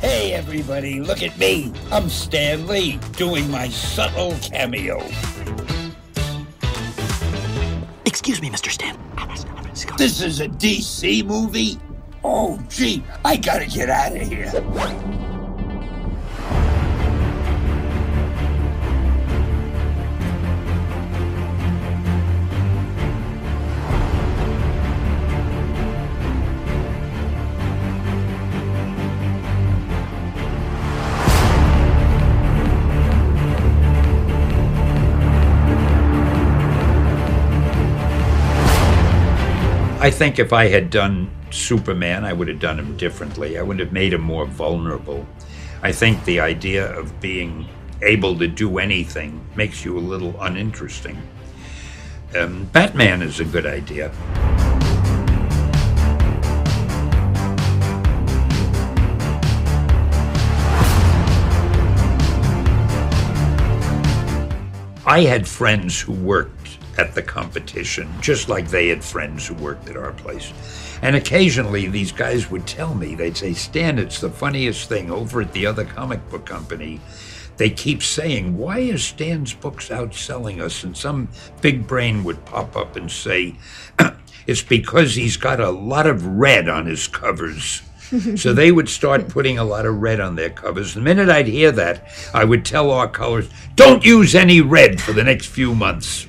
Hey, everybody, look at me. I'm Stan Lee, doing my subtle cameo. Excuse me, Mr. Stan. This is a DC movie? Oh, gee, I gotta get out of here. I think if I had done Superman, I would have done him differently. I would have made him more vulnerable. I think the idea of being able to do anything makes you a little uninteresting. Um, Batman is a good idea. I had friends who worked at the competition, just like they had friends who worked at our place. And occasionally these guys would tell me, they'd say, Stan, it's the funniest thing over at the other comic book company. They keep saying, Why is Stan's books outselling us? And some big brain would pop up and say, It's because he's got a lot of red on his covers. so they would start putting a lot of red on their covers. The minute I'd hear that, I would tell our colors, don't use any red for the next few months.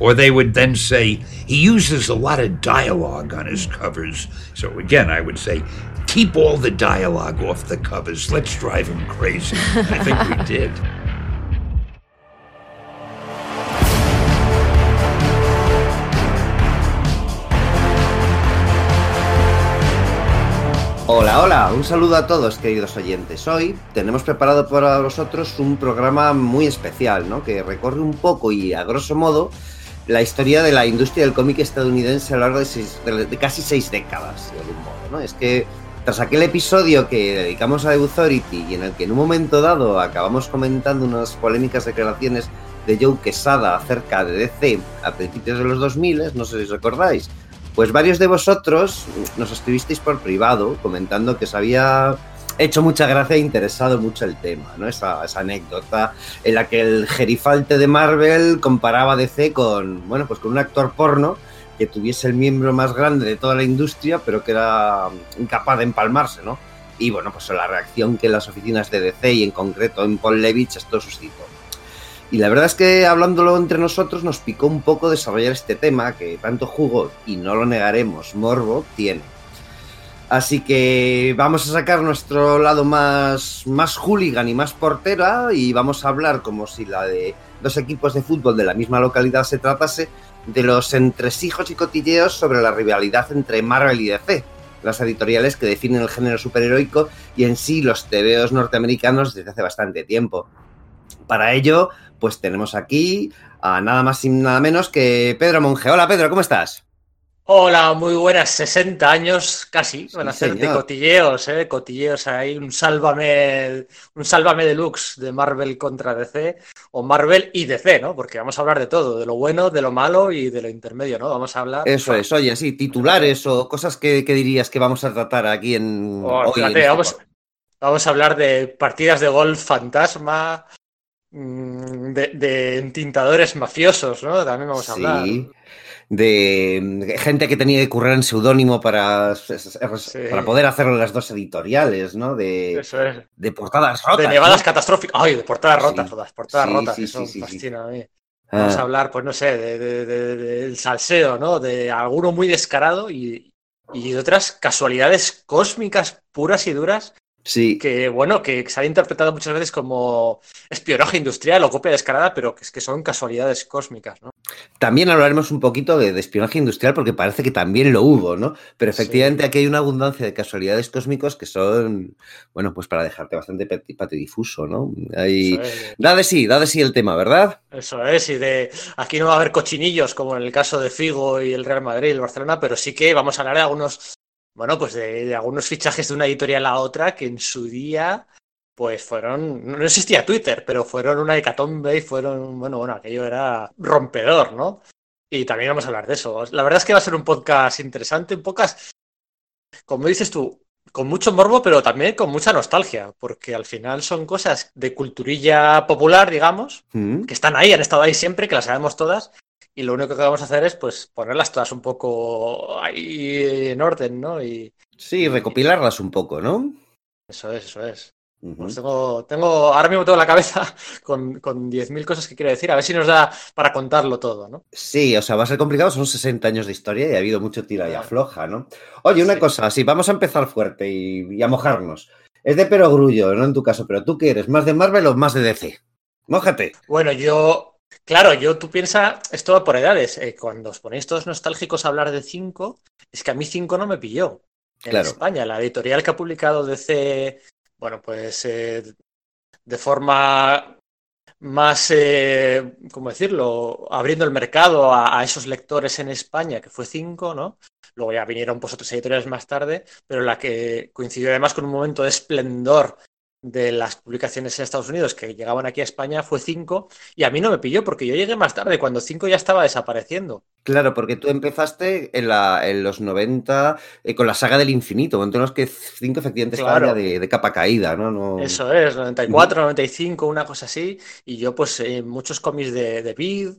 Or they would then say, he uses a lot of dialogue on his covers. So again, I would say, keep all the dialogue off the covers. Let's drive him crazy. I think we did. Hola, hola, un saludo a todos queridos oyentes. Hoy tenemos preparado para vosotros un programa muy especial, ¿no? Que recorre un poco y a grosso modo la historia de la industria del cómic estadounidense a lo largo de, de- casi seis décadas, de algún modo, ¿no? Es que tras aquel episodio que dedicamos a Authority y en el que en un momento dado acabamos comentando unas polémicas declaraciones de Joe Quesada acerca de DC a principios de los 2000, no sé si os recordáis, pues varios de vosotros nos escribisteis por privado comentando que os había hecho mucha gracia e interesado mucho el tema, ¿no? Esa, esa anécdota en la que el gerifalte de Marvel comparaba DC con, bueno, pues con un actor porno que tuviese el miembro más grande de toda la industria, pero que era incapaz de empalmarse, ¿no? Y bueno, pues la reacción que las oficinas de DC y en concreto en Paul Levitch esto suscitó. Y la verdad es que hablándolo entre nosotros nos picó un poco desarrollar este tema que tanto jugo, y no lo negaremos, morbo tiene. Así que vamos a sacar nuestro lado más, más hooligan y más portera y vamos a hablar como si la de dos equipos de fútbol de la misma localidad se tratase de los entresijos y cotilleos sobre la rivalidad entre Marvel y DC, las editoriales que definen el género superheroico y en sí los tebeos norteamericanos desde hace bastante tiempo. Para ello, pues tenemos aquí a nada más y nada menos que Pedro Monge. Hola Pedro, ¿cómo estás? Hola, muy buenas, 60 años casi, van a señor. cotilleos, ¿eh? Cotilleos ahí, un sálvame, un sálvame deluxe de Marvel contra DC, o Marvel y DC, ¿no? Porque vamos a hablar de todo, de lo bueno, de lo malo y de lo intermedio, ¿no? Vamos a hablar... Eso es, oye, sí, titulares o cosas que, que dirías que vamos a tratar aquí en... Oh, hoy en este vamos, vamos a hablar de partidas de golf fantasma, de, de entintadores mafiosos, ¿no? También vamos a hablar. Sí, de mm, gente que tenía que currar en seudónimo para, para poder hacerlo en las dos editoriales, ¿no? De, Eso es. de portadas rotas. De nevadas ¿no? catastróficas. Ay, de portadas Sí. rotas, todas, portadas Sí, rotas, sí, eso sí, me sí, sí. fascina a mí. Vamos a Ah, hablar, pues no sé, de, de- de- del salseo, ¿no? De alguno muy descarado y, y de otras casualidades cósmicas puras y duras sí, que, bueno, que se han interpretado muchas veces como espionaje industrial o copia descarada, pero que es que son casualidades cósmicas, ¿no? También hablaremos un poquito de, de espionaje industrial porque parece que también lo hubo, ¿no? Pero efectivamente Sí. aquí hay una abundancia de casualidades cósmicos que son, bueno, pues para dejarte bastante pati- patidifuso, ¿no? Hay... Es, Da de sí, da de sí el tema, ¿verdad? eso es, y de aquí no va a haber cochinillos como en el caso de Figo y el Real Madrid y el Barcelona, pero sí que vamos a hablar de algunos, bueno, pues de, de algunos fichajes de una editorial a otra que en su día pues fueron, no existía Twitter, pero fueron una hecatombe y fueron, bueno, bueno, aquello era rompedor, ¿no? Y también vamos a hablar de eso. La verdad es que va a ser un podcast interesante, un podcast, como dices tú, con mucho morbo, pero también con mucha nostalgia, porque al final son cosas de culturilla popular, digamos, Mm. que están ahí, han estado ahí siempre, que las sabemos todas, y lo único que vamos a hacer es pues ponerlas todas un poco ahí en orden, ¿no? Y Sí, recopilarlas un poco, ¿no? eso es, eso es. Pues tengo, tengo, ahora mismo tengo la cabeza con, con 10.000 cosas que quiero decir, a ver si nos da para contarlo todo, ¿no? Sí, o sea, va a ser complicado, son 60 años de historia y ha habido mucho tira y afloja, ¿no? Oye, una Sí. cosa, sí, vamos a empezar fuerte y, y a mojarnos. Es de perogrullo, no en tu caso, pero ¿tú qué eres? ¿Más de Marvel o más de DC? Mójate. Bueno, yo, claro, yo tú piensas, esto va por edades. eh, cuando os ponéis todos nostálgicos a hablar de 5, es que a mí 5 no me pilló. En Claro. España, la editorial que ha publicado DC, bueno, pues eh, de forma más, eh, ¿cómo decirlo? Abriendo el mercado a, a esos lectores en España, que fue 5, ¿no? Luego ya vinieron pues otras editoriales más tarde, pero la que coincidió además con un momento de esplendor de las publicaciones en Estados Unidos que llegaban aquí a España fue 5 y a mí no me pilló porque yo llegué más tarde cuando 5 ya estaba desapareciendo. Claro, porque tú empezaste en, la, en los 90 eh, con la saga del infinito, en los que 5 efectivamente estaba Claro. ya de, de capa caída, ¿no? no... Eso es, 94, 95, una cosa así. Y yo pues eh, muchos cómics de, de Bid,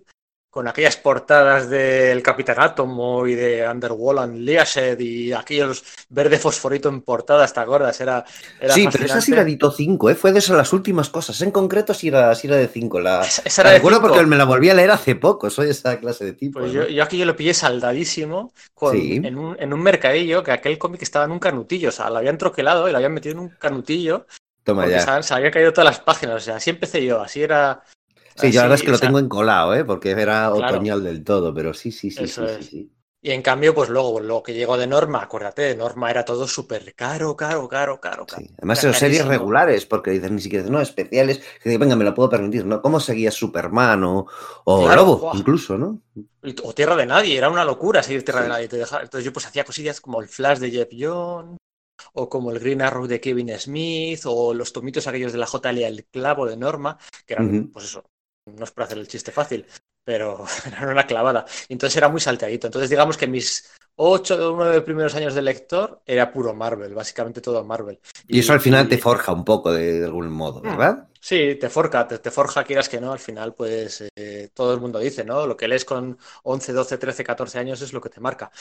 con aquellas portadas del Capitán Átomo y de Underworld Unleashed y aquellos verde fosforito en portadas, ¿te acuerdas? Era, era Sí, pero esa sí la editó 5, ¿eh? Fue de esas las últimas cosas. En concreto sí era, sí era de 5. La, Esa- esa era la de recuerdo cinco. porque me la volví a leer hace poco. Soy esa clase de tipo. Pues ¿no? yo, yo aquí yo lo pillé saldadísimo con, Sí. en, un, en un mercadillo que aquel cómic estaba en un canutillo, o sea, lo habían troquelado y lo habían metido en un canutillo Toma porque ya. se, se habían caído todas las páginas, o sea, así empecé yo, así era... Sí, yo la verdad es que lo sea, tengo encolado, ¿eh? Porque era Claro. otoñal del todo, pero sí, sí, sí, sí, Eso sí, es. sí. Y en cambio, pues luego, lo que llegó de Norma, acuérdate, de Norma era todo súper caro, caro, caro, caro, caro. Sí. Además, Era eran series regulares, porque dicen ni siquiera, no, especiales, que dices, venga, me lo puedo permitir, ¿no? ¿Cómo seguía Superman o, o Claro, Lobo, incluso, ¿no? O Tierra de Nadie, era una locura seguir Tierra Sí. de Nadie. Te dejaba- Entonces yo pues hacía cosillas como el Flash de Jeff Jones, o como el Green Arrow de Kevin Smith, o los tomitos aquellos de la JL El Clavo de Norma, que eran, pues eso, no es para hacer el chiste fácil, pero eran una clavada. Entonces era muy salteadito. Entonces digamos que mis ocho o nueve primeros años de lector era puro Marvel, básicamente todo Marvel. Y eso al final y- te forja un poco de, de algún modo, Mm. ¿verdad? Sí, te forja, te, te forja, quieras que no, al final, pues eh, todo el mundo dice, ¿no? Lo que lees con 11, 12, 13, 14 años es lo que te marca.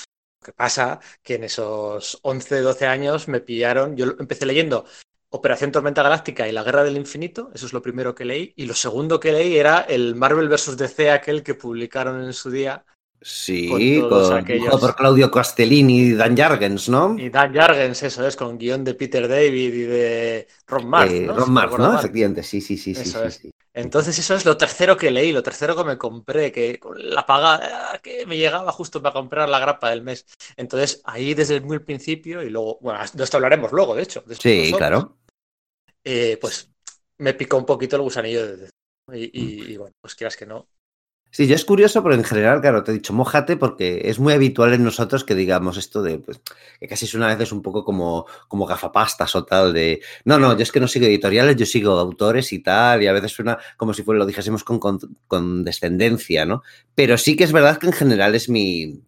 Lo que pasa que en esos 11, 12 años me pillaron, yo empecé leyendo Operación Tormenta Galáctica y la Guerra del Infinito, eso es lo primero que leí, y lo segundo que leí era el Marvel vs. DC, aquel que publicaron en su día, Sí, Con todos con, aquellos. por Claudio Castellini y Dan Jargens, ¿no? y Dan Jargens, eso es, con guion de Peter David y de Ron Marth, Eh, ¿no? Ron no Marth, recuerdo ¿no? mal. Efectivamente, sí, sí, sí, sí, Eso sí, es. sí. Entonces eso es lo tercero que leí, lo tercero que me compré, que con la paga que me llegaba justo para comprar la grapa del mes. Entonces ahí desde muy el principio y luego, bueno, de esto hablaremos luego, de hecho. Sí, claro. Eh, pues me picó un poquito el gusanillo de y, Mm. y- y, bueno, pues quieras que no. Sí, yo es curioso, pero en general, claro, te he dicho, mójate, porque es muy habitual en nosotros que digamos esto de, pues, que casi suena a veces un poco como, como gafapastas o tal, de, no, no, yo es que no sigo editoriales, yo sigo autores y tal, y a veces suena como si fuera, lo dijésemos con, con, con descendencia, ¿no? Pero sí que es verdad que en general es mi,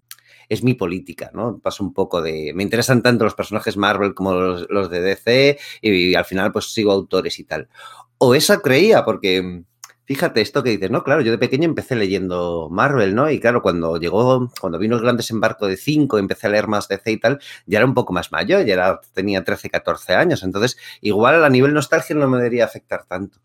es mi política, ¿no? Paso un poco de, me interesan tanto los personajes Marvel como los, de DC, y, al final pues sigo autores y tal. O esa creía, porque Fíjate esto que dices, ¿no? Claro, yo de pequeño empecé leyendo Marvel, ¿no? Y claro, cuando llegó, cuando vino el gran desembarco de 5, empecé a leer más DC y tal, ya era un poco más mayor, ya tenía 13, 14 años. Entonces, igual a nivel nostalgia no me debería afectar tanto.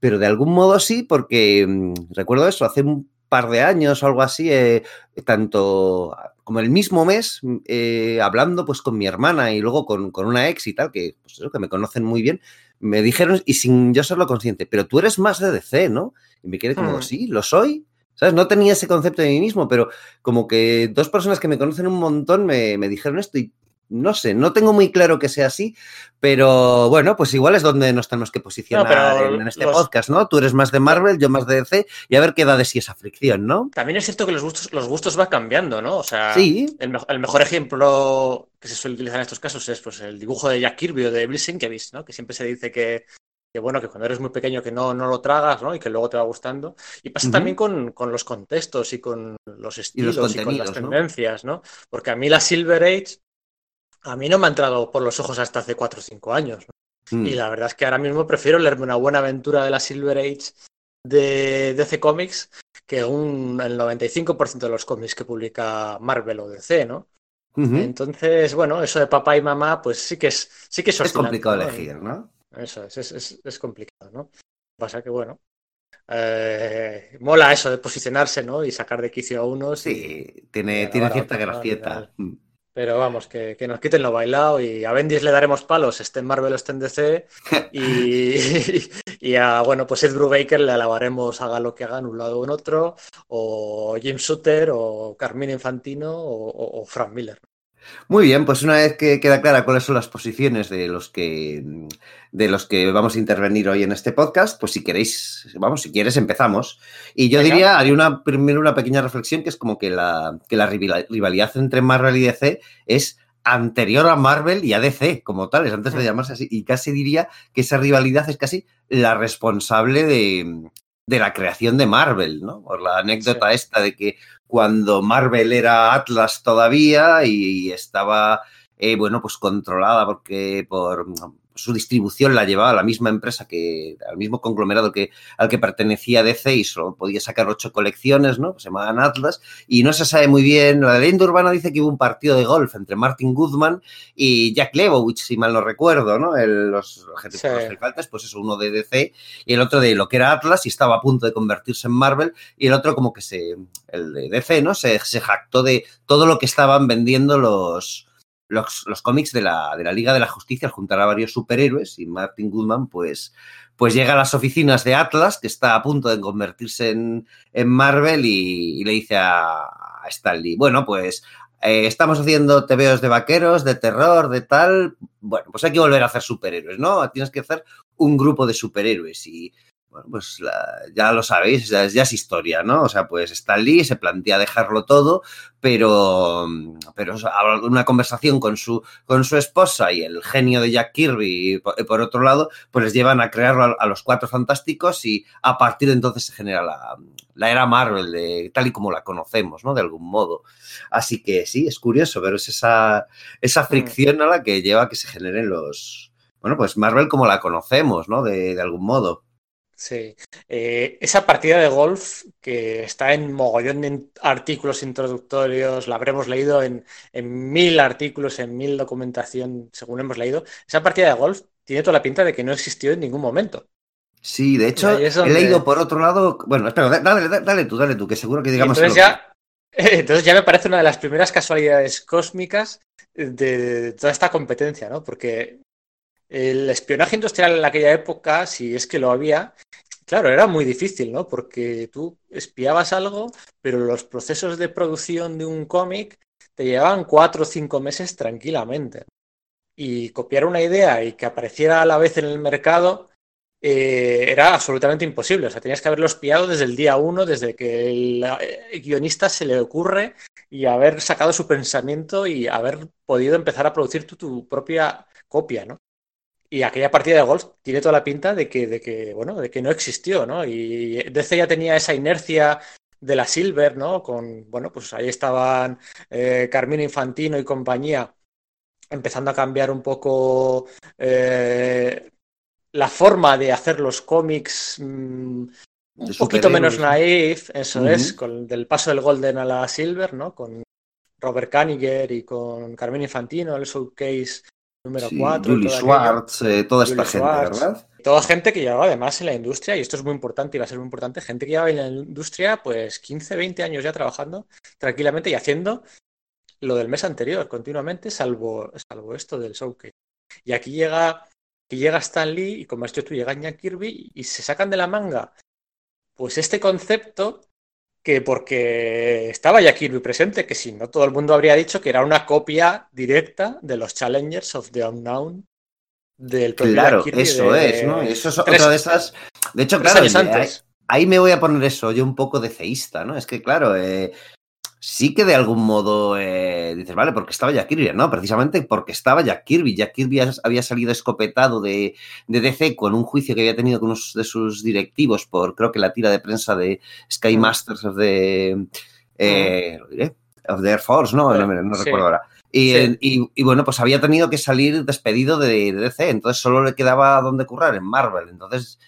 Pero de algún modo sí, porque mmm, recuerdo eso, hace un par de años o algo así, eh, tanto como el mismo mes, eh, hablando pues con mi hermana y luego con, con una ex y tal, que, pues eso, que me conocen muy bien, me dijeron, y sin yo serlo consciente, pero tú eres más de DC, ¿no? Y me quedé como, Hmm. sí, lo soy. ¿Sabes? No tenía ese concepto de mí mismo, pero como que dos personas que me conocen un montón me, me dijeron esto y no sé, no tengo muy claro que sea así, pero bueno, pues igual es donde nos tenemos que posicionar No, en, en este los- podcast, ¿no? Tú eres más de Marvel, yo más de DC, y a ver qué da de sí esa fricción, ¿no? También es cierto que los gustos, los gustos van cambiando, ¿no? O sea, Sí. el, me- el mejor ejemplo que se suele utilizar en estos casos es pues, el dibujo de Jack Kirby o de Bill Sienkiewicz, ¿no? Que siempre se dice que, que, bueno, que cuando eres muy pequeño que no, no lo tragas, ¿no? Y que luego te va gustando. Y pasa también con, con los contextos y con los estilos y, con las tendencias, ¿no? Porque a mí la Silver Age, a mí no me ha entrado por los ojos hasta hace 4 o 5 años. ¿no? Mm. Y la verdad es que ahora mismo prefiero leerme una buena aventura de la Silver Age de DC Comics que un, el 95% de los cómics que publica Marvel o DC, ¿no? Entonces, bueno, eso de papá y mamá, pues sí que es, sí que es, complicado ¿no? elegir, ¿no? Eso es, es, es- es complicado, ¿no? Pasa que, bueno, eh, mola eso de posicionarse, ¿no? Y sacar de quicio a unos. y- Sí, tiene, y tiene a cierta gracieta. Pero vamos, que, que nos quiten lo bailado y a Bendis le daremos palos, esté en Marvel o esté en DC. Y, y a, bueno, pues Ed Brubaker le alabaremos, haga lo que haga en un lado o en otro. O Jim Shooter, o Carmine Infantino, o, o- o Frank Miller. Muy bien, pues una vez que queda clara cuáles son las posiciones de los que de los que vamos a intervenir hoy en este podcast, pues si queréis, vamos, si quieres empezamos. Y yo Venga. diría, haría una primero una pequeña reflexión que es como que la que la rival- rivalidad entre Marvel y DC es anterior a Marvel y a DC como tales, antes de llamarse así, y casi diría que esa rivalidad es casi la responsable de, de la creación de Marvel, ¿no? Por la anécdota esta de que cuando Marvel era Atlas todavía y estaba, eh, bueno, pues controlada porque por su distribución la llevaba la misma empresa que, al mismo conglomerado que, al que pertenecía DC y solo podía sacar ocho colecciones, ¿no? Se llamaban Atlas y no se sabe muy bien, la leyenda urbana dice que hubo un partido de golf entre Martin Goodman y Jack Lebowitz, si mal no recuerdo, ¿no? El- los objetivos Sí. los Celtics, pues eso, uno de DC y el otro de lo que era Atlas y estaba a punto de convertirse en Marvel y el otro como que se, el de DC, ¿no? Se, se jactó de todo lo que estaban vendiendo los, los, los cómics de la, de la Liga de la Justicia juntar a varios superhéroes y Martin Goodman pues, pues llega a las oficinas de Atlas que está a punto de convertirse en, en Marvel y, le dice a, a Stan Lee, bueno pues eh, estamos haciendo tebeos de vaqueros, de terror, de tal, bueno pues hay que volver a hacer superhéroes, ¿no? Tienes que hacer un grupo de superhéroes y bueno, pues la- ya lo sabéis, ya es, ya es historia, ¿no? O sea, pues Stan Lee se plantea dejarlo todo, pero, pero una conversación con su, con su esposa y el genio de Jack Kirby, y por, por otro lado, pues les llevan a crearlo a, a los cuatro fantásticos y a partir de entonces se genera la, la era Marvel, de, tal y como la conocemos, ¿no? De algún modo. Así que sí, es curioso, pero es esa, esa fricción a la que lleva a que se generen los. Bueno, pues Marvel como la conocemos, ¿no? De, de algún modo. Sí. Eh, esa partida de golf que está en mogollón de artículos introductorios, la habremos leído en, en mil artículos, en mil documentación, según hemos leído. Esa partida de golf tiene toda la pinta de que no existió en ningún momento. Sí, de hecho, he leído por otro lado. Bueno, espera, da- dale, dale, dale tú, dale tú, que seguro que digamos. entonces ya, entonces ya me parece una de las primeras casualidades cósmicas de toda esta competencia, ¿no? Porque el espionaje industrial en aquella época, si es que lo había, claro, era muy difícil, ¿no? Porque tú espiabas algo, pero los procesos de producción de un cómic te llevaban cuatro o cinco meses tranquilamente. Y copiar una idea y que apareciera a la vez en el mercado eh, era absolutamente imposible. O sea, tenías que haberlo espiado desde el día uno, desde que el, eh, guionista se le ocurre y haber sacado su pensamiento y haber podido empezar a producir tu, tu propia copia, ¿no? Y aquella partida de golf tiene toda la pinta de que, de que, bueno, de que no existió, ¿no? Y DC ya tenía esa inercia de la Silver, ¿no? Con, bueno, pues ahí estaban eh, Infantino y compañía empezando a cambiar un poco eh, la forma de hacer los cómics mm, un poquito menos naif, eso es, con del paso del Golden a la Silver, ¿no? Con Robert Kaniger y con Carmine Infantino, el showcase número Sí, 4. Julie Schwartz, eh, toda esta gente. ¿verdad? Toda gente que llevaba además en la industria, y esto es muy importante y va a ser muy importante, gente que llevaba en la industria pues 15, 20 años ya trabajando tranquilamente y haciendo lo del mes anterior continuamente, salvo, salvo esto del showcase. Y aquí llega, aquí llega Stan Lee y como has dicho tú, llega Jack Kirby y se sacan de la manga pues este concepto que porque estaba Jack Kirby presente, que si no todo el mundo habría dicho que era una copia directa de los Challengers of the Unknown del Claro, Kirby eso de- es, ¿no? Eso es tres- otra de esas. De hecho, claro, antes. ahí me voy a poner eso, yo un poco de ceísta, ¿no? Es que, claro, eh, sí que de algún modo eh, dices, vale, porque estaba Jack Kirby, ¿no? Precisamente porque estaba Jack Kirby. Jack Kirby había salido escopetado de, de DC con un juicio que había tenido con uno de sus directivos por, creo que la tira de prensa de Sky Mm. Masters of the, eh, diré, of the Air Force, ¿no? No, me- no Sí. recuerdo ahora. Y, Sí. y- y, bueno, pues había tenido que salir despedido de, de DC, entonces solo le quedaba donde currar, en Marvel. Entonces,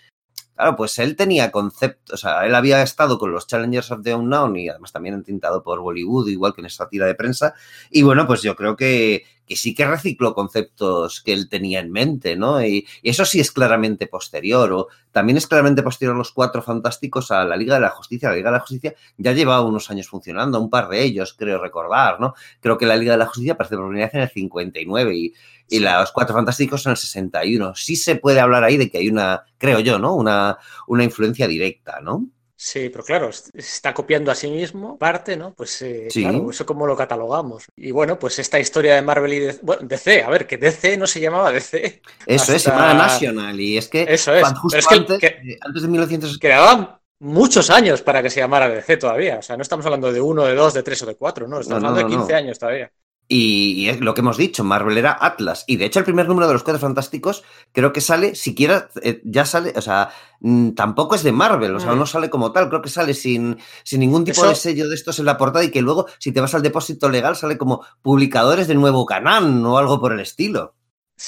claro, pues él tenía conceptos, o sea, él había estado con los Challengers of the Unknown y además también entintado por Bollywood, igual que en esta tira de prensa. Y bueno, pues yo creo que, que sí que recicló conceptos que él tenía en mente, ¿no? Y, y eso sí es claramente posterior, o también es claramente posterior a los Cuatro Fantásticos a la Liga de la Justicia. La Liga de la Justicia ya lleva unos años funcionando, un par de ellos, creo recordar, ¿no? Creo que la Liga de la Justicia aparece por primera vez en el 59 y, y los Cuatro Fantásticos en el 61. Sí se puede hablar ahí de que hay una, creo yo, ¿no? Una, una influencia directa, ¿no? Sí, pero claro, está copiando a sí mismo parte, ¿no? Pues eh, Sí. claro, eso cómo lo catalogamos. Y bueno, pues esta historia de Marvel y DC, bueno, DC, a ver, que DC no se llamaba DC, Eso es, se Hasta- llama National y es que, Eso es. justo es que antes, que- eh, antes de 1900... quedaban muchos años para que se llamara DC todavía. O sea, no estamos hablando de uno, de dos, de tres o de cuatro, no, estamos No, no, hablando de no, 15 no. años todavía. Y, es lo que hemos dicho, Marvel era Atlas. Y de hecho, el primer número de los Cuatro Fantásticos creo que sale, siquiera, eh, ya sale, o sea, mm, tampoco es de Marvel, o sea, Mm. no sale como tal, creo que sale sin, sin ningún tipo Eso- de sello de estos en la portada y que luego, si te vas al depósito legal, sale como publicadores de Nuevo Canán o algo por el estilo.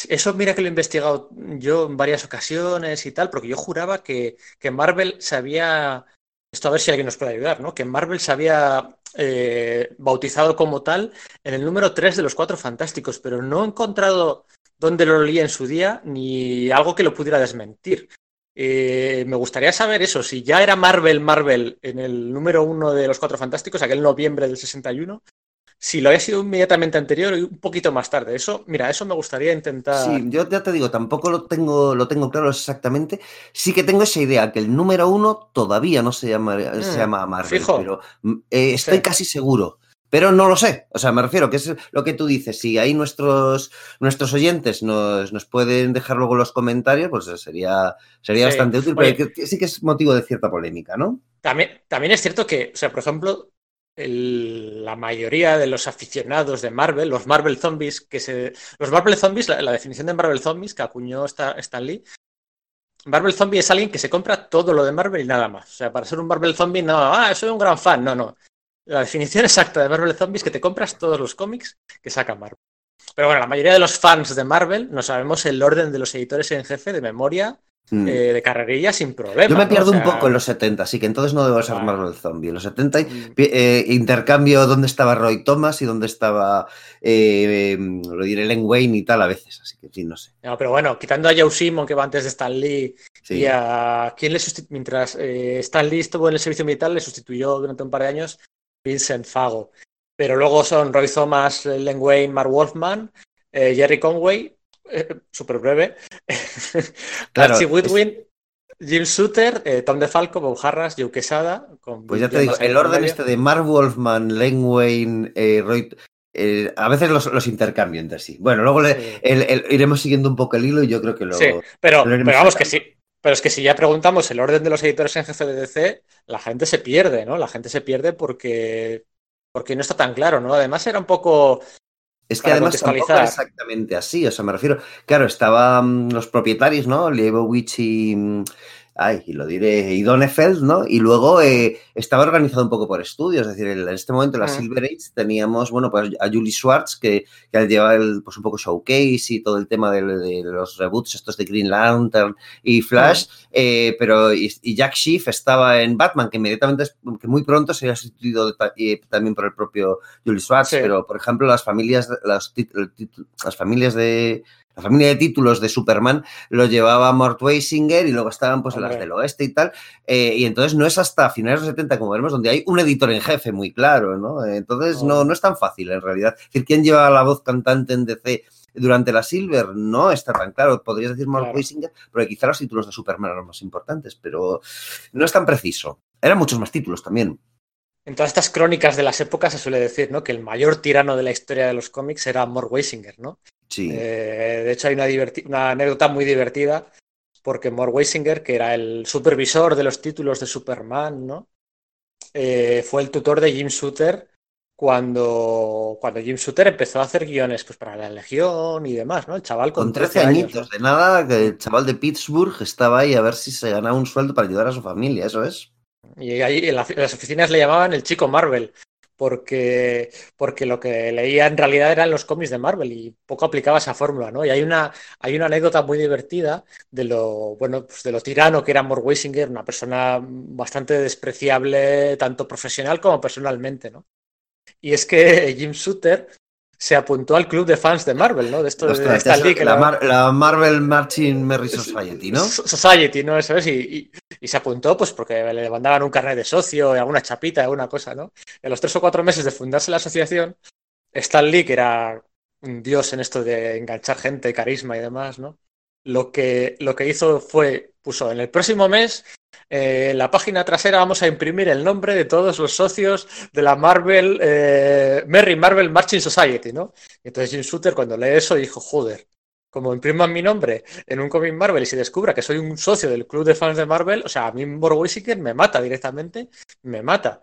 Eso mira que lo he investigado yo en varias ocasiones y tal, porque yo juraba que, que Marvel se había, esto a ver si alguien nos puede ayudar, ¿no? Que Marvel se había eh, bautizado como tal en el número 3 de los Cuatro Fantásticos, pero no he encontrado dónde lo leí en su día ni algo que lo pudiera desmentir. Eh, me gustaría saber eso, si ya era Marvel Marvel en el número 1 de los Cuatro Fantásticos, aquel noviembre del 61, si lo había sido inmediatamente anterior y un poquito más tarde. Eso, mira, eso me gustaría intentar. Sí, yo ya te digo, tampoco lo tengo, lo tengo claro exactamente. Sí que tengo esa idea, que el número uno todavía no se llama, se Mm, llama Marvel, fijo. pero mm, eh, estoy Sí. casi seguro. Pero no lo sé. O sea, me refiero que es lo que tú dices. Si ahí nuestros, nuestros oyentes nos, nos pueden dejar luego los comentarios, pues sería, sería Sí. bastante útil. Oye. Pero que- sí que es motivo de cierta polémica, ¿no? También, también es cierto que, o sea, por ejemplo, la mayoría de los aficionados de Marvel, los Marvel Zombies, que se. Los Marvel Zombies, la, definición de Marvel Zombies que acuñó esta- Stan Lee. Marvel Zombie es alguien que se compra todo lo de Marvel y nada más. O sea, para ser un Marvel Zombie, no, ah, soy un gran fan. No, no. La definición exacta de Marvel Zombies es que te compras todos los cómics que saca Marvel. Pero bueno, la mayoría de los fans de Marvel no sabemos el orden de los editores en jefe de memoria, Mm. eh, de carrerilla sin problema. Yo me ¿no? pierdo un poco en los 70, así que entonces no debo ser Vale. Marvel Zombie. En los 70 hay mm, eh, intercambio dónde estaba Roy Thomas y dónde estaba, eh, lo diré, Len Wayne y tal a veces. Así que sí, no sé. No, pero bueno, quitando a Joe Simon, que va antes de Stan Lee, Sí. y a quién le sustitu- mientras eh, Stan Lee estuvo en el servicio militar, le sustituyó durante un par de años Vincent Fago. Pero luego son Roy Thomas, Len Wayne, Mark Wolfman, Jerry Conway, súper breve, Claro, Archie es- Goodwin, Jim Shooter, eh, Tom DeFalco, Bob Harras, Joe Quesada. Con Pues ya te digo, el en orden este de Mark Wolfman, Len Wayne, eh, Roy. eh, a veces los, los intercambio entre sí. Bueno, luego le- Sí. el- el- iremos siguiendo un poco el hilo y yo creo que lo. Sí, pero, lo pero vamos que sí. Pero es que si ya preguntamos el orden de los editores en jefe de DC, la gente se pierde, ¿no? La gente se pierde porque, porque no está tan claro, ¿no? Además era un poco... Es que además tampoco era exactamente así, o sea, me refiero, claro, estaban los propietarios, ¿no? Leibowitz y, mm, ay, y lo diré, y Donefeld, ¿no? Y luego eh, estaba organizado un poco por estudios, es decir, en este momento en la Mm. Silver Age teníamos, bueno, pues a Julie Schwartz, que, que llevaba el, pues un poco showcase y todo el tema de, de los reboots estos de Green Lantern y Flash, eh, pero y, y Jack Schiff estaba en Batman, que inmediatamente, que muy pronto sería sustituido y también por el propio Julie Schwartz, Sí. pero por ejemplo las familias, las, las familias de la familia de títulos de Superman lo llevaba Mort Weisinger y luego estaban pues las del oeste y tal. eh, y entonces no es hasta finales de los 70, como veremos, donde hay un editor en jefe muy claro, ¿no? Entonces no, No. no es tan fácil en realidad. Es decir, ¿quién lleva la voz cantante en DC durante la Silver? No está tan claro. Podrías decir Mort Claro. Weisinger, porque quizá los títulos de Superman eran los más importantes, pero no es tan preciso. Eran muchos más títulos también. En todas estas crónicas de las épocas se suele decir, ¿no? Que el mayor tirano de la historia de los cómics era Mort Weisinger, ¿no? Sí. Eh, de hecho, hay una, anécdota muy divertida porque Mort Weisinger, que era el supervisor de los títulos de Superman, ¿no? Eh, fue el tutor de Jim Shooter cuando, cuando Jim Shooter empezó a hacer guiones pues, para la Legión y demás, ¿no? El chaval con, Con 13 años, añitos, de nada, que el chaval de Pittsburgh estaba ahí a ver si se ganaba un sueldo para ayudar a su familia, eso es. Y ahí en, la- en las oficinas le llamaban el chico Marvel, porque, porque lo que leía en realidad eran los cómics de Marvel y poco aplicaba esa fórmula, ¿no? Y hay una, hay una anécdota muy divertida de lo, bueno, pues de lo tirano que era Mort Weisinger, una persona bastante despreciable, tanto profesional como personalmente, ¿no? Y es que Jim Shooter se apuntó al club de fans de Marvel, ¿no? De esto Ostras, de Stan Lee, que la, la- Mar- la Marvel Marching Merry Society, ¿no? Society, ¿no? Eso es, y, y- y se apuntó pues porque le mandaban un carnet de socio, y alguna chapita, alguna cosa, ¿no? En los tres o cuatro meses de fundarse la asociación, Stan Lee, que era un dios en esto de enganchar gente, carisma y demás, ¿no? Lo que, lo que hizo fue, puso en el próximo mes, eh, en la página trasera vamos a imprimir el nombre de todos los socios de la Marvel, eh, Merry Marvel Marching Society, ¿no? Y entonces Jim Shooter cuando lee eso dijo, joder, como impriman mi nombre en un cómic Marvel y se descubra que soy un socio del club de fans de Marvel, o sea, a mí Mort Weisinger me mata directamente, me mata.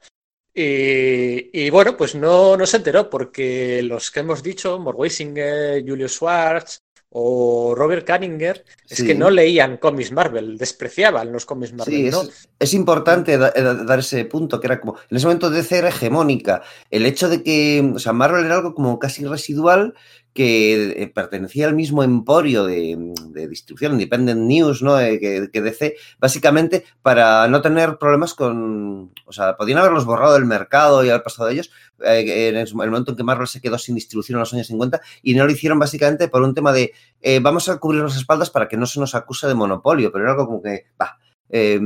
Y, y bueno, pues no, no se enteró porque los que hemos dicho, Mort Weisinger, Julius Schwartz o Robert Kanninger, es Sí. que no leían cómics Marvel, despreciaban los cómics Marvel, Sí, ¿no? es, es importante da- da- dar ese punto, que era como, en ese momento DC era hegemónica. El hecho de que, o sea, Marvel era algo como casi residual, que eh, pertenecía al mismo emporio de, de distribución, Independent News, ¿no? Eh, que, que DC, básicamente para no tener problemas con, o sea, podían haberlos borrado del mercado y haber pasado de ellos, eh, en el momento en que Marvel se quedó sin distribución en los años 50, y no lo hicieron básicamente por un tema de, vamos a cubrir las espaldas para que no se nos acuse de monopolio, pero era algo como que, va, eh,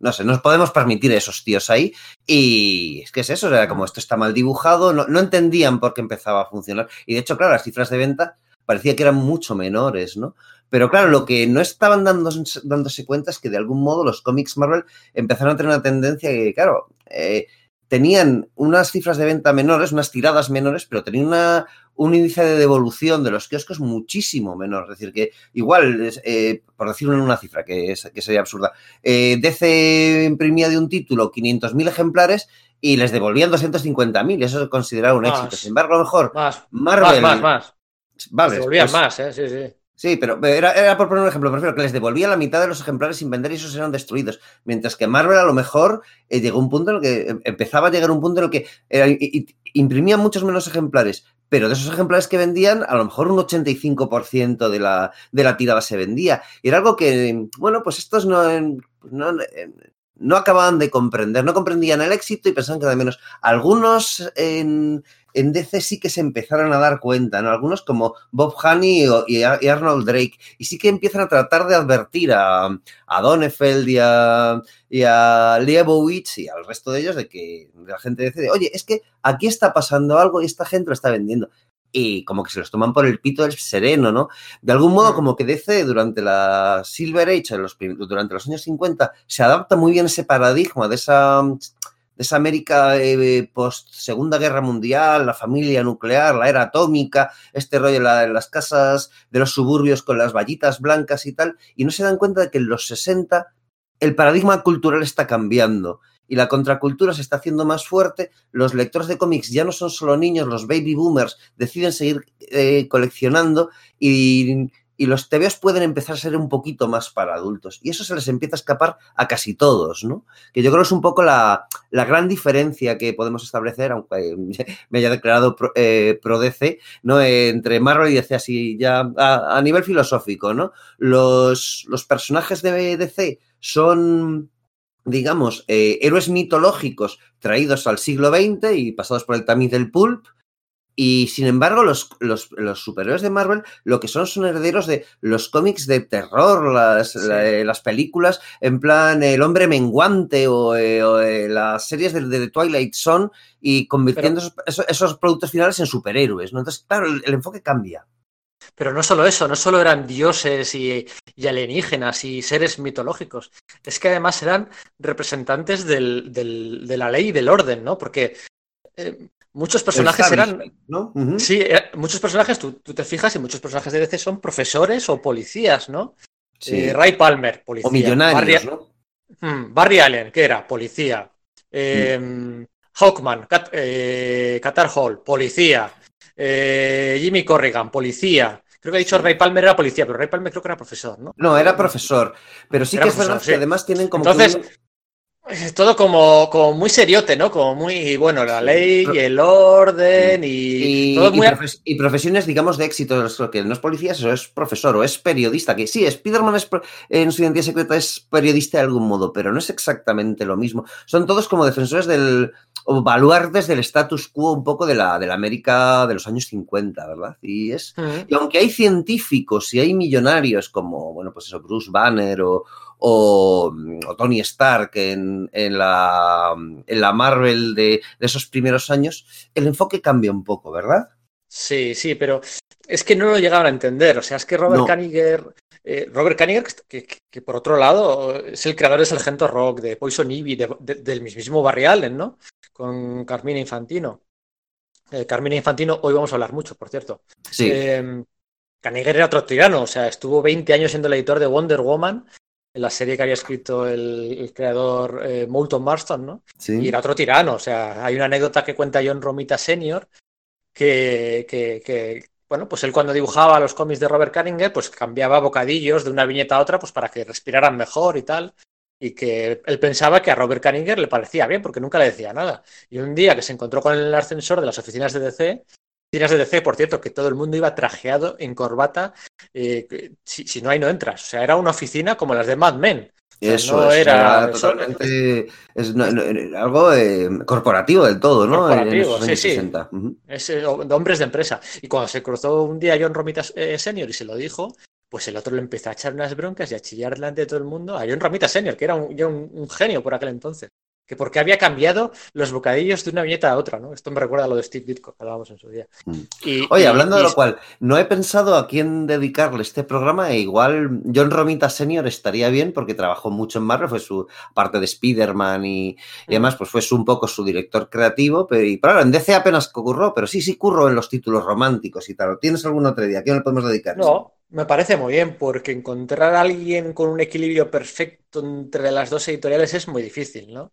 no sé, nos podemos permitir esos tíos ahí. Y es que es eso, era como esto está mal dibujado, no, no entendían por qué empezaba a funcionar. Y de hecho, claro, las cifras de venta parecía que eran mucho menores, ¿no? Pero claro, lo que no estaban dando, dándose cuenta es que de algún modo los cómics Marvel empezaron a tener una tendencia que, claro, eh, tenían unas cifras de venta menores, unas tiradas menores, pero tenían una, un índice de devolución de los kioscos muchísimo menor. Es decir, que igual, eh, por decirlo en una cifra que, es, que sería absurda, eh, DC imprimía de un título 500.000 ejemplares y les devolvían 250.000. Eso es considerado un Más. éxito. Sin embargo, a lo mejor Más, Marvel. más, más, más. Vale, Se devolvían pues- más, ¿eh? Sí, sí. Sí, pero era, era por poner un ejemplo, prefiero que les devolvía la mitad de los ejemplares sin vender y esos eran destruidos. Mientras que Marvel a lo mejor eh, llegó un punto en el que em- empezaba a llegar un punto en el que era- i- i- imprimían muchos menos ejemplares, pero de esos ejemplares que vendían, a lo mejor un 85% de la, de la tirada se vendía. Y era algo que, bueno, pues estos no, no, no acababan de comprender, no comprendían el éxito y pensaban que de menos. Algunos en, en DC sí que se empezaron a dar cuenta, ¿no? Algunos como Bob Haney y, Ar- y Arnold Drake, y sí que empiezan a tratar de advertir a, a Donefeld y a, y a Leibowitz y al resto de ellos de que la gente de DC, de, oye, es que aquí está pasando algo y esta gente lo está vendiendo. Y como que se los toman por el pito del sereno, ¿no? De algún modo, como que DC durante la Silver Age, en los prim- durante los años 50, se adapta muy bien ese paradigma de esa, esa América eh, post Segunda Guerra Mundial, la familia nuclear, la era atómica, este rollo de la- las casas de los suburbios con las vallitas blancas y tal, y no se dan cuenta de que en los 60 el paradigma cultural está cambiando y la contracultura se está haciendo más fuerte, los lectores de cómics ya no son solo niños, los baby boomers deciden seguir eh, coleccionando y, y los TVOs pueden empezar a ser un poquito más para adultos. Y eso se les empieza a escapar a casi todos, ¿no? Que yo creo que es un poco la, la gran diferencia que podemos establecer, aunque me haya declarado pro, eh, ¿no? Entre Marvel y DC, así ya a, a nivel filosófico, ¿no? Los, los personajes de DC son digamos, eh, héroes mitológicos traídos al siglo XX y pasados por el tamiz del pulp. Y sin embargo, los, los, los superhéroes de Marvel lo que son son herederos de los cómics de terror, las, Sí. la- eh, las películas, en plan El hombre menguante o, eh, o, eh, las series de, de The Twilight Zone y convirtiendo esos, esos- esos productos finales en superhéroes. ¿no? Entonces, claro, el, el enfoque cambia. Pero no solo eso, no solo eran dioses y, y alienígenas y seres mitológicos, es que además eran representantes del, del- de la ley y del orden, ¿no? Porque eh, muchos personajes eran... ¿no? Sí, eh, muchos personajes, tú, tú te fijas, y muchos personajes de DC son profesores o policías, ¿no? Sí. Eh, Ray Palmer, policía. o millonarios, Barry, ¿no? Hmm, Barry Allen, que era policía. Eh, Hawkman, Cat- eh, Qatar Hall, policía. Jimmy Corrigan, policía. Creo que ha dicho. Ray Palmer era policía, pero Ray Palmer creo que era profesor, ¿no? No, era profesor. Pero sí Era que es verdad sí. que además tienen como que Entonces, un- Todo como, como muy seriote, ¿no? Como muy, bueno, la ley y el orden y, y, todo muy... y, profes y, profesiones, digamos, de éxito. Que no es policía, eso es profesor o es periodista. Que sí, Spider-Man en su identidad secreta es periodista de algún modo, pero no es exactamente lo mismo. Son todos como defensores del. o baluartes del status quo un poco de la, de la América de los años 50, ¿verdad? Y es. Uh -huh. Y aunque hay científicos y hay millonarios como, bueno, pues eso, Bruce Banner o o, o Tony Stark en, en, la, en, la, Marvel de, de, esos primeros años, el enfoque cambia un poco, ¿verdad? Sí, sí, pero es que no lo llegaban a entender. O sea, es que Robert no. Kaniger, eh, Robert Kaniger, que, que, que, por otro lado es el creador de Sargento Rock, de Poison Ivy, de, de, del mismísimo Barry Allen, ¿no? Con Carmina Infantino. Eh, Carmina Infantino, hoy vamos a hablar mucho, por cierto. Sí. Eh, Kaniger era otro tirano, o sea, estuvo 20 años siendo el editor de Wonder Woman la serie que había escrito el, el creador eh, Moulton Marston, ¿no? Sí. Y era otro tirano. O sea, hay una anécdota que cuenta John Romita Sr. Que, que, que, bueno, pues él cuando dibujaba los cómics de Robert Kanninger, pues cambiaba bocadillos de una viñeta a otra, pues para que respiraran mejor y tal. Y que él pensaba que a Robert Kanninger le parecía bien, porque nunca le decía nada. Y un día que se encontró con el ascensor de las oficinas de DC, oficinas de DC, por cierto, que todo el mundo iba trajeado en corbata. Eh, si, si, no hay, no entras. O sea, era una oficina como las de Mad Men. O sea, eso, no era, era, totalmente. Es, no, no, algo eh, corporativo del todo, ¿no? Corporativo, en, en sí, 60. sí. Uh -huh. Es eh, de hombres de empresa. Y cuando se cruzó un día John Romita eh, Senior y se lo dijo, pues el otro le empezó a echar unas broncas y a chillar delante de todo el mundo a John Romita Senior, que era un, un, un genio por aquel entonces que porque había cambiado los bocadillos de una viñeta a otra, ¿no? Esto me recuerda a lo de Steve Ditko, que hablábamos en su día. Y, Oye, y, hablando y, de lo cual, no he pensado a quién dedicarle este programa, e igual John Romita Senior estaría bien porque trabajó mucho en Marvel, fue su parte de Spider-Man y, y, además pues fue su, un poco su director creativo, pero y claro, en DC apenas curró, pero sí, sí curró en los títulos románticos y tal. ¿Tienes alguna otra idea? ¿A quién le podemos dedicar? No, me parece muy bien, porque encontrar a alguien con un equilibrio perfecto entre las dos editoriales es muy difícil, ¿no?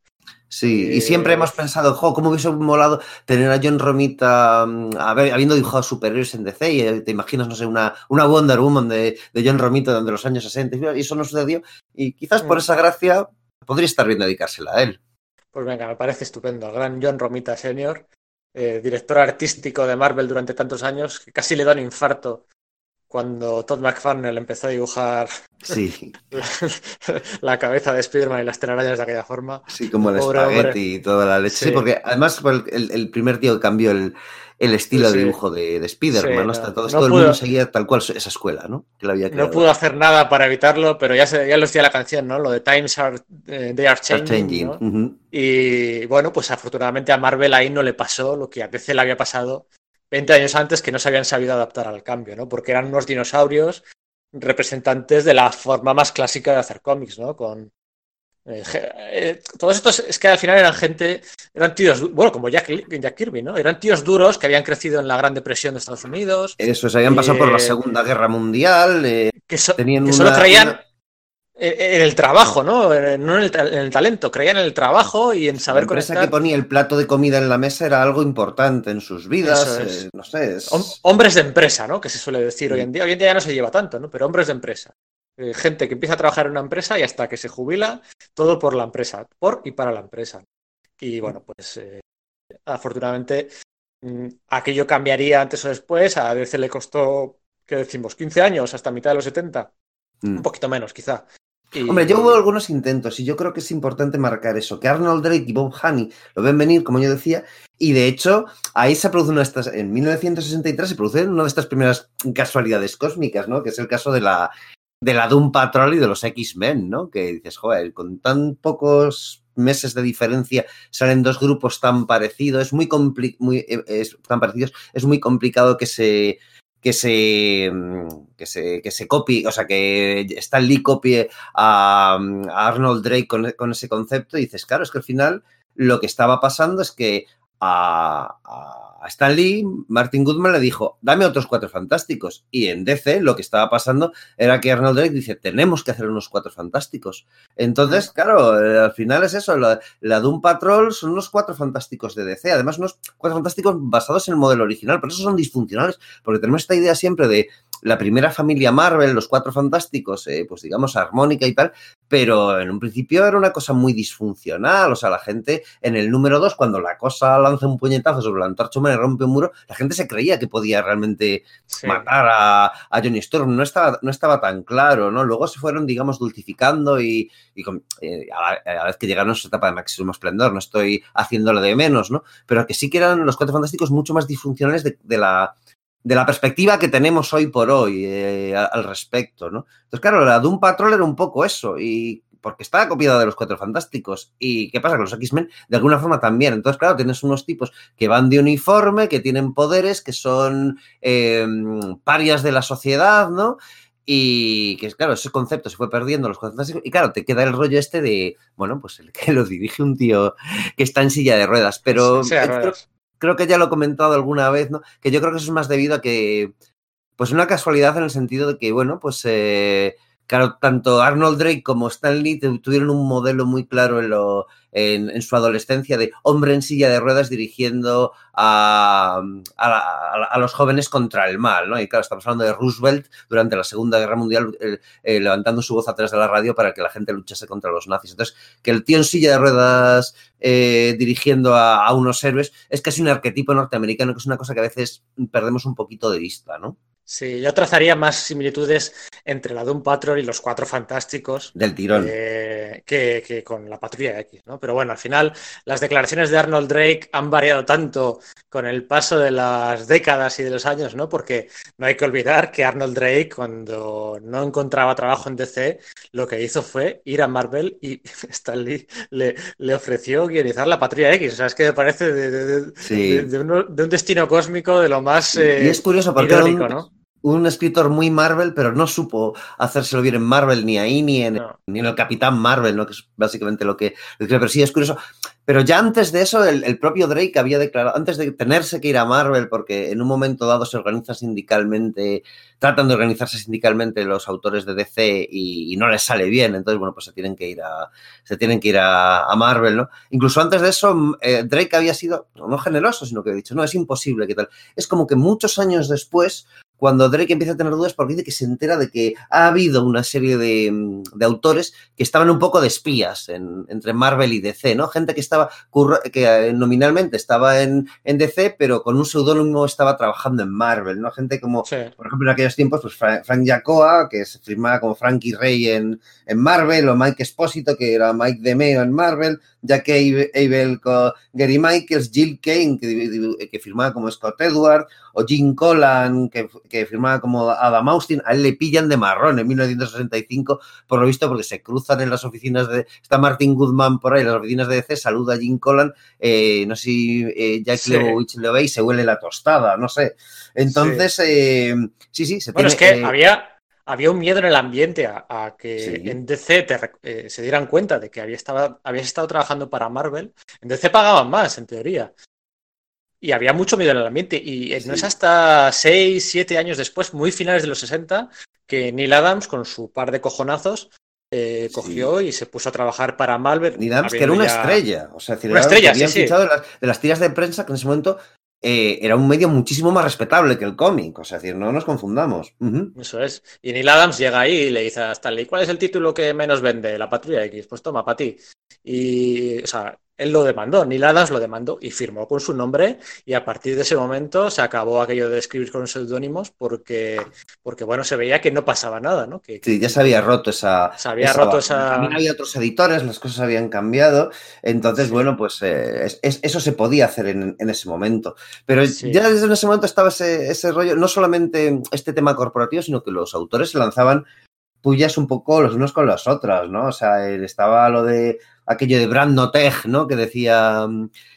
Sí, y siempre hemos pensado, jo, ¿cómo hubiese molado tener a John Romita mm, a ver, habiendo dibujado superhéroes en DC? Y eh, te imaginas, no sé, una, una Wonder Woman de, de John Romita de los años 60, y eso no sucedió. Y quizás por esa gracia podría estar bien dedicársela a él. Pues venga, me parece estupendo. El gran John Romita Senior, eh, director artístico de Marvel durante tantos años, que casi le da un infarto cuando Todd McFarlane empezó a dibujar sí. la, la, cabeza de Spider-Man y las telarañas de aquella forma. Sí, como el Pobre espagueti hombre. y toda la leche. Sí. sí porque además el, el, primer tío cambió el, el estilo de dibujo de, de Spider-Man, ¿no? Hasta todo, no todo el mundo seguía tal cual esa escuela, ¿no? Que había no pudo hacer nada para evitarlo, pero ya, se, ya lo decía la canción, ¿no? Lo de Times are, eh, they are changing. Are changing. ¿no? Uh -huh. Y bueno, pues afortunadamente a Marvel ahí no le pasó lo que a DC le había pasado 20 años antes que no se habían sabido adaptar al cambio, ¿no? Porque eran unos dinosaurios representantes de la forma más clásica de hacer cómics, ¿no? Con eh, eh, todos estos es que al final eran gente, eran tíos, bueno, como Jack, Jack, Kirby, ¿no? Eran tíos duros que habían crecido en la Gran Depresión de Estados Unidos. Eso, se habían pasado eh, por la Segunda Guerra Mundial. Eh, que, so, tenían que una, solo creían una... en el trabajo, ¿no? No en el, en el, talento, creían en el trabajo y en saber la empresa conectar. que ponía el plato de comida en la mesa era algo importante en sus vidas, es. eh, no sé. Es... Hombres de empresa, ¿no? Que se suele decir sí. hoy en día. Hoy en día ya no se lleva tanto, ¿no? Pero hombres de empresa. Eh, gente que empieza a trabajar en una empresa y hasta que se jubila, todo por la empresa, por y para la empresa. Y bueno, pues eh, afortunadamente mmm, aquello cambiaría antes o después. A veces le costó, ¿qué decimos? 15 años, hasta mitad de los 70. Mm. Un poquito menos, quizá. Y... Hombre, yo hubo algunos intentos y yo creo que es importante marcar eso, que Arnold Drake y Bob Haney lo ven venir, como yo decía, y de hecho ahí se produce una de estas, en 1963 se produce una de estas primeras casualidades cósmicas, ¿no? Que es el caso de la, de la Doom Patrol y de los X-Men, ¿no? Que dices, joder, con tan pocos meses de diferencia salen dos grupos tan parecidos, es muy, muy es, tan parecidos, es muy complicado que se que se, que se, que se copie, o sea, que Stan Lee copie a, Arnold Drake con, con, ese concepto y dices, claro, es que al final lo que estaba pasando es que a Stan Lee, Martin Goodman le dijo, dame otros cuatro fantásticos. Y en DC lo que estaba pasando era que Arnold Drake dice, tenemos que hacer unos cuatro fantásticos. Entonces, claro, eh, al final es eso, la, la Doom Patrol son unos cuatro fantásticos de DC, además unos cuatro fantásticos basados en el modelo original, pero esos son disfuncionales, porque tenemos esta idea siempre de la primera familia Marvel, los cuatro fantásticos, eh, pues digamos armónica y tal, pero en un principio era una cosa muy disfuncional, o sea, la gente en el número dos, cuando la cosa lanza un puñetazo sobre la antorcha humana y rompe un muro, la gente se creía que podía realmente sí. matar a, a, Johnny Storm, no estaba, no estaba tan claro, ¿no? Luego se fueron, digamos, dulcificando y, y con, eh, a, la, a, la, vez que llegaron a su etapa de máximo esplendor, no estoy haciéndolo de menos, ¿no? Pero que sí que eran los cuatro fantásticos mucho más disfuncionales de, de la de la perspectiva que tenemos hoy por hoy eh, al respecto, ¿no? Entonces, claro, la Doom Patrol era un poco eso, y porque estaba copiada de los Cuatro Fantásticos. ¿Y qué pasa? Que los X-Men, de alguna forma, también. Entonces, claro, tienes unos tipos que van de uniforme, que tienen poderes, que son eh, parias de la sociedad, ¿no? Y que, claro, ese concepto se fue perdiendo los fantásticos. Y claro, te queda el rollo este de, bueno, pues el que lo dirige un tío que está en silla de ruedas. Pero Sí, sí, ruedas creo que ya lo he comentado alguna vez, ¿no? Que yo creo que eso es más debido a que, pues una casualidad en el sentido de que, bueno, pues, eh, claro, tanto Arnold Drake como Stan Lee tuvieron un modelo muy claro en, su adolescencia de hombre en silla de ruedas dirigiendo a, a, los jóvenes contra el mal, ¿no? Y claro, estamos hablando de Roosevelt durante la Segunda Guerra Mundial eh, eh, levantando su voz atrás de la radio para que la gente luchase contra los nazis. Entonces, que el tío en silla de ruedas eh, dirigiendo a, a, unos héroes es casi un arquetipo norteamericano, que es una cosa que a veces perdemos un poquito de vista, ¿no? Sí, yo trazaría más similitudes entre la Doom Patrol y los Cuatro Fantásticos. Del tirón. Eh, que, que, con la Patrulla X, ¿no? Pero bueno, al final las declaraciones de Arnold Drake han variado tanto con el paso de las décadas y de los años, ¿no? Porque no hay que olvidar que Arnold Drake, cuando no encontraba trabajo en DC, lo que hizo fue ir a Marvel y Stan Lee le, le ofreció guionizar la Patrulla X. O sea, es que me parece de, de, de, sí. de un, un, destino cósmico de lo más eh, y es curioso porque irónico, ¿no? Un escritor muy Marvel, pero no supo hacérselo bien en Marvel, ni ahí, ni en, No. ni en el Capitán Marvel, ¿no? que es básicamente lo que... Pero sí, es curioso. Pero ya antes de eso, el, el, propio Drake había declarado, antes de tenerse que ir a Marvel, porque en un momento dado se organiza sindicalmente, tratan de organizarse sindicalmente los autores de DC y, y no les sale bien, entonces, bueno, pues se tienen que ir a, se tienen que ir a, a Marvel, ¿no? Incluso antes de eso, eh, Drake había sido, no generoso, sino que ha dicho, no, es imposible, ¿qué tal? Es como que muchos años después, cuando Drake empieza a tener dudas porque dice que se entera de que ha habido una serie de, de autores que estaban un poco de espías en, entre Marvel y DC, ¿no? Gente que estaba, que eh, nominalmente estaba en, en DC, pero con un seudónimo estaba trabajando en Marvel, ¿no? Gente como, sí. por ejemplo, en aquellos tiempos, pues Frank, Frank Yacoa, que se firmaba como Frankie Ray en, en Marvel, o Mike Espósito, que era Mike DeMeo en Marvel, Jack Abel con Gary Michaels, Jill Kane, que, que firmaba como Scott Edward, o Jim Collan, que, que, firmaba como Adam Austin, a él le pillan de marrón en 1965, por lo visto, porque se cruzan en las oficinas de. Está Martin Goodman por ahí, en las oficinas de DC, saluda a Jim Collan, eh, no sé si eh, Jack sí. Lebowitz lo ve y se huele la tostada, no sé. Entonces, sí, eh, sí, sí, se Bueno, tiene, es que había. Había un miedo en el ambiente a, a que sí. en DC te, eh, se dieran cuenta de que había estado, habías estado trabajando para Marvel. En DC pagaban más, en teoría. Y había mucho miedo en el ambiente. Y sí. no es hasta 6, 7 años después, muy finales de los 60, que Neil Adams, con su par de cojonazos, eh, cogió sí. y se puso a trabajar para Marvel. Neil Adams, que era una ya... estrella. O sea, decir, una estrella, sí, de, las, de las tiras de prensa que en ese momento eh, era un medio muchísimo más respetable que el cómic. O sea, decir, no nos confundamos. Uh -huh. Eso es. Y Neil Adams llega ahí y le dice a Stanley, ¿cuál es el título que menos vende? La Patrulla X. Pues toma, para ti. Y, o sea, él lo demandó, Neil Adams lo demandó y firmó con su nombre y a partir de ese momento se acabó aquello de escribir con seudónimos porque, porque, bueno, se veía que no pasaba nada, ¿no? Que, sí, ya se había roto esa... Se había esa roto esa... También había otros editores, las cosas habían cambiado, entonces, sí. bueno, pues eh, es, es, eso se podía hacer en, en ese momento. Pero sí. ya desde ese momento estaba ese, ese rollo, no solamente este tema corporativo, sino que los autores se lanzaban pullas un poco los unos con las otras, ¿no? O sea, estaba lo de aquello de Brand Noteg, ¿no? Que decía,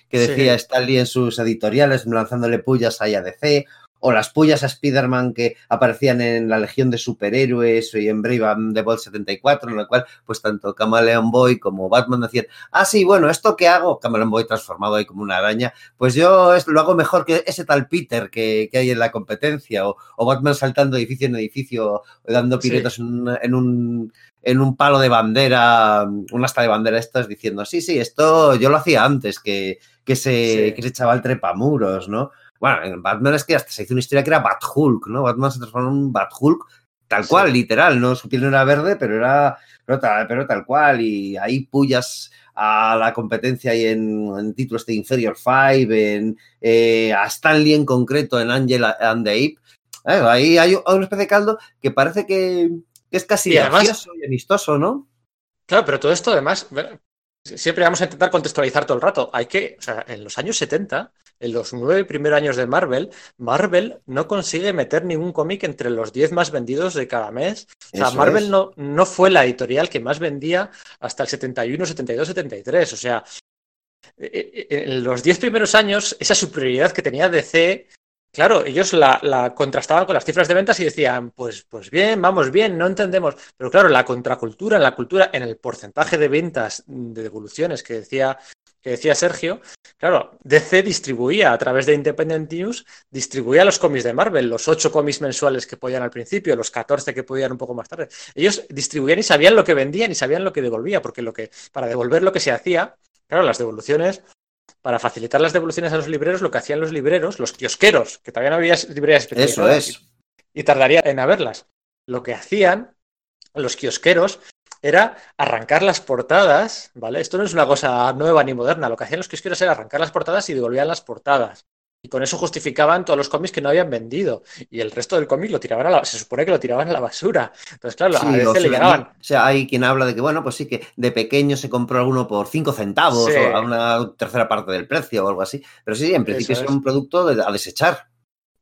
que decía sí. Stanley en sus editoriales, lanzándole pullas a DC, o las pullas a Spider-Man que aparecían en la Legión de Superhéroes y en Brave and the Bold 74, en la cual, pues tanto Camaleon Boy como Batman decían, ah, sí, bueno, ¿esto qué hago? Camaleon Boy transformado ahí como una araña, pues yo lo hago mejor que ese tal Peter que, que hay en la competencia, o, o, Batman saltando edificio en edificio, dando piruetas sí. en, en un en un palo de bandera, un asta de bandera estas, diciendo, sí, sí, esto yo lo hacía antes que, que, ese, sí. que ese chaval trepamuros, ¿no? Bueno, en Batman es que hasta se hizo una historia que era Bat-Hulk, ¿no? Batman se transformó en un Bat-Hulk tal cual, sí. literal, ¿no? Su piel no era verde, pero era pero tal, pero tal cual. Y ahí pullas a la competencia y en, en títulos de Inferior Five, en, eh, a Stanley en concreto, en Angel and the Ape. Eh, ahí hay una especie de caldo que parece que, que es casi y además, gracioso y amistoso, ¿no? Claro, pero todo esto además, siempre vamos a intentar contextualizar todo el rato. Hay que, o sea, en los años 70, en los nueve primeros años de Marvel, Marvel no consigue meter ningún cómic entre los diez más vendidos de cada mes. O sea, Eso Marvel es. no, no fue la editorial que más vendía hasta el 71, 72, 73. O sea, eh, eh, en los diez primeros años, esa superioridad que tenía DC, claro, ellos la, la contrastaban con las cifras de ventas y decían, pues, pues bien, vamos bien, no entendemos. Pero claro, la contracultura, en la cultura, en el porcentaje de ventas de devoluciones que decía que decía Sergio, claro, DC distribuía a través de Independent News, distribuía los cómics de Marvel, los ocho cómics mensuales que podían al principio, los 14 que podían un poco más tarde. Ellos distribuían y sabían lo que vendían y sabían lo que devolvía, porque lo que, para devolver lo que se hacía, claro, las devoluciones, para facilitar las devoluciones a los libreros, lo que hacían los libreros, los kiosqueros, que todavía no había librerías Eso especializadas es. y, y tardaría en haberlas. Lo que hacían los kiosqueros era arrancar las portadas, ¿vale? Esto no es una cosa nueva ni moderna. Lo que hacían los kiosqueros era arrancar las portadas y devolvían las portadas. Y con eso justificaban todos los cómics que no habían vendido. Y el resto del cómic lo tiraban a la, se supone que lo tiraban a la basura. Entonces, claro, Sí, a veces se le llegaban. O sea, hay quien habla de que, bueno, pues sí, que de pequeño se compró alguno por 5 centavos Sí. o a una tercera parte del precio o algo así. Pero sí, en principio Eso es es. un producto de- a desechar.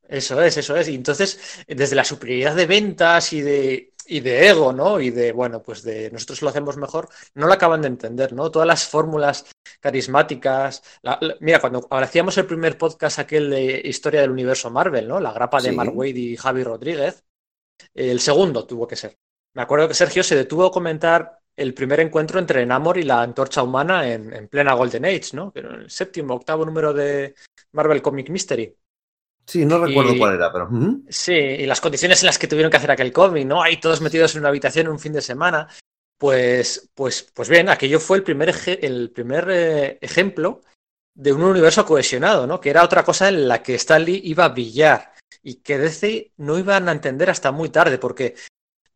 Eso es, eso es. Y entonces, desde la superioridad de ventas y de, y de ego, ¿no? Y de, bueno, pues de nosotros lo hacemos mejor, no lo acaban de entender, ¿no? Todas las fórmulas carismáticas. la- la- mira, cuando hacíamos el primer podcast aquel de historia del universo Marvel, ¿no? La grapa de Sí. Mark Wade y Javi Rodríguez, el segundo tuvo que ser. Me acuerdo que Sergio se detuvo a comentar el primer encuentro entre Namor y la antorcha humana en, en plena Golden Age, ¿no? El séptimo, octavo número de Marvel Comic Mystery. Sí, no recuerdo Y- cuál era, pero. Sí, y las condiciones en las que tuvieron que hacer aquel cómic, ¿no? Ahí todos metidos en una habitación en un fin de semana. Pues, pues, pues bien, aquello fue el primer, el primer eh, ejemplo de un universo cohesionado, ¿no? Que era otra cosa en la que Stanley iba a brillar y que DC no iban a entender hasta muy tarde, porque,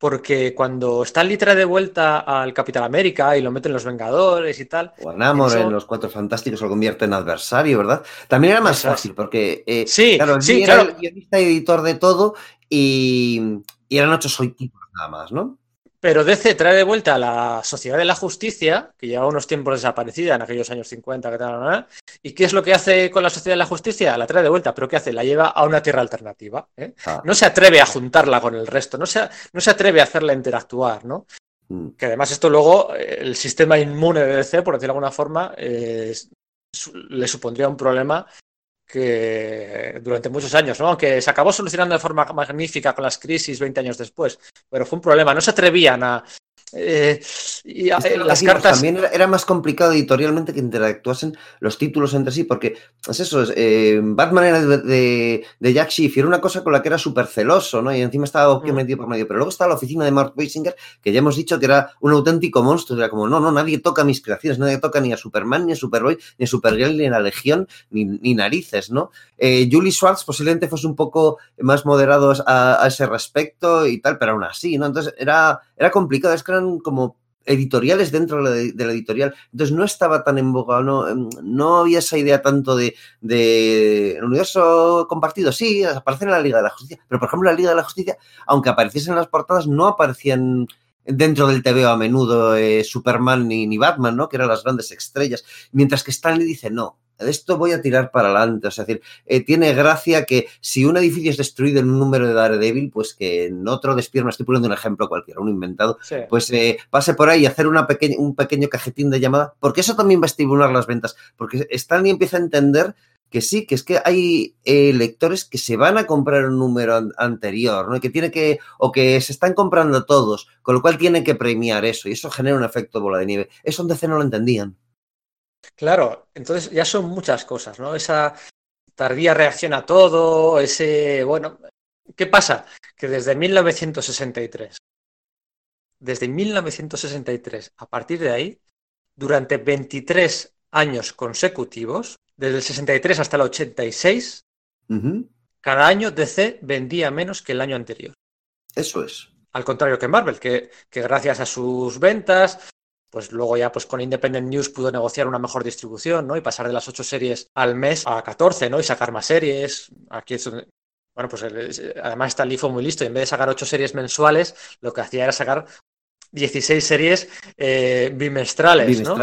porque cuando Stanley trae de vuelta al Capitán América y lo meten los Vengadores y tal, O Namor en los Cuatro Fantásticos lo convierte en adversario, ¿verdad? También era más fácil porque. eh, Sí, claro, sí, Lee era claro. el guionista y editor de todo y, y eran ocho soy nada más, ¿no? Pero DC trae de vuelta a la Sociedad de la Justicia, que lleva unos tiempos desaparecida en aquellos años 50, que tal. ¿y qué es lo que hace con la Sociedad de la Justicia? La trae de vuelta, pero ¿qué hace? La lleva a una tierra alternativa. ¿eh? Ah, No se atreve a juntarla con el resto, no se, no se atreve a hacerla interactuar, ¿no? mm. Que además esto luego, eh, el sistema inmune de DC, por decirlo de alguna forma, eh, le supondría un problema que durante muchos años, ¿no? Aunque se acabó solucionando de forma magnífica con las crisis 20 años después, pero fue un problema, no se atrevían a... eh, y eh, las cartas... También era, era más complicado editorialmente que interactuasen los títulos entre sí, porque es eso, es, eh, Batman era de, de, de Jack Schiff y era una cosa con la que era súper celoso, ¿no? Y encima estaba Mm. metido por medio. Pero luego estaba la oficina de Mark Weisinger, que ya hemos dicho que era un auténtico monstruo. Era como, no, no, nadie toca mis creaciones, nadie toca ni a Superman, ni a Superboy, ni a Supergirl, ni a la Legión, ni, ni narices, ¿no? Eh, Julie Schwartz posiblemente fuese un poco más moderado a, a ese respecto y tal, pero aún así, ¿no? Entonces era, era complicado, es que eran como editoriales dentro de la, editorial. Entonces no estaba tan en no, em, no había esa idea tanto de, el universo compartido. Sí, aparecen en la Liga de la Justicia, pero por ejemplo la Liga de la Justicia, aunque apareciesen en las portadas, no aparecían dentro del TVO a menudo eh, Superman ni, ni Batman, ¿no? Que eran las grandes estrellas. Mientras que Stanley dice, no, esto voy a tirar para adelante. O sea, es decir, eh, tiene gracia que si un edificio es destruido en un número de Daredevil, pues que en otro despierno, estoy poniendo un ejemplo cualquiera, un inventado, Sí. pues eh, pase por ahí y hacer una pequeña, un pequeño cajetín de llamada, porque eso también va a estimular las ventas, porque Stanley empieza a entender que sí, que es que hay eh, lectores que se van a comprar un número an anterior, ¿no? Y que tiene que, o que se están comprando todos, con lo cual tiene que premiar eso, y eso genera un efecto bola de nieve. Eso en DC no lo entendían. Claro, entonces ya son muchas cosas, ¿no? Esa tardía reacción a todo, ese, bueno, ¿qué pasa? Que desde 1963, desde 1963, a partir de ahí, durante 23 años consecutivos, desde el 63 hasta el 86, Ujú. Cada año DC vendía menos que el año anterior. Eso es. Al contrario que Marvel, que, que gracias a sus ventas, pues luego ya pues con Independent News pudo negociar una mejor distribución, ¿no? Y pasar de las ocho series al mes a 14, ¿no? Y sacar más series. Aquí es donde- bueno, pues además está el fue muy listo. y En vez de sacar ocho series mensuales, lo que hacía era sacar 16 series eh, bimestrales, ¿no?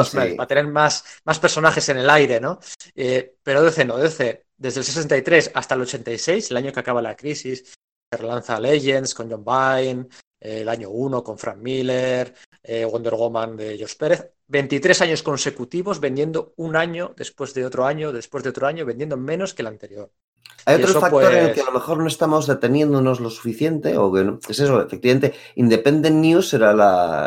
O sea, para tener más, más personajes en el aire, ¿no? Eh, pero DC no, DC, desde el 63 hasta el 86, el año que acaba la crisis, se relanza Legends con John Byrne, eh, el año 1 con Frank Miller, eh, Wonder Woman de George Pérez. 23 años consecutivos vendiendo un año después de otro año, después de otro año, vendiendo menos que el anterior. Hay otro factor en el pues- que a lo mejor no estamos deteniéndonos lo suficiente, o que no- es eso, efectivamente, Independent News era la,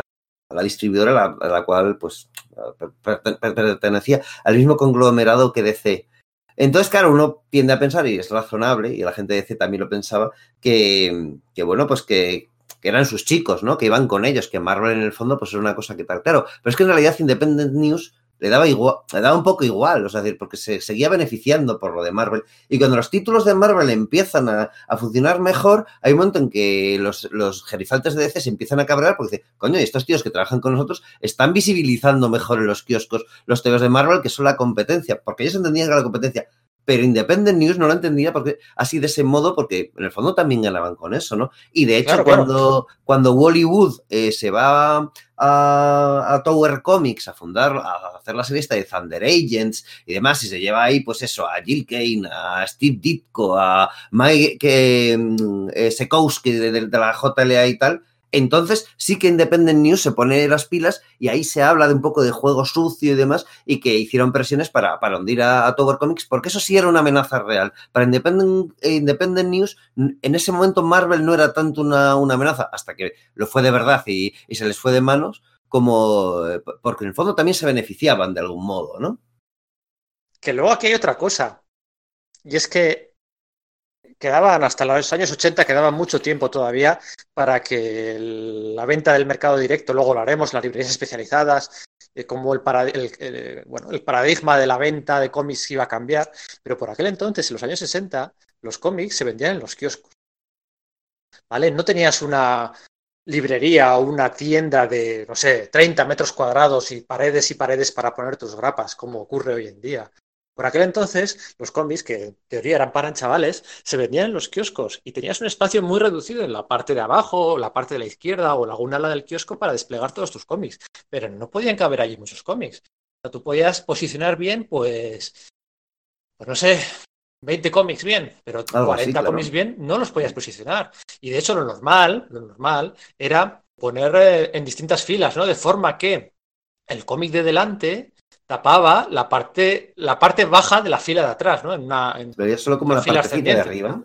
la distribuidora a la, cual pues per- per- per- pertenecía al mismo conglomerado que DC. Entonces, claro, uno tiende a pensar, y es razonable, y la gente de DC también lo pensaba, que, que bueno, pues que eran sus chicos, ¿no? Que iban con ellos, que Marvel en el fondo pues era una cosa que tal. Claro, pero es que en realidad Independent News le daba igual, le daba un poco igual, o sea, decir, porque se seguía beneficiando por lo de Marvel. Y cuando los títulos de Marvel empiezan a, funcionar mejor, hay un momento en que los, los de DC se empiezan a cabrear porque dicen, coño, estos tíos que trabajan con nosotros están visibilizando mejor en los kioscos los TVs de Marvel que son la competencia, porque ellos entendían que la competencia. Pero Independent News no lo entendía porque así de ese modo, porque en el fondo también ganaban con eso, ¿no? Y de hecho, Claro, claro. cuando, cuando Hollywood eh, se va a, a Tower Comics a fundar, a hacer la serie esta de Thunder Agents y demás, y se lleva ahí, pues eso, a Jill Kane, a Steve Ditko, a Mike mm, eh, Sekowski de, de- de la JLA y tal, entonces sí que Independent News se pone las pilas y ahí se habla de un poco de juego sucio y demás y que hicieron presiones para, para hundir a, a Tower Comics porque eso sí era una amenaza real. Para Independent, eh, Independent News, en ese momento Marvel no era tanto una, una amenaza hasta que lo fue de verdad y, y se les fue de manos como eh, porque en el fondo también se beneficiaban de algún modo, ¿no? Que luego aquí hay otra cosa. Y es que quedaban hasta los años 80, quedaba mucho tiempo todavía para que la venta del mercado directo, luego lo haremos, las librerías especializadas, eh, como el- el- bueno, el paradigma de la venta de cómics iba a cambiar. Pero por aquel entonces, en los años 60, los cómics se vendían en los kioscos. ¿Vale? No tenías una librería o una tienda de, no sé, 30 metros cuadrados y paredes y paredes para poner tus grapas, como ocurre hoy en día. Por aquel entonces, los cómics, que en teoría eran para chavales, se vendían en los kioscos y tenías un espacio muy reducido en la parte de abajo, la parte de la izquierda o algún ala del kiosco para desplegar todos tus cómics. Pero no podían caber allí muchos cómics. O sea, tú podías posicionar bien, pues, pues no sé, 20 cómics bien, pero Algo 40 así, claro. cómics bien no los podías posicionar. Y de hecho lo normal, lo normal era poner eh, en distintas filas, ¿no? De forma que el cómic de delante tapaba la parte, la parte baja de la fila de atrás, ¿no? En una, en- Veía solo como la fila partecita de arriba.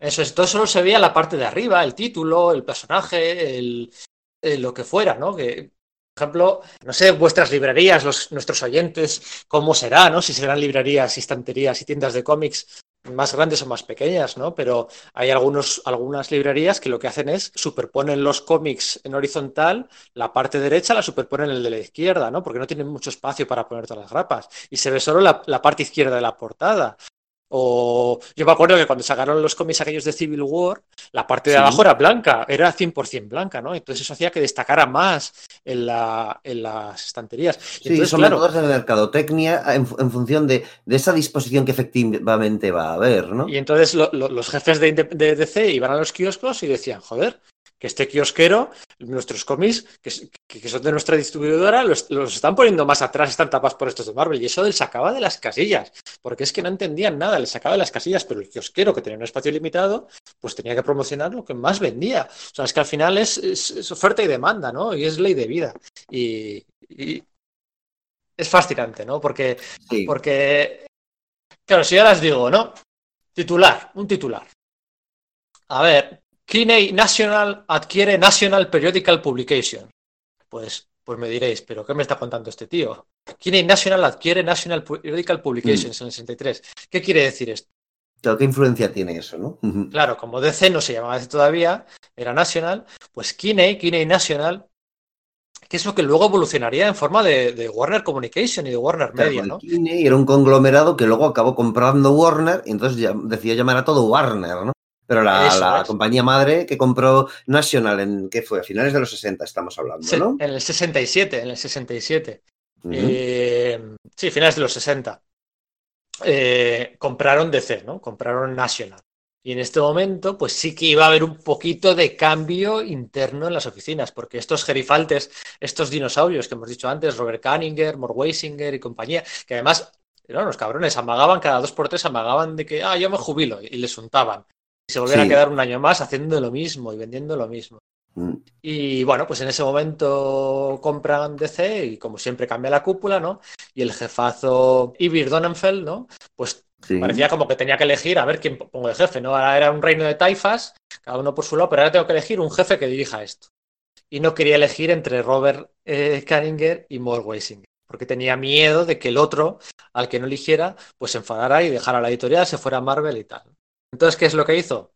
eso es, entonces solo se veía la parte de arriba, el título, el personaje, el, eh, lo que fuera, ¿no? Que, por ejemplo, no sé, vuestras librerías, los, nuestros oyentes, cómo será, ¿no? Si serán librerías, estanterías y tiendas de cómics más grandes o más pequeñas, ¿no? Pero hay algunos, algunas librerías que lo que hacen es superponen los cómics en horizontal, la parte derecha la superponen en el de la izquierda, ¿no? Porque no tienen mucho espacio para poner todas las grapas. Y se ve solo la, la parte izquierda de la portada. O yo me acuerdo que cuando sacaron los cómics aquellos de Civil War, la parte de Sí. abajo era blanca, era 100% blanca, ¿no? Entonces eso hacía que destacara más en, la, en las estanterías. Y Sí, entonces, son claro, de mercadotecnia en, fu- en función de, de esa disposición que efectivamente va a haber, ¿no? Y entonces lo- lo- los jefes de, Inde- de DC iban a los kioscos y decían, joder, que este kiosquero, nuestros cómics, que, que- que son de nuestra distribuidora, los, los están poniendo más atrás, están tapados por estos de Marvel. Y eso les sacaba de las casillas, porque es que no entendían nada, les sacaba de las casillas, pero el kiosquero que tenía un espacio limitado, pues tenía que promocionar lo que más vendía. O sea, es que al final es, es- es oferta y demanda, ¿no? Y es ley de vida. Y, y es fascinante, ¿no? Porque Sí. porque, claro, si ya las digo, ¿no? Titular, un titular. A ver, Kinney National adquiere National Periodical Publication. Pues, pues me diréis, ¿pero qué me está contando este tío? Kinney National adquiere National Periodical Publications en el 63. ¿Qué quiere decir esto? Claro, ¿Qué influencia tiene eso, no? Claro, como DC no se llamaba DC todavía, era National, pues Kinney, Kinney National, que es lo que luego evolucionaría en forma de, de Warner Communication y de Warner Media, ¿no? Kine y era un conglomerado que luego acabó comprando Warner y entonces ya decidió llamar a todo Warner, ¿no? Pero la, Eso la es. compañía madre que compró National en, ¿qué fue? A finales de los 60 estamos hablando, Se- ¿no? En el 67, en el 67. Ujú. Eh, sí, finales de los 60. Eh, compraron DC, ¿no? Compraron National. Y en este momento, pues sí que iba a haber un poquito de cambio interno en las oficinas, porque estos gerifaltes, estos dinosaurios que hemos dicho antes, Robert Cunninger, Mort Weisinger y compañía, que además eran unos cabrones, amagaban cada dos por tres, amagaban de que, ah, yo me jubilo, y les untaban. Y se Sí. a quedar un año más haciendo lo mismo y vendiendo lo mismo. Mm. Y bueno, pues en ese momento compran DC y como siempre cambia la cúpula, ¿no? Y el jefazo Ivir Donenfeld, ¿no? Pues Sí. parecía como que tenía que elegir a ver quién pongo de jefe, ¿no? Ahora era un reino de taifas, cada uno por su lado, pero ahora tengo que elegir un jefe que dirija esto. Y no quería elegir entre Robert eh, y Mort Weisinger, porque tenía miedo de que el otro, al que no eligiera, pues se enfadara y dejara la editorial, se fuera a Marvel y tal. Entonces, ¿qué es lo que hizo?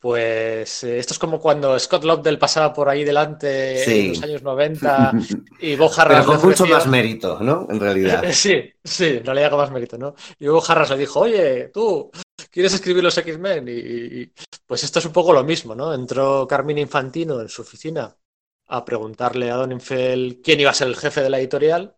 Pues eh, esto es como cuando Scott Lobdell pasaba por ahí delante Sí. en los años 90 y Bob Harras Pero con mucho más mérito, ¿no? En realidad. Sí, sí, en realidad con más mérito, ¿no? Y Hugo Harras le dijo, oye, tú, ¿quieres escribir los X-Men? Y, y- pues esto es un poco lo mismo, ¿no? Entró Carmine Infantino en su oficina a preguntarle a Donenfeld quién iba a ser el jefe de la editorial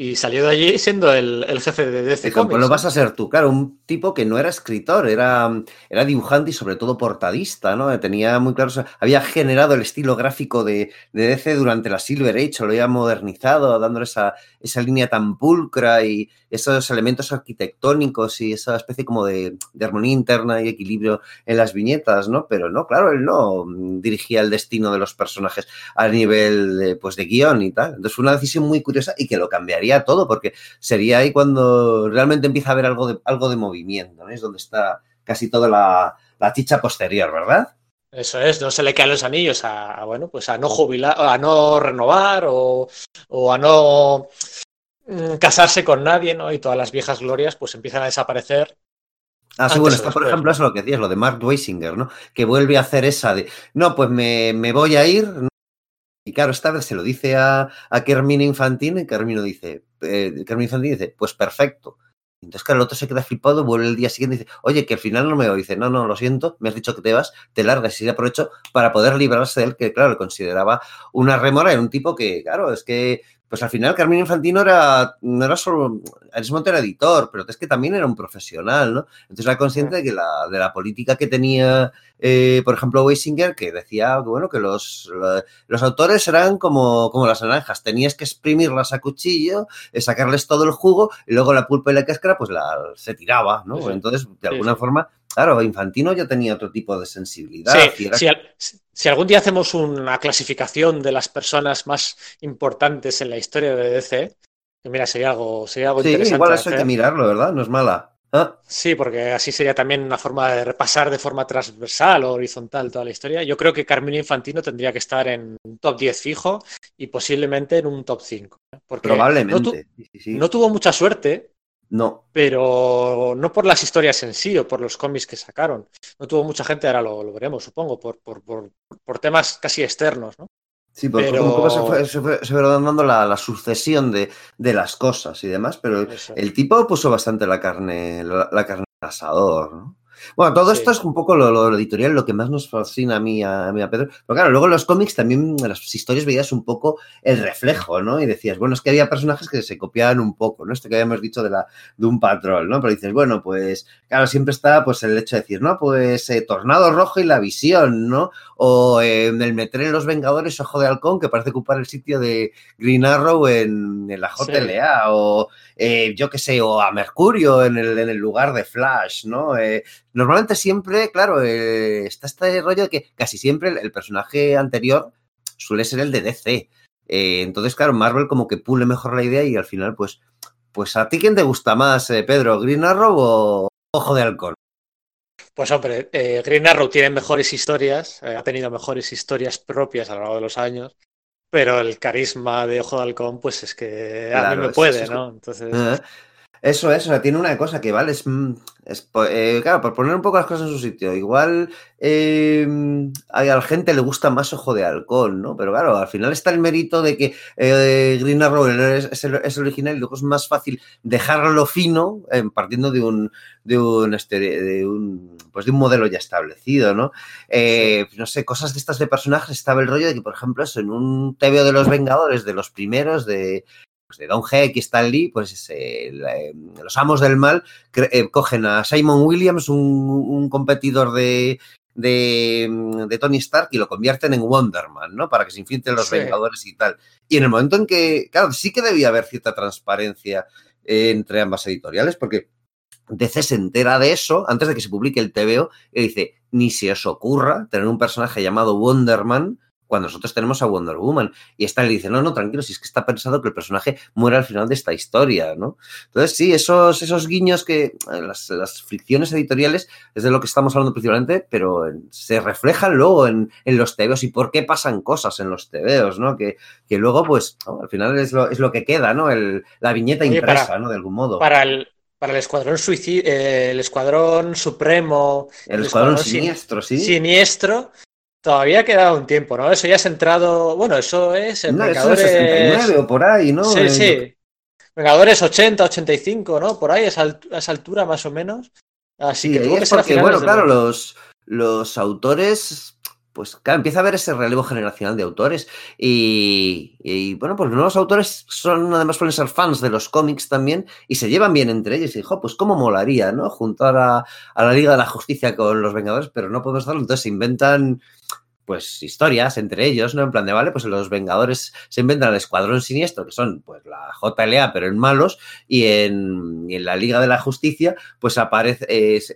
y salió de allí siendo el, el jefe de DC Dijo, Comics. pues lo vas a ser tú, claro, un tipo que no era escritor, era, era dibujante y sobre todo portadista, ¿no? Tenía muy claro, había generado el estilo gráfico de, de DC durante la Silver Age, lo había modernizado, dándole esa, esa línea tan pulcra y esos elementos arquitectónicos y esa especie como de, de armonía interna y equilibrio en las viñetas, ¿no? Pero no, claro, él no mm, dirigía el destino de los personajes a nivel de, pues, de guion y tal. Entonces fue una decisión muy curiosa y que lo cambiaría todo, porque sería ahí cuando realmente empieza a haber algo de, algo de movimiento, ¿no? Es donde está casi toda la, la chicha posterior, ¿verdad? Eso es, no se le caen los anillos a, a, bueno, pues a no jubilar, a no renovar o, o a no casarse con nadie, ¿no? Y todas las viejas glorias pues empiezan a desaparecer. Ah, sí, bueno, está por ejemplo eso lo que decías, lo de Mark Weisinger, ¿no? Que vuelve a hacer esa de, no, pues me, me voy a ir. ¿no? Y claro, esta vez se lo dice a, a Carmine Infantino y Carmino dice, eh, Infantino dice, pues perfecto. Entonces, claro, el otro se queda flipado, vuelve el día siguiente y dice, oye, que al final no me voy. Dice, no, no, lo siento, me has dicho que te vas, te largas y se aprovecho para poder librarse de él, que claro, le consideraba una remora, era un tipo que, claro, es que, pues al final Carmine Infantino era, no era solo, ese momento era editor, pero es que también era un profesional, ¿no? Entonces era consciente de que la, de la política que tenía, eh, por ejemplo, Weisinger, que decía que, bueno, que los, los autores eran como, como las naranjas, tenías que exprimirlas a cuchillo, eh, sacarles todo el jugo y luego la pulpa y la cáscara pues la, se tiraba, ¿no? Entonces, de Sí, alguna sí. forma, claro, Infantino ya tenía otro tipo de sensibilidad. Sí, era- si, al- si algún día hacemos una clasificación de las personas más importantes en la historia de DC, que mira, sería algo, sería algo Sí, interesante. igual eso hay que mirarlo, ¿verdad? No es mala. Ah, Sí, porque así sería también una forma de repasar de forma transversal o horizontal toda la historia. Yo creo que Carmine Infantino tendría que estar en un top 10 fijo y posiblemente en un top 5. ¿eh? Porque No, tu- probablemente. Sí, sí, sí. no tuvo mucha suerte, No. pero no por las historias en sí o por los cómics que sacaron. No tuvo mucha gente, ahora lo, lo veremos, supongo, por, por, por, por temas casi externos, ¿no? Sí, porque Pero- un poco se fue, se fue, se fue dando la, la sucesión de, de las cosas y demás, pero Eso. el tipo puso bastante la carne, la, la carne al asador, ¿no? Bueno, todo Sí. esto es un poco lo, lo editorial, lo que más nos fascina a mí, a, a mí, a Pedro. Pero claro, luego en los cómics también, en las historias veías un poco el reflejo, ¿no? Y decías, bueno, es que había personajes que se copiaban un poco, ¿no? Esto que habíamos dicho de, la, de un patrón, ¿no? Pero dices, bueno, pues, claro, siempre está pues el hecho de decir, ¿no? Pues eh, Tornado Rojo y la visión, ¿no? O eh, el meter en los Vengadores Ojo de Halcón, que parece ocupar el sitio de Green Arrow en, en la Sí. JLA, o eh, yo qué sé, o a Mercurio en el, en el lugar de Flash, ¿no? Eh, normalmente siempre, claro, eh, está este rollo de que casi siempre el, personaje anterior suele ser el de DC. Entonces, claro, Marvel como que pule mejor la idea y al final, pues, pues a ti quién te gusta más, Pedro, Green Arrow o Ojo de Halcón. Pues hombre, Green Arrow tiene mejores historias, ha tenido mejores historias propias a lo largo de los años, pero el carisma de Ojo de Halcón, pues es que a mí me puede, es- ¿no? Entonces, Eso es, o sea, tiene una cosa que vale, es, mm, es eh, claro, por poner un poco las cosas en su sitio, igual eh, a la gente le gusta más Ojo de Halcón, ¿no? Pero claro, al final está el mérito de que eh, Green Arrow es, es el, es el original y luego es más fácil dejarlo fino eh, partiendo de un, de un, este, de un, pues de un modelo ya establecido, ¿no? Eh, no sé, cosas de estas de personajes, estaba el rollo de que, por ejemplo, eso, en un TVO de los Vengadores, de los primeros, de, pues, de Don Heck y Stan Lee, pues eh, la- eh, los amos del mal eh, cogen a Simon Williams, un, un competidor de, de, de Tony Stark, y lo convierten en Wonderman, ¿no? Para que se infiltren los Sí. Vengadores y tal. Y en el momento en que, claro, sí que debía haber cierta transparencia eh, entre ambas editoriales, porque DC se entera de eso antes de que se publique el TVO y dice, ni se os ocurra tener un personaje llamado Wonderman cuando nosotros tenemos a Wonder Woman. Y Stan le dice, no, no, tranquilo, si es que está pensado que el personaje muera al final de esta historia, ¿no? Entonces, sí, esos, esos guiños que, eh, las, las fricciones editoriales, es de lo que estamos hablando principalmente, pero se reflejan luego en, en los TVOs y por qué pasan cosas en los TVOs, ¿no? Que, que luego, pues, ¿no? al final es lo, es lo que queda, ¿no? El, la viñeta Oye, impresa, para- ¿no? De algún modo. Para el, para el Escuadrón Suicid, eh, el Escuadrón Supremo, el escuadrón Sin- siniestro, sí. Siniestro, todavía queda un tiempo, ¿no? Eso ya es entrado, bueno, eso es en No, eso Vengadores. es 69 o por ahí, ¿no? Sí, Eh, sí. Vengadores 80, 85, ¿no? Por ahí, a esa, a esa altura más o menos. Así Sí, que tuvo que es porque, bueno, claro, los, los autores, pues claro, empieza a haber ese relevo generacional de autores y, y, bueno, pues los nuevos autores son, además suelen ser fans de los cómics también y se llevan bien entre ellos y dijo, pues cómo molaría, ¿no? Juntar a, a la Liga de la Justicia con los Vengadores, pero no podemos hacerlo, entonces se inventan pues historias entre ellos, ¿no? En plan de, vale, pues los Vengadores se inventan el Escuadrón Siniestro, que son pues la JLA, pero en malos, y en, en la Liga de la Justicia, pues aparece,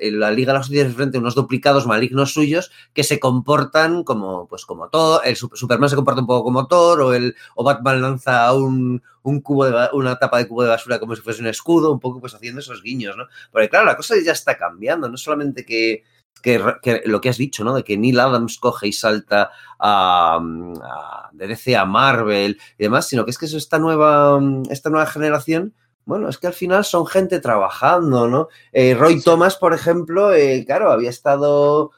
en la Liga de la Justicia es frente a unos duplicados malignos suyos que se comportan como, pues como Thor, el Sup- Superman se comporta un poco como Thor, o, el, Batman lanza un, un cubo de, una tapa de cubo de basura como si fuese un escudo, un poco pues haciendo esos guiños, ¿no? Porque claro, la cosa ya está cambiando, no solamente que, que, que lo que has dicho, ¿no? De que Neil Adams coge y salta a, a- de DC a Marvel y demás, sino que es que es esta nueva, esta nueva generación, bueno, es que al final son gente trabajando, ¿no? Eh, Roy Thomas, por ejemplo, eh, claro, había estado,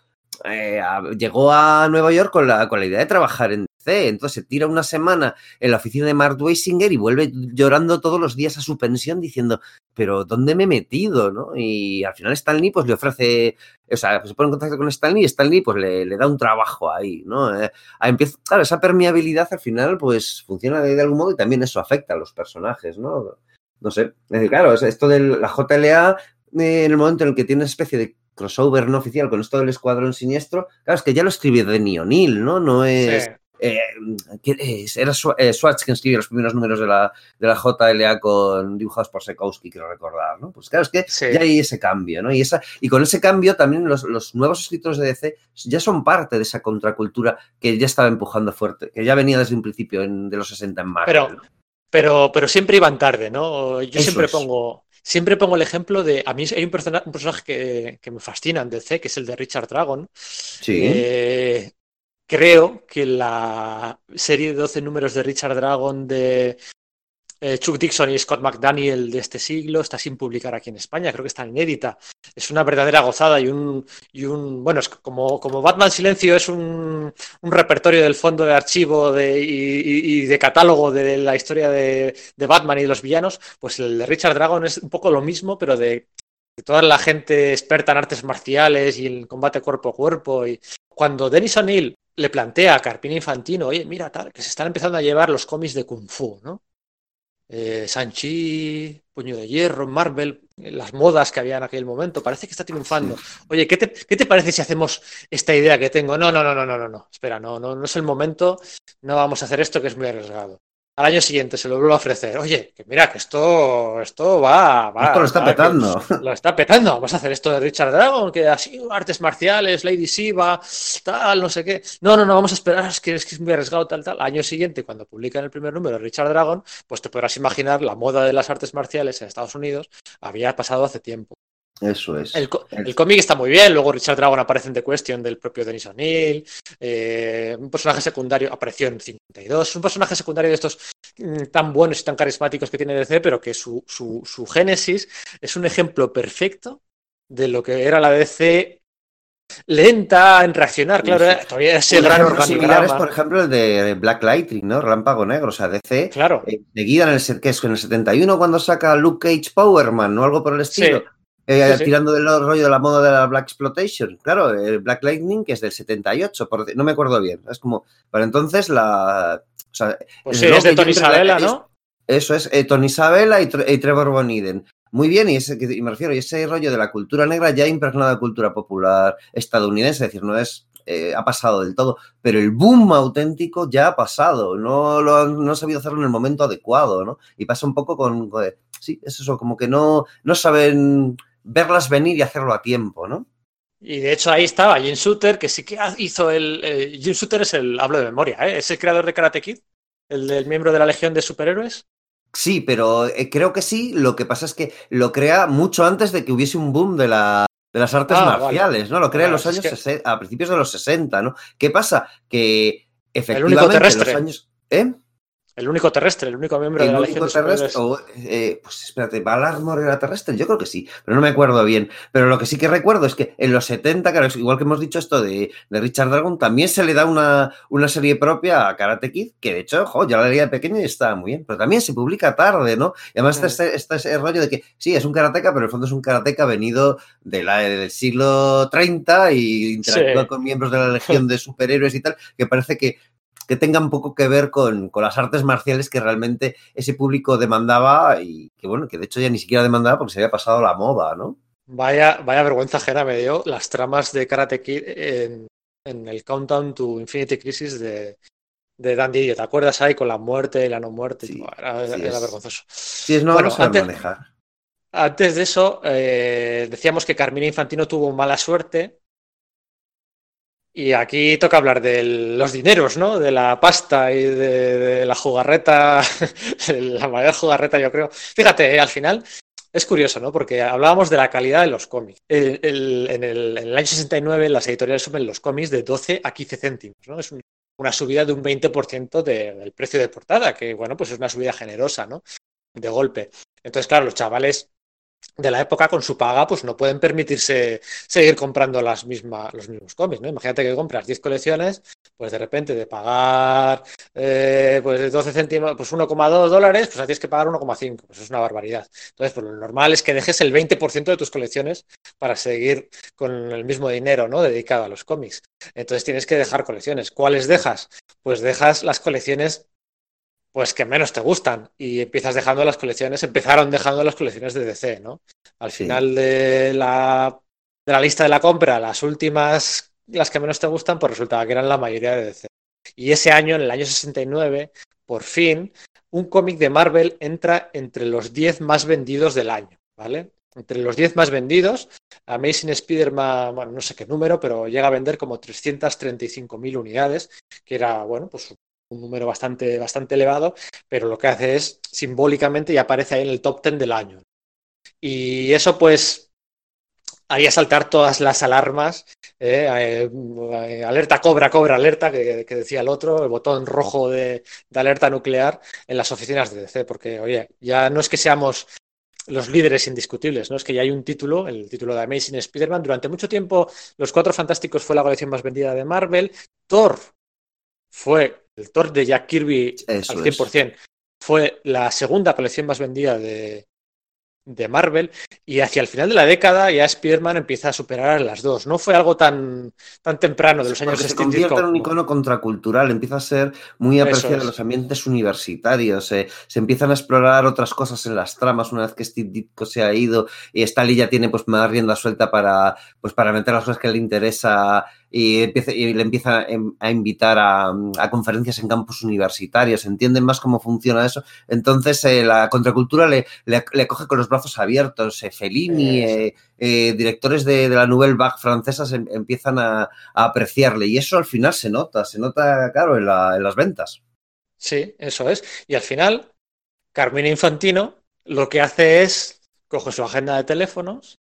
eh, a- llegó a Nueva York con la, con la idea de trabajar en Entonces se tira una semana en la oficina de Mark Weisinger y vuelve llorando todos los días a su pensión diciendo, pero ¿dónde me he metido? ¿no? Y al final Stan Lee pues le ofrece, o sea, se pone en contacto con Stan Lee y Stan Lee pues le, le da un trabajo ahí, ¿no? Eh, empieza, claro, esa permeabilidad al final pues funciona de, de algún modo y también eso afecta a los personajes, ¿no? No sé, es decir, claro, es- esto de la JLA eh, en el momento en el que tiene una especie de crossover no oficial con esto del escuadrón siniestro, claro, es que ya lo escribe Denny O'Neill, ¿no? No es... Sí. Eh. Era eh, Schwartz quien escribió los primeros números de la, de la JLA con dibujados por Sekowski, quiero recordar, ¿no? Pues claro, es que Sí. ya hay ese cambio, ¿no? Y, esa, y con ese cambio también los, los nuevos escritores de DC ya son parte de esa contracultura que ya estaba empujando fuerte, que ya venía desde un principio en- de los 60 en Marvel. Pero- ¿no? Pero, pero siempre iban tarde, ¿no? Yo Eso siempre es. pongo, siempre pongo el ejemplo de. A mí hay un, persona- un personaje que, que me fascina en DC, que es el de Richard Dragon. Sí. Eh, creo que la serie de 12 números de Richard Dragon de eh, Chuck Dixon y Scott McDaniel de este siglo está sin publicar aquí en España, creo que está inédita. Es una verdadera gozada y un, y un bueno, es como, como Batman Silencio es un, un repertorio del fondo de archivo de, y, de catálogo de la historia de, de Batman y de los villanos, pues el de Richard Dragon es un poco lo mismo, pero de, toda la gente experta en artes marciales y en combate cuerpo a cuerpo. Y cuando Dennis O'Neill le plantea a Carpini Infantino, oye, mira, tal, que se están empezando a llevar los cómics de Kung Fu, ¿no? Eh, Sanchi, Puño de Hierro, Marvel, eh, las modas que había en aquel momento, parece que está triunfando. Oye, ¿qué te, qué te parece si hacemos esta idea que tengo? No, no, no, no, no, no, no. Espera, no, no, no es el momento, no vamos a hacer esto que es muy arriesgado. Al año siguiente se lo vuelvo a ofrecer. Oye, que mira, que esto, esto va, va. Esto lo está va, petando. lo está petando. Vamos a hacer esto de Richard Dragon, que así, artes marciales, Lady Shiva, tal, no sé qué. No, no, no, vamos a esperar, es que es, que es muy arriesgado, tal, tal. Año siguiente, cuando publican el primer número de Richard Dragon, pues te podrás imaginar la moda de las artes marciales en Estados Unidos había pasado hace tiempo. Eso es. El, el cómic está muy bien, luego Richard Dragon aparece en The Question del propio Denis O'Neill, eh, un personaje secundario apareció en 52, un personaje secundario de estos mm, tan buenos y tan carismáticos que tiene DC, pero que su, su, su génesis es un ejemplo perfecto de lo que era la DC lenta en reaccionar, claro, Sí. era- todavía es el Un gran ejemplo similar es, organigrama. por ejemplo, el de Black Lightning, ¿no? Relámpago Negro, o sea, DC. Claro, eh, Seguida en el, que es en el 71 cuando saca Luke Cage Powerman o algo por el estilo. Sí. Eh, Sí, sí. tirando del rollo de la moda de la Black Exploitation. Claro, el Black Lightning que es del 78, por no me acuerdo bien. Es como, para entonces la... O sea, pues sí, es de Tony es- ¿no? Eso es, eh, Tony Isabella y, Tre- y Trevor Boniden. Muy bien, y, ese, y me refiero, y ese rollo de la cultura negra ya impregnado de cultura popular estadounidense, es decir, no es, eh, ha pasado del todo, pero el boom auténtico ya ha pasado, no lo han, no han sabido hacerlo en el momento adecuado, ¿no? Y pasa un poco con, con- sí, es eso, como que no, no saben verlas venir y hacerlo a tiempo, ¿no? Y de hecho ahí estaba Jim Shooter, que sí que hizo el... eh, Jim Shooter es el, hablo de memoria, ¿eh? es el creador de Karate Kid, el del miembro de la Legión de Superhéroes. Sí, pero eh, creo que sí. Lo que pasa es que lo crea mucho antes de que hubiese un boom de, la, de las artes Ah, vale. marciales, ¿no? Lo crea en los años que- 60, a principios de los 60, ¿no? ¿Qué pasa? Que único efectivamente terrestre. los años. ¿Eh? El único terrestre, el único miembro de El la único Legión de terrestre. Superhéroes. o, eh, pues espérate, ¿Valarmor era terrestre? Yo creo que sí, pero no me acuerdo bien. Pero lo que sí que recuerdo es que en los 70, claro, igual que hemos dicho esto de, de Richard Dragon, también se le da una, una serie propia a Karate Kid, que de hecho, jo, yo la leía de pequeño y estaba muy bien, pero también se publica tarde, ¿no? Y además está este, está ese rollo de que sí, es un karateca, pero en el fondo es un karateca venido de la- del siglo 30 y interactúa Sí. con miembros de la Legión de Superhéroes y tal, que parece que que tengan poco que ver con, con las artes marciales que realmente ese público demandaba y que bueno, que de hecho ya ni siquiera demandaba porque se había pasado la moda, ¿no? Vaya, vaya vergüenza ajena me dio las tramas de Karate Kid en, en el Countdown to Infinity Crisis de, de Dan Didio. ¿Te acuerdas ahí con la muerte y la no muerte? Sí, era, sí, era es- vergonzoso. Sí, es no Bueno, saben antes- manejar. Antes de eso, eh, decíamos que Carmina Infantino tuvo mala suerte. Y aquí toca hablar de los dineros, ¿no? De la pasta y de, la jugarreta, la mayor jugarreta, yo creo. Fíjate, eh, al final es curioso, ¿no? Porque hablábamos de la calidad de los cómics. En, el, en año 69 las editoriales suben los cómics de 12 a 15 céntimos, ¿no? Es un- una subida de un 20% de- del precio de portada, que, bueno, pues es una subida generosa, ¿no? De golpe. Entonces, claro, los chavales de la época con su paga pues no pueden permitirse seguir comprando las misma, los mismos cómics, ¿no? Imagínate que compras 10 colecciones, pues de repente de pagar eh, pues 12 céntimos, pues 1,2 dólares, pues tienes que pagar 1,5, pues es una barbaridad. Entonces, pues lo normal es que dejes el 20% de tus colecciones para seguir con el mismo dinero, ¿no? Dedicado a los cómics. Entonces tienes que dejar colecciones. ¿Cuáles dejas? Pues dejas las colecciones pues que menos te gustan y empiezas dejando las colecciones, empezaron dejando las colecciones de DC, ¿no? Al Sí. final de la, de la lista de la compra, las últimas, las que menos te gustan, pues resultaba que eran la mayoría de DC. Y ese año, en el año 69, por fin, un cómic de Marvel entra entre los 10 más vendidos del año, ¿vale? Entre los 10 más vendidos, Amazing Spider-Man, bueno, no sé qué número, pero llega a vender como 335.000 unidades, que era, bueno, pues un número bastante, bastante elevado, pero lo que hace es simbólicamente y aparece ahí en el top 10 del año. Y eso pues haría saltar todas las alarmas, eh, eh, eh, alerta cobra, cobra, alerta, que, decía el otro, el botón rojo de, de alerta nuclear en las oficinas de DC, porque oye, ya no es que seamos los líderes indiscutibles, ¿no? Es que ya hay un título, el título de Amazing Spider-Man. Durante mucho tiempo, Los Cuatro Fantásticos fue la colección más vendida de Marvel. Thor fue el Thor de Jack Kirby Eso al 100%. Fue la segunda colección más vendida de, de Marvel y hacia el final de la década ya Spider-Man empieza a superar a las dos. No fue algo tan, tan temprano de los años Porque se 60 convierte en un como- icono contracultural, empieza a ser muy apreciado es. en los ambientes universitarios, eh, se empiezan a explorar otras cosas en las tramas una vez que Steve Ditko se ha ido y Stanley ya tiene pues más rienda suelta para, pues, para meter las cosas que le interesa y, empieza, y le empieza em- a invitar a, a conferencias en campus universitarios, entienden más cómo funciona eso, entonces eh, la contracultura le, le, le coge con los brazos abiertos, eh, Fellini, eh, eh, directores de, de la Nouvelle Vague francesa se em- empiezan a, a apreciarle. Y eso al final se nota, se nota, claro, en, la- en las ventas. Sí, eso es. Y al final, Carmina Infantino lo que hace es coge su agenda de teléfonos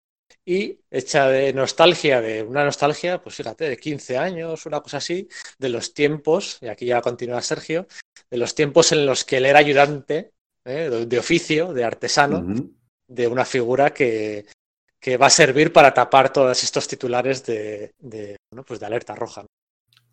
y hecha de nostalgia, de una nostalgia, pues fíjate, de 15 años, una cosa así, de los tiempos, y aquí ya continúa Sergio, de los tiempos en los que él era ayudante ¿eh? de oficio, de artesano, de una figura que, que va a servir para tapar todos estos titulares de, de, bueno, pues de alerta roja. ¿no?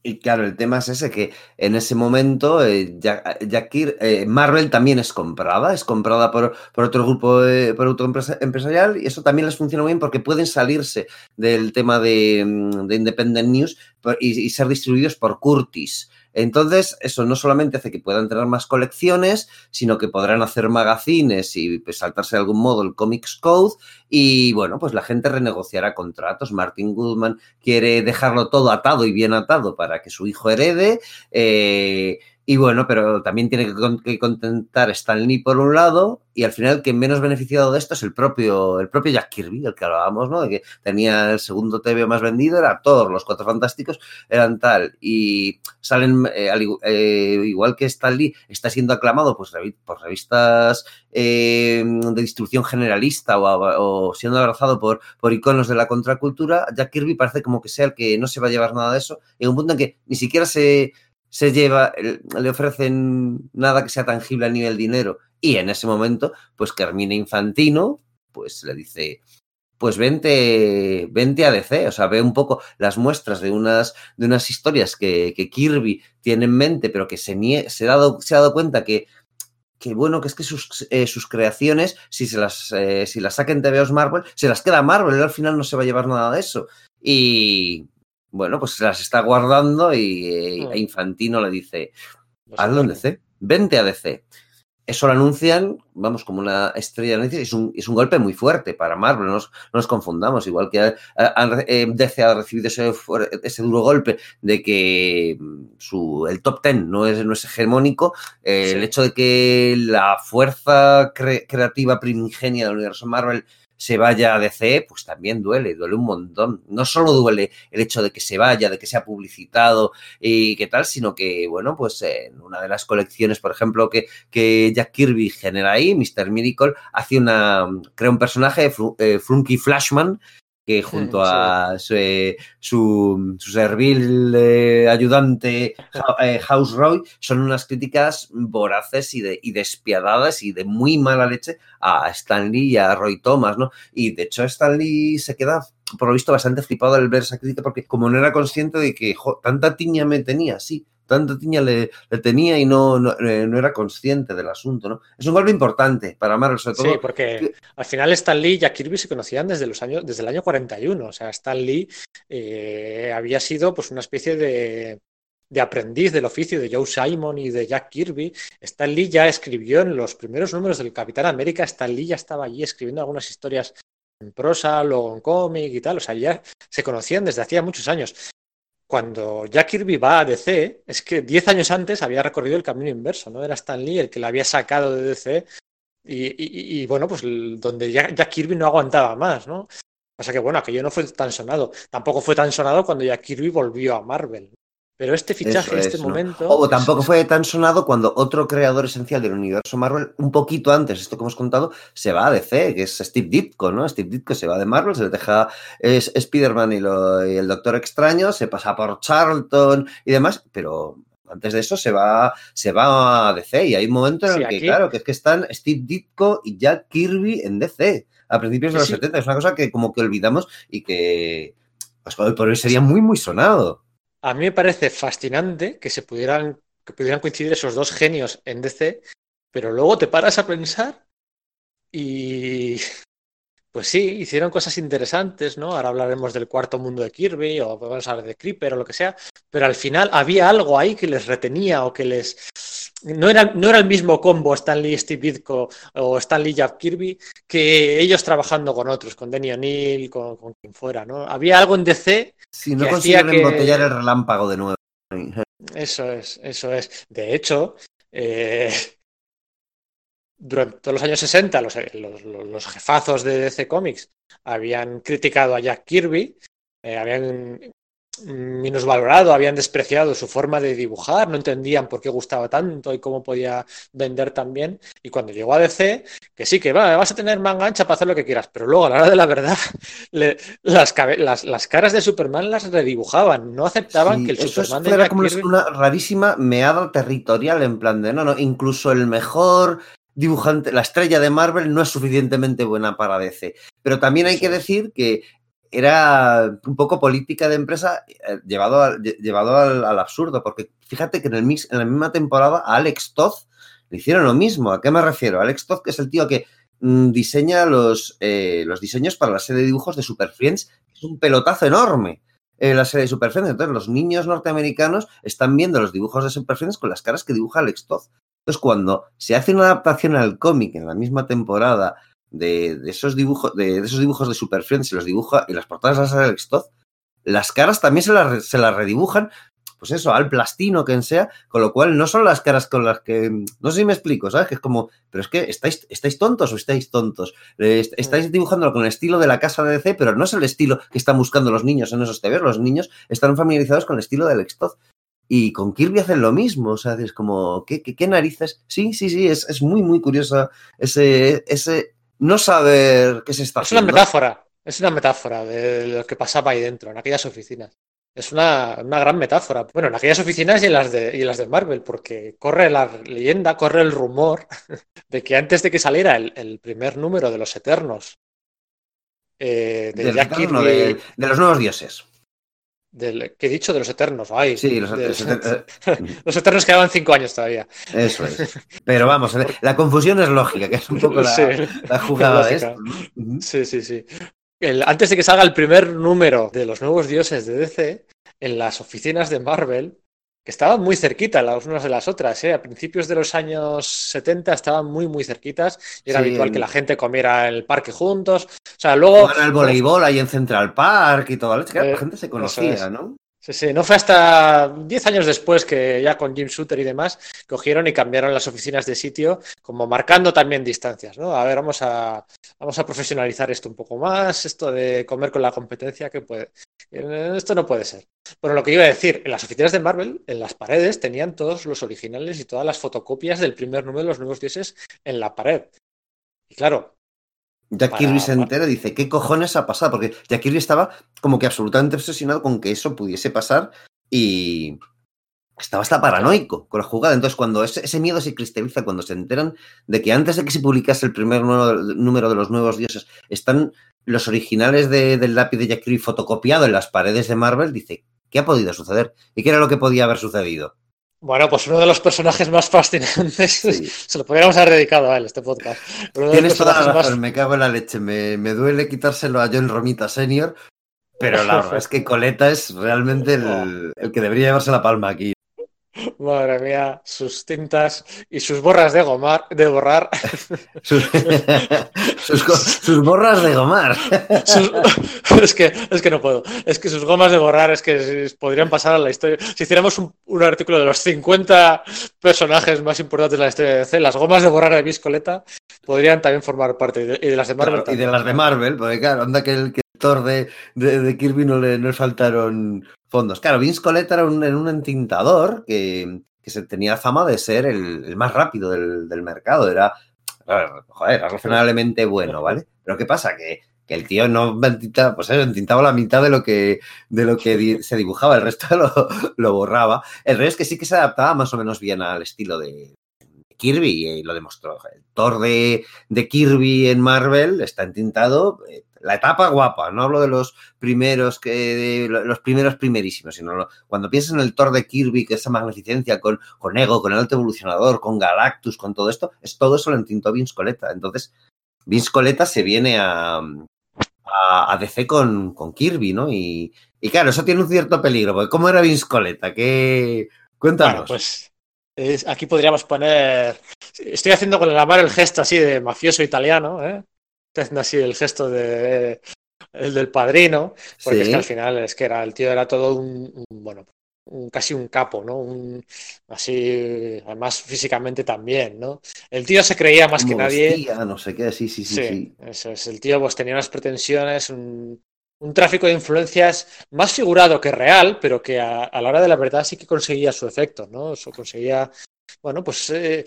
Y claro, el tema es ese que en ese momento eh, Jack, Jack eh, Marvel también es comprada, es comprada por, por otro grupo, eh, por otro empresa- empresarial y eso también les funciona bien porque pueden salirse del tema de, mm, de Independent News y, y ser distribuidos por Curtis. Entonces, eso no solamente hace que puedan tener más colecciones, sino que podrán hacer magazines y pues, saltarse de algún modo el Comics Code. Y bueno, pues la gente renegociará contratos. Martin Goodman quiere dejarlo todo atado y bien atado para que su hijo herede. eh, y bueno, pero también tiene que, con- que contentar Stan Lee por un lado, y al final quien menos beneficiado de esto es el propio, el propio Jack Kirby, del que hablábamos, ¿no? De que tenía el segundo TV más vendido, era todos los cuatro fantásticos, eran tal. Y salen, eh, eh, igual que Stan Lee está siendo aclamado pues, por revistas eh, de distribución generalista o, o siendo abrazado por, por iconos de la contracultura, Jack Kirby parece como que sea el que no se va a llevar nada de eso. En un punto en que ni siquiera se, se lleva, le ofrecen nada que sea tangible a nivel dinero. Y en ese momento, pues Carmina Infantino, pues le dice, pues vente, vente a DC, o sea, ve un poco las muestras de unas, de unas historias que, que Kirby tiene en mente, pero que se, nie- se, ha, dado, se ha dado cuenta que, que bueno, que es que sus, eh, sus creaciones, si se las, eh, si las saquen TVOs Marvel, se las queda Marvel, él al final no se va a llevar nada de eso. Y bueno, pues se las está guardando y eh, Mm. a Infantino le dice, hazlo en. DC, vente a DC. Eso lo anuncian, vamos, como una estrella de noticias. Es un, es un golpe muy fuerte para Marvel, no nos, no nos confundamos. Igual que eh, DC ha recibido ese, ese duro golpe de que mm, su, el top ten no es, no es hegemónico, eh, Sí. el hecho de que la fuerza cre- creativa primigenia del universo Marvel se vaya a DC, pues también duele, duele un montón. No solo duele el hecho de que se vaya, de que sea publicitado y qué tal, sino que, bueno, pues en una de las colecciones, por ejemplo, que, que Jack Kirby genera ahí, Mr. Miracle, hace una, crea un personaje, eh, Flunky Flashman, que junto Sí. a su, su, su servil eh, ayudante eh, House Roy son unas críticas voraces y, de, y despiadadas y de muy mala leche a Stan Lee y a Roy Thomas, ¿no? Y de hecho Stan Lee se queda, por lo visto, bastante flipado al ver esa crítica porque como no era consciente de que jo, tanta tiña me tenía, sí, tanta tiña le, le tenía y no, no, eh, no era consciente del asunto, ¿no? Es un golpe importante para Marvel, sobre todo. Sí, porque al final Stan Lee y Jack Kirby se conocían desde los años, desde el año 41. O sea, Stan Lee eh, había sido pues una especie de, de aprendiz del oficio de Joe Simon y de Jack Kirby. Stan Lee ya escribió en los primeros números del Capitán América. Stan Lee ya estaba allí escribiendo algunas historias en prosa, luego en cómic y tal. O sea, ya se conocían desde hacía muchos años. Cuando Jack Kirby va a DC, es que 10 años antes había recorrido el camino inverso, ¿no? Era Stan Lee el que la había sacado de DC y, bueno, pues donde Jack, Jack Kirby no aguantaba más, ¿no? O sea que bueno, aquello no fue tan sonado. Tampoco fue tan sonado cuando Jack Kirby volvió a Marvel. Pero este fichaje, este momento. O tampoco fue tan sonado cuando otro creador esencial del universo Marvel, un poquito antes, esto que hemos contado, se va a DC, que es Steve Ditko, ¿no? Steve Ditko se va de Marvel, se le deja es, Spider-Man y, lo- y el Doctor Extraño, se pasa por Charlton y demás, pero antes de eso se va, se va a DC y hay un momento en Sí, el que, aquí- claro, que es que están Steve Ditko y Jack Kirby en DC a principios de los sí. 70. Es una cosa que como que olvidamos y que pues, hoy por hoy sería muy, muy sonado. A mí me parece fascinante que se pudieran, que pudieran coincidir esos dos genios en DC, pero luego te paras a pensar y pues sí, hicieron cosas interesantes, ¿no? Ahora hablaremos del cuarto mundo de Kirby o vamos a hablar de Creeper o lo que sea, pero al final había algo ahí que les retenía o que les... No era, no era el mismo combo Stan Lee, Steve Ditko o Stan Lee, Jack Kirby que ellos trabajando con otros, con Denny O'Neill, con, con quien fuera, ¿no? Había algo en DC Si no que- embotellar el relámpago de nuevo. Eso es, eso es. De hecho, eh, durante todos los años 60, los, los- los jefazos de DC Comics habían criticado a Jack Kirby, eh, habían minusvalorado, habían despreciado su forma de dibujar, no entendían por qué gustaba tanto y cómo podía vender tan bien. Y cuando llegó a DC, que sí, que va, vas a tener manga ancha para hacer lo que quieras, pero luego a la hora de la verdad, le, las, las, las, caras de Superman las redibujaban, no aceptaban Sí, que el eso Superman es, de era como Kirby- una rarísima meada territorial en plan de no, no, incluso el mejor dibujante, la estrella de Marvel no es suficientemente buena para DC. Pero también hay que decir que era un poco política de empresa eh, llevado, al, lle- llevado al, al absurdo, porque fíjate que en, el mix, en la misma temporada a Alex Todd le hicieron lo mismo. ¿A qué me refiero? Alex Todd, que es el tío que mm, diseña los, eh, los diseños para la serie de dibujos de Super Friends, es un pelotazo enorme eh, la serie de Super Friends. Entonces, los niños norteamericanos están viendo los dibujos de Super Friends con las caras que dibuja Alex Todd. Entonces, cuando se hace una adaptación al cómic en la misma temporada de, de esos dibujos de, de esos dibujos de Super Friends y los dibuja y las portadas las hace Alex Todd, las caras también se las, se las redibujan, pues eso, al plastino, quien sea, con lo cual no son las caras con las que. No sé si me explico, ¿sabes? Que es como, pero es que estáis, estáis tontos o estáis tontos. Eh, est- estáis dibujándolo con el estilo de la casa de DC, pero no es el estilo que están buscando los niños en esos TVs. Los niños están familiarizados con el estilo de Alex Todd. Y con Kirby hacen lo mismo, o sea, es como, ¿qué, qué, qué narices? Sí, sí, sí, es, es muy, muy curiosa ese, ese no saber qué se está Es una haciendo. metáfora, es una metáfora de lo que pasaba ahí dentro, en aquellas oficinas. Es una, una gran metáfora. Bueno, en aquellas oficinas y en las de, y en las de Marvel, porque corre la leyenda, corre el rumor de que antes de que saliera el, el primer número de los Eternos, eh, de Del Jack retorno Kirby, de, de los nuevos dioses. Del, ¿qué he dicho? De los Eternos, ay, Sí, los, de- los- los Eternos quedaban cinco años todavía. eso es. Pero vamos, la confusión es lógica, que es un poco la, Sí. la jugada de esto. Sí, sí, sí. El- antes de que salga el primer número de los nuevos dioses de DC, en las oficinas de Marvel, que estaban muy cerquitas las unas de las otras, ¿eh? a principios de los años 70 estaban muy, muy cerquitas y era Sí, habitual que la gente comiera en el parque juntos. O sea, luego. Juegan al voleibol ahí en Central Park y toda la Eh, la gente se conocía, es. ¿no? Sí, sí, no fue hasta 10 años después que ya con Jim Shooter y demás cogieron y cambiaron las oficinas de sitio, como marcando también distancias, ¿no? A ver, vamos a, vamos a profesionalizar esto un poco más, esto de comer con la competencia, que puede. eh, Esto no puede ser. Bueno, lo que iba a decir, en las oficinas de Marvel, en las paredes, tenían todos los originales y todas las fotocopias del primer número de los nuevos dioses en la pared. Y claro, Jack Para- Kirby se entera y dice, ¿qué cojones ha pasado? Porque Jack Kirby estaba como que absolutamente obsesionado con que eso pudiese pasar y estaba hasta paranoico con la jugada. Entonces, cuando ese, ese miedo se cristaliza, cuando se enteran de que antes de que se publicase el primer número, número de los nuevos dioses, están los originales de- del lápiz de Jack Kirby fotocopiado en las paredes de Marvel, dice, ¿qué ha podido suceder? ¿Y qué era lo que podía haber sucedido? Bueno, pues uno de los personajes más fascinantes, Sí. se lo podríamos haber dedicado a él, este podcast. Tienes toda la más razón, me cago en la leche. Me, me duele quitárselo a John Romita Senior, pero la verdad es que Coleta es realmente el, el que debería llevarse la palma aquí. Madre mía, sus tintas y sus borras de gomar, de borrar. Sus, sus co- sus borras de gomar. sus- es, que, es que no puedo. Es que sus gomas de borrar es que podrían pasar a la historia. Si hiciéramos un, un artículo de los 50 personajes más importantes de la historia de DC, las gomas de borrar de Viscoleta podrían también formar parte. Y de, y de las de Marvel. Claro, y de las de Marvel, porque claro, anda que el que el Thor de, de, de Kirby no le, no le faltaron fondos. Claro, Vince Coletta era un, era un entintador que, que se tenía fama de ser el, el más rápido del, del mercado. Era, joder, era razonablemente bueno, ¿vale? Pero ¿qué pasa? Que, que el tío no entintaba, pues eso, entintaba la mitad de lo que, de lo que di- se dibujaba, el resto lo, lo borraba. El rey es que sí que se adaptaba más o menos bien al estilo de Kirby y lo demostró. El Thor de, de Kirby en Marvel está entintado eh, la etapa guapa, no hablo de los primeros que de los primeros primerísimos, sino cuando piensas en el Thor de Kirby, que esa magnificencia con, con Ego, con el alto evolucionador, con Galactus, con todo esto, es todo eso lo entintó Vince Coletta. Entonces, Vince Coletta se viene a, a, DC con, con Kirby, ¿no? Y, y claro, eso tiene un cierto peligro, porque ¿cómo era Vince Coletta? ¿Qué... Cuéntanos. Pues es- aquí podríamos poner. Estoy haciendo con la mano el gesto así de mafioso italiano, ¿eh? Haciendo así el gesto de el del padrino, porque es que al final es que era el tío era todo un, un, bueno, un, casi un capo, ¿no? Un, así, además físicamente también, ¿no? El tío se creía más que nadie. no sé qué, sí, sí, sí. Sí, sí. eso es. El tío pues tenía unas pretensiones, un- un tráfico de influencias más figurado que real, pero que a, a, la hora de la verdad sí que conseguía su efecto, ¿no? Eso conseguía bueno, pues eh,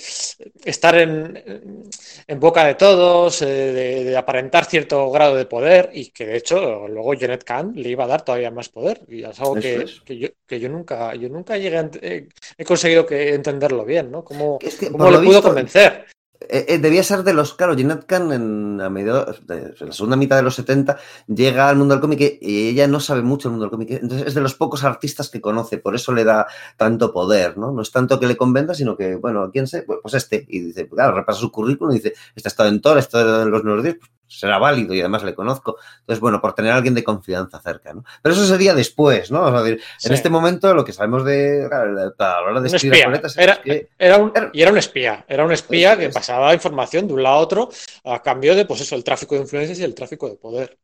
estar en, en, boca de todos, eh, de, de, aparentar cierto grado de poder y que de hecho luego Janet Kahn le iba a dar todavía más poder y es algo que, es. que, yo, que, yo, nunca yo nunca llegué a, eh, he conseguido que entenderlo bien, ¿no? ¿Cómo, es que, cómo le pudo visto, convencer? Eh, debía ser de los, claro, Jeanette en, la segunda mitad de los 70 llega al mundo del cómic y ella no sabe mucho del mundo del cómic, entonces es de los pocos artistas que conoce, por eso le da tanto poder, ¿no? No es tanto que le convenza, sino que, bueno, ¿quién sé? Pues este, y dice, claro, repasa su currículum y dice, este ha estado en Thor, esto en los pues será válido y además le conozco. Entonces, bueno, por tener a alguien de confianza cerca, ¿no? Pero eso sería después, ¿no? O sea, decir, sí. En este momento lo que sabemos de a la hora de escribir es era, que... era, un, y era un espía, era un espía que pasaba información de un lado a otro a cambio de, pues eso, el tráfico de influencias y el tráfico de poder.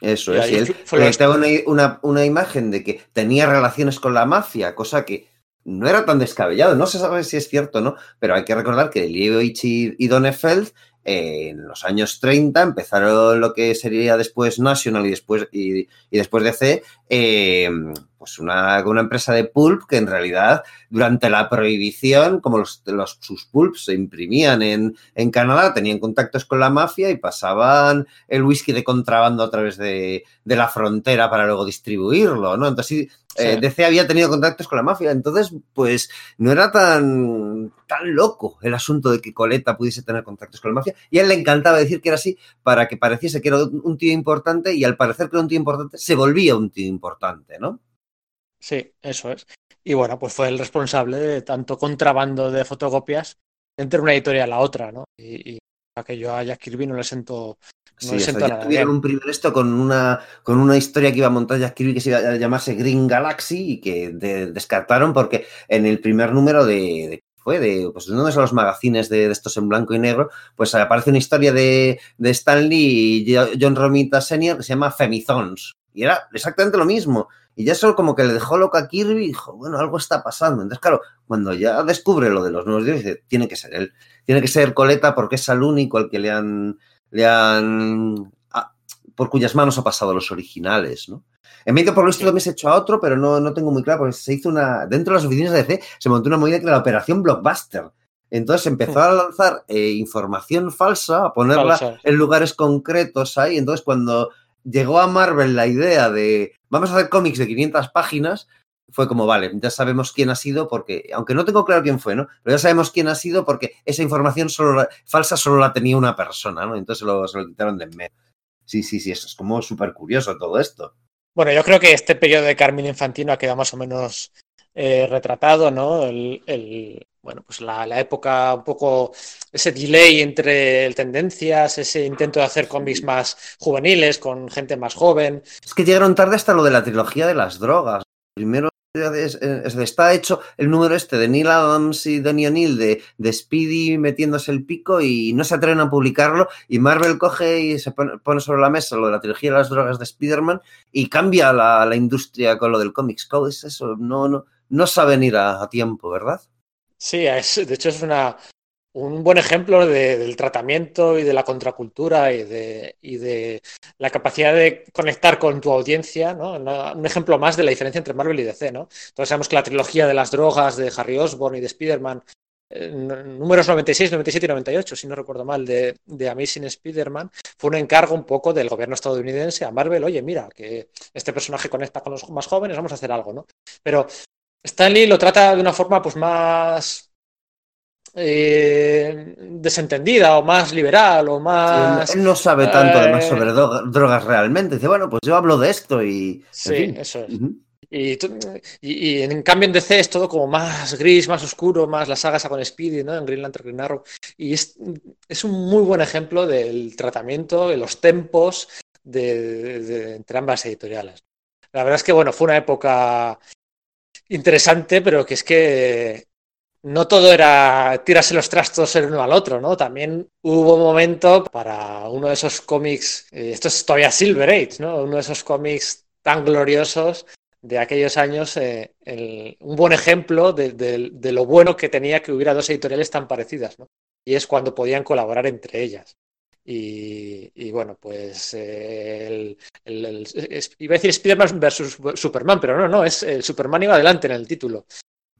Eso es, y él proyectaba una, una, una imagen de que tenía relaciones con la mafia, cosa que no era tan descabellado, no se sabe si es cierto o no, pero hay que recordar que Liebowitz y, Donefeld en los años 30 empezaron lo que sería después National y después, y, y después DC, eh, pues una, una, empresa de pulp que en realidad durante la prohibición, como los, los, sus pulps se imprimían en, en, Canadá, tenían contactos con la mafia y pasaban el whisky de contrabando a través de, de la frontera para luego distribuirlo, ¿no? Entonces, sí. eh, DC había tenido contactos con la mafia, entonces, pues no era tan, tan loco el asunto de que Coleta pudiese tener contactos con la mafia y a él le encantaba decir que era así para que pareciese que era un tío importante y al parecer que era un tío importante se volvía un tío importante, ¿no? Sí, eso es. Y bueno, pues fue el responsable de tanto contrabando de fotocopias entre una editorial y la otra, ¿no? Y, y aquello a Jack Kirby no le sentó, no sí, le sentó nada tuvieron bien. un primer esto con una, con una historia que iba a montar Jack Kirby que se iba a llamarse Green Galaxy y que de, descartaron porque en el primer número de, de fue de, pues, de uno de los magazines de, de, estos en blanco y negro, pues aparece una historia de, de Stanley y John Romita Senior que se llama Femizons. Y era exactamente lo mismo. Y ya solo como que le dejó loca a Kirby y dijo, bueno, algo está pasando. Entonces, claro, cuando ya descubre lo de los nuevos dioses, dice, tiene que ser él. Tiene que ser Coleta porque es el único al que le han, le han, por cuyas manos ha pasado los originales, ¿no? En medio, por lo visto, también se echó a otro, pero no, no tengo muy claro, porque se hizo una, dentro de las oficinas de DC, se montó una movida que era la Operación Blockbuster. Entonces empezó a lanzar eh, información falsa, a ponerla falsa. en lugares concretos ahí. Entonces, cuando llegó a Marvel la idea de vamos a hacer cómics de 500 páginas, fue como, vale, ya sabemos quién ha sido porque, aunque no tengo claro quién fue, ¿no? Pero ya sabemos quién ha sido porque esa información solo falsa solo la tenía una persona, ¿no? Entonces se lo quitaron de en medio. Sí, sí, sí, eso es como súper curioso todo esto. Bueno, yo creo que este periodo de Carmine Infantino ha quedado más o menos eh, retratado, ¿no? El, bueno, pues la, la, época, un poco ese delay entre tendencias, ese intento de hacer cómics más juveniles, con gente más joven. Es que llegaron tarde hasta lo de la trilogía de las drogas. Primero es, es, está hecho el número este de Neil Adams y Danny O'Neill de, de, Speedy metiéndose el pico y no se atreven a publicarlo y Marvel coge y se pone, pone sobre la mesa lo de la trilogía de las drogas de Spider-Man y cambia la, la, industria con lo del Comics Code. Es eso, no, no, no saben ir a, a tiempo, ¿verdad? Sí, es, de hecho es una, un buen ejemplo de, del tratamiento y de la contracultura y de, y de, la capacidad de conectar con tu audiencia, ¿no? Un ejemplo más de la diferencia entre Marvel y DC, ¿no? Entonces sabemos que la trilogía de las drogas de Harry Osborn y de Spider-Man, eh, números 96, 97 y 98, si no recuerdo mal, de, de Amazing Spider-Man, fue un encargo un poco del gobierno estadounidense a Marvel, oye, mira, que este personaje conecta con los más jóvenes, vamos a hacer algo, ¿no? Pero Stanley lo trata de una forma pues más eh, desentendida o más liberal o más... Sí, él no sabe tanto eh... además sobre drogas realmente. Dice, bueno, pues yo hablo de esto y... Sí, en fin. eso es. Uh -huh. Y, y, y, en cambio en DC es todo como más gris, más oscuro, más la saga con Speedy, ¿no? En Green Lantern, Green Arrow. Y es, es un muy buen ejemplo del tratamiento, de los tempos de, de, de, entre ambas editoriales. La verdad es que, bueno, fue una época interesante, pero que es que no todo era tirarse los trastos el uno al otro, ¿no? También hubo un momento para uno de esos cómics, eh, esto es todavía Silver Age, ¿no? Uno de esos cómics tan gloriosos de aquellos años, eh, un buen ejemplo de, lo bueno que tenía que hubiera dos editoriales tan parecidas, ¿no? Y es cuando podían colaborar entre ellas. Y, y bueno, pues eh, el, el- el- es- iba a decir Spider-Man versus Superman, pero no, no, es el Superman iba adelante en el título.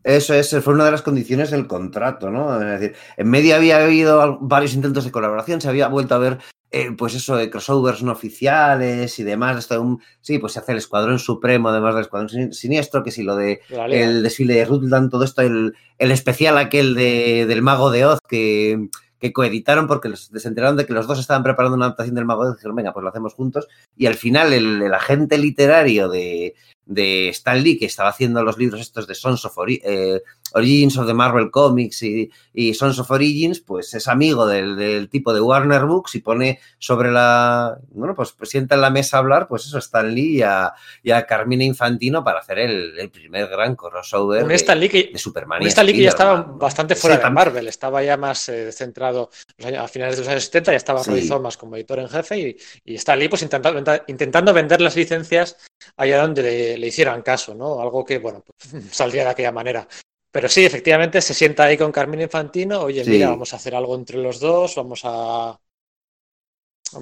Eso es, fue una de las condiciones del contrato, ¿no? Es decir, en medio había habido varios intentos de colaboración, se había vuelto a ver, eh, pues eso, de crossovers no oficiales y demás. Esto de un, sí, pues se hace el Escuadrón Supremo, además del Escuadrón Sin- Siniestro, que si lo de el desfile de Rutland, todo esto, el, el especial aquel de, del Mago de Oz que, que coeditaron porque se enteraron de que los dos estaban preparando una adaptación del Mago de y dijeron, venga, pues lo hacemos juntos. Y al final el, el agente literario de, de Stan Lee, que estaba haciendo los libros estos de Sons of Ori- eh, Origins of the Marvel Comics y, y Sons of Origins, pues es amigo del, del tipo de Warner Books y pone sobre la, bueno, pues, pues sienta en la mesa a hablar, pues eso, Stan Lee y a, y a Carmina Infantino para hacer el, el primer gran crossover Un de, Stan Lee que, de Superman. un y Stan Lee que ya estaba bastante Sí, fuera de. Marvel, estaba ya más eh, centrado los años- a finales de los años 70, ya estaba Sí. Roy Thomas como editor en jefe y, y Stan Lee pues intentando, intentando vender las licencias allá donde le, le hicieran caso, ¿no? Algo que, bueno, pues, saldría de aquella manera. Pero sí, efectivamente, se sienta ahí con Carmina Infantino, oye, Sí. mira, vamos a hacer algo entre los dos, vamos a...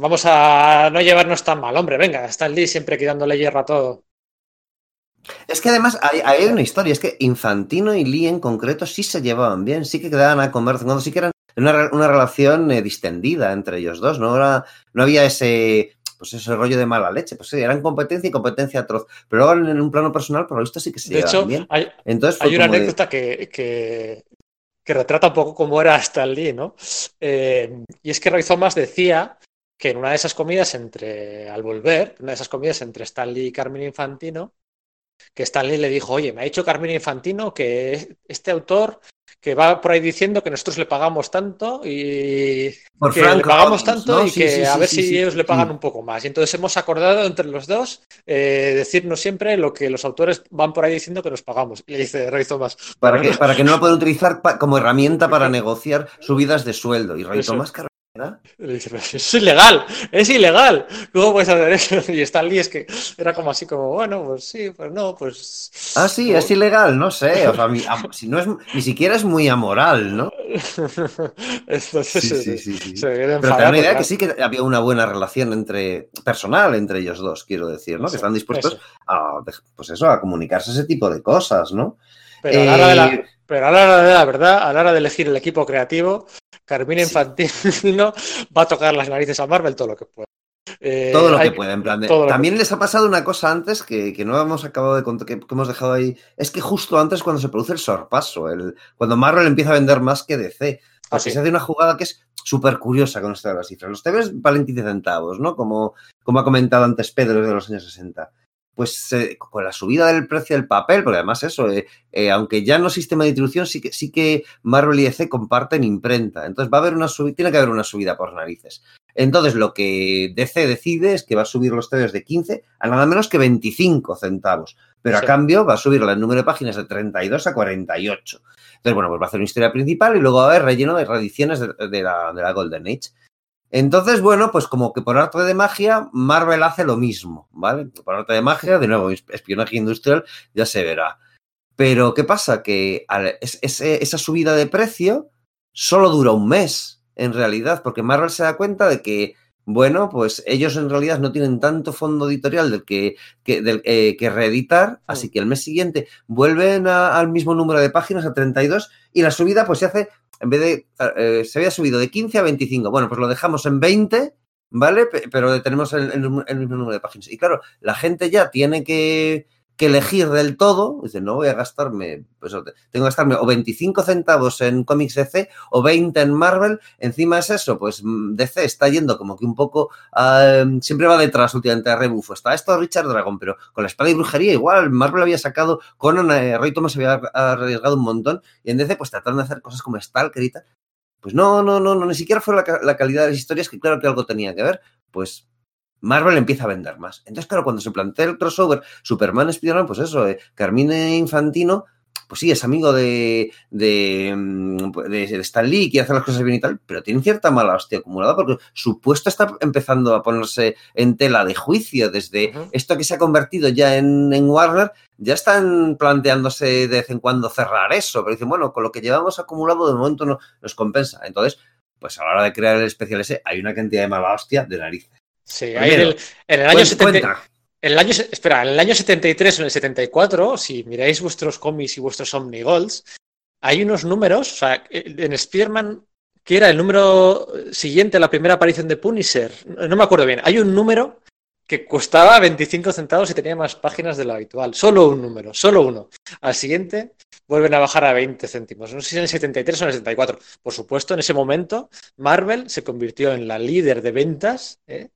Vamos a no llevarnos tan mal, hombre, venga, Stan Lee siempre quitándole hierro a todo. Es que además hay, hay una historia, es que Infantino y Lee en concreto sí se llevaban bien, sí que quedaban a comer, cuando, sí que eran una, re- una relación eh, distendida entre ellos dos, no, Era- no había ese, pues ese rollo de mala leche, pues sí, eran competencia y competencia atroz, pero luego en un plano personal, por lo visto, sí que se De hecho, bien. hay, Entonces Hay una de- anécdota que, que, que retrata un poco cómo era Stan Lee, ¿no? Eh, y es que Roy Thomas decía que en una de esas comidas entre, al volver, una de esas comidas entre Stan Lee y Carmine Infantino, que Stan Lee le dijo, oye, me ha dicho Carmine Infantino que este autor que va por ahí diciendo que nosotros le pagamos tanto y por que le pagamos Robbins, tanto ¿no? y Sí, que sí, a ver sí, si ellos le pagan un poco más. Y entonces hemos acordado entre los dos eh, decirnos siempre lo que los autores van por ahí diciendo que nos pagamos. Y le dice Roy Thomas, Para "Bueno, que, para que no lo puedan utilizar como herramienta para negociar subidas de sueldo. Y Roy Eso. Thomas, claro, ¿verdad? Le dice, "Pero si es ilegal, es ilegal. ¿Cómo puedes hacer eso? Y Stan Lee es que era como así, como, bueno, pues sí, pues no, pues. Ah, sí, es ilegal, no sé. O sea, mi- am- si no es, ni siquiera es muy amoral, ¿no? Entonces Sí, sí, sí, sí. se Pero te da una idea porque- que sí que había una buena relación entre personal entre ellos dos, quiero decir, ¿no? Que están dispuestos eso. a, pues eso, a comunicarse ese tipo de cosas, ¿no? Pero, a la hora de la, Eh, pero a la hora de la verdad, a la hora de elegir el equipo creativo, Carmina Sí. Infantino va a tocar las narices a Marvel todo lo que pueda. Eh, todo lo hay- que puede, en plan de- También les ha pasado una cosa antes que, que no hemos acabado de contar, que, que hemos dejado ahí. Es que justo antes cuando se produce el sorpaso, el, cuando Marvel empieza a vender más que DC. Ah, Porque sí. se hace una jugada que es súper curiosa con esto de las cifras. Los TVs valen 15 centavos, ¿no? Como, como ha comentado antes Pedro de los años 60. Pues eh, con la subida del precio del papel, porque además eso, eh, eh, aunque ya no sistema de distribución, sí que, sí que Marvel y DC comparten imprenta. Entonces va a haber una subida, tiene que haber una subida por narices. Entonces lo que DC decide es que va a subir los TVs de 15 a nada menos que 25 centavos. Pero a cambio va a subir el número de páginas de 32 a 48. Entonces, bueno, pues va a hacer una historia principal y luego va a haber relleno de reediciones de, de la, de la Golden Age. Entonces, bueno, pues como que por arte de magia, Marvel hace lo mismo, ¿vale? Por arte de magia, de nuevo, espionaje industrial, ya se verá. Pero, ¿qué pasa? Que esa subida de precio solo dura un mes, en realidad, porque Marvel se da cuenta de que, bueno, pues ellos en realidad no tienen tanto fondo editorial del que, que, del, eh, que reeditar, así que el mes siguiente vuelven a- al mismo número de páginas, a 32, y la subida pues se hace, en vez de, eh, se había subido de 15 a 25, bueno, pues lo dejamos en 20, ¿vale? Pe- Pero tenemos el mismo número de páginas. Y claro, la gente ya tiene que, que elegir del todo, dice, no voy a gastarme, pues tengo que gastarme o 25 centavos en cómics DC o 20 en Marvel, encima es eso, pues mm, DC está yendo como que un poco, ah, siempre va detrás últimamente a rebufo, está esto Richard Dragon, pero con la espada y brujería igual, Marvel había sacado, Conan, eh, Roy Thomas había arriesgado un montón, y en DC pues trataron de hacer cosas como Stalker y pues no, no, no, no, ni siquiera fue la, la calidad de las historias, que claro que algo tenía que ver, pues Marvel empieza a vender más. Entonces, claro, cuando se plantea el crossover Superman Spider-Man, pues eso, eh, Carmine Infantino, pues sí, es amigo de, de, mm, de, de Stan Lee, quiere hacer las cosas bien y tal, pero tiene cierta mala hostia acumulada porque su puesto está empezando a ponerse en tela de juicio desde esto que se ha convertido ya en, en Warner, ya están planteándose de vez en cuando cerrar eso, pero dicen, bueno, con lo que llevamos acumulado de momento no nos compensa. Entonces, pues a la hora de crear el especial ese hay una cantidad de mala hostia de narices. Sí, Primero, ahí en el, en el año Cuen- 70 cuenta. En el año, espera, en el año 73 o en el 74, si miráis vuestros cómics y vuestros Omnigolds, hay unos números, o sea, en Spearman, que era el número siguiente a la primera aparición de Punisher, no me acuerdo bien, hay un número que costaba 25 centavos y tenía más páginas de lo habitual. Solo un número, solo uno. Al siguiente vuelven a bajar a 20 céntimos. No sé si en el 73 o en el 74. Por supuesto, en ese momento, Marvel se convirtió en la líder de ventas ¿eh?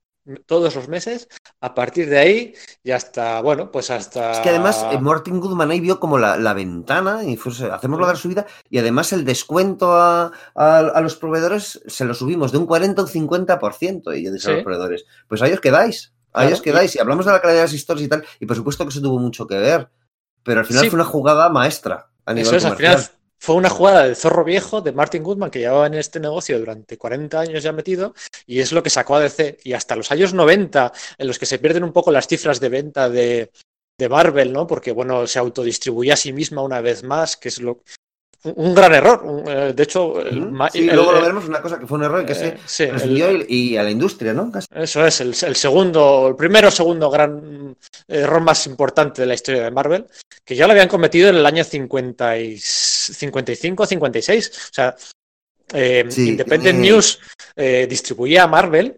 Todos los meses. A partir de ahí y hasta, bueno, pues hasta... Es que además eh, Martin Goodman ahí vio como la, la ventana y fue, hacemos la subida y además el descuento a, a- a los proveedores se lo subimos de un 40 a un 50% y yo dije a los proveedores, pues ahí os quedáis, ahí Claro, os quedáis y hablamos de la calidad de las historias y tal y por supuesto que eso tuvo mucho que ver, pero al final Sí. fue una jugada maestra a nivel Eso es, al final fue una jugada del zorro viejo de Martin Goodman que llevaba en este negocio durante 40 años ya metido y es lo que sacó a DC. Y hasta los años 90, en los que se pierden un poco las cifras de venta de, de Marvel, ¿no? Porque, bueno, se autodistribuía a sí misma una vez más, que es lo, un, gran error. Eh, de hecho, ma- Sí, el- luego lo veremos, una cosa que fue un error y que eh, se sí, el- transmitió y, a la industria, ¿no? Casi. Eso es, el, el segundo, el primero o segundo gran error más importante de la historia de Marvel, que ya lo habían cometido en el año 50 y 55 56. O sea, eh, Sí, Independent News eh, distribuía a Marvel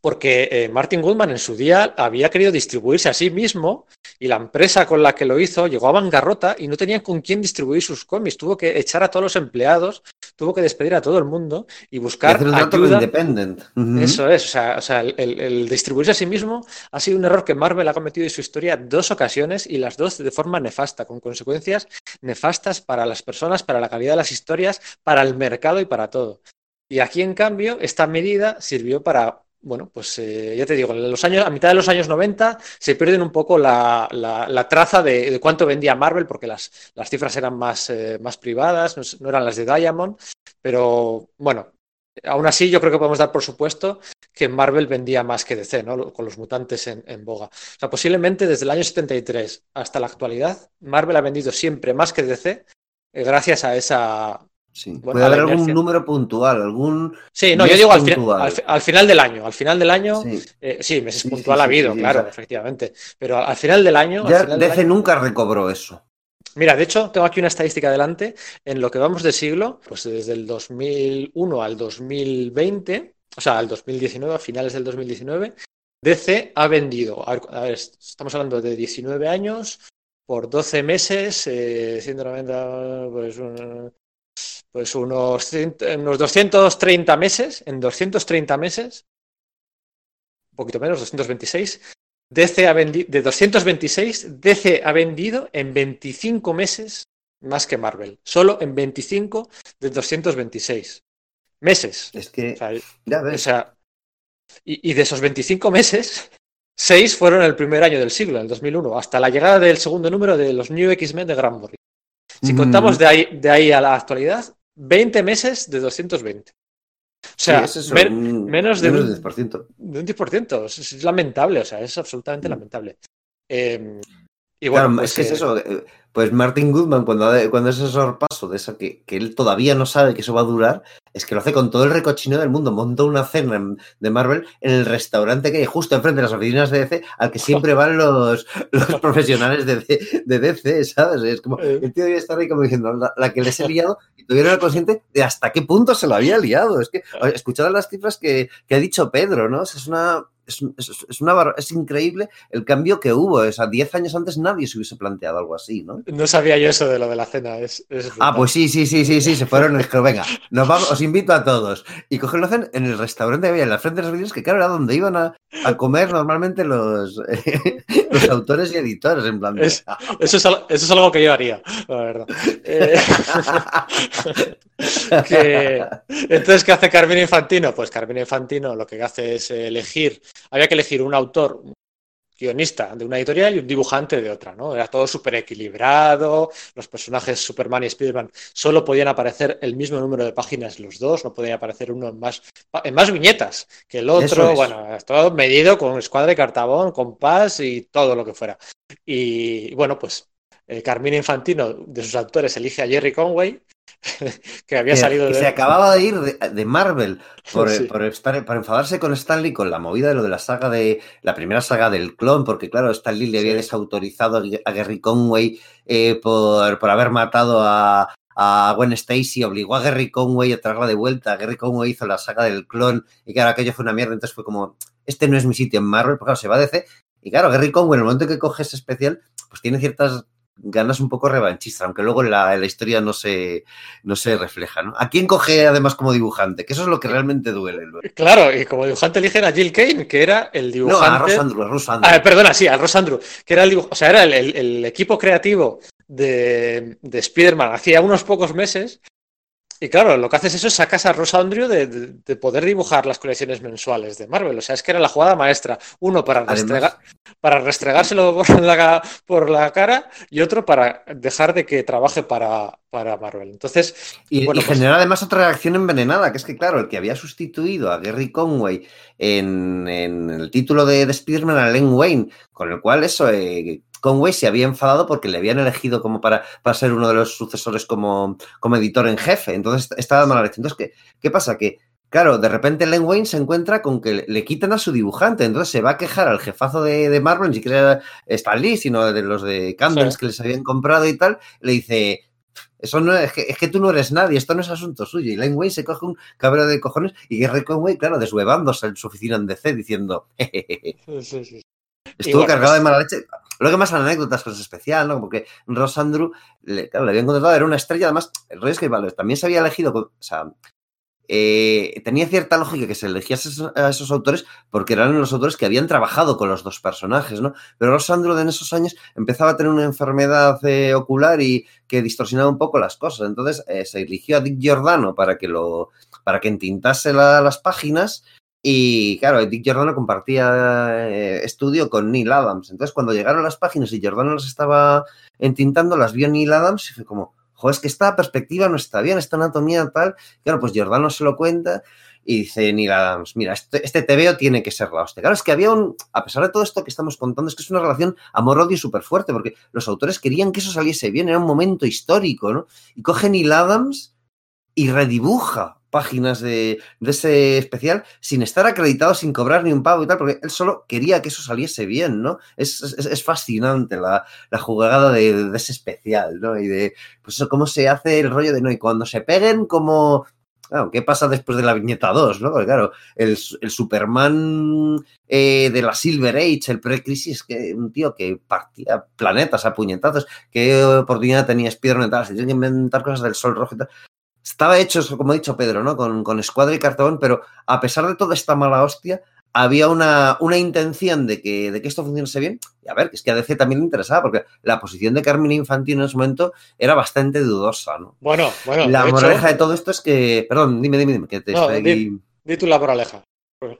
porque eh, Martin Goodman en su día había querido distribuirse a sí mismo y la empresa con la que lo hizo llegó a bancarrota y no tenían con quién distribuir sus cómics. Tuvo que echar a todos los empleados, tuvo que despedir a todo el mundo y Y buscar con ayuda. Independent. Ujú. Eso es, o sea, o sea, el, el distribuirse a sí mismo ha sido un error que Marvel ha cometido en su historia dos ocasiones y las dos de forma nefasta, con consecuencias nefastas para las personas, para la calidad de las historias, para el mercado y para todo. Y aquí, en cambio, esta medida sirvió para, bueno, pues eh, ya te digo, a mitad de los años 90 se pierden un poco la, traza de, cuánto vendía Marvel, porque las, cifras eran más, eh, privadas, no, eran las de Diamond, pero bueno, aún así yo creo que podemos dar por supuesto que Marvel vendía más que DC, ¿no? Con los mutantes en, en boga. O sea, posiblemente desde el año 73 hasta la actualidad, Marvel ha vendido siempre más que DC eh, gracias a esa... Sí. Bueno, Puede haber algún número puntual, algún Sí, no, yo digo al, fi- puntual. al fi- al final del año. Al final del año, Sí. eh, sí, meses Sí, puntual ha habido, claro, efectivamente. Pero al final del año... al Ya final del DC año- nunca recobró eso. Mira, de hecho, tengo aquí una estadística delante. En lo que vamos de siglo, pues desde el 2001 al 2020, o sea, al 2019, a finales del 2019, DC ha vendido, a ver, a ver, estamos hablando de 19 años, por 12 meses, eh, 190, pues, un- pues unos, 100 unos 230 meses, en 230 meses, un poquito menos, 226, DC ha vendido, de 226, DC ha vendido en 25 meses más que Marvel. Solo en 25 de 226 meses. Es que, O sea, ya o ves, sea, y, y de esos 25 meses, 6 fueron el primer año del siglo, en el 2001, hasta la llegada del segundo número de los New X-Men de Grant Morrison. Si Mm. contamos de ahí, de ahí a la actualidad, 20 meses de 220. O sea, sí, es men- menos de menos un- del 10%. de un 10%. Es, es lamentable, o sea, es absolutamente Mm. lamentable. Eh, y bueno, Claro, pues, es que es eso. eh, Pues Martin Goodman, cuando, cuando es ese sorpaso de eso que, que él todavía no sabe que eso va a durar, es que lo hace con todo el recochineo del mundo. Monta una cena en- de Marvel en el restaurante que hay justo enfrente de las oficinas de DC, al que siempre van los, los profesionales de, de DC, ¿sabes? Es como, Eh. el tío debe estar ahí como diciendo, la, la que les he liado, y todavía era consciente de hasta qué punto se lo había liado. Es que, escuchad las cifras que, que ha dicho Pedro, ¿no? Es una. Es, es- es una es increíble el cambio que hubo. O sea, 10 años antes nadie se hubiese planteado algo así, ¿no? no sabía yo eso de lo de la cena. Es, Ah, pues sí, sí, sí, sí, sí, se fueron. venga, nos vamos, os invito a todos. Y cogen lo hacen en el restaurante que había en la frente de las oficinas, que claro, era donde iban a, a comer normalmente los, los autores y editores, en plan. de- Es- Eso, es, eso es algo que yo haría, la verdad. Eh, que- entonces, ¿qué hace Carmine Infantino? Pues Carmine Infantino lo que hace es elegir, había que elegir un autor, un guionista de una editorial y un dibujante de otra, ¿no? Era todo súper equilibrado, los personajes Superman y Spiderman solo podían aparecer el mismo número de páginas los dos, no podía aparecer uno en más, en más viñetas que el otro, es. bueno, todo medido con escuadra de cartabón, compás y todo lo que fuera. Y bueno, pues eh, Carmine Infantino, de sus autores, elige a Jerry Conway, que había salido que de... se acababa de ir de, de Marvel por, Sí. por estar, por enfadarse con Stanley con la movida de lo de la saga de la primera saga del clon, porque claro, Stanley le había Sí. desautorizado a Gary Conway eh, por, por haber matado a, a Gwen Stacy, obligó a Gary Conway a traerla de vuelta. Gary Conway hizo la saga del clon y claro, aquello fue una mierda, entonces fue como, este no es mi sitio en Marvel, porque claro, se va a DC. Y claro, Gary Conway, en el momento que coge ese especial, pues tiene ciertas ganas un poco revanchistas, aunque luego en la, en la historia no se, no se refleja, ¿no? ¿A quién coge además como dibujante? Que eso es lo que realmente duele. luego. Claro, y como dibujante eligen a Jill Kane, que era el No, dibujante... a Ross Andrew, a Ross Andrew. Ah, perdona, sí, a Ross Andrew, que era el dibuj- o sea, era el, el- el equipo creativo de, de Spider-Man hacía unos pocos meses. Y claro, lo que haces eso es sacas a Ross Andrew de, de- de poder dibujar las colecciones mensuales de Marvel. O sea, es que era la jugada maestra. Uno para, Además- restrega- para restregárselo por la, por la cara y otro para dejar de que trabaje para, para Marvel. Entonces, Y, bueno, y pues- genera además otra reacción envenenada, que es que, claro, el que había sustituido a Gary Conway en, en el título de, de Spider-Man a Len Wayne, con el cual eso, eh, Conway se había enfadado porque le habían elegido como para, para ser uno de los sucesores como, como editor en jefe. Entonces estaba mala leche. Entonces, ¿qué, qué pasa? Que, claro, de repente Len Wayne se encuentra con que le, le quitan a su dibujante. Entonces se va a quejar al jefazo de, de Marvel, ni siquiera era Stan Lee, sino de los de Candles Sí. que les habían comprado y tal. Le dice, eso no es que, es que tú no eres nadie, esto no es asunto suyo. Y Len Wayne se coge un cabreo de cojones y Gary Conway, claro, deshuevándose en su oficina en DC diciendo, "Jejeje". sí, sí. estuvo bueno, cargado de mala leche. Lo que más anécdotas cosas especial, ¿no? Porque Ross Andrew, le, claro, le habían contratado, era una estrella, además, el rollo es que vale, también se había elegido, o sea, eh, tenía cierta lógica que se eligiese a esos, autores porque eran los autores que habían trabajado con los dos personajes, ¿no? Pero Ross Andrew en esos años empezaba a tener una enfermedad eh, ocular y que distorsionaba un poco las cosas. Entonces eh, se eligió a Dick Giordano para que lo para que entintase la- las páginas y claro, Dick Giordano compartía eh, estudio con Neil Adams. Entonces cuando llegaron las páginas y Giordano las estaba entintando, las vio Neil Adams y fue como, joder, es que esta perspectiva no está bien, esta anatomía tal. Claro, pues Giordano se lo cuenta y dice Neil Adams, mira, este, este TVO tiene que ser la hostia. Claro, es que había un, a pesar de todo esto que estamos contando, es que es una relación amor-odio súper fuerte, porque los autores querían que eso saliese bien, era un momento histórico, ¿no? Y coge Neil Adams y redibuja páginas de, de ese especial sin estar acreditado, sin cobrar ni un pavo y tal, porque él solo quería que eso saliese bien, ¿no? Es, es, fascinante la, la jugada de, ese especial, ¿no? Y de, pues eso, cómo se hace el rollo de, no, y cuando se peguen, como... ¿qué pasa después de la viñeta 2? ¿no? Porque claro, el, el Superman eh, de la Silver Age, el pre-crisis, que un tío que partía planetas a puñetazos, qué oportunidad tenía Spider-Man, se tienen que inventar cosas del sol rojo y tal. Estaba hecho, como ha dicho Pedro, ¿no? Con, con escuadra y cartón, pero a pesar de toda esta mala hostia, había una, una intención de que, de que esto funcionase bien. Y a ver, que es que a DC también le interesaba, porque la posición de Carmine Infantino en ese momento era bastante dudosa, ¿no? Bueno, bueno. La de moraleja hecho, de todo esto es que. Perdón, dime, dime, dime, que te No, estoy aquí- Di tú la moraleja.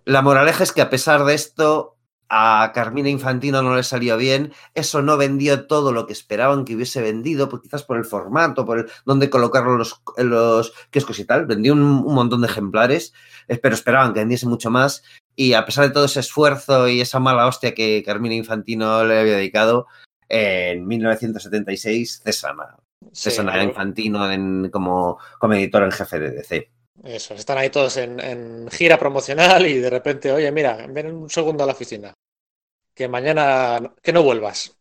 La moraleja es que a pesar de esto, a Carmina Infantino no le salió bien, eso no vendió todo lo que esperaban que hubiese vendido, pues quizás por el formato, por el dónde colocarlo en los, los kioscos y tal, vendió un, un montón de ejemplares, eh, pero esperaban que vendiese mucho más, y a pesar de todo ese esfuerzo y esa mala hostia que Carmina Infantino le había dedicado, en 1976 cesan a, Sí, cesan a pero- Infantino en- como, como editor en jefe de DC. Eso, están ahí todos en, en gira promocional y de repente, oye, mira, ven un segundo a la oficina. Que mañana, que no vuelvas.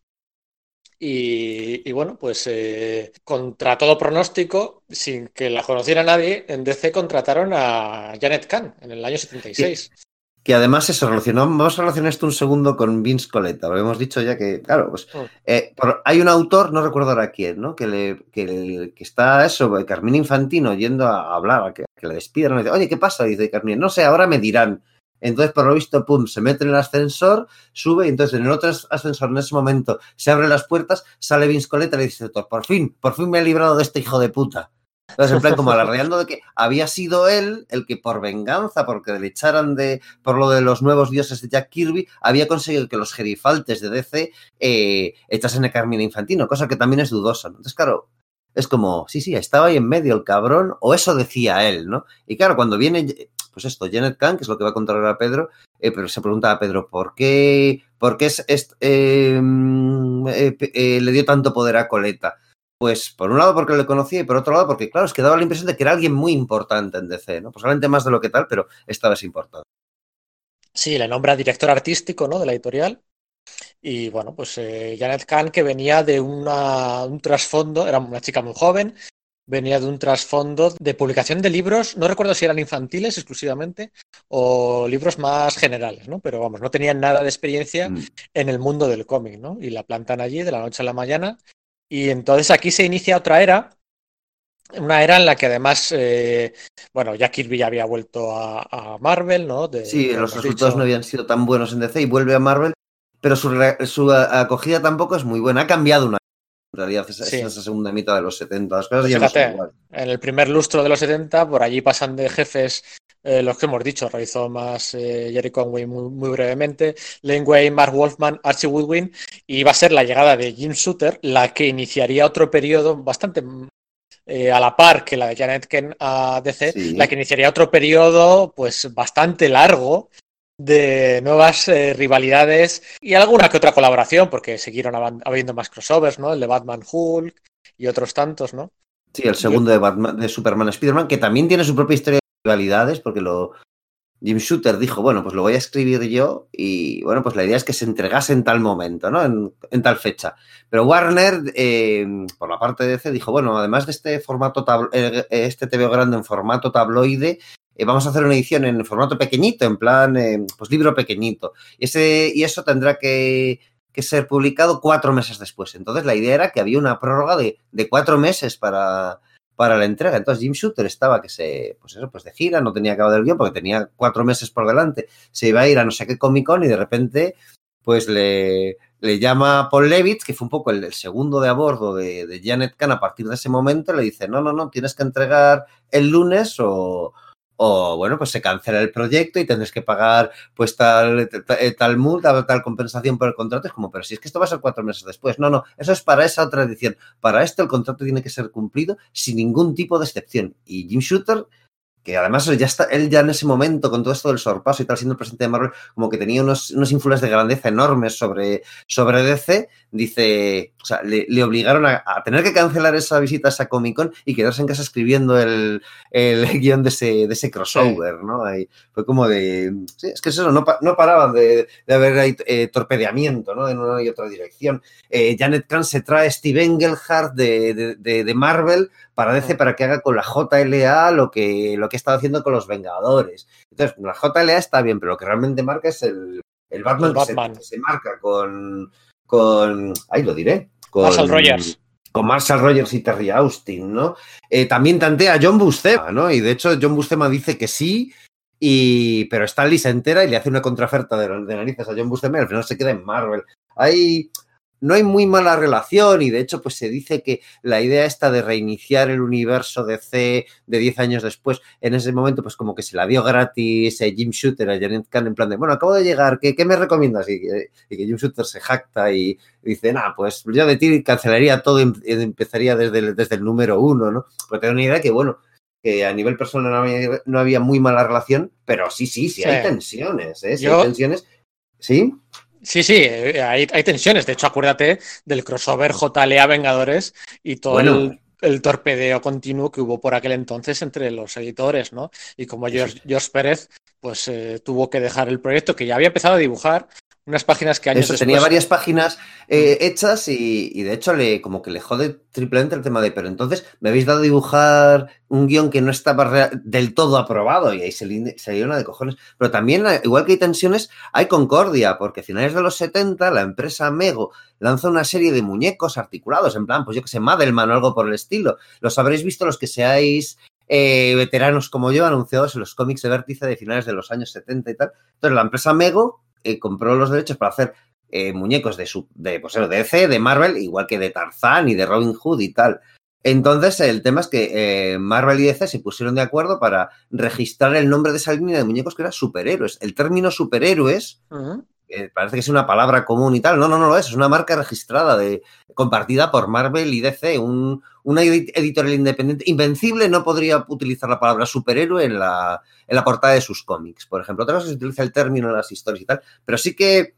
Y, y bueno, pues eh, contra todo pronóstico, sin que la conociera nadie, en DC contrataron a Janet Kahn en el año 76. Que además se relacionó, vamos a relacionar esto un segundo con Vince Coletta, lo hemos dicho ya que, claro, pues Mm. eh, por- hay un autor, no recuerdo ahora quién, ¿no? Que, le, que, le- que está eso, Carmín Infantino yendo a hablar, a que, le despidan, dice, oye, ¿qué pasa? dice Carmín, no sé, ahora me dirán. Entonces, por lo visto, pum, se mete en el ascensor, sube, y entonces en el otro ascensor, en ese momento, se abren las puertas, sale Vince Coletta y le dice, "Doctor, por fin, por fin me he librado de este hijo de puta. Entonces, en plan, como alardeando de que había sido él el que por venganza, porque le echaran de, por lo de los nuevos dioses de Jack Kirby, había conseguido que los gerifaltes de DC eh, echasen a Carmina Infantino, cosa que también es dudosa. ¿no? Entonces, claro, es como, sí, sí, estaba ahí en medio el cabrón, o eso decía él, ¿no? Y claro, cuando viene, pues esto, Janet Kahn, que es lo que va a contar ahora Pedro, eh, pero se pregunta a Pedro, ¿por qué, por qué es, es, eh, eh, eh, le dio tanto poder a Coleta? Pues por un lado porque lo conocía y por otro lado porque, claro, es que daba la impresión de que era alguien muy importante en DC, ¿no? Posiblemente más de lo que tal, pero esta vez importante. Sí, le nombra director artístico, ¿no? De la editorial. Y bueno, pues eh, Janet Kahn, que venía de una, un trasfondo, era una chica muy joven, venía de un trasfondo de publicación de libros, no recuerdo si eran infantiles exclusivamente o libros más generales, ¿no? Pero vamos, no tenían nada de experiencia Mm. en el mundo del cómic, ¿no? Y la plantan allí de la noche a la mañana. Y entonces aquí se inicia otra era, una era en la que además, eh, bueno, ya Kirby ya había vuelto a, a Marvel, ¿no? De- Sí, los resultados dicho. no habían sido tan buenos en DC y vuelve a Marvel, pero su, su acogida tampoco es muy buena. Ha cambiado una. En realidad, esa, Sí. esa segunda mitad de los 70. Las cosas Pues ya no son en el primer lustro de los 70, por allí pasan de jefes eh, los que hemos dicho, realizó más eh, Jerry Conway muy, muy brevemente, Lane Wayne, Mark Wolfman, Archie Woodwin, y va a ser la llegada de Jim Shooter la que iniciaría otro periodo bastante eh, a la par que la de Janet Ken a DC, Sí. la que iniciaría otro periodo pues bastante largo de nuevas eh, rivalidades y alguna que otra colaboración, porque siguieron habiendo más crossovers, ¿no? El de Batman Hulk y otros tantos, ¿no? Sí, el segundo de, Batman, de Superman Spider-Man, que también tiene su propia historia rivalidades, porque lo. Jim Shooter dijo, bueno, pues lo voy a escribir yo y bueno, pues la idea es que se entregase en tal momento, ¿no? En, tal fecha. Pero Warner, eh, por la parte de DC, dijo, bueno, además de este formato, eh, este TVO grande en formato tabloide, eh, vamos a hacer una edición en formato pequeñito, en plan, eh, pues libro pequeñito. Y, ese, y eso tendrá que, que ser publicado cuatro meses después. Entonces la idea era que había una prórroga de, de cuatro meses para, para la entrega. Entonces Jim Shooter estaba que se, pues eso, pues de gira, no tenía acabado el guion porque tenía cuatro meses por delante, se iba a ir a no sé qué Comic Con y de repente pues le, le llama Paul Levitz, que fue un poco el, segundo de a bordo de, de Janet Kahn a partir de ese momento, le dice, no, no, no, tienes que entregar el lunes o, o bueno, pues se cancela el proyecto y tendrás que pagar pues tal, tal, tal multa, tal compensación por el contrato. Es como, pero si es que esto va a ser cuatro meses después. No, no, eso es para esa otra edición. Para esto el contrato tiene que ser cumplido sin ningún tipo de excepción. Y Jim Shooter, que además ya está, él ya en ese momento, con todo esto del sorpaso y tal, siendo el presidente de Marvel, como que tenía unos, unos ínfulas de grandeza enormes sobre, sobre DC, dice, o sea, le, obligaron a, tener que cancelar esa visita a esa Comic Con y quedarse en casa escribiendo el, el guion de ese, de ese crossover. ¿no? Fue como de, sí, es que eso, no, no paraban de, de haber ahí, eh, torpedeamiento, ¿no? En una y otra dirección. Eh, Janet Kahn se trae Steve Engelhardt de, de Marvel para DC para que haga con la JLA lo que, lo que estaba haciendo con los Vengadores. Entonces, la JLA está bien, pero lo que realmente marca es el, el Batman, el Batman. Que, se, que, se, marca con, con. Ahí lo diré. Con, Marshall Rogers. Con Marshall Rogers y Terry Austin, ¿no? Eh, también tantea a John Buscema, ¿no? Y de hecho, John Buscema dice que sí. Y, pero Stanley se entera y le hace una contraoferta de, de narices a John Buscema y al final se queda en Marvel. Hay, no hay muy mala relación y de hecho pues se dice que la idea esta de reiniciar el universo DC de 10 años después, en ese momento pues como que se la dio gratis a Jim Shooter, a Janet Kahn en plan de, bueno, acabo de llegar, ¿qué, qué me recomiendas? Y, y, que Jim Shooter se jacta y, dice, nah, pues yo de ti cancelaría todo y empezaría desde el, desde el número uno, ¿no? Porque tengo una idea que, bueno, que a nivel personal no había, no había muy mala relación, pero sí, sí, sí, sí. hay tensiones, ¿eh? Sí yo... hay tensiones. ¿Sí? Sí, sí, hay, hay, tensiones. De hecho, acuérdate del crossover JLA Vengadores y todo bueno. el, el, torpedeo continuo que hubo por aquel entonces entre los editores, ¿no? Y como George, George Pérez, pues eh, tuvo que dejar el proyecto que ya había empezado a dibujar unas páginas que años Eso, después... tenía varias páginas eh, hechas y, y, de hecho le como que le jode triplemente el tema de pero entonces me habéis dado a dibujar un guion que no estaba del todo aprobado y ahí se, se una de cojones. Pero también, igual que hay tensiones, hay concordia, porque a finales de los 70 la empresa Mego lanza una serie de muñecos articulados, en plan, pues yo que sé, Madelman o algo por el estilo. Los habréis visto los que seáis eh, veteranos como yo, anunciados en los cómics de vértice de finales de los años 70 y tal. Entonces la empresa Mego eh, compró los derechos para hacer eh, muñecos de, su, de, pues, de DC, de Marvel, igual que de Tarzán y de Robin Hood y tal. Entonces, el tema es que eh, Marvel y DC se pusieron de acuerdo para registrar el nombre de esa línea de muñecos que era superhéroes. El término superhéroes uh -huh. eh, parece que es una palabra común y tal. No, no, no lo es. Es una marca registrada, de, compartida por Marvel y DC. Un, una editorial independiente. Invencible no podría utilizar la palabra superhéroe en la, en la portada de sus cómics, por ejemplo. Otra cosa se utiliza el término en las historias y tal. Pero sí que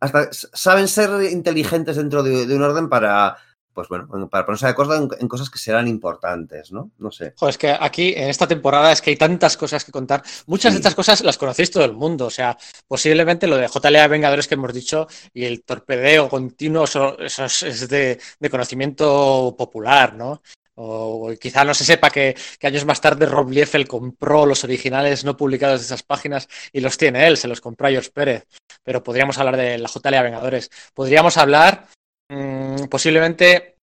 hasta saben ser inteligentes dentro de, de un orden para pues bueno, para ponerse de acuerdo en, en, cosas que serán importantes, ¿no? No sé. Joder, es que aquí en esta temporada es que hay tantas cosas que contar. Muchas sí. de estas cosas las conocéis todo el mundo. O sea, posiblemente lo de JLA Vengadores que hemos dicho y el torpedeo continuo, eso, eso es de, de, conocimiento popular, ¿no? O quizá no se sepa que, que, años más tarde Rob Liefeld compró los originales no publicados de esas páginas y los tiene él, se los compró a George Pérez. Pero podríamos hablar de la JLA Vengadores. Podríamos hablar mmm, posiblemente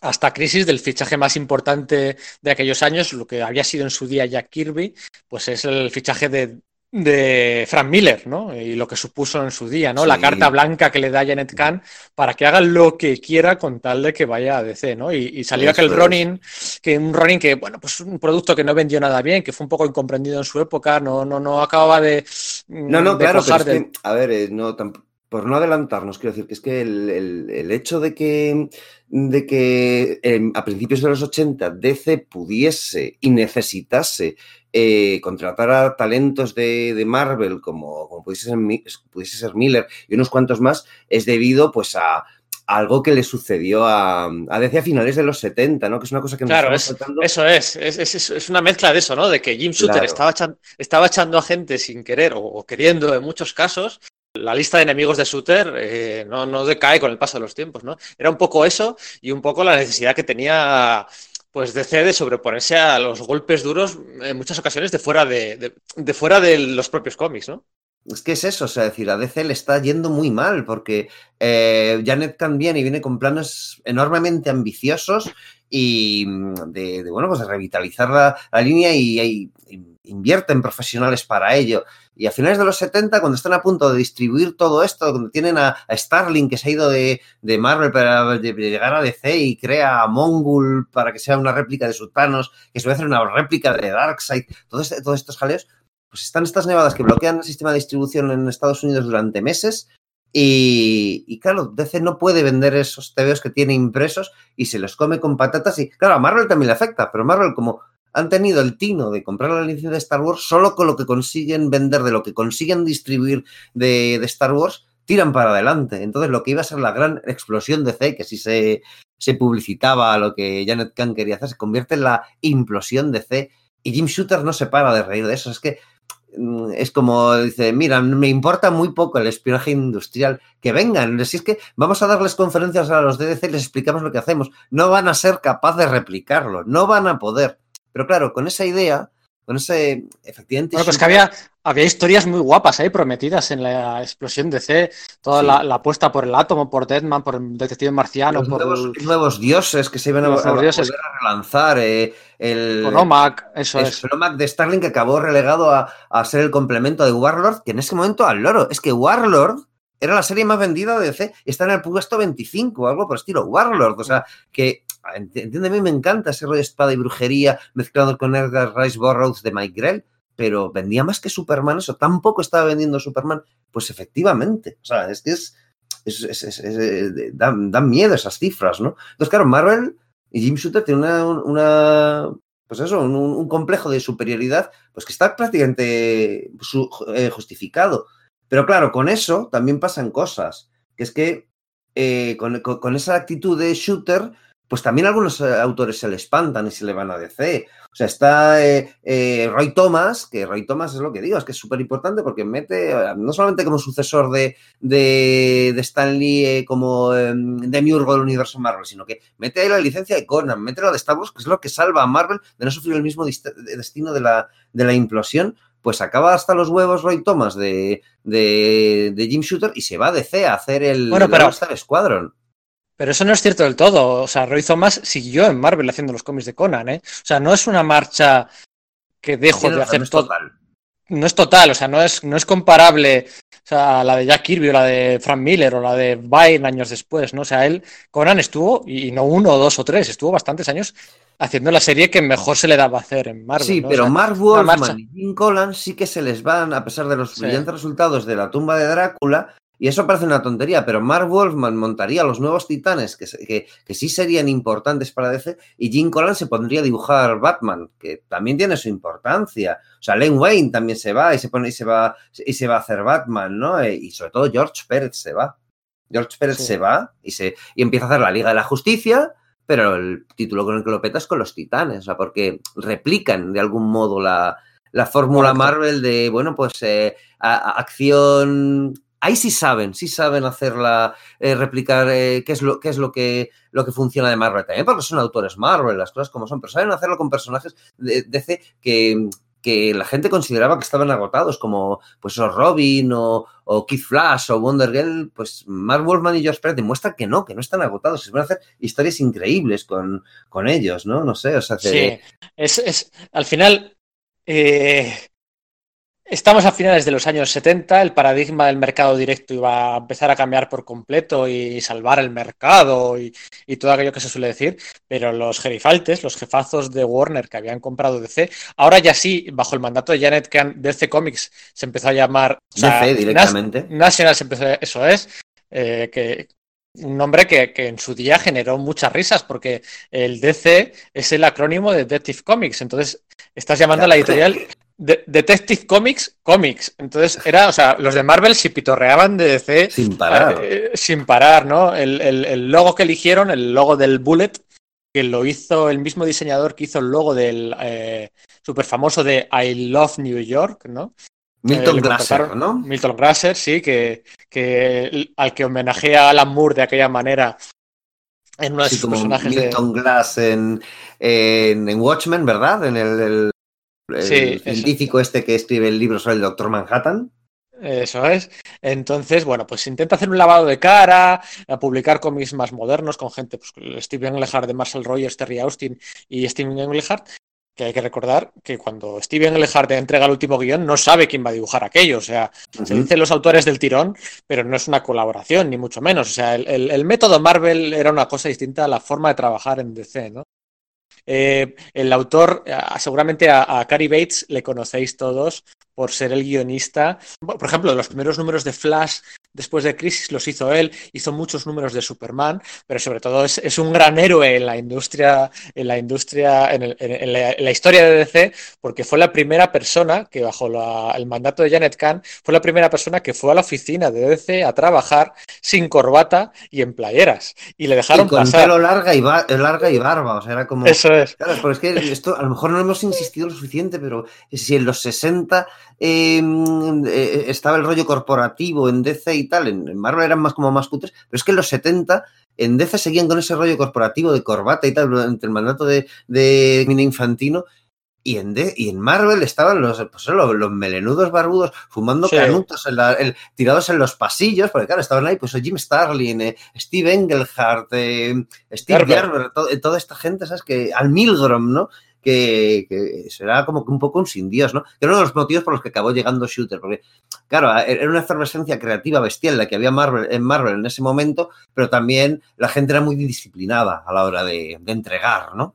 hasta crisis del fichaje más importante de aquellos años, lo que había sido en su día Jack Kirby, pues es el fichaje de, de Frank Miller, ¿no? Y lo que supuso en su día, ¿no? Sí. La carta blanca que le da Janet Kahn para que haga lo que quiera con tal de que vaya a DC, ¿no? Y, y salió aquel Ronin, que un Ronin que, bueno, pues un producto que no vendió nada bien, que fue un poco incomprendido en su época, no, no, no acababa de. No, no, de claro, pero es que, a ver, eh, no tampoco por no adelantarnos, quiero decir que es que el, el, el hecho de que, de que eh, a principios de los 80 DC pudiese y necesitase eh, contratar a talentos de, de Marvel como, como pudiese, ser, pudiese, ser, Miller y unos cuantos más es debido pues a, algo que le sucedió a, a DC a finales de los 70, ¿no? Que es una cosa que claro, nos es, tratando... eso es. Es, es. es, una mezcla de eso, ¿no? De que Jim Shooter claro. estaba, echando, estaba echando a gente sin querer o, o queriendo en muchos casos la lista de enemigos de Shooter eh, no, no, decae con el paso de los tiempos, ¿no? Era un poco eso y un poco la necesidad que tenía pues DC de sobreponerse a los golpes duros en muchas ocasiones de fuera de, de, fuera de los propios cómics, ¿no? Es que es eso, o sea, decir, a DC le está yendo muy mal porque eh, Janet Kahn viene y viene con planes enormemente ambiciosos y de, de bueno, pues revitalizar la, la línea y, y, invierte en profesionales para ello. Y a finales de los 70, cuando están a punto de distribuir todo esto, cuando tienen a, a Starling que se ha ido de, de Marvel para de, de llegar a DC y crea a Mongul para que sea una réplica de Sultanos, que se va a hacer una réplica de Darkseid, este, todos estos jaleos, pues están estas nevadas que bloquean el sistema de distribución en Estados Unidos durante meses. Y, y, claro, DC no puede vender esos TVOs que tiene impresos y se los come con patatas. Y claro, a Marvel también le afecta, pero Marvel, como han tenido el tino de comprar la licencia de Star Wars solo con lo que consiguen vender, de lo que consiguen distribuir de, de, Star Wars, tiran para adelante. Entonces, lo que iba a ser la gran explosión de C, que si se, se publicitaba lo que Janet Kahn quería hacer, se convierte en la implosión de C. Y Jim Shooter no se para de reír de eso. Es que mm, es como dice, mira, me importa muy poco el espionaje industrial, que vengan, si es que vamos a darles conferencias a los DDC y les explicamos lo que hacemos, no van a ser capaces de replicarlo, no van a poder. Pero claro, con esa idea, con ese, efectivamente... Bueno, pues que había, había historias muy guapas ahí, prometidas en la explosión de C, toda sí. la, la, apuesta por el átomo, por Deadman, por el detective marciano, Los por... Nuevos, nuevos, dioses que se iban a, a, a, dioses. a relanzar, eh, el... Con OMAC, eso el es. De Starling que acabó relegado a, a ser el complemento de Warlord, que en ese momento al loro, es que Warlord era la serie más vendida de DC, está en el puesto 25 o algo por estilo, Warlord, o sea, que entiéndeme, me encanta ese rollo de espada y brujería mezclado con Edgar Rice Burroughs de Mike Grell, pero vendía más que Superman, eso tampoco estaba vendiendo Superman, pues efectivamente, o sea, es que es, es, es dan, miedo esas cifras, ¿no? Entonces, claro, Marvel y Jim Shooter tienen una, pues eso, un, un, complejo de superioridad, pues que está prácticamente eh, justificado. Pero claro, con eso también pasan cosas, que es que eh, con, esa actitud de shooter, pues también algunos eh, autores se le espantan y se le van a DC. O sea, está eh, Roy Thomas, que Roy Thomas es lo que digo, es que es súper importante porque mete, no solamente como sucesor de, de, de Stan Lee como de Miurgo del universo Marvel, sino que mete ahí la licencia de Conan, mete la de Star Wars, que es lo que salva a Marvel de no sufrir el mismo destino de la, de la implosión pues acaba hasta los huevos Roy Thomas de, de, de, Jim Shooter y se va a DC a hacer el bueno, pero, Star Squadron. Pero eso no es cierto del todo. O sea, Roy Thomas siguió en Marvel haciendo los cómics de Conan, ¿eh? O sea, no es una marcha que dejo de hacer no todo. No es total, o sea, no es, no es comparable o sea, la de Jack Kirby o la de Frank Miller o la de Byrne años después, ¿no? O sea, él, Conan estuvo, y no uno, dos o tres, estuvo bastantes años haciendo la serie que mejor se le daba a hacer en Marvel. Sí, ¿no? pero o sea, Mark Wolfman y Jim Collan sí que se les van, a pesar de los sí. brillantes resultados de la tumba de Drácula, y eso parece una tontería, pero Mark Wolfman montaría los nuevos titanes que, que, que, sí serían importantes para DC y Jim Collan se pondría a dibujar Batman, que también tiene su importancia. O sea, Len Wayne también se va y se pone y se va y se va a hacer Batman, ¿no? Y sobre todo George Pérez se va. George Pérez Sí. se va y, se, y empieza a hacer la Liga de la Justicia, pero el título con el que lo peta es con los Titanes, o sea, porque replican de algún modo la, la fórmula. Marvel de, bueno, pues eh, a- a- acción... Ahí sí saben, sí saben hacerla, eh, replicar eh, qué es, lo, qué es lo, que, lo que funciona de Marvel también, porque son autores Marvel, las cosas como son, pero saben hacerlo con personajes de DC que, que la gente consideraba que estaban agotados, como pues o Robin o, o Kid Flash o Wonder Girl, pues Mark Wolfman y George Pérez demuestran que no, que no están agotados, se van a hacer historias increíbles con, con ellos, ¿no? No sé, o sea, que- Sí, es, es al final eh, estamos a finales de los años 70, el paradigma del mercado directo iba a empezar a cambiar por completo y salvar el mercado y, y todo aquello que se suele decir, pero los gerifaltes, los jefazos de Warner que habían comprado DC, ahora ya sí, bajo el mandato de Janet Kahn, DC Comics se empezó a llamar o sea, DC Nas- directamente. National se empezó, eso es, eh, que un nombre que, que en su día generó muchas risas porque el DC es el acrónimo de Detective Comics, entonces estás llamando a la editorial de- Detective Comics Comics, entonces era, o sea, los de Marvel si pitorreaban de DC Sin parar. eh, sin parar, ¿no? El, el- el logo que eligieron, el logo del Bullet, que lo hizo el mismo diseñador que hizo el logo del eh, super famoso de I Love New York, ¿no? Milton Glasser, contrataron- ¿no? Milton Grasser, sí, que, que al que homenajea a Alan Moore de aquella manera en uno de sus como personajes de... Milton Glass en, en, en Watchmen, ¿verdad? En el, el- el Sí, eso. científico este que escribe el libro sobre el Doctor Manhattan. Eso es. Entonces, bueno, pues intenta hacer un lavado de cara, a publicar cómics más modernos con gente, pues Steven Englehart de Marcel Rogers, Terry Austin y Steven Englehart, que hay que recordar que cuando Steven Englehart entrega el último guion no sabe quién va a dibujar aquello, o sea, se dicen los autores del tirón, pero no es una colaboración, ni mucho menos. O sea, el, el- el método Marvel era una cosa distinta a la forma de trabajar en DC, ¿no? Eh, el autor, seguramente a, a Bates le conocéis todos por ser el guionista. Por ejemplo, los primeros números de Flash después de Crisis los hizo él, hizo muchos números de Superman, pero sobre todo es, es un gran héroe en la industria, en la industria, en, el- en- la, en la historia de DC, porque fue la primera persona que bajo la- el mandato de Janet Kahn fue la primera persona que fue a la oficina de DC a trabajar sin corbata y en playeras y le dejaron y con pasar. pelo larga y, larga y barba, o sea, era como... Eso es. Claro, pero es que esto a lo mejor no hemos insistido lo suficiente, pero si en los 60 eh, eh, estaba el rollo corporativo en DC y tal, en, Marvel eran más como más cutres, pero es que en los 70 en DC seguían con ese rollo corporativo de corbata y tal durante el mandato de, de Mina Infantino. Y en, D- y en Marvel estaban los, pues, los, los melenudos barbudos fumando Sí. canutos en la- tirados en los pasillos, porque claro, estaban ahí pues Jim Starlin, eh, Steve Englehart, eh, Steve Gerber. To- toda esta gente, ¿sabes? Que al Milgrom, ¿no? Que, será como que un poco un sin Dios, ¿no? Que era uno de los motivos por los que acabó llegando Shooter, porque, claro, era una efervescencia creativa bestial la que había en Marvel en ese momento, pero también la gente era muy disciplinada a la hora de, entregar, ¿no?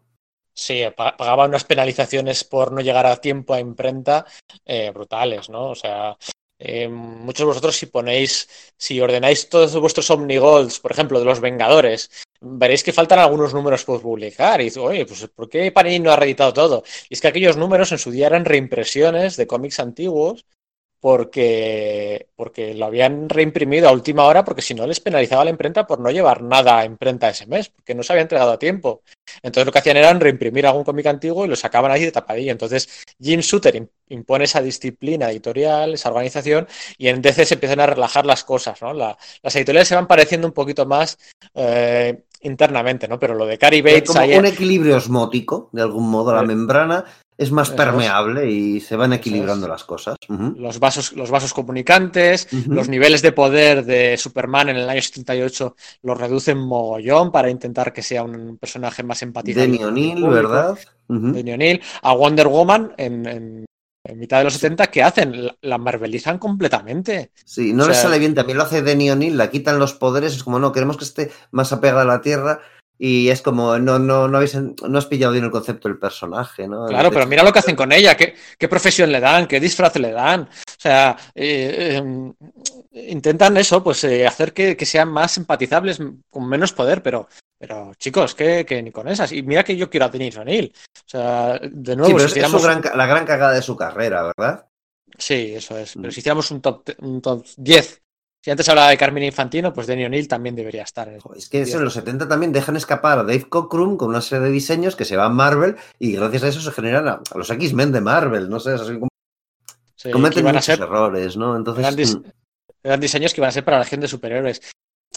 Sí, pa- pagaba unas penalizaciones por no llegar a tiempo a imprenta eh, brutales, ¿no? O sea, eh, muchos de vosotros si ponéis, si ordenáis todos vuestros Omnigolds, por ejemplo, de los Vengadores, veréis que faltan algunos números por publicar. Y dices, oye, pues ¿por qué Panini no ha reeditado todo? Y es que aquellos números en su día eran reimpresiones de cómics antiguos porque, porque lo habían reimprimido a última hora porque si no les penalizaba la imprenta por no llevar nada a imprenta ese mes, porque no se había entregado a tiempo. Entonces lo que hacían era reimprimir algún cómic antiguo y lo sacaban ahí de tapadillo. Entonces Jim Shooter im- impone esa disciplina editorial, esa organización, y en DC se empiezan a relajar las cosas, ¿no? La- las editoriales se van pareciendo un poquito más eh, internamente, ¿no? Pero lo de Cary Es Bates como un equilibrio osmótico, de algún modo, la Eh, membrana es más eso es. permeable y se van equilibrando es. las cosas. Los vasos, los vasos comunicantes, los niveles de poder de Superman en el año 78 los reducen mogollón para intentar que sea un personaje más el O'Neill, público. ¿verdad? Ujú. Denny O'Neill, a Wonder Woman en, en- en mitad de los 70, ¿qué hacen? La, marvelizan completamente. Sí, no O le sea- sale bien, también lo hace Denny O'Neill, la quitan los poderes, es como, no, queremos que esté más apegada a la Tierra y es como, no, no, no, habéis, no has pillado bien el concepto del personaje, ¿no? Claro, pero mira lo que hacen con ella, qué, qué profesión le dan, qué disfraz le dan. O sea, eh, eh, intentan eso, pues eh, hacer que, que sean más empatizables con menos poder, pero, pero chicos, que, que ni con esas. Y mira que yo quiero a Denis O'Neill. O sea, de Sí, nuevo, pero si es, gran la gran cagada de su carrera, ¿verdad? Sí, eso es. Pero Mm. si hiciéramos un top, un top 10 Si antes hablaba de Carmine Infantino, pues Denny O'Neill también debería estar. En es que eso, en los 70 también dejan escapar a Dave Cockrum con una serie de diseños que se van a Marvel y gracias a eso se generan a, los X-Men de Marvel, no sé, así como... Sí, cometen muchos ser, errores, ¿no? Entonces... Eran, dis, eran, diseños que iban a ser para la gente de superhéroes.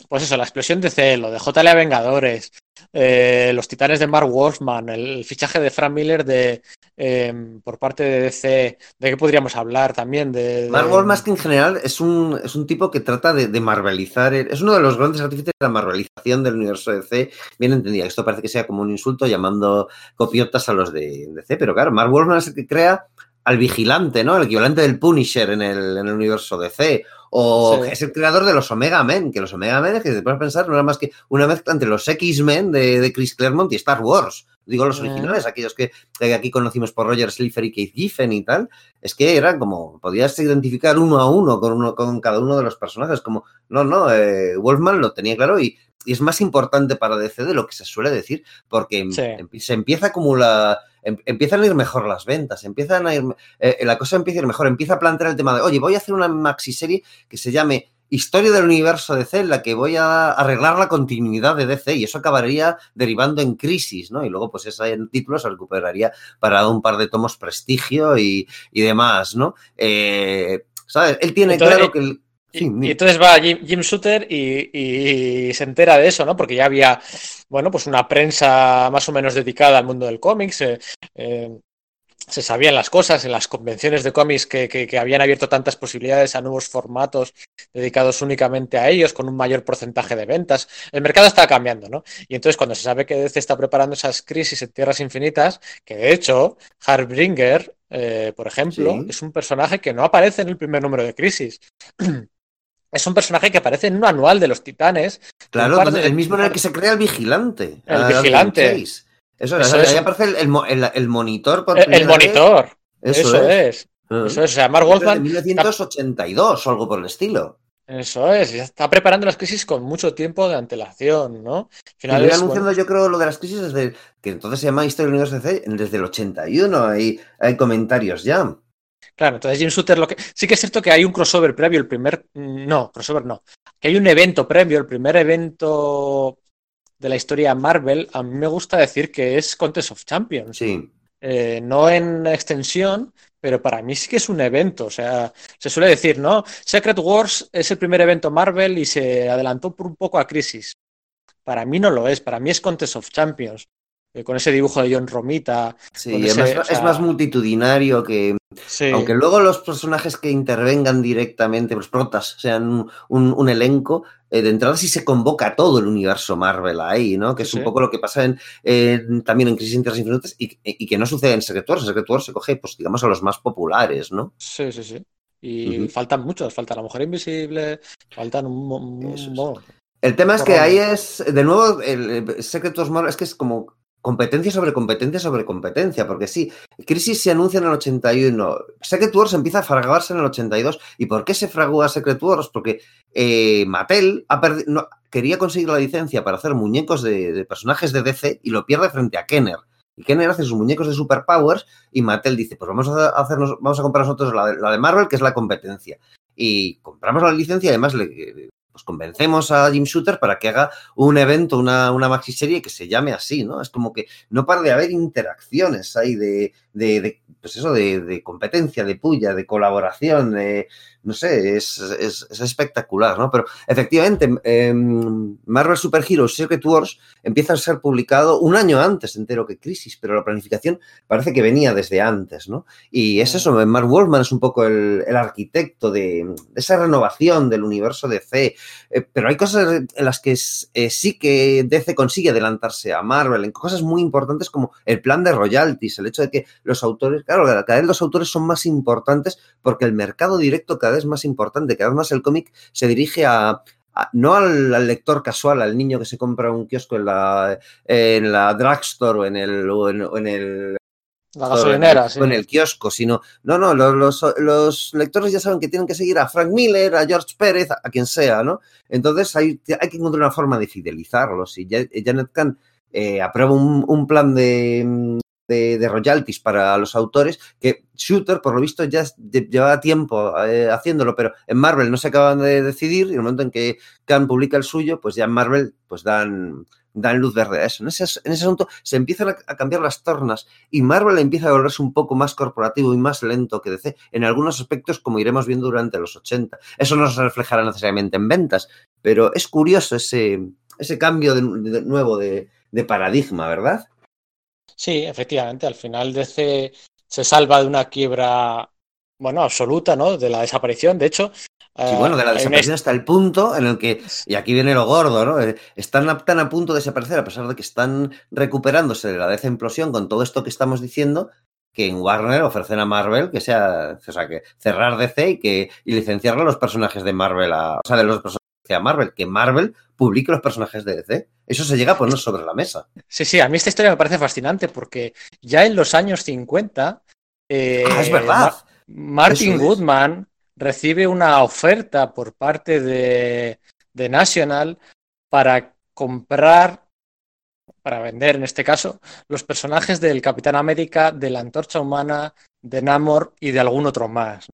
Pues eso, la explosión de C, lo de JLA Vengadores, eh, los titanes de Mark Wolfman, el, fichaje de Frank Miller de, eh, por parte de DC, ¿de qué podríamos hablar también? De, de... Mark Wolfman que en general es un, es un tipo que trata de, de, marvelizar, es uno de los grandes artífices de la marvelización del universo de DC, bien entendida, esto parece que sea como un insulto llamando copiotas a los de DC, pero claro, Mark Wolfman es el que crea al vigilante, ¿no? El equivalente del Punisher en el, en el universo DC. O sí. es el creador de los Omega Men, que los Omega Men, que te puedes pensar, no era más que una mezcla entre los X-Men de, de, Chris Claremont y Star Wars. Digo los originales, aquellos que, que, aquí conocimos por Roger Slifer y Keith Giffen y tal. Es que eran como, podías identificar uno a uno con, uno, con cada uno de los personajes. Como, no, no, eh, Wolfman lo tenía claro y, y, es más importante para DC de lo que se suele decir, porque sí. se empieza a acumular em, empiezan a ir mejor las ventas, empiezan a ir, eh, la cosa empieza a ir mejor, empieza a plantear el tema de, oye, voy a hacer una maxi serie que se llame Historia del universo DC, en la que voy a arreglar la continuidad de DC y eso acabaría derivando en crisis, ¿no? Y luego, pues ese título se recuperaría para un par de tomos prestigio y, y demás, ¿no? Eh, ¿Sabes? Él tiene entonces, claro que... El, y, y, entonces va Jim, Jim Shooter y, y, se entera de eso, ¿no? Porque ya había, bueno, pues una prensa más o menos dedicada al mundo del cómics. Eh, eh, se sabían las cosas en las convenciones de cómics que, que, que, habían abierto tantas posibilidades a nuevos formatos dedicados únicamente a ellos, con un mayor porcentaje de ventas. El mercado estaba cambiando, ¿no? Y entonces cuando se sabe que DC está preparando esas crisis en Tierras Infinitas, que de hecho Harbringer, eh, por ejemplo, sí. es un personaje que no aparece en el primer número de Crisis. Es un personaje que aparece en un anual de los titanes. Claro, de, el mismo en el que se crea el vigilante. El vigilante. Eso, eso es. ahí aparece el, el, el monitor. Por el, monitor. Eso, eso es. es. Uh, eso es. O sea, Mark Wolfman. 1982 o algo por el estilo. Eso es, ya está preparando las crisis con mucho tiempo de antelación, ¿no? Al final es, anunciando, bueno... yo creo, lo de las crisis desde que entonces se llama Historia DC, desde el 81, hay, hay comentarios ya. Claro, entonces Jim Shooter lo que. Sí que es cierto que hay un crossover previo, el primer. No, crossover no. Que hay un evento previo, el primer evento de la historia Marvel. A mí me gusta decir que es Contest of Champions. Sí. Eh, no en extensión, pero para mí sí que es un evento. O sea, se suele decir, ¿no? Secret Wars es el primer evento Marvel y se adelantó por un poco a Crisis. Para mí no lo es, para mí es Contest of Champions. Eh, con ese dibujo de John Romita. Sí, ese, es, más, o sea... es, más, multitudinario que. Sí. Aunque luego los personajes que intervengan directamente, los protas, sean un, un, elenco, eh, de entrada sí se convoca todo el universo Marvel ahí, ¿no? Que es sí. un poco lo que pasa en, eh, también en Crisis Internas Infinitas y, y, que no sucede en Secret Wars. En Secret Wars se coge, pues digamos, a los más populares, ¿no? Sí, sí, sí. Y uh -huh. faltan muchos, falta la mujer invisible, faltan un, El tema es que ahí es, de nuevo, el, el Secret Wars Marvel es que es como competencia sobre competencia sobre competencia, porque sí, Crisis se anuncia en el 81, Secret Wars empieza a fraguarse en el 82. ¿Y por qué se fragua Secret Wars? Porque eh, Mattel no, quería conseguir la licencia para hacer muñecos de, de, personajes de DC y lo pierde frente a Kenner. Y Kenner hace sus muñecos de superpowers y Mattel dice, pues vamos a hacernos, vamos a comprar nosotros la de, la de Marvel, que es la competencia. Y compramos la licencia y además le, pues convencemos a Jim Shooter para que haga un evento, una, una maxi serie que se llame así, ¿no? Es como que no para de haber interacciones ahí de, de, de pues eso, de, de, competencia, de puya, de colaboración, de, no sé, es, es, es espectacular, ¿no? Pero efectivamente, eh, Marvel Super Heroes Secret Wars empieza a ser publicado un año antes entero que Crisis, pero la planificación parece que venía desde antes, ¿no? Y es eso, Mark Wolfman es un poco el, el arquitecto de, de, esa renovación del universo DC, eh, pero hay cosas en las que eh, sí que DC consigue adelantarse a Marvel, en cosas muy importantes como el plan de royalties, el hecho de que los autores, claro, cada vez los autores son más importantes porque el mercado directo cada vez es más importante, cada vez más el cómic se dirige a, a no al, al, lector casual, al niño que se compra un kiosco en la, en la drugstore o en el, o en, o en el la gasolinera, sí. en el kiosco, sino, no, no, los, los, los, lectores ya saben que tienen que seguir a Frank Miller, a George Pérez, a, a quien sea, ¿no? Entonces hay, hay, que encontrar una forma de fidelizarlos y Janet Kahn eh, aprueba un, un, plan de, de, royalties para los autores, que Shooter, por lo visto, ya llevaba tiempo eh, haciéndolo, pero en Marvel no se acaban de decidir, y en el momento en que Khan publica el suyo, pues ya en Marvel pues dan, dan luz verde a eso. En ese, en ese asunto se empiezan a, cambiar las tornas y Marvel empieza a volverse un poco más corporativo y más lento que DC en algunos aspectos, como iremos viendo durante los 80. Eso no se reflejará necesariamente en ventas, pero es curioso ese, ese cambio de, nuevo de paradigma, ¿verdad? Sí, efectivamente, al final DC se salva de una quiebra, bueno, absoluta, ¿no? De la desaparición. De hecho, Sí, bueno, de la desaparición hasta el punto en el que, y aquí viene lo gordo, ¿no? Eh, están tan a punto de desaparecer, a pesar de que están recuperándose de la desemplosión con todo esto que estamos diciendo, que en Warner ofrecen a Marvel que sea, o sea, que cerrar DC y que y licenciarle a los personajes de Marvel, a, o sea, de los personajes a Marvel, que Marvel publique los personajes de DC. Eso se llega a poner sobre la mesa. Sí, sí, a mí esta historia me parece fascinante porque ya en los años 50. Eh, ah, es verdad. Martin Goodman recibe una oferta por parte de, de National para comprar para vender en este caso, los personajes del Capitán América, de la Antorcha Humana, de Namor y de algún otro más.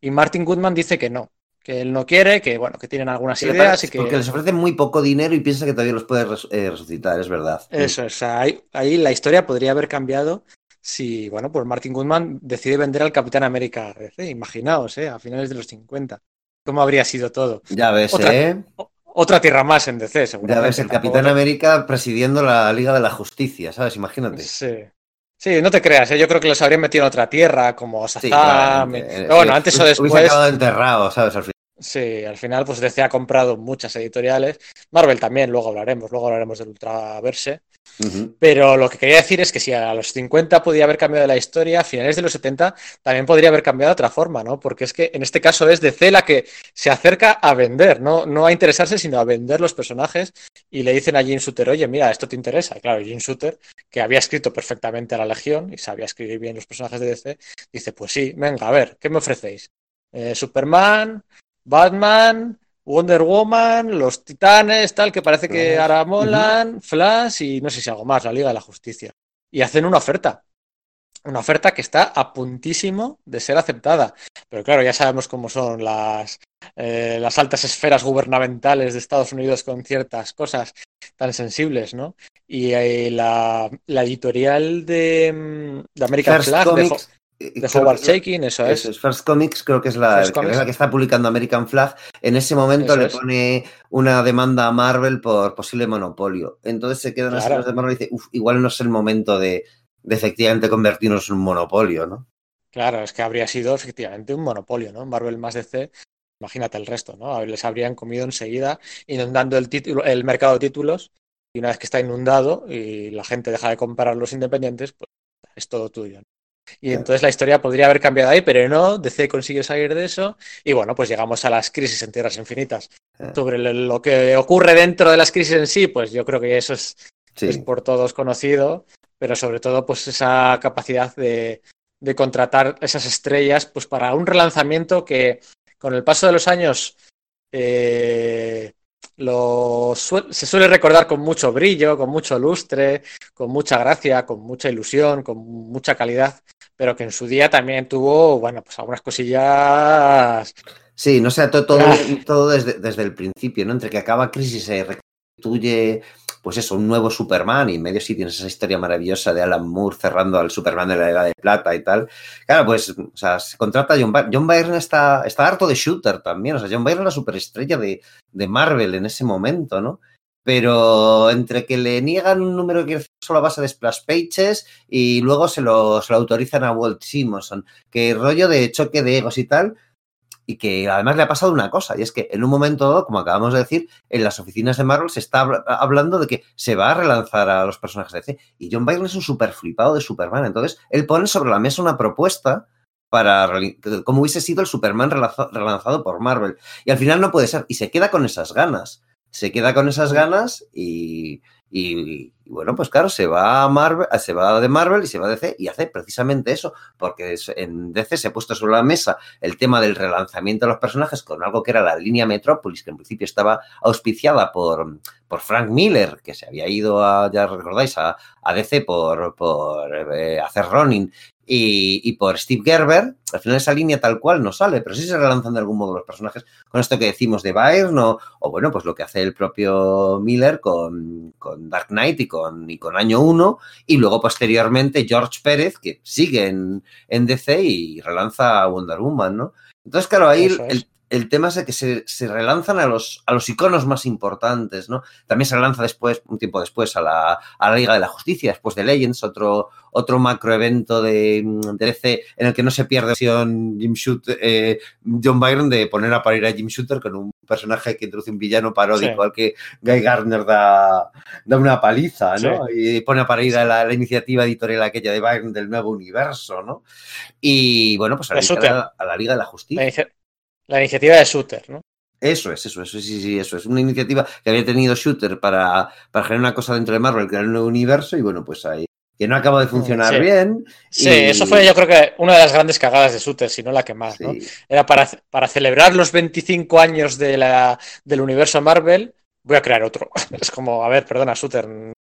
Y Martin Goodman dice que no, que él no quiere, que bueno, que tienen algunas ideas y que... Porque les ofrecen muy poco dinero y piensa que todavía los puede res eh, resucitar, es verdad. Eso, o sea, ahí, ahí, la historia podría haber cambiado si, bueno, pues Martin Goodman decide vender al Capitán América DC, imaginaos, ¿eh? a finales de los 50. ¿Cómo habría sido todo? Ya ves, otra, ¿eh? Otra tierra más en DC, seguramente. Ya ves, el Capitán Tampoco... América presidiendo la Liga de la Justicia, ¿sabes? Imagínate. Sí. Sí, no te creas, ¿eh? yo creo que los habrían metido en otra tierra, como. Sí, Pero bueno, antes o después. Hubiese acabado enterrado, ¿sabes? Al final. Sí, al final, pues DC ha comprado muchas editoriales. Marvel también, luego hablaremos, luego hablaremos del Ultraverse. Uh -huh. Pero lo que quería decir es que si a los 50 podía haber cambiado la historia, a finales de los 70 también podría haber cambiado de otra forma, ¿no? Porque es que en este caso es DC la que se acerca a vender, ¿no? No a interesarse, sino a vender los personajes y le dicen a Jim Shooter, oye, mira, esto te interesa. Y claro, Jim Shooter, que había escrito perfectamente a la Legión y sabía escribir bien los personajes de DC, dice, pues sí, venga, a ver, ¿qué me ofrecéis? Eh, Superman, Batman, Wonder Woman, los Titanes, tal, que parece que ahora molan, uh -huh. Flash y no sé si algo más, la Liga de la Justicia. Y hacen una oferta. Una oferta que está a puntísimo de ser aceptada. Pero claro, ya sabemos cómo son las, eh, las altas esferas gubernamentales de Estados Unidos con ciertas cosas tan sensibles, ¿no? Y eh, la, la, editorial de, de American First Flag Comics. de Howard Shaking, eso es. Eso es. First Comics creo que es la, que, es la que está publicando American Flag. En ese momento eso le pone una demanda a Marvel por posible monopolio. Entonces se quedan claro. las de Marvel y dice, Uf, igual no es el momento de, de, efectivamente convertirnos en un monopolio, ¿no? Claro, es que habría sido efectivamente un monopolio, ¿no? Marvel más DC, imagínate el resto, ¿no? Les habrían comido enseguida inundando el, título, el mercado de títulos y una vez que está inundado y la gente deja de comprar los independientes, pues es todo tuyo. ¿no? Y entonces la historia podría haber cambiado ahí, pero no, DC consigue salir de eso y bueno, pues llegamos a las crisis en Tierras Infinitas. Sobre lo que ocurre dentro de las crisis en sí, pues yo creo que eso es, sí. es por todos conocido, pero sobre todo pues esa capacidad de, de, contratar esas estrellas pues para un relanzamiento que con el paso de los años eh, lo se suele recordar con mucho brillo, con mucho lustre, con mucha gracia, con mucha ilusión, con mucha calidad, pero que en su día también tuvo, bueno, pues algunas cosillas. Sí, no sé, todo, todo, todo desde, desde, el principio, ¿no? Entre que acaba Crisis se reconstituye, pues eso, un nuevo Superman y en medio sí tienes esa historia maravillosa de Alan Moore cerrando al Superman de la Edad de Plata y tal. Claro, pues, o sea, se contrata a John Byrne. John Byrne está, está harto de shooter también, o sea, John Byrne era la superestrella de, de Marvel en ese momento, ¿no? Pero entre que le niegan un número que solo a base de splash pages y luego se lo, se autorizan a Walt Simonson, que rollo de choque de egos y tal, y que además le ha pasado una cosa, y es que en un momento dado, como acabamos de decir, en las oficinas de Marvel se está hablando de que se va a relanzar a los personajes de DC, y John Byrne es un super flipado de Superman, entonces él pone sobre la mesa una propuesta para como hubiese sido el Superman relanzado por Marvel, y al final no puede ser, y se queda con esas ganas se queda con esas ganas y, y, bueno, pues claro, se va a Marvel, se va de Marvel y se va a DC y hace precisamente eso, porque en DC se ha puesto sobre la mesa el tema del relanzamiento de los personajes con algo que era la línea Metrópolis, que en principio estaba auspiciada por, por Frank Miller, que se había ido a, ya recordáis, a, a DC por, por eh, hacer Ronin y, por Steve Gerber, al final esa línea tal cual no sale, pero sí se relanzan de algún modo los personajes con esto que decimos de Byrne o, o bueno, pues lo que hace el propio Miller con, con Dark Knight y con, y con Año 1 y luego posteriormente George Pérez que sigue en, en DC y relanza Wonder Woman, ¿no? Entonces, claro, ahí el, el tema es de que se, se, relanzan a los, a los iconos más importantes, ¿no? También se relanza después, un tiempo después, a la, a la Liga de la Justicia, después de Legends, otro, otro macroevento de, de DC en el que no se pierde Jim Shooter, eh, John Byron de poner a parir a Jim Shooter con un personaje que introduce un villano paródico sí. al que Guy Gardner da, da una paliza, ¿no? Sí. Y pone a parir a la, la, iniciativa editorial aquella de Byron del nuevo universo, ¿no? Y bueno, pues a la, a la Liga de la Justicia. La iniciativa de Shooter, ¿no? Eso es, eso es, sí, sí, eso es. Una iniciativa que había tenido Shooter para, para generar una cosa dentro de Marvel, crear un nuevo universo, y bueno, pues ahí. Que no acaba de funcionar sí. bien. Sí, y... eso fue yo creo que una de las grandes cagadas de Shooter, si no la que más, sí. ¿no? Era para, para celebrar los 25 años de la, del universo Marvel, voy a crear otro. Es como, a ver, perdona, Shooter,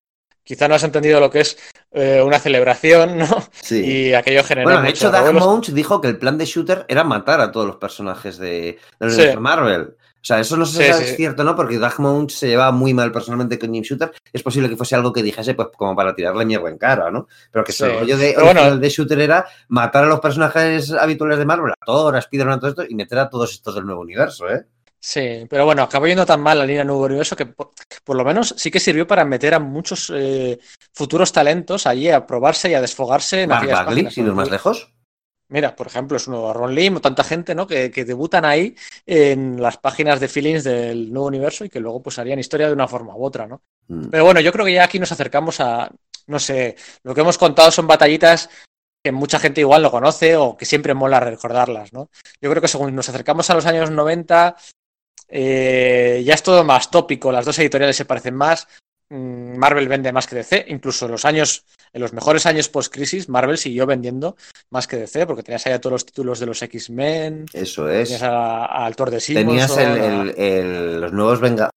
quizá no has entendido lo que es eh, una celebración, ¿no? Sí. Y aquello generó. Bueno, de hecho, Doug Mounch dijo que el plan de Shooter era matar a todos los personajes de, de sí. Marvel. O sea, eso no sé si sí, es cierto, ¿no? Porque Doug se llevaba muy mal personalmente con Jim Shooter. Es posible que fuese algo que dijese, pues, como para tirarle mierda en cara, ¿no? Pero que sí. el rollo de, bueno, de Shooter era matar a los personajes habituales de Marvel, a Thor, a Spider-Man, todo esto, y meter a todos estos del nuevo universo, ¿eh? Sí, pero bueno, acabó yendo tan mal la línea Nuevo Universo que por, por lo menos sí que sirvió para meter a muchos eh, futuros talentos allí a probarse y a desfogarse en Mark Bagley, sin ir más lejos. Mira, por ejemplo, es uno Ron Lim, tanta gente, ¿no? Que, que, debutan ahí en las páginas de feelings del nuevo universo y que luego pues harían historia de una forma u otra, ¿no? Mm. Pero bueno, yo creo que ya aquí nos acercamos a, no sé, lo que hemos contado son batallitas que mucha gente igual no conoce o que siempre mola recordarlas, ¿no? Yo creo que según nos acercamos a los años 90, eh, ya es todo más tópico, las dos editoriales se parecen más. Mm, Marvel vende más que DC, incluso en los años, en los mejores años post-crisis, Marvel siguió vendiendo más que DC, porque tenías ahí todos los títulos de los X-Men. Eso es. Tenías al Thor de Simonson. Tenías el, el, el, los nuevos Venga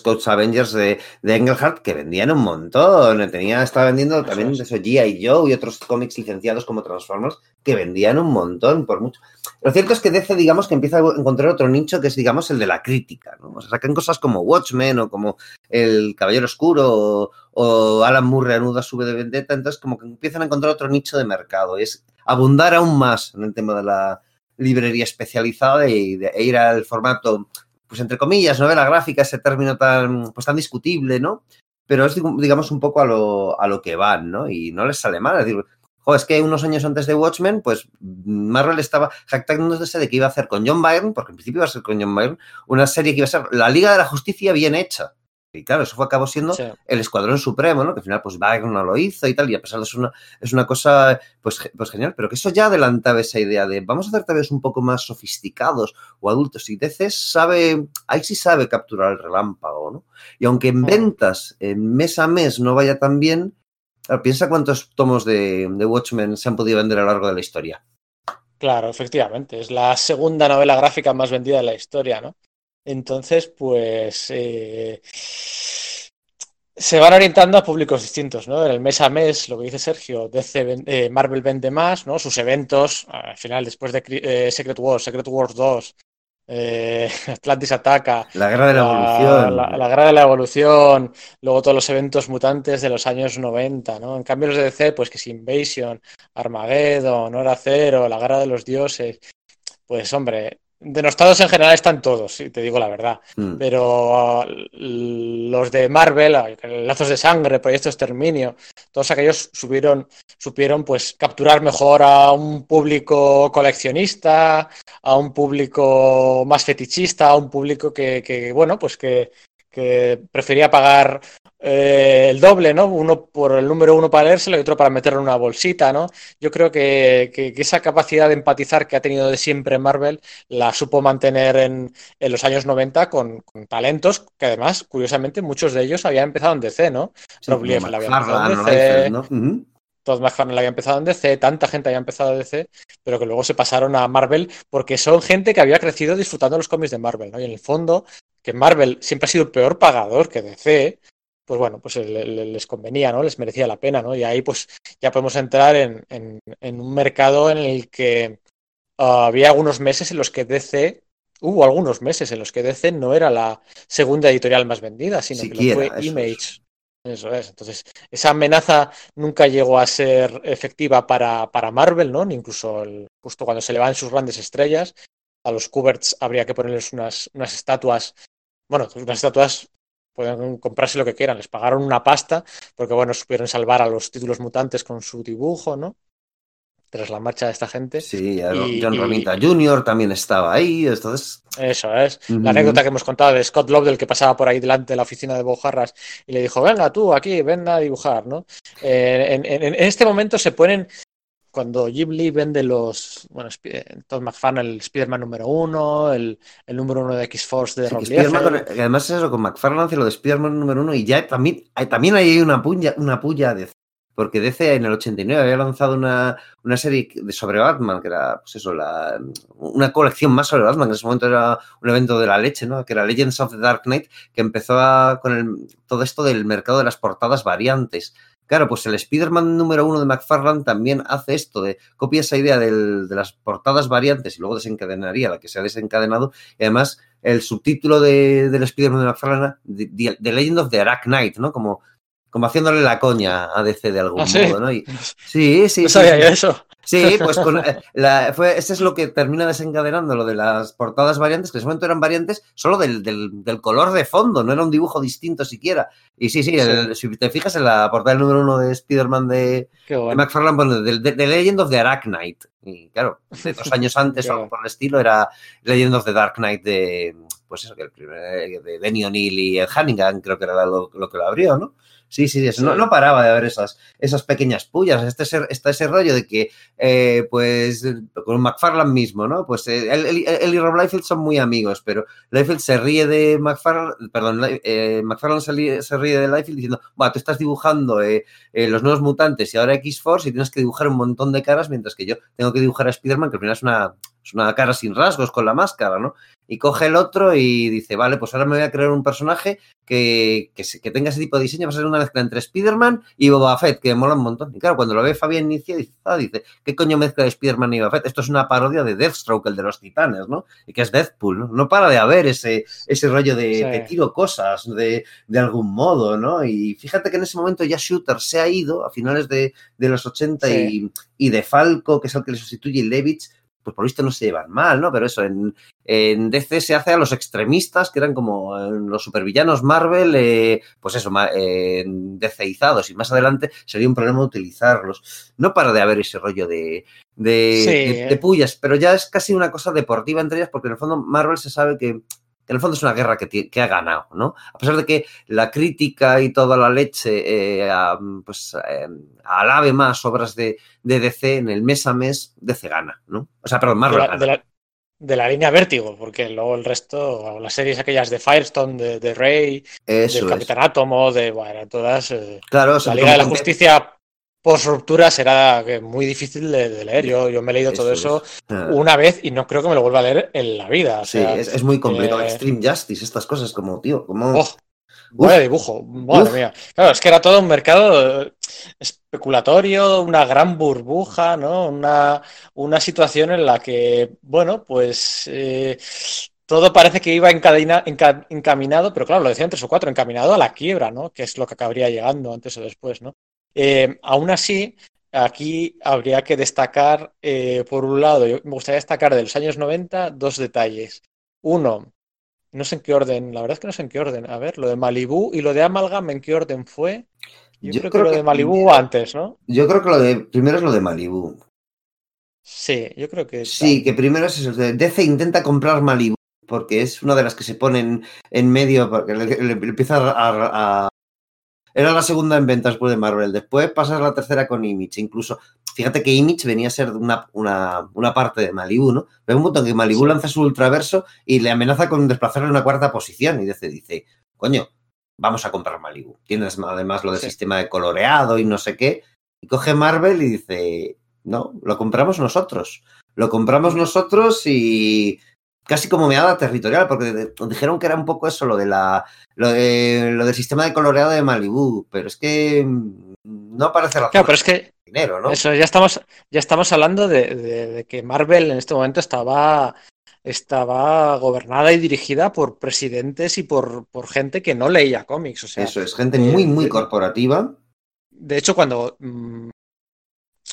Scouts Avengers de, de Engelhardt que vendían un montón. Tenía, estaba vendiendo también eso, eso G.I. Joe y otros cómics licenciados como Transformers que vendían un montón por mucho. Lo cierto es que DC, digamos, que empieza a encontrar otro nicho que es, digamos, el de la crítica. ¿no? O sea, sacan cosas como Watchmen o como El Caballero Oscuro o, o Alan Moore reanuda su de Vendetta. Entonces, como que empiezan a encontrar otro nicho de mercado. Y es abundar aún más en el tema de la librería especializada y de ir al formato pues entre comillas, novela gráfica, ese término tan, pues tan discutible, ¿no? Pero es, digamos, un poco a lo, a lo que van, ¿no? Y no les sale mal. Es decir, es que unos años antes de Watchmen, pues Marvel estaba jactándose de que iba a hacer con John Byrne, porque en principio iba a ser con John Byrne, una serie que iba a ser la Liga de la Justicia bien hecha. Y claro, eso fue, acabó siendo sí. el Escuadrón Supremo, ¿no? Que al final, pues Wagner no lo hizo y tal, y a pesar de eso, es una, es una cosa, pues, pues genial, pero que eso ya adelantaba esa idea de vamos a hacer tal vez un poco más sofisticados o adultos. Y DC sabe, ahí sí sabe capturar el relámpago, ¿no? Y aunque en ventas, en mes a mes, no vaya tan bien, piensa cuántos tomos de, de Watchmen se han podido vender a lo largo de la historia. Claro, efectivamente, es la segunda novela gráfica más vendida de la historia, ¿no? Entonces, pues eh, se van orientando a públicos distintos, ¿no? En el mes a mes, lo que dice Sergio, DC, eh, Marvel vende más, ¿no? Sus eventos, al final, después de eh, Secret Wars, Secret Wars 2, eh, Atlantis ataca. La guerra de la, la evolución. La, la, guerra de la evolución. Luego todos los eventos mutantes de los años 90, ¿no? En cambio los de DC, pues que es Invasion, Armageddon, Hora Cero, la guerra de los dioses. Pues hombre, Denostados en general están todos, si te digo la verdad. Mm. Pero los de Marvel, Lazos de Sangre, Proyecto Exterminio, todos aquellos subieron, supieron pues capturar mejor a un público coleccionista, a un público más fetichista, a un público que, que bueno, pues que, que prefería pagar eh, el doble, ¿no? Uno por el número uno para leérselo y otro para meterlo en una bolsita, ¿no? Yo creo que, que, que esa capacidad de empatizar que ha tenido de siempre Marvel la supo mantener en, en los años 90 con, con, talentos que además, curiosamente, muchos de ellos habían empezado en DC, ¿no? Sí, Rob Liefeld había empezado en DC, ¿no? Uh -huh. Todd McFarlane había empezado en DC, tanta gente había empezado en DC, pero que luego se pasaron a Marvel porque son gente que había crecido disfrutando los cómics de Marvel, ¿no? Y en el fondo, que Marvel siempre ha sido el peor pagador que DC, pues bueno, pues les convenía, ¿no? Les merecía la pena, ¿no? Y ahí pues ya podemos entrar en, en, en un mercado en el que uh, había algunos meses en los que DC, hubo algunos meses en los que DC no era la segunda editorial más vendida, sino Siquiera, que lo fue Image. Es. Eso es. Entonces, esa amenaza nunca llegó a ser efectiva para, para Marvel, ¿no? Ni incluso el, justo cuando se le van sus grandes estrellas, a los Kuberts habría que ponerles unas, unas estatuas, bueno, unas estatuas pueden comprarse lo que quieran, les pagaron una pasta porque, bueno, supieron salvar a los títulos mutantes con su dibujo, ¿no? Tras la marcha de esta gente. Sí, y, John Romita. Jr. también estaba ahí, entonces... Eso es. Uh -huh. La anécdota que hemos contado de Scott Lobdell que pasaba por ahí delante de la oficina de Bojarras y le dijo, venga tú aquí, ven a dibujar, ¿no? Eh, en, en, en, este momento se ponen cuando Lee vende los, bueno, Todd McFarlane, el Spider-Man número uno, el, el, número uno de X-Force de sí, Rob con, Además eso, con McFarlane hace lo de Spider-Man número uno y ya también, también hay una puya, una puya de porque DC en el 89 había lanzado una, una serie de sobre Batman, que era, pues eso, la, una colección más sobre Batman, que en ese momento era un evento de la leche, ¿no? Que era Legends of the Dark Knight, que empezó a, con el, todo esto del mercado de las portadas variantes. Claro, pues el Spider-Man número uno de McFarlane también hace esto, de copia esa idea del, de las portadas variantes y luego desencadenaría la que se ha desencadenado. Y además, el subtítulo de, del Spider-Man de McFarlane, The, The Legend of the Knight, ¿no? Como como haciéndole la coña a DC de algún ¿Ah, sí? modo, ¿no? Y, sí, sí. No sí, sabía sí. yo eso. Sí, pues con, la, fue, ese es lo que termina desencadenando lo de las portadas variantes, que en ese momento eran variantes solo del, del, del color de fondo, no era un dibujo distinto siquiera. Y sí, sí, sí. El, si te fijas en la portada número uno de Spider-Man de, bueno. de, McFarlane, bueno, de, de, de, Legend of the Arachnite. Y claro, de dos años antes o algo por el estilo era Legend of the Dark Knight de, pues eso, que el primer, de Denny O'Neill y Ed Hannigan, creo que era lo, lo que lo abrió, ¿no? Sí, sí, sí. No, no, paraba de haber esas, esas pequeñas pullas. Este ese, está ese rollo de que, eh, pues, con McFarlane mismo, ¿no? Pues eh, él, él, él, y Rob Liefeld son muy amigos, pero Liefeld se ríe de McFarlane, perdón, eh, McFarlane se, ríe, se ríe de Liefeld diciendo, bueno, tú estás dibujando eh, los nuevos mutantes y ahora X-Force y tienes que dibujar un montón de caras, mientras que yo tengo que dibujar a Spider-Man, que al final es una, es una cara sin rasgos con la máscara, ¿no? Y coge el otro y dice, vale, pues ahora me voy a crear un personaje que, que, que tenga ese tipo de diseño, va a ser una mezcla entre Spider-Man y Boba Fett, que mola un montón. Y claro, cuando lo ve Fabián Inicia, dice, ah, dice, ¿qué coño mezcla de Spider-Man y Boba Fett? Esto es una parodia de Deathstroke, el de los titanes, ¿no? Y que es Deathpool, ¿no? No para de haber ese, ese rollo de, sí. de tiro cosas de, de, algún modo, ¿no? Y fíjate que en ese momento ya Shooter se ha ido a finales de, de los 80 sí. y, y de Falco, que es el que le sustituye, y Levitz, pues por visto no se llevan mal, ¿no? Pero eso, en, en DC se hace a los extremistas, que eran como los supervillanos Marvel, eh, pues eso, eh, DCizados, y más adelante sería un problema utilizarlos. No para de haber ese rollo de, de, sí. de, de pullas, pero ya es casi una cosa deportiva entre ellas, porque en el fondo Marvel se sabe que en el fondo es una guerra que, que, ha ganado, ¿no? A pesar de que la crítica y toda la leche eh, a, pues, eh, alabe más obras de, de, DC en el mes a mes, DC gana, ¿no? O sea, perdón, Marvel de la, gana. De la, de la, línea Vértigo, porque luego el resto, las series aquellas de Firestone, de, de Rey, del Capitán. Átomo, de, bueno, todas... Eh, claro, la Liga de la Justicia post ruptura será muy difícil de, de, leer. Yo, yo me he leído eso todo eso es. una vez y no creo que me lo vuelva a leer en la vida. O sea, sí, es, es, muy complicado. Eh... Extreme Justice, estas cosas, como, tío, como. Oh, Vaya dibujo, madre Uf. mía. Claro, es que era todo un mercado eh, especulatorio, una gran burbuja, ¿no? Una, una situación en la que, bueno, pues eh, todo parece que iba encadena, enca, encaminado, pero claro, lo decían tres o cuatro, encaminado a la quiebra, ¿no? Que es lo que acabaría llegando antes o después, ¿no? Eh, aún así, aquí habría que destacar, eh, por un lado, yo me gustaría destacar de los años 90 dos detalles. Uno, no sé en qué orden, la verdad es que no sé en qué orden. A ver, lo de Malibú y lo de Amalgam, ¿en qué orden fue? Yo, yo creo, creo, que lo de Malibú antes, ¿no? Yo creo que lo de primero es lo de Malibú. Sí, yo creo que. Sí, que primero es eso. DC intenta comprar Malibú porque es una de las que se ponen en medio, porque le, le, le empieza a, a, era la segunda en ventas después de Marvel. Después pasas a la tercera con Image. Incluso, fíjate que Image venía a ser una, una, una parte de Malibu, ¿no? Pero un momento que Malibu lanza su ultraverso y le amenaza con desplazarle a una cuarta posición. Y dice, dice, coño, vamos a comprar Malibu. Tienes además lo del Sí. sistema de coloreado y no sé qué. Y coge Marvel y dice, no, lo compramos nosotros. Lo compramos nosotros y casi como meada territorial, porque dijeron que era un poco eso, lo de la lo, de- lo del sistema de coloreado de Malibu, pero es que mm, no parece razón Claro, pero es que dinero, ¿no? Eso, ya estamos, ya estamos hablando de, de- de que Marvel en este momento estaba, estaba gobernada y dirigida por presidentes y por, por gente que no leía cómics. O sea, Eso es, gente muy, muy eh, corporativa. de hecho, cuando, mm,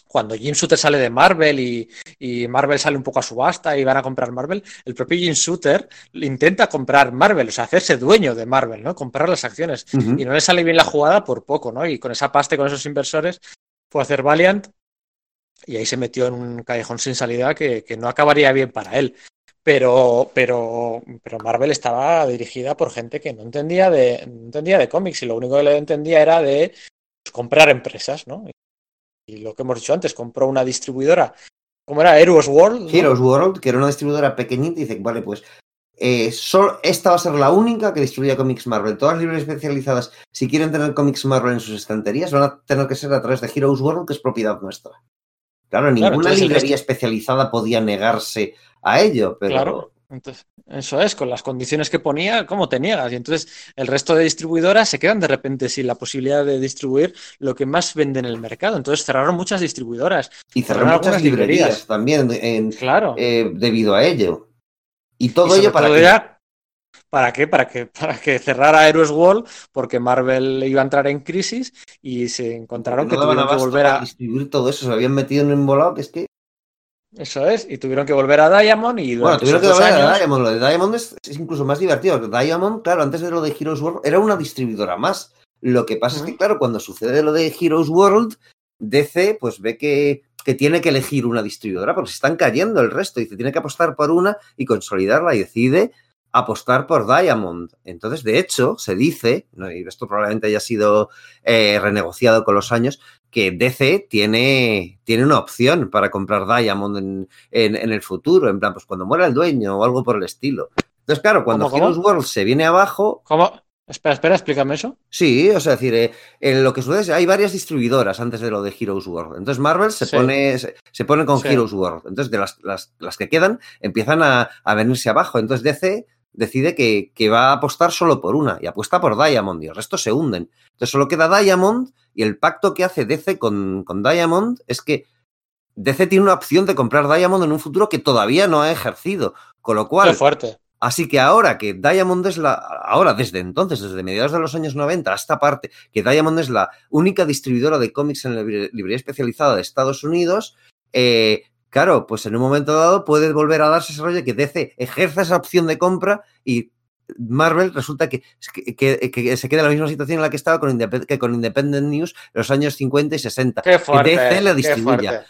cuando Jim Shooter sale de Marvel y, y Marvel sale un poco a subasta y van a comprar Marvel, el propio Jim Shooter intenta comprar Marvel, o sea, hacerse dueño de Marvel, ¿no? Comprar las acciones. Y no le sale bien la jugada por poco, ¿no? Y con esa pasta y con esos inversores fue a hacer Valiant y ahí se metió en un callejón sin salida que, que no acabaría bien para él. Pero, pero, pero Marvel estaba dirigida por gente que no entendía de, no entendía de cómics y lo único que le entendía era de pues, comprar empresas, ¿no? Y lo que hemos dicho antes, compró una distribuidora, ¿cómo era? Heroes World. ¿no? Heroes World, que era una distribuidora pequeñita, y dice, vale, pues eh, esta va a ser la única que distribuya cómics Marvel. Todas las librerías especializadas, si quieren tener cómics Marvel en sus estanterías, van a tener que ser a través de Heroes World, que es propiedad nuestra. Claro, ninguna librería resto- especializada podía negarse a ello, pero Claro. Entonces, eso es, con las condiciones que ponía, ¿cómo te niegas? Y entonces el resto de distribuidoras se quedan de repente sin la posibilidad de distribuir lo que más vende en el mercado. Entonces cerraron muchas distribuidoras. y cerraron cerraron muchas librerías, librerías. también en- Claro. eh, debido a ello. Y todo Y ello para todo que era- ¿Para qué? Para que, para que cerrara Heroes World, porque Marvel iba a entrar en crisis y se encontraron no que tuvieron que volver a. distribuir todo eso, se habían metido en un embolado que es que Eso es, y tuvieron que volver a Diamond y Bueno, tuvieron que volver a Diamond. Lo de Diamond es, es incluso más divertido. Diamond, claro, antes de lo de Heroes World, era una distribuidora más. Lo que pasa es que, claro, cuando sucede lo de Heroes World, DC pues ve que, que tiene que elegir una distribuidora porque se están cayendo el resto. Dice, tiene que apostar por una y consolidarla y decide apostar por Diamond. Entonces, de hecho, se dice, y esto probablemente haya sido eh, renegociado con los años, que DC tiene, tiene una opción para comprar Diamond en, en, en el futuro, en plan, pues cuando muera el dueño o algo por el estilo. Entonces, claro, cuando ¿Cómo, cómo? Heroes World se viene abajo, ¿Cómo? Espera, espera, explícame eso. sí, o sea, es decir, eh, en lo que sucede es hay varias distribuidoras antes de lo de Heroes World. Entonces, Marvel se, Sí. pone, se, se pone con Sí. Heroes World. Entonces, de las, las, las que quedan, empiezan a, a venirse abajo. Entonces, DC decide que, que va a apostar solo por una y apuesta por Diamond y el resto se hunden. Entonces, solo queda Diamond y el pacto que hace DC con, con Diamond es que DC tiene una opción de comprar Diamond en un futuro que todavía no ha ejercido. Con lo Qué cual, fuerte. Así que ahora que Diamond es la, ahora desde entonces, desde mediados de los años 90 hasta parte, que Diamond es la única distribuidora de cómics en la libre- librería especializada de Estados Unidos, eh, claro, pues en un momento dado puede volver a darse ese rollo que DC ejerza esa opción de compra y Marvel resulta que, que, se queda en la misma situación en la que estaba con, Independ- que con Independent News en los años 50 y 60. Qué fuerte. DC la distribuya.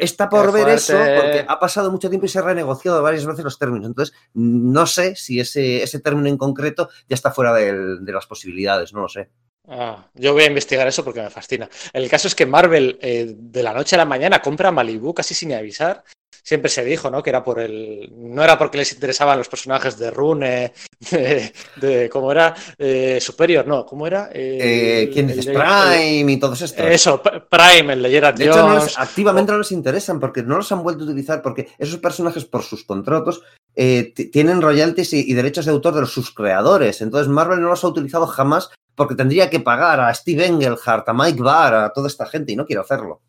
Está por ver eso porque ha pasado mucho tiempo y se ha renegociado varias veces los términos. Entonces, no sé si ese, ese término en concreto ya está fuera del- de las posibilidades, no lo sé. Ah, yo voy a investigar eso porque me fascina. El caso es que Marvel eh, de la noche a la mañana compra Malibu casi sin avisar. Siempre se dijo, ¿no? Que era por el. No era porque les interesaban los personajes de Rune, de, de- ¿cómo era? Eh, Superior, no, ¿cómo era? Eh, el- ¿Quién el de- Prime y todos estos. eso, Prime, el de Gerard De hecho, no Jones. les- activamente no les interesan porque no los han vuelto a utilizar porque esos personajes por sus contratos tienen royalties y, y derechos de autor de los, sus creadores. Entonces Marvel no los ha utilizado jamás porque tendría que pagar a Steve Engelhart, a Mike Barr, a toda esta gente y no quiero hacerlo.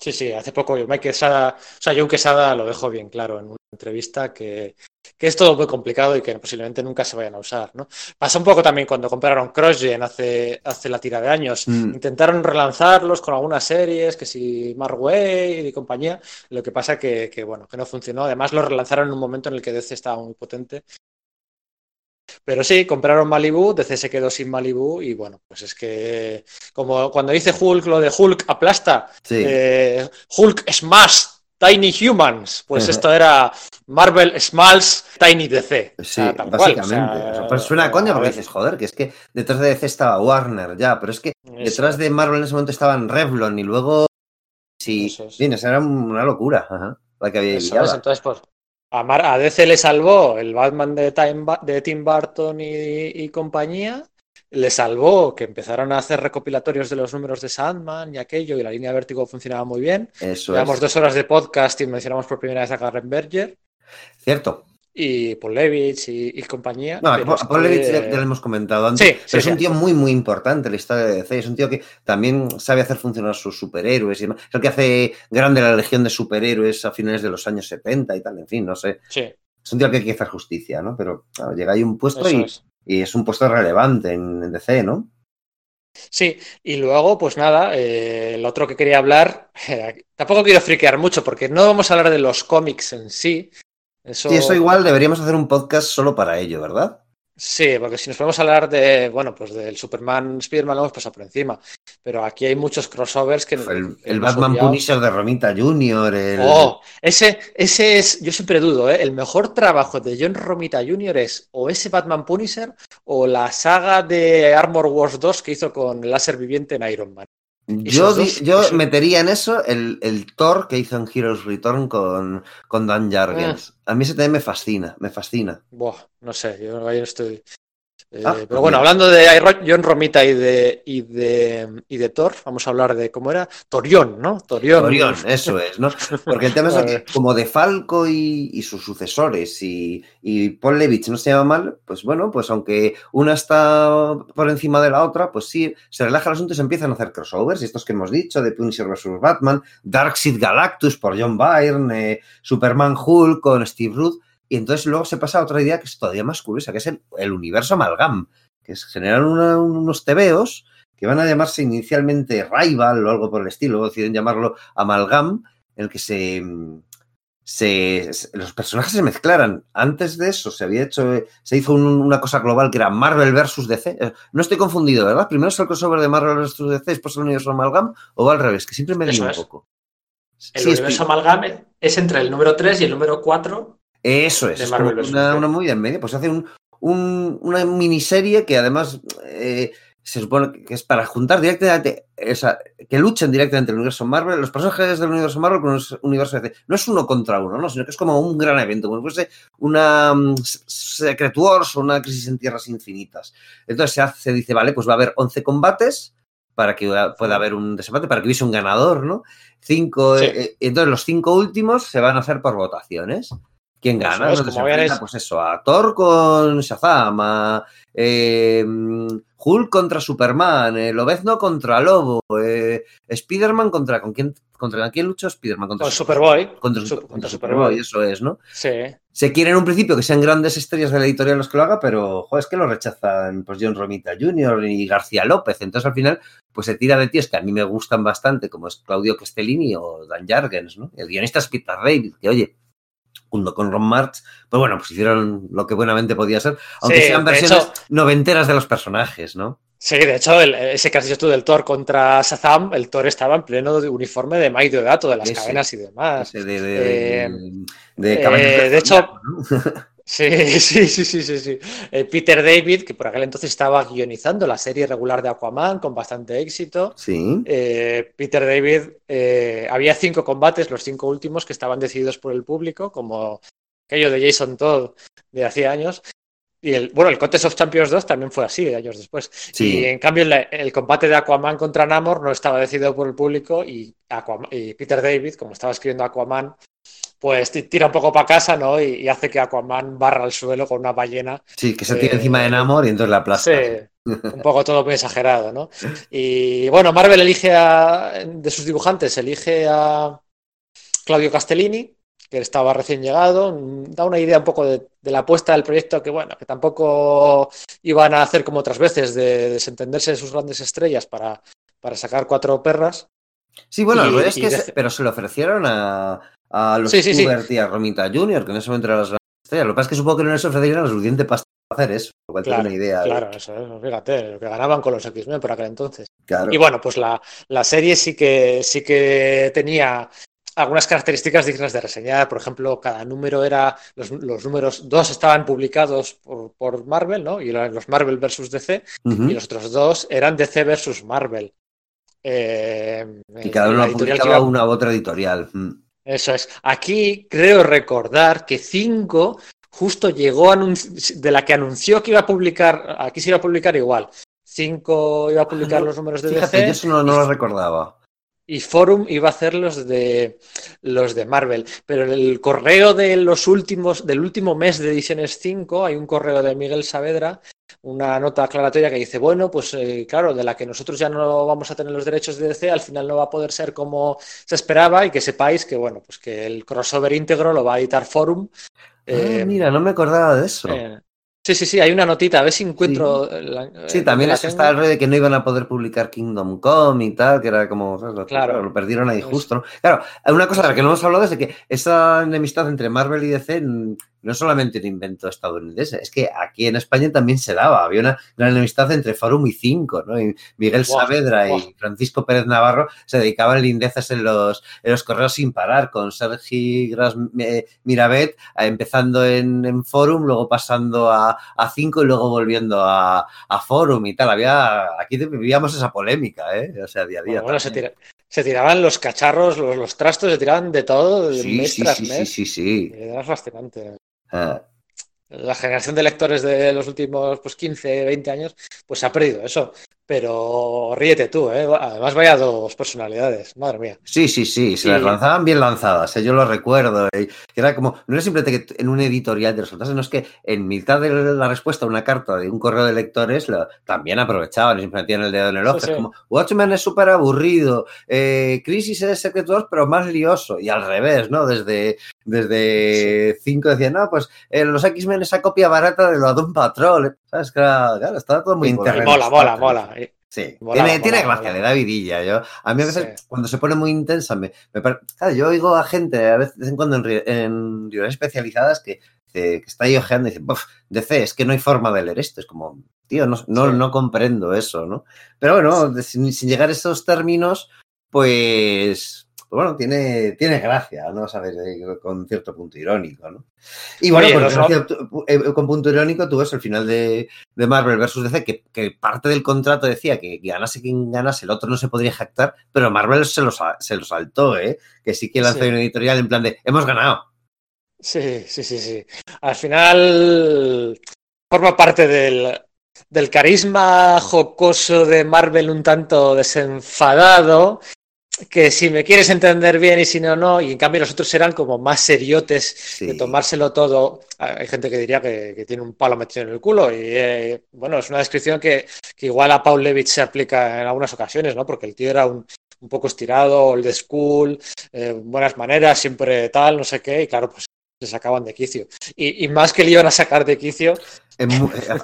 Sí, sí, hace poco Mike Quesada, o sea, John Quesada lo dejó bien claro en una entrevista que, que es todo muy complicado y que posiblemente nunca se vayan a usar, ¿no? Pasa un poco también cuando compraron CrossGen hace, hace la tira de años. Mm. Intentaron relanzarlos con algunas series, que si Mark Wade y compañía, lo que pasa que, que, bueno, que no funcionó. Además lo relanzaron en un momento en el que DC estaba muy potente. Pero sí, compraron Malibu, DC se quedó sin Malibu y bueno, pues es que como cuando dice Hulk lo de Hulk aplasta, Sí. eh, Hulk Smash Tiny Humans. Pues esto era Marvel Smalls Tiny DC. Sí, o sea, básicamente. Cual, o sea, pues suena a coña porque dices, joder, que es que detrás de DC estaba Warner ya, pero es que detrás de Marvel en ese momento estaban Revlon y luego. Sí, es. bien, esa era una locura. Ajá, la que había entonces, pues. A, Mar a, DC le salvó el Batman de, Time de Tim Burton y, y compañía le salvó que empezaron a hacer recopilatorios de los números de Sandman y aquello, y la línea de vértigo funcionaba muy bien. Eso Llevamos es. dos horas de podcast y mencionamos por primera vez a Karen Berger. Cierto. Y Paul Levitz y, y compañía. No, a Paul Levitz ya, ya, lo hemos comentado antes. Sí, pero sí, es un tío muy, muy importante en la historia de DC. Es un tío que también sabe hacer funcionar sus superhéroes. Y demás. Es el que hace grande la legión de superhéroes a finales de los años 70 y tal. En fin, no sé. Sí. Es un tío que hay que hacer justicia, ¿no? Pero claro, llega ahí un puesto y, es. y es un puesto relevante en, en DC, ¿no? Sí, y luego, pues nada, eh, el otro que quería hablar, eh, tampoco quiero friquear mucho porque no vamos a hablar de los cómics en sí. Eso... Sí, eso igual deberíamos hacer un podcast solo para ello, ¿verdad? Sí, porque si nos podemos hablar de, bueno, pues del Superman Spider-Man lo hemos pasado por encima, pero aquí hay muchos crossovers que... El, el Batman obviado. Punisher de Romita Jr., el... Oh, ese, ese es, yo siempre dudo, ¿eh? el mejor trabajo de John Romita Jr. es o ese Batman Punisher o la saga de Armor Wars 2 que hizo con Láser Viviente en Iron Man. Yo, dos, yo eso- metería en eso el, el Thor que hizo en Heroes Return con, con Dan Jargens. Ah. A mí ese también me fascina, me fascina. Buah, no sé, yo no estoy. Eh, Ah, pero bueno, hablando de John Romita y de, y de y de Thor, vamos a hablar de cómo era Torión, ¿no? Torión. Orión, eso es, ¿no? Porque el tema es que como de Falco y, y sus sucesores y, y Paul Levitz no se llama mal, pues bueno, pues aunque una está por encima de la otra, pues sí, se relaja el asunto y se empiezan a hacer crossovers, y estos que hemos dicho, de Punisher vs. Batman, Darkseid Galactus por John Byrne, eh, Superman Hulk con Steve Ruth, y entonces luego se pasa a otra idea que es todavía más curiosa, que es el, el universo amalgam, que es generar una- unos tebeos que van a llamarse inicialmente Rival o algo por el estilo, luego deciden llamarlo Amalgam, en el que se, se- se- los personajes se mezclaran. Antes de eso se había hecho, se hizo un- una cosa global que era Marvel versus DC. Eh, No estoy confundido, ¿verdad? Primero es el crossover de Marvel versus DC, después el universo Amalgam, o va al revés, que siempre me lío un poco. El Sí, universo amalgam es entre el número 3 y el número 4. Eso es, como una, una movida en medio. Pues hace un, un- una miniserie que además eh, se supone que es para juntar directamente, o sea, que luchen directamente el universo Marvel, los personajes del universo Marvel con el universo DC. No es uno contra uno, ¿no? sino que es como un gran evento, como si fuese una um, Secret Wars o una crisis en tierras infinitas. Entonces se, hace, se dice, vale, pues va a haber 11 combates para que pueda haber un desempate, para que hubiese un ganador, ¿no? Cinco, Sí. eh, entonces los cinco últimos se van a hacer por votaciones. ¿Quién Eso gana? es, como Pues eso, a Thor con Shazam, a eh, Hulk contra Superman, eh, Lobezno contra Lobo, eh, Spider-Man contra... ¿Con quién, contra quién luchó Spider-Man? Contra Con Superboy. Contra, Su- contra contra Superboy, Superboy. eso es, ¿no? Sí. Se quiere en un principio que sean grandes estrellas de la editorial los que lo haga, pero joder, es que lo rechazan pues John Romita Jr. y García López. Entonces al final pues se tira de tíos que a mí me gustan bastante, como es Claudio Castellini o Dan Jargens, ¿no? El guionista es Peter David, que oye, junto con Ron March, pues bueno, pues hicieron lo que buenamente podía ser, aunque Sí, sean de versiones hecho- noventeras de los personajes, ¿no? Sí, de hecho, el- ese que has dicho tú del Thor contra Shazam, el Thor estaba en pleno de uniforme de Mike Deodato, de las Ese. cadenas y demás. Ese de, de, Eh, de eh, Caballos de hecho- ¿no? Sí, sí, sí, sí, sí, sí. Eh, Peter David, que por aquel entonces estaba guionizando la serie regular de Aquaman con bastante éxito. Sí. Eh, Peter David, eh, había cinco combates, los cinco últimos, que estaban decididos por el público, como aquello de Jason Todd de hace años. Y el, bueno, el Contest of Champions 2 también fue así, años después. Sí. Y en cambio, el, el combate de Aquaman contra Namor no estaba decidido por el público y, Aquaman- y Peter David, como estaba escribiendo Aquaman, pues ti- tira un poco para casa, ¿no? Y, y hace que Aquaman barra el suelo con una ballena. Sí, que se tira Eh, encima de Namor y entonces la. Sí, un poco todo muy exagerado, ¿no? Y bueno, Marvel elige a, de sus dibujantes, elige a Claudio Castellini, que estaba recién llegado, da una idea un poco de, de la apuesta del proyecto que, bueno, que tampoco iban a hacer como otras veces, de desentenderse de sus grandes estrellas para, para sacar cuatro perras. Sí, bueno, Y- es que de- se- pero se lo ofrecieron a, a los Sí, a Romita Jr., que en ese momento eran las grandes estrellas. Lo que pasa es que supongo que no les ofrecieron la suficiente pasta para hacer eso, lo cual Claro, tengo una idea. de- claro, eso es, fíjate, lo que ganaban con los X-Men por aquel entonces. Claro. Y bueno, pues la, la serie sí que, sí que tenía algunas características dignas de reseñar. Por ejemplo, cada número era. Los, los números, dos estaban publicados por, por, Marvel, ¿no? Y los Marvel versus DC, uh -huh. y los otros dos eran DC versus Marvel. Eh, y cada uno publicaba iba... una u otra editorial. Eso es. Aquí creo recordar que cinco justo llegó de la que anunció que iba a publicar, aquí se iba a publicar igual. Cinco iba a publicar los números de Fíjate, DC. Yo eso no, no lo recordaba y Forum iba a hacer los de los de Marvel. Pero el correo de los últimos, del último mes de Ediciones 5, hay un correo de Miguel Saavedra, una nota aclaratoria que dice, bueno, pues eh, claro, de la que nosotros ya no vamos a tener los derechos de DC, al final no va a poder ser como se esperaba, y que sepáis que bueno, pues que el crossover íntegro lo va a editar Forum. Ah, mira, no me acordaba de eso. Eh, Sí, sí, sí, hay una notita, a ver si encuentro. Sí, la, sí también está el rollo de que no iban a poder publicar Kingdom Come y tal, que era como. Claro. Lo perdieron ahí justo, ¿no? Claro, una cosa de la que no hemos hablado es de que esa enemistad entre Marvel y DC no es solamente un invento estadounidense, es que aquí en España también se daba. Había una gran enemistad entre Forum y Cinco, ¿no? Y Miguel Buah, Saavedra y Francisco Pérez Navarro se dedicaban lindezas en los, en los correos sin parar, con Sergi Gras eh, Mirabet eh, empezando en, en, Forum, luego pasando a, a Cinco y luego volviendo a, a, Forum y tal. Había, aquí vivíamos esa polémica, ¿eh? O sea, día a día. Bueno, bueno se, tira, se, tiraban los cacharros, los, los, trastos, se tiraban de todo, sí, mes sí, tras sí, mes. Sí, sí, sí. Era fascinante. Ah. La generación de lectores de los últimos pues, 15, 20 años, pues ha perdido eso. Pero ríete tú, ¿eh? Además, vaya dos personalidades, madre mía. Sí, sí, sí, se y... las lanzaban bien lanzadas, ¿eh? yo lo recuerdo. ¿eh? Era como, no era simplemente que en un editorial de resultados, sino es que en mitad de la respuesta a una carta de un correo de lectores lo, también aprovechaban y siempre metían el dedo en el ojo. Sí, sí. Es como, Watchmen es súper aburrido, eh, Crisis es Secret Wars, pero más lioso. Y al revés, ¿no? Desde, desde sí. cinco decían, no, pues eh, los X-Men esa copia barata de lo Doom Patrol. ¿Sabes? Claro, claro, estaba todo muy mola, mola, mola, mola. Sí, Mola, tiene, mola, tiene mola, gracia, le da vidilla. Yo, a mí a veces, sí. cuando se pone muy intensa, me, me claro, yo oigo a gente, a veces en cuando en, en librerías especializadas que, que, está ahí ojeando y dice, DC, es que no hay forma de leer esto. Es como, tío, no, no, sí. no comprendo eso, ¿no? Pero bueno, sin, sin llegar a esos términos, pues bueno, tiene, tiene gracia, ¿no? Sabes, con cierto punto irónico, ¿no? Y bueno, Oye, pues. Eh, con punto irónico tú ves el final de, de Marvel versus DC, que, que, parte del contrato decía que ganase quien ganase, el otro no se podría jactar, pero Marvel se lo, se lo saltó, ¿eh? Que sí que lanzó sí. una editorial en plan de, hemos ganado. Sí, sí, sí, sí. Al final forma parte del, del carisma jocoso de Marvel un tanto desenfadado que si me quieres entender bien y si no, no, y en cambio los otros eran como más seriotes sí. de tomárselo todo. Hay gente que diría que, que, tiene un palo metido en el culo y eh, bueno, es una descripción que, que, igual a Paul Levitz se aplica en algunas ocasiones, ¿no? Porque el tío era un, un poco estirado, old school, eh, buenas maneras, siempre tal, no sé qué, y claro, pues se sacaban de quicio. Y, y más que le iban a sacar de quicio. En,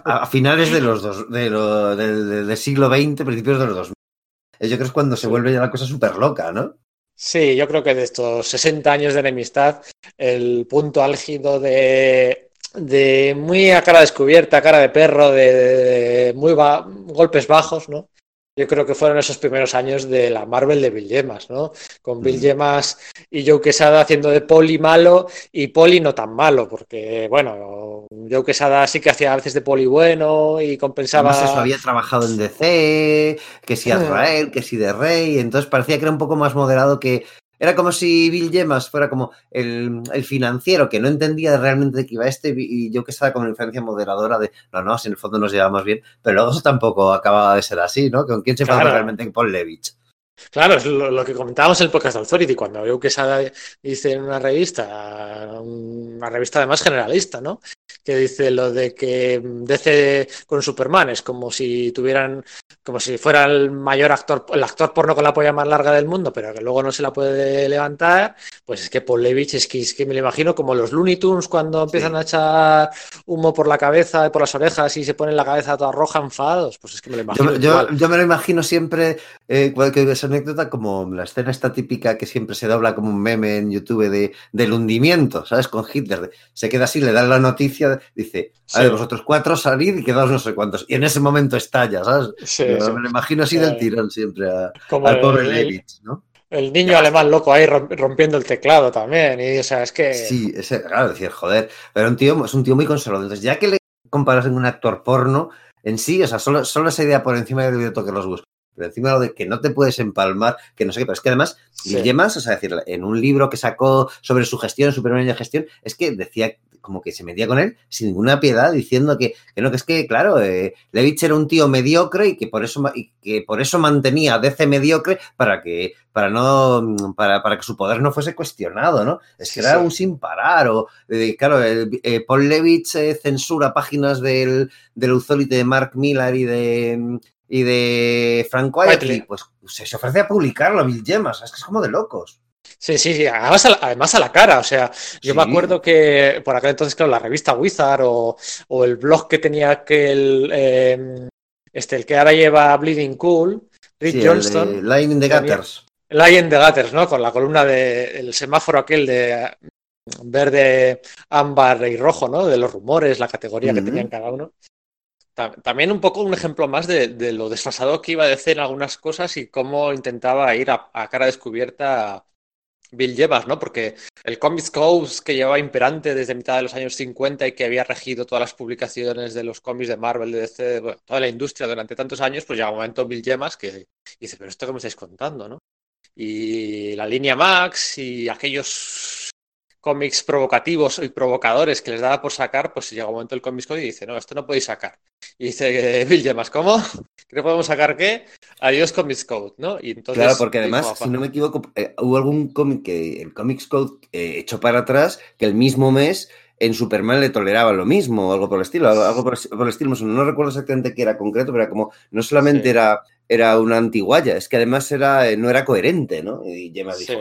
a, a, finales de los dos, de lo, del de, siglo XX, principios de los 2000. Yo creo que es cuando se vuelve ya la cosa súper loca, ¿no? Sí, yo creo que de estos 60 años de enemistad, el punto álgido de, de muy a cara descubierta, cara de perro, de, de muy ba golpes bajos, ¿no? Yo creo que fueron esos primeros años de la Marvel de Bill Gemas, ¿no? Con Bill Gemas y Joe Quesada haciendo de Poli malo y Poli no tan malo, porque, bueno, Joe Quesada sí que hacía a veces de Poli bueno y compensaba. Además eso había trabajado en DC, que si Azrael, que si de Rey, entonces parecía que era un poco más moderado que, era como si Bill Gemas fuera como el, el, financiero que no entendía realmente de qué iba este y yo que estaba como una influencia moderadora de no, no, si en el fondo nos llevamos bien, pero luego eso tampoco acababa de ser así, ¿no? ¿Con quién se claro. realmente Paul Levitch? Claro, es lo, lo, que comentábamos en el podcast de Authority, cuando veo que Sada dice en una revista, una revista además generalista, ¿no? Que dice lo de que DC con Superman es como si tuvieran, como si fuera el mayor actor, el actor porno con la polla más larga del mundo, pero que luego no se la puede levantar, pues es que Paul Levitch es que, es que me lo imagino como los Looney Tunes cuando empiezan sí. a echar humo por la cabeza y por las orejas y se ponen la cabeza toda roja enfadados, pues es que me lo imagino. Yo, yo, yo me lo imagino siempre, eh, que esa anécdota, como la escena esta típica que siempre se dobla como un meme en YouTube de, del hundimiento, ¿sabes? Con Hitler. Se queda así, le dan la noticia, dice, a ver, vosotros cuatro salid y quedaos no sé cuántos. Y en ese momento estalla, ¿sabes? Sí, sí. Me lo imagino así del tirón siempre a, como al el, pobre Levitz, ¿no? El niño alemán loco ahí rompiendo el teclado también. Y, o sea, es que. Sí, ese, claro, decir, joder. Pero un tío, es un tío muy conservador. Entonces, ya que le comparas con un actor porno, en sí, o sea, solo, solo esa idea por encima de toque los bus pero encima de que no te puedes empalmar, que no sé qué, pero es que además, sí. O sea, decir, en un libro que sacó sobre su gestión, su primera gestión, es que decía como que se metía con él sin ninguna piedad, diciendo que, que no, que es que, claro, eh, Levitch era un tío mediocre y que por eso, y que por eso mantenía a DC mediocre para que, para no, para, para, que su poder no fuese cuestionado, ¿no? Es que sí, era sí. un sin parar, o, eh, claro, el, eh, Paul Levitch censura páginas del, del Authority de Mark Millar y de, y de Frank Whiteley, pues se ofrece a publicarlo a Bill Gemas, es que es como de locos. Sí, sí, sí, además a, la, además a la cara, o sea, yo sí. me acuerdo que por aquel entonces, claro, la revista Wizard o, o el blog que tenía aquel, eh, este, el que ahora lleva Bleeding Cool, Rick sí, Johnston. Line in the Gutters. Line in the Gutters, ¿no? Con la columna del de, semáforo aquel de verde, ámbar y rojo, ¿no? De los rumores, la categoría uh -huh. que tenían cada uno. También un poco un ejemplo más de, lo desfasado que iba a decir algunas cosas y cómo intentaba ir a, a cara descubierta Bill Llevas, ¿no? Porque el Comics Code que llevaba imperante desde mitad de los años 50 y que había regido todas las publicaciones de los cómics de Marvel, de DC, bueno, toda la industria durante tantos años, pues llega un momento Bill Yemas que dice, pero esto que me estáis contando, ¿no? Y la línea Max y aquellos cómics provocativos y provocadores que les daba por sacar, pues llega un momento el Comics Code y dice, no, esto no podéis sacar. Y dice Bill Gemas, ¿cómo? ¿Que no podemos sacar qué? Adiós Comics Code, ¿no? Y entonces, claro, porque además, si no me equivoco, eh, hubo algún cómic que el Comics Code eh, echó para atrás que el mismo mes en Superman le toleraba lo mismo, o algo por el estilo, algo por, por el estilo. No recuerdo exactamente qué era concreto, pero era como, no solamente sí. era, era una antiguaya, es que además era, no era coherente, ¿no? Y Gemas dijo,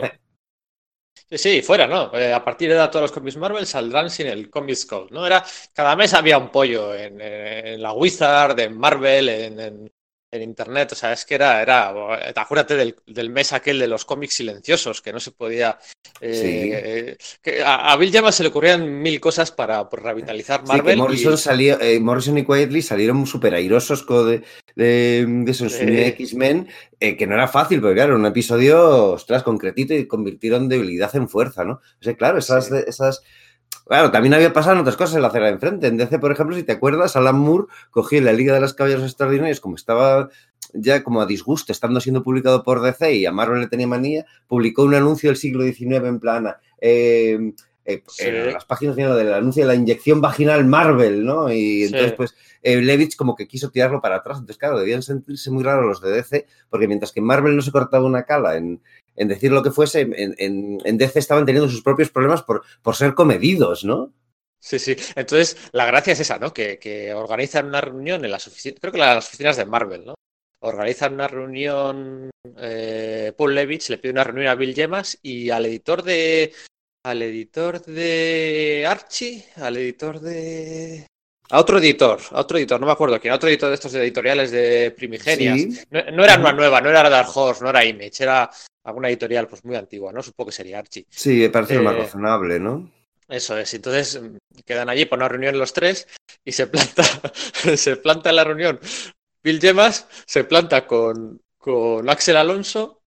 sí. Sí, fuera, ¿no? Eh, a partir de ahora todos los cómics Marvel saldrán sin el Comics Code, ¿no? Era, cada mes había un pollo en, la Wizard, en Marvel, en, en, Internet, o sea, es que era, era acuérdate del, del, mes aquel de los cómics silenciosos, que no se podía... Eh, sí. que a, a, Bill Llamas se le ocurrían mil cosas para revitalizar Marvel. Sí, Morrison, y... salió, eh, Morrison y Quietly salieron súper airosos de, de, de esos eh, X-Men, eh, que no era fácil, porque claro, un episodio, ostras, concretito y convirtieron debilidad en fuerza, ¿no? O sea, claro, esas, sí. esas Claro, también había pasado en otras cosas en la acera de enfrente. En DC, por ejemplo, si te acuerdas, Alan Moore cogía la Liga de las Caballeros Extraordinarios, como estaba ya como a disgusto, estando siendo publicado por DC y a Marvel le tenía manía, publicó un anuncio del siglo XIX en plan. Eh, eh, sí. en las páginas del anuncio de la inyección vaginal Marvel, ¿no? Y entonces, sí. pues, eh, Levitch como que quiso tirarlo para atrás. Entonces, claro, debían sentirse muy raros los de DC, porque mientras que Marvel no se cortaba una cala en, en decir lo que fuese, en, en, en, DC estaban teniendo sus propios problemas por, por ser comedidos, ¿no? Sí, sí. Entonces, la gracia es esa, ¿no? Que, que organizan una reunión en las oficinas, creo que las oficinas de Marvel, ¿no? Organizan una reunión, eh, Paul Levitch le pide una reunión a Bill Gemas y al editor de al editor de Archie, al editor de... A otro editor, a otro editor, no me acuerdo quién, a otro editor de estos editoriales de primigenias. Sí. No, no, era una nueva, no era Dark Horse, no era Image, era alguna editorial pues muy antigua, ¿no? Supongo que sería Archie. Sí, me parece eh, más razonable, ¿no? Eso es, entonces quedan allí por una reunión los tres y se planta, se planta en la reunión Bill Gemas, se planta con, con Axel Alonso,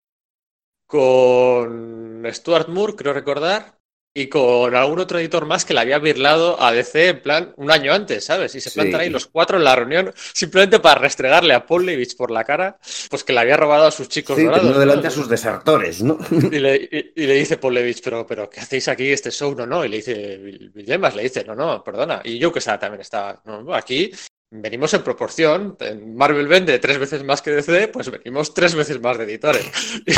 con Stuart Moore, creo recordar, y con algún otro editor más que le había birlado a DC en plan un año antes, ¿sabes? Y se plantan sí. ahí los cuatro en la reunión simplemente para restregarle a Paul Levitch por la cara, pues que le había robado a sus chicos sí, dorados. delante a sus desertores, ¿no? Y le, y, y le dice Paul Levitch, pero, pero ¿qué hacéis aquí este show? No, no. Y le dice Villemas, le dice, no, no, perdona. Y yo que también está, no, aquí venimos en proporción. Marvel vende tres veces más que DC, pues venimos tres veces más de editores.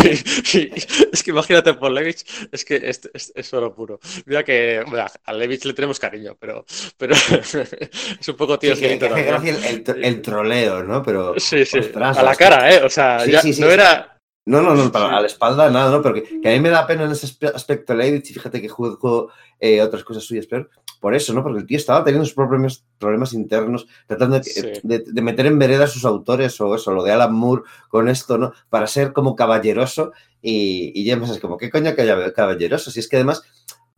Y, y, es que imagínate por Levitch, es que es, es, es oro puro. Mira que bueno, a Levitch le tenemos cariño, pero, pero es un poco tío. Sí, que, que el, el, el, troleo, ¿no? Pero sí, sí. Ostras, a la cara, ¿eh? O sea, sí, ya sí, no era. No, no, no, para, a la espalda nada, ¿no? Porque que a mí me da pena en ese aspecto Levitch, y fíjate que juzgo eh, otras cosas suyas, pero por eso, ¿no? Porque el tío estaba teniendo sus problemas, problemas internos, tratando de, sí. de, de, meter en vereda a sus autores o eso, lo de Alan Moore con esto, ¿no? Para ser como caballeroso y, y James es como, ¿qué coño caballeroso? Si es que además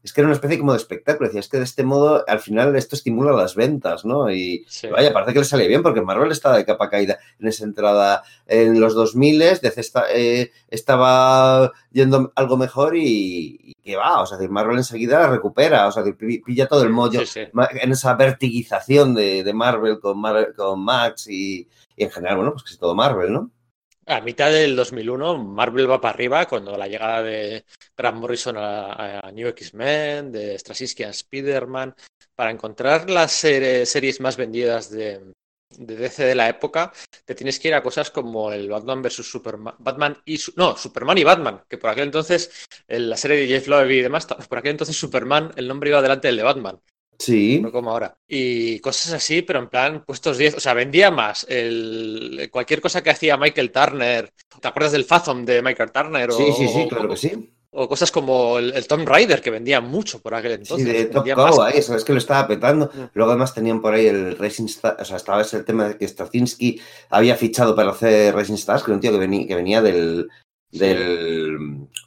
es que era una especie como de espectáculo. Decía, es que de este modo, al final, esto estimula las ventas, ¿no? Y Sí. vaya, parece que le sale bien, porque Marvel estaba de capa caída en esa entrada en los 2000, DC esta- eh, estaba yendo algo mejor y, que va, o sea, Marvel enseguida la recupera, o sea, pilla todo el mollo Sí, sí. ma- en esa vertiguización de, de Marvel con, Mar- con Max y, y en general, bueno, pues que es todo Marvel, ¿no? A mitad del 2001, Marvel va para arriba cuando la llegada de Grant Morrison a, New X-Men, de Straczynski a Spider-Man, para encontrar las ser- series más vendidas de, de DC de la época, te tienes que ir a cosas como el Batman vs Superman, Batman y no, Superman y Batman, que por aquel entonces, en la serie de Jeff Loeb y demás, por aquel entonces Superman, el nombre iba delante del de Batman Sí. no como ahora. Y cosas así, pero en plan puestos 10, o sea, vendía más el, cualquier cosa que hacía Michael Turner. ¿Te acuerdas del Fathom de Michael Turner? O, Sí, sí, sí, o- claro que sí. o cosas como el, el Tomb Raider, que vendía mucho por aquel Sí, entonces. de Top Cow, eso es que lo estaba petando. Mm. Luego además tenían por ahí el Racing Star, o sea, estaba ese el tema de que Straczynski había fichado para hacer Racing Stars, que era un tío que venía, que venía del, del,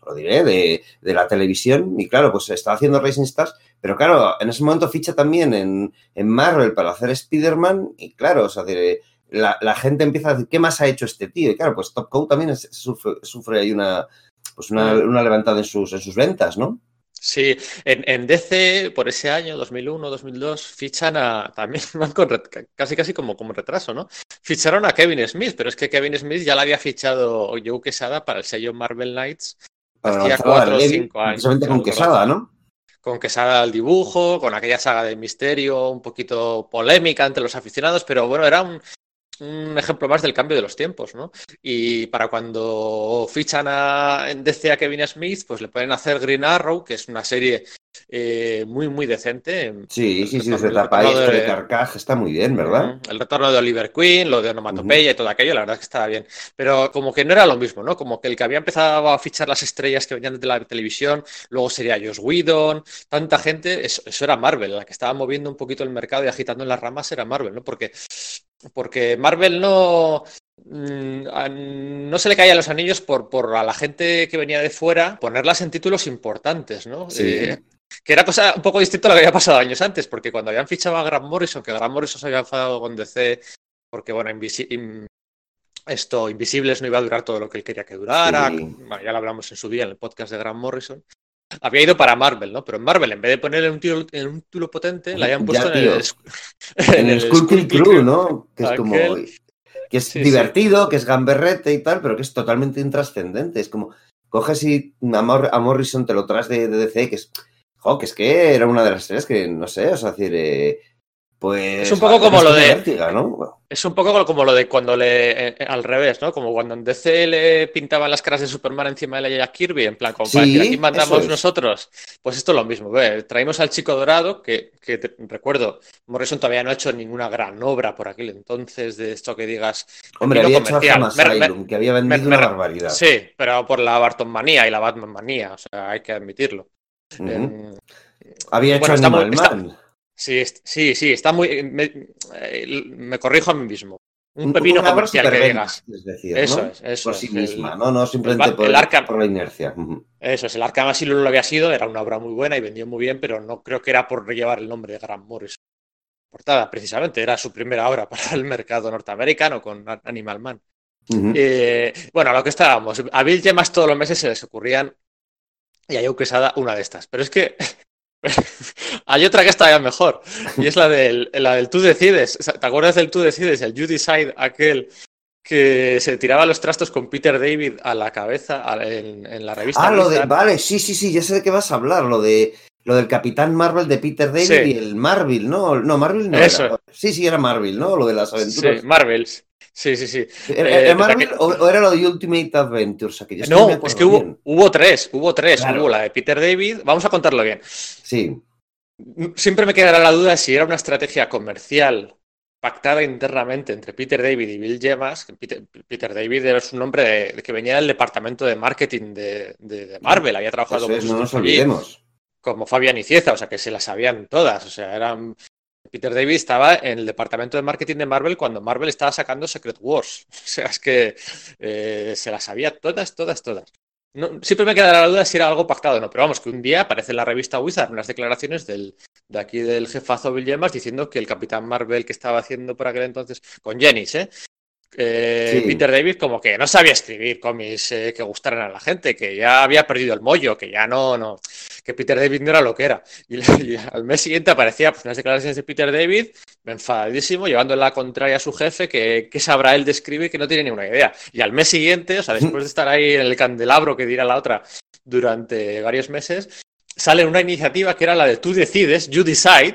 lo diré, de, de la televisión, y claro, pues estaba haciendo Racing Stars, pero claro, en ese momento ficha también en, en Marvel para hacer Spider-Man, y claro, o sea, de- la, la gente empieza a decir, ¿qué más ha hecho este tío? Y claro, pues Top Cow también es- sufre, sufre ahí una, pues una, Mm. una levantada en sus, en sus ventas, ¿no? Sí, en, en DC, por ese año, 2001, 2002, fichan a. También van con ret- casi casi como, como retraso, ¿no? Ficharon a Kevin Smith, pero es que Kevin Smith ya la había fichado Joe Quesada para el sello Marvel Knights Hacía cuatro o cinco años, precisamente con Quesada, ¿no? Con Quesada al dibujo, con aquella saga de misterio un poquito polémica entre los aficionados, pero bueno, era un, un ejemplo más del cambio de los tiempos, ¿no? Y para cuando fichan a, en DC a Kevin Smith, pues le pueden hacer Green Arrow, que es una serie eh, muy, muy decente. Sí, El sí, sí, desde esto de de- Carcaj está muy bien, ¿verdad? El retorno de Oliver Queen, lo de Onomatopeya y todo aquello, la verdad es que estaba bien. Pero como que no era lo mismo, ¿no? Como que el que había empezado a fichar las estrellas que venían desde la televisión, luego sería Josh Whedon, tanta gente, eso, eso era Marvel, la que estaba moviendo un poquito el mercado y agitando en las ramas era Marvel, ¿no? Porque, porque Marvel no. mm, No se le caían los anillos por, por a la gente que venía de fuera ponerlas en títulos importantes, ¿no? Sí. Eh, que era cosa un poco distinta a lo que había pasado años antes, porque cuando habían fichado a Grant Morrison, que Grant Morrison se había enfadado con DC, porque bueno, Invisi- in- esto, Invisibles no iba a durar todo lo que él quería que durara, Sí. bueno, ya lo hablamos en su día en el podcast de Grant Morrison, había ido para Marvel, ¿no? Pero en Marvel, en vez de ponerle un título, en un título potente, le habían Ya, puesto en tío. el, En el Skull Kill Crew, ¿no? Que es como... Que es Sí, sí. divertido, que es gamberrete y tal, pero que es totalmente intrascendente. Es como, coges y a, Mor- a Morrison te lo traes de, de DC, que es... Jo, que es que era una de las series que, no sé, o sea, decir... eh, pues... Es un poco como lo de- Vértiga, ¿no? Bueno, Es un poco como lo de cuando le. eh, al revés, ¿no? Como cuando en DC le pintaban las caras de Superman encima de la Jack Kirby, en plan, como para Sí, decir, aquí mandamos es. nosotros. Pues esto es lo mismo. ve, Traímos al chico dorado, que, que te- recuerdo, Morrison todavía no ha hecho ninguna gran obra por aquel entonces, de esto que digas. Hombre, había hecho Asylum, que había vendido me- una me- barbaridad. Sí, pero por la Barton manía y la Batman manía, o sea, hay que admitirlo. Había hecho bueno, muy- Animal Man. Sí, sí, sí, está muy. Me, eh, me corrijo a mí mismo. Un Un- pepino comercial que digas. Es decir, Eso ¿no? es, eso Por es. sí El- misma, ¿no? No simplemente el- por, el Arkham- por la inercia. Eso es, el Arkham Asylum lo había sido, era una obra muy buena y vendió muy bien, pero no creo que era por llevar el nombre de Grant Morrison. Portada, precisamente, era su primera obra para el mercado norteamericano con Animal Man. Eh, bueno, a lo que estábamos, a Bill Gemas todos los meses se les ocurrían y a Joe Quesada una de estas. Pero es que hay otra que está ya mejor y es la del, la del tú decides. ¿Te acuerdas del tú decides, el you decide, aquel que se tiraba los trastos con Peter David a la cabeza a- en, en la revista? Ah, lo de. Vale, sí, sí, sí, ya sé de qué vas a hablar. Lo de. Lo del Capitán Marvel de Peter David Sí. y el Marvel, ¿no? No, Marvel no Eso. era. Sí, sí, era Marvel, ¿no? Lo de las aventuras. Sí, Marvels. Sí, sí, sí. ¿Era, Eh, Marvel o, o era lo de Ultimate Adventures? O sea, que yo es que No, es que hubo, bien. hubo tres, hubo tres. Claro. Hubo la de Peter David. Vamos a contarlo bien. Sí. Siempre me quedará la duda si era una estrategia comercial pactada internamente entre Peter David y Bill Gemas. Peter, Peter David era su nombre de, de que venía del departamento de marketing de, de- de Marvel. Había trabajado Eso es, muchos no nos allí, olvidemos. como Fabián y Cieza, o sea que se las sabían todas. O sea, eran. Peter David estaba en el departamento de marketing de Marvel cuando Marvel estaba sacando Secret Wars. O sea, es que eh, se las sabía todas, todas, todas. no, siempre me queda la duda si era algo pactado o no, pero vamos, que un día aparece en la revista Wizard unas declaraciones del, de aquí del jefazo Bill Yemas diciendo que el Capitán Marvel que estaba haciendo por aquel entonces, con Jennings, ¿eh? Eh, Sí. Peter David como que no sabía escribir cómics eh, que gustaran a la gente, que ya había perdido el mollo, que ya no, no, que Peter David no era lo que era. Y, y al mes siguiente aparecía pues, unas declaraciones de Peter David, enfadadísimo, llevando la contraria a su jefe, que, que sabrá él de escribir, que no tiene ninguna idea. Y al mes siguiente, o sea, después de estar ahí en el candelabro que dirá la otra durante varios meses, sale una iniciativa que era la de tú decides, you decide,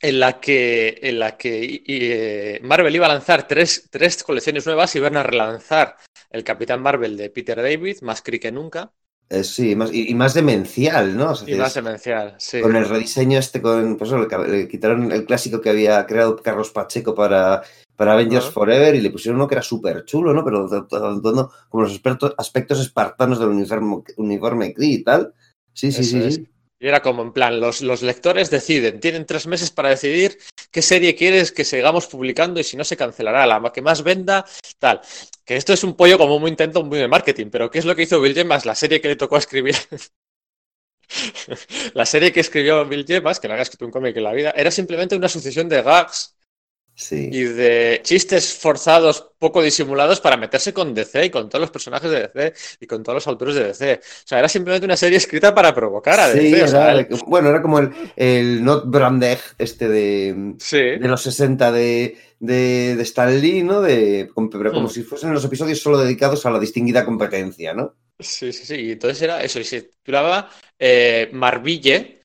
en la que, en la que y- eh, Marvel iba a lanzar tres, tres colecciones nuevas y iban a relanzar el Capitán Marvel de Peter David, más cri que nunca, Eh, sí, más, y, y más demencial, ¿no? O sea, y más demencial. Sí. Con el rediseño este, con, pues, le, le quitaron el clásico que había creado Carlos Pacheco para, para Avengers. Forever y le pusieron uno que era súper chulo, ¿no? Pero dando como los aspectos espartanos del uniforme, uniforme Kree y tal. Sí, sí, Eso sí. es. sí. Y era como en plan, los, los lectores deciden, tienen tres meses para decidir qué serie quieres que sigamos publicando y si no se cancelará, la que más venda, tal. Que esto es un pollo como muy intento muy de marketing, pero ¿qué es lo que hizo Bill Gemas? La serie que le tocó escribir. la serie que escribió Bill Gemas, que no había escrito un cómic en la vida, era simplemente una sucesión de gags Sí. y de chistes forzados, poco disimulados para meterse con DC y con todos los personajes de DC y con todos los autores de DC. O sea, era simplemente una serie escrita para provocar a Sí, DC. o sea, era- bueno, era como el, el Not Brandeg este de, sí. de los 60 de, de, de Stan Lee, ¿no? De, pero como Hmm. si fuesen los episodios solo dedicados a la distinguida competencia, ¿no? Sí, sí, sí. Y entonces era eso, y se titulaba eh, Marville,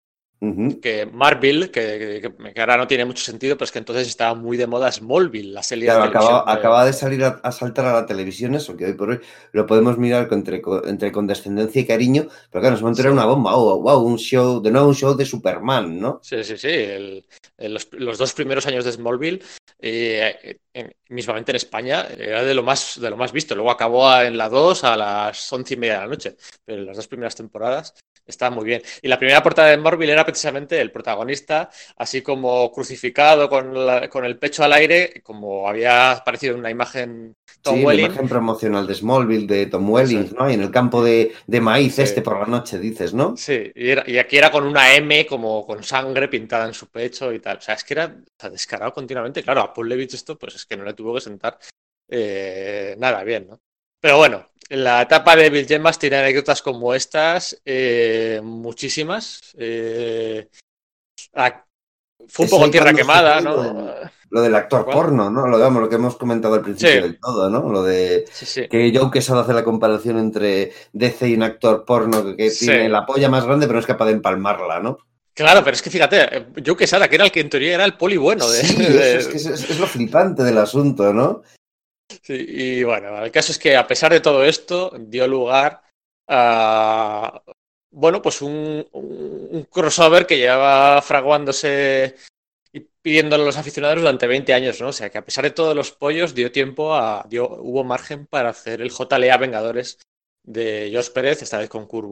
Que Marvel, que, que- que ahora no tiene mucho sentido, pero es que entonces estaba muy de moda Smallville, la serie Claro, de televisión acaba, de- acaba de salir a, a saltar a la televisión eso, que hoy por hoy lo podemos mirar con- entre, co- entre condescendencia y cariño, pero claro, en ese momento Sí. era una bomba, oh, wow, un show, de nuevo un show de Superman, ¿no? Sí, sí, sí. el- el- los, los dos primeros años de Smallville, eh, en- mismamente en España, era de lo más, de lo más visto. Luego acabó en la 2 a las once y media de la noche. Pero las dos primeras temporadas estaban muy bien. Y la primera portada de Smallville era precisamente el protagonista, así como crucificado con, la- con el pecho al aire, como había aparecido en una imagen Tom sí, la imagen promocional de Smallville, de Tom Welling. ¿no? Y en el campo de, de maíz Sí. este por la noche, dices, ¿no? Sí, y, era- y aquí era con una M como con sangre pintada en su pecho y tal. O sea, es que era descarado continuamente. Claro, a Paul Levitz esto, pues es que no le tuvo que sentar eh, nada bien, ¿no? Pero bueno, la etapa de Bill Gemas tiene anécdotas como estas, eh, muchísimas. eh, fue un poco tierra quemada, ¿no? Lo del actor ¿Cuál? porno, ¿no? Lo, digamos, lo que hemos comentado al principio Sí. del todo, ¿no? Lo de Sí, sí. que Joe Quesada hace la comparación entre DC y un actor porno que, tiene la polla más grande pero no es capaz de empalmarla, ¿no? Claro, pero es que fíjate, yo que que era el que en teoría era el poli bueno de, Sí, de- eso es, que es, es- es lo flipante del asunto, ¿no? Sí, y bueno, el caso es que a pesar de todo esto, dio lugar a, bueno, pues un, crossover que llevaba fraguándose y pidiéndolo a los aficionados durante 20 años, ¿no? O sea, que a pesar de todos los pollos, dio tiempo a, dio, hubo margen para hacer el JLA Vengadores de Josh Pérez, esta vez con Kurt.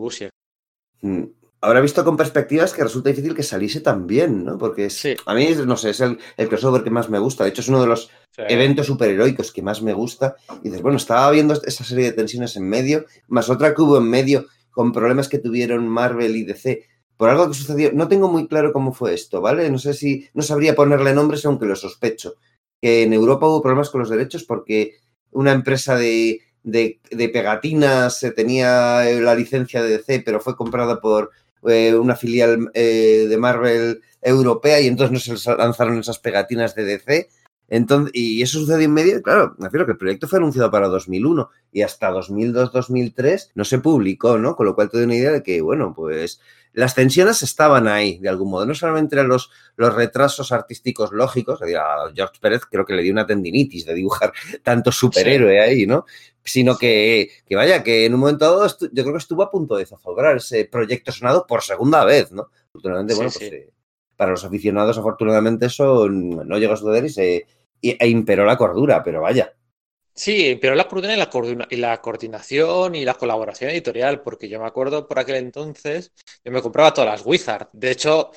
Ahora visto con perspectivas que resulta difícil que saliese tan bien, ¿no? Porque es- Sí. a mí, no sé, es el, el crossover que más me gusta. De hecho, es uno de los sea, eventos superheroicos que más me gusta. Y dices, bueno, estaba viendo esa serie de tensiones en medio, más otra que hubo en medio con problemas que tuvieron Marvel y DC. Por algo que sucedió, no tengo muy claro cómo fue esto, ¿vale? No sé si, no sabría ponerle nombres, aunque lo sospecho. Que en Europa hubo problemas con los derechos porque una empresa de, de, de pegatinas eh, tenía la licencia de DC, pero fue comprada por eh, una filial eh, de Marvel europea y entonces no se lanzaron esas pegatinas de DC. Entonces, y eso sucedió en medio, claro, me refiero que el proyecto fue anunciado para 2001 y hasta 2002-2003 no se publicó, ¿no? Con lo cual te doy una idea de que, bueno, pues las tensiones estaban ahí, de algún modo. No solamente eran los, los retrasos artísticos lógicos, a George Pérez creo que le dio una tendinitis de dibujar tanto superhéroe ahí, ¿no? Sino que, que vaya, que en un momento dado yo creo que estuvo a punto de zozobrar ese proyecto sonado por segunda vez, ¿no? Afortunadamente, Sí, bueno, sí. pues eh, para los aficionados, afortunadamente, eso no llegó a suceder y se e imperó la cordura, pero vaya. Sí, pero la coordina y la, coordina- y la coordinación y la colaboración editorial, porque yo me acuerdo por aquel entonces, yo me compraba todas las Wizard. De hecho,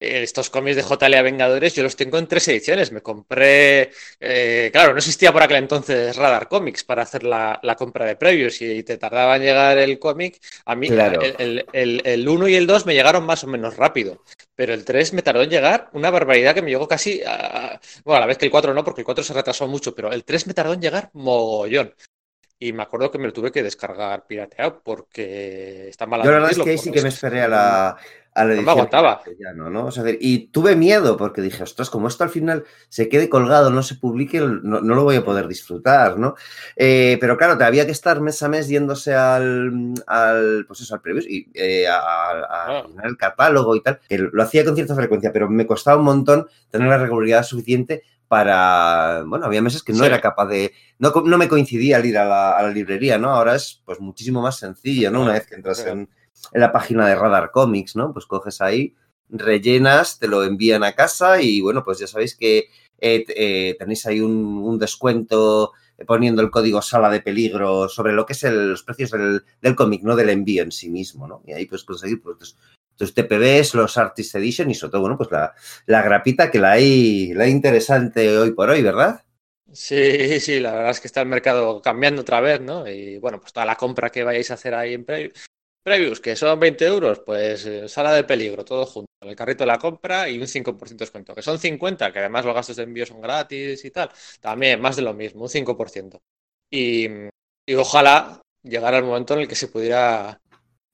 eh, estos cómics de JLA Vengadores yo los tengo en tres ediciones. Me compré, eh, claro, no existía por aquel entonces Radar Comics para hacer la, la compra de previos y te tardaba en llegar el cómic. A mí Claro. el, el, el 1 y el 2 me llegaron más o menos rápido, pero el 3 me tardó en llegar una barbaridad que me llegó casi a... Bueno, a la vez que el 4 no, porque el 4 se retrasó mucho, pero el 3 me tardó en llegar mogollón. Y me acuerdo que me lo tuve que descargar pirateado porque está mal Yo la verdad es que ahí sí que me esperé a la, a la edición aguantaba. castellano, ¿no? O sea, y tuve miedo porque dije, ostras, como esto al final se quede colgado, no se publique, no, no lo voy a poder disfrutar, ¿no? Eh, pero claro, te había que estar mes a mes yéndose al, al pues eso, al preview y eh, a, a- a Ah. el catálogo y tal, que lo hacía con cierta frecuencia, pero me costaba un montón tener la regularidad suficiente para, bueno, había meses que no Sí. era capaz de, no, no me coincidía al ir a la, a la librería, ¿no? Ahora es pues muchísimo más sencillo, ¿no? Una vez que entras en, en la página de Radar Comics, ¿no? Pues coges ahí, rellenas, te lo envían a casa y bueno, pues ya sabéis que eh, eh, tenéis ahí un, descuento poniendo el código sala de peligro sobre lo que es los precios del, del cómic, no del envío en sí mismo, ¿no? Y ahí pues conseguir pues, tus, TPBs, los Artist Edition y sobre todo, bueno, pues la, la grapita que la hay, la interesante hoy por hoy, ¿verdad? Sí, sí, la verdad es que está el mercado cambiando otra vez, ¿no? Y bueno, pues toda la compra que vayáis a hacer ahí en Pre- Previews, que son 20 euros, pues eh, sala de peligro, todo junto, el carrito de la compra y un 5% de descuento, que son 50, que además los gastos de envío son gratis y tal, también más de lo mismo, un 5%. Y, y ojalá llegara el momento en el que se pudiera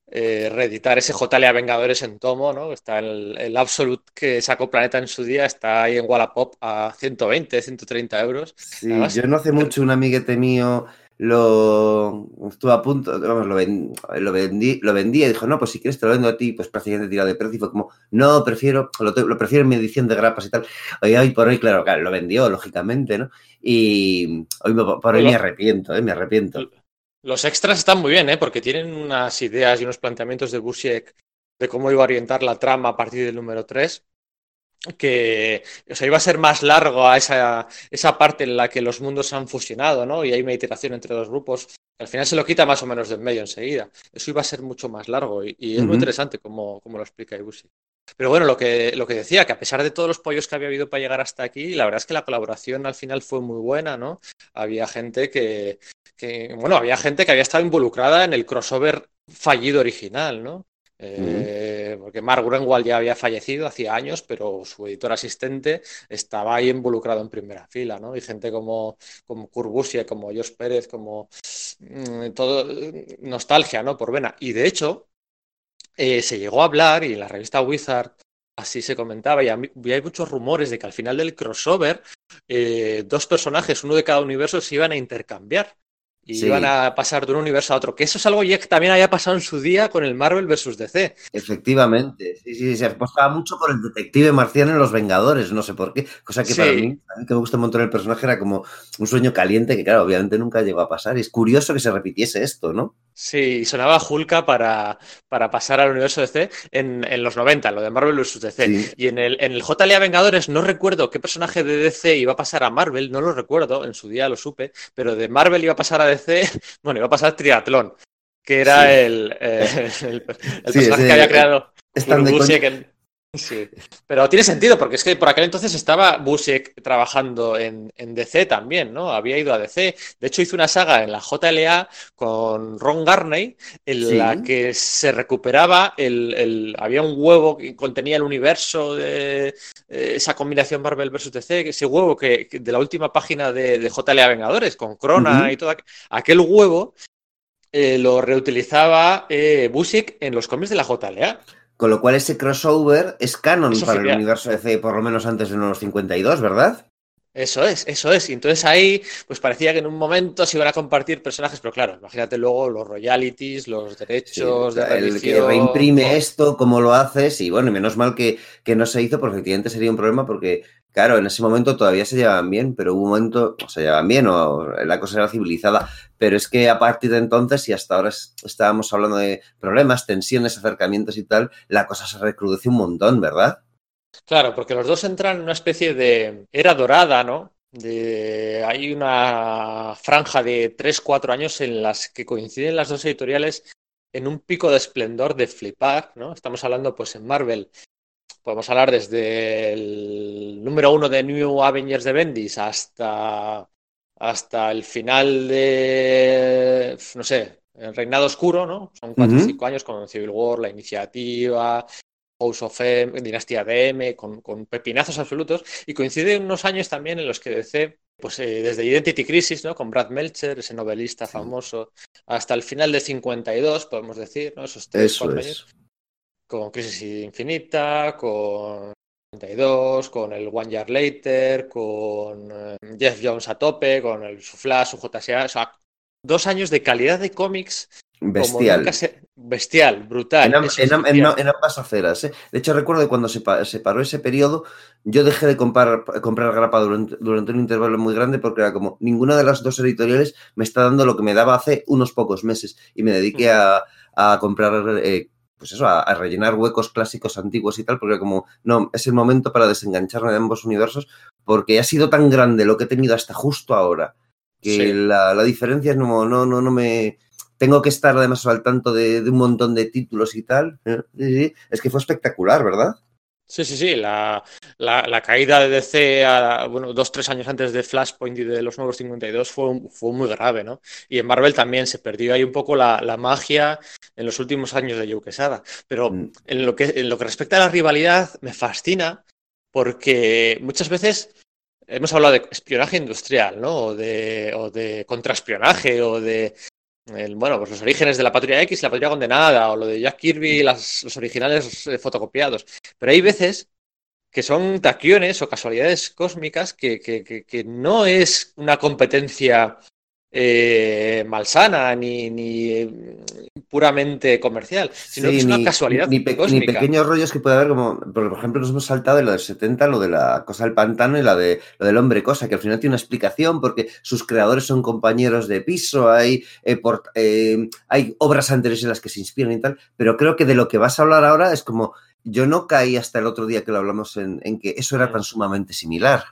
eh, reeditar ese JLA Vengadores en tomo, ¿no? Está el, el Absolute que sacó Planeta en su día, está ahí en Wallapop a 120, 130 euros. Sí, yo no hace mucho un amiguete mío lo estuvo a punto, vamos, lo, ven- lo vendí, lo vendí y dijo, no, pues si quieres te lo vendo a ti, pues prácticamente tirado de precio y fue como, no, prefiero, lo, prefiero en mi edición de grapas y tal. Hoy, hoy por hoy, claro, claro, lo vendió, lógicamente, ¿no? Y hoy por hoy me arrepiento, ¿eh? Me arrepiento. Los extras están muy bien, ¿eh? Porque tienen unas ideas y unos planteamientos de Busiek de cómo iba a orientar la trama a partir del número 3, que o sea, iba a ser más largo a esa, esa parte en la que los mundos se han fusionado, ¿no? Y hay una iteración entre los grupos. Al final se lo quita más o menos del medio enseguida. Eso iba a ser mucho más largo y, y es muy interesante como, como lo explica Ibushi. Pero bueno, lo que, lo que decía, que a pesar de todos los pollos que había habido para llegar hasta aquí, la verdad es que la colaboración al final fue muy buena, ¿no? Había gente que, que bueno, había gente que había estado involucrada en el crossover fallido original, ¿no? Eh, Porque Mark Greenwald ya había fallecido hacía años, pero su editor asistente estaba ahí involucrado en primera fila, ¿no? Y gente como, como Kurt Busiek, como Josh Pérez, como mm, todo nostalgia, ¿no? Por vena. Y de hecho, eh, se llegó a hablar, y en la revista Wizard así se comentaba, y hay muchos rumores de que al final del crossover, eh, dos personajes, uno de cada universo, se iban a intercambiar. Y Sí. iban a pasar de un universo a otro. Que eso es algo ya que también había pasado en su día con el Marvel vs. DC. Efectivamente, sí, sí, se apostaba mucho por el detective marciano en Los Vengadores, no sé por qué, cosa que para mí, a mí que me gusta un montón el personaje, era como un sueño caliente que, claro, obviamente nunca llegó a pasar. Y es curioso que se repitiese esto, ¿no? Sí, sonaba Hulka para, para pasar al universo DC en, en los 90, lo de Marvel vs. DC. Sí. Y en el, en el JLA Vengadores no recuerdo qué personaje de DC iba a pasar a Marvel, no lo recuerdo, en su día lo supe, pero de Marvel iba a pasar a DC, bueno, iba a pasar Triatlón, que era Sí. el, eh, el, el Sí, personaje que había creado de coña- Sí, pero tiene sentido porque es que por aquel entonces estaba Busiek trabajando en, en DC también, ¿no? Había ido a DC. De hecho, hizo una saga en la JLA con Ron Garney en Sí. la que se recuperaba el, el- Había un huevo que contenía el universo de eh, esa combinación Marvel vs. DC, ese huevo que, que de la última página de, de JLA Vengadores con Crona y todo aqu- aquel huevo. eh, lo reutilizaba eh, Busiek en los cómics de la JLA. Con lo cual ese crossover es canon para el universo DC, por lo menos antes de unos 52, ¿verdad? Eso es, eso es. Y entonces ahí, pues parecía que en un momento se iban a compartir personajes, pero claro, imagínate luego los royalties, los Sí, derechos sea, de el que reimprime esto, cómo lo haces, y bueno, menos mal que, que no se hizo, porque efectivamente sería un problema, porque, claro, en ese momento todavía se llevaban bien, pero hubo un momento, o se llevaban bien, o la cosa era civilizada, pero es que a partir de entonces, y hasta ahora es- estábamos hablando de problemas, tensiones, acercamientos y tal, la cosa se recrudeció un montón, ¿verdad? Claro, porque los dos entran en una especie de era dorada, ¿no? De... Hay una franja de 3-4 años en las que coinciden las dos editoriales en un pico de esplendor de flipar, ¿no? Estamos hablando, pues, en Marvel, podemos hablar desde el número uno de New Avengers de Bendis hasta, hasta el final de, no sé, el Reinado Oscuro, ¿no? Son cuatro o cinco años con Civil War, la iniciativa, House of M, Dinastía de M, con, con pepinazos absolutos, y coincide unos años también en los que DC, pues eh, desde Identity Crisis, ¿no? Con Brad Meltzer, ese novelista famoso, hasta el final de 52, podemos decir, ¿no? Esos tres, Eso cuatro es. años, con Crisis Infinita, con 52, con el One Year Later, con eh, Jeff Jones a tope, con el, su Flash, su JSA, o sea, dos años de calidad de cómics Bestial. se- bestial, brutal. En, am- eso en es am- en genial. no- en ambas aceras. ¿eh? De hecho, recuerdo que cuando se, pa- se paró ese periodo, yo dejé de comprar, comprar grapa durante, durante un intervalo muy grande porque era como ninguna de las dos editoriales me está dando lo que me daba hace unos pocos meses y me dediqué a, a comprar, eh, pues eso, a, a rellenar huecos clásicos antiguos y tal, porque como, no, es el momento para desengancharme de ambos universos porque ha sido tan grande lo que he tenido hasta justo ahora que Sí. la, la diferencia no, no, no, no me tengo que estar además al tanto de, de un montón de títulos y tal. Eh. Es que fue espectacular, ¿verdad? Sí, sí, sí. La, la, la caída de DC, a, bueno, dos, tres años antes de Flashpoint y de los nuevos 52 fue, fue muy grave, ¿no? Y en Marvel también se perdió ahí un poco la, la magia en los últimos años de Joe Quesada. Pero Mm. en lo que, en lo que respecta a la rivalidad, me fascina porque muchas veces hemos hablado de espionaje industrial, ¿no? O de, o de contraespionaje, o de el- bueno, pues los orígenes de la Patrulla X la Patrulla Condenada, o lo de Jack Kirby, las- los originales eh, fotocopiados. Pero hay veces que son taquiones o casualidades cósmicas que no es una competencia eh, malsana ni, ni, eh, puramente comercial, sino que es una ni, casualidad ni, pe- ni cósmica. pequeños rollos que puede haber, como por ejemplo, nos hemos saltado de lo del 70, lo de la cosa del pantano y la de lo del hombre cosa, que al final tiene una explicación porque sus creadores son compañeros de piso, hay, eh, por- eh, hay obras anteriores en las que se inspiran y tal, pero creo que de lo que vas a hablar ahora es como. Yo no caí hasta el otro día que lo hablamos en, en que eso era Mm. tan sumamente similar.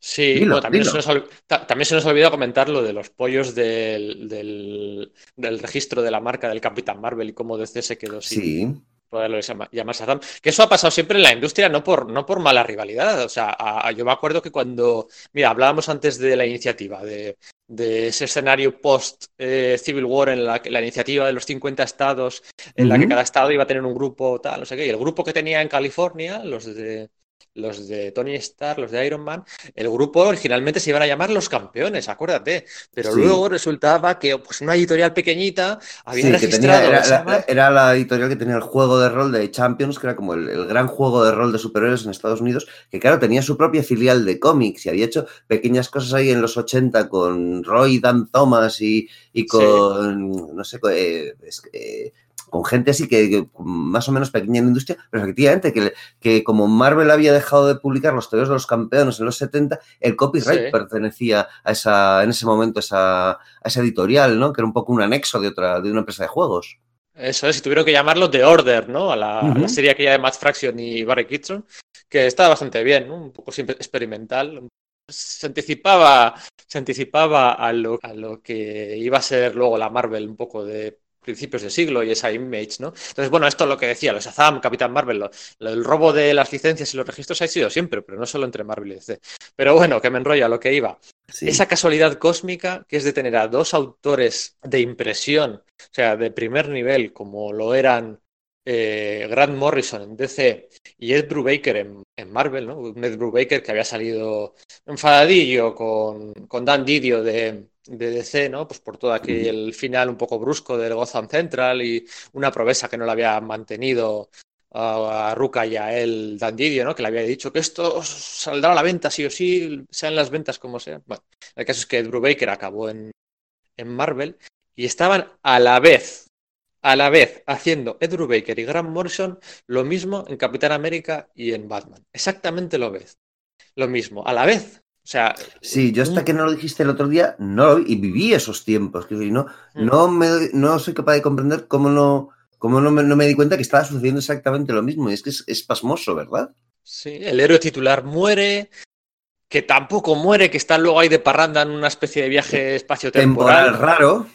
Sí, Dilo, también, se nos, también se nos olvidó comentar lo de los pollos del, del, del registro de la marca del Capitán Marvel y cómo DC se quedó sin Sí. poderlo llama- llamar Shazam. Que eso ha pasado siempre en la industria, no por, no por mala rivalidad. O sea, a- a- yo me acuerdo que cuando, mira, hablábamos antes de la iniciativa, de, de ese escenario post-Civil War en la que la iniciativa de los 50 estados, en la que cada estado iba a tener un grupo tal, no sé qué. Y el grupo que tenía en California, los de los de Tony Stark, los de Iron Man, el grupo originalmente se iban a llamar Los Campeones, acuérdate. Pero Sí. luego resultaba que pues, una editorial pequeñita había Sí, registrado tenía, era, la, era la editorial que tenía el juego de rol de Champions, que era como el, el gran juego de rol de superhéroes en Estados Unidos, que claro, tenía su propia filial de cómics y había hecho pequeñas cosas ahí en los 80 con Roy Dan Thomas y, y con, no sé, eh, es eh, con gente así que, que más o menos pequeña en la industria, pero efectivamente que, que como Marvel había dejado de publicar los tebeos de los campeones en los 70, el copyright Sí. pertenecía a esa, en ese momento a esa, a esa editorial, ¿no? Que era un poco un anexo de otra, de una empresa de juegos. Eso es, y tuvieron que llamarlo The Order, ¿no? A la, a la serie aquella de Matt Fraction y Barry Kitson, que estaba bastante bien, ¿no? Un poco siempre experimental. Se anticipaba, se anticipaba a lo, a lo que iba a ser luego la Marvel un poco de principios de siglo y esa image, ¿no? Entonces, bueno, esto es lo que decía, los Shazam, Capitán Marvel, lo- lo- el robo de las licencias y los registros ha sido siempre, pero no solo entre Marvel y DC. Pero bueno, que me enrolla a lo que iba. Sí. Esa casualidad cósmica que es de tener a dos autores de impresión, o sea, de primer nivel, como lo eran eh, Grant Morrison en DC y Ed Brubaker en, en Marvel, ¿no? Un Ed Brubaker que había salido enfadadillo con, con Dan Didio de, de DC, ¿no? Pues por todo aquel final un poco brusco del Gotham Central y una promesa que no le había mantenido a, a Ruka y a él Dan Didio, ¿no? Que le había dicho que esto saldrá a la venta sí o sí, sean las ventas como sean. Bueno, el caso es que Ed Brubaker acabó en, en Marvel y estaban a la vez, a la vez haciendo Ed Brubaker y Grant Morrison lo mismo en Capitán América y en Batman. Exactamente lo ves. Lo mismo, a la vez. O sea, Sí, yo hasta un- que no lo dijiste el otro día, no lo vi y viví esos tiempos. Que no, Mm. no, me, no soy capaz de comprender cómo no, cómo no me, no me di cuenta que estaba sucediendo exactamente lo mismo. Y es que es, es pasmoso, ¿verdad? Sí, el héroe titular muere, que tampoco muere, que está luego ahí de parranda en una especie de viaje Temporal espacio-temporal. raro.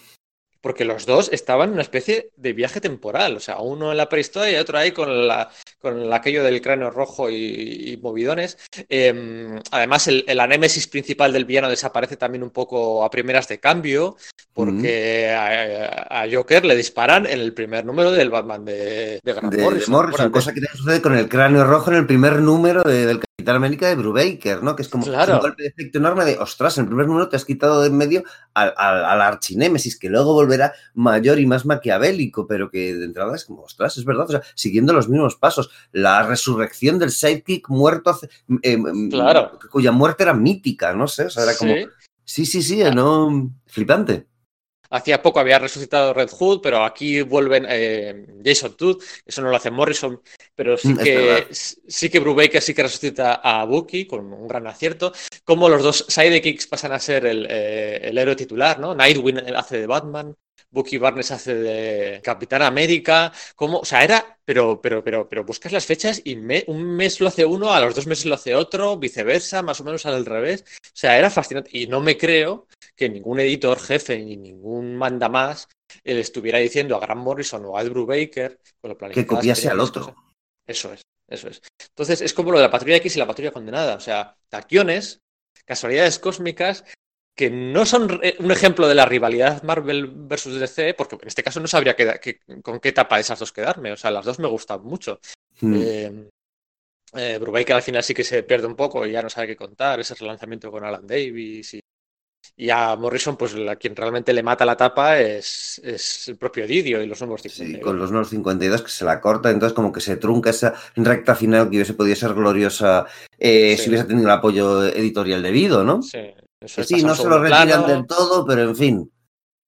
Porque los dos estaban en una especie de viaje temporal, o sea, uno en la prehistoria y otro ahí con, la, con aquello del cráneo rojo y, movidones. Em, además, el, el, anémesis principal del villano desaparece también un poco a primeras de cambio, porque a, Joker le disparan en el primer número del Batman de, de Grant Morrison. cosa que sucede con el cráneo rojo en el primer número del Capitán América de Brubaker, ¿no? Que es como un golpe de efecto enorme de, ostras, en el primer número te has quitado de en medio al, al, archinémesis, que luego volverá mayor y más maquiavélico, pero que de entrada es como, ostras, es verdad, o sea, siguiendo los mismos pasos. La resurrección del sidekick muerto, eh, claro. cuya muerte era mítica, no sé, o sea, era como... Sí, sí, sí, no... Flipante. Hacía poco había resucitado Red Hood, pero aquí vuelven eh, Jason Todd, eso no lo hace Morrison, pero sí mm, que, sí que Brubaker sí que resucita a Bucky con un gran acierto. Como los dos sidekicks pasan a ser el, eh, el héroe titular, ¿no? Nightwing hace de Batman, Bucky Barnes hace de Capitán América, como, o sea, era, pero, pero, pero, pero buscas las fechas y un mes lo hace uno, a los dos meses lo hace otro, viceversa, más o menos al revés. O sea, era fascinante. Y no me creo que ningún editor jefe ni ningún manda más le estuviera diciendo a Grant Morrison o a Ed Brubaker que copiase al otro. Eso es, eso es. Entonces, es como lo de la patrulla X y la patrulla condenada. O sea, taquiones, casualidades cósmicas que no son un ejemplo de la rivalidad Marvel versus DC, porque en este caso no sabría con qué etapa de esas dos quedarme. O sea, las dos me gustan mucho. Hmm. Eh, eh, Brubaker al final sí que se pierde un poco y ya no sabe qué contar, ese relanzamiento con Alan Davis y, y a Morrison, pues a quien realmente le mata la tapa es, es el propio Didio y los nuevos 52. Sí, con los nuevos 52 que se la corta, entonces como que se trunca esa recta final que hubiese podido ser gloriosa eh, si hubiese tenido el apoyo editorial debido, ¿no? Sí, sí, no se lo retiran del todo, pero en fin.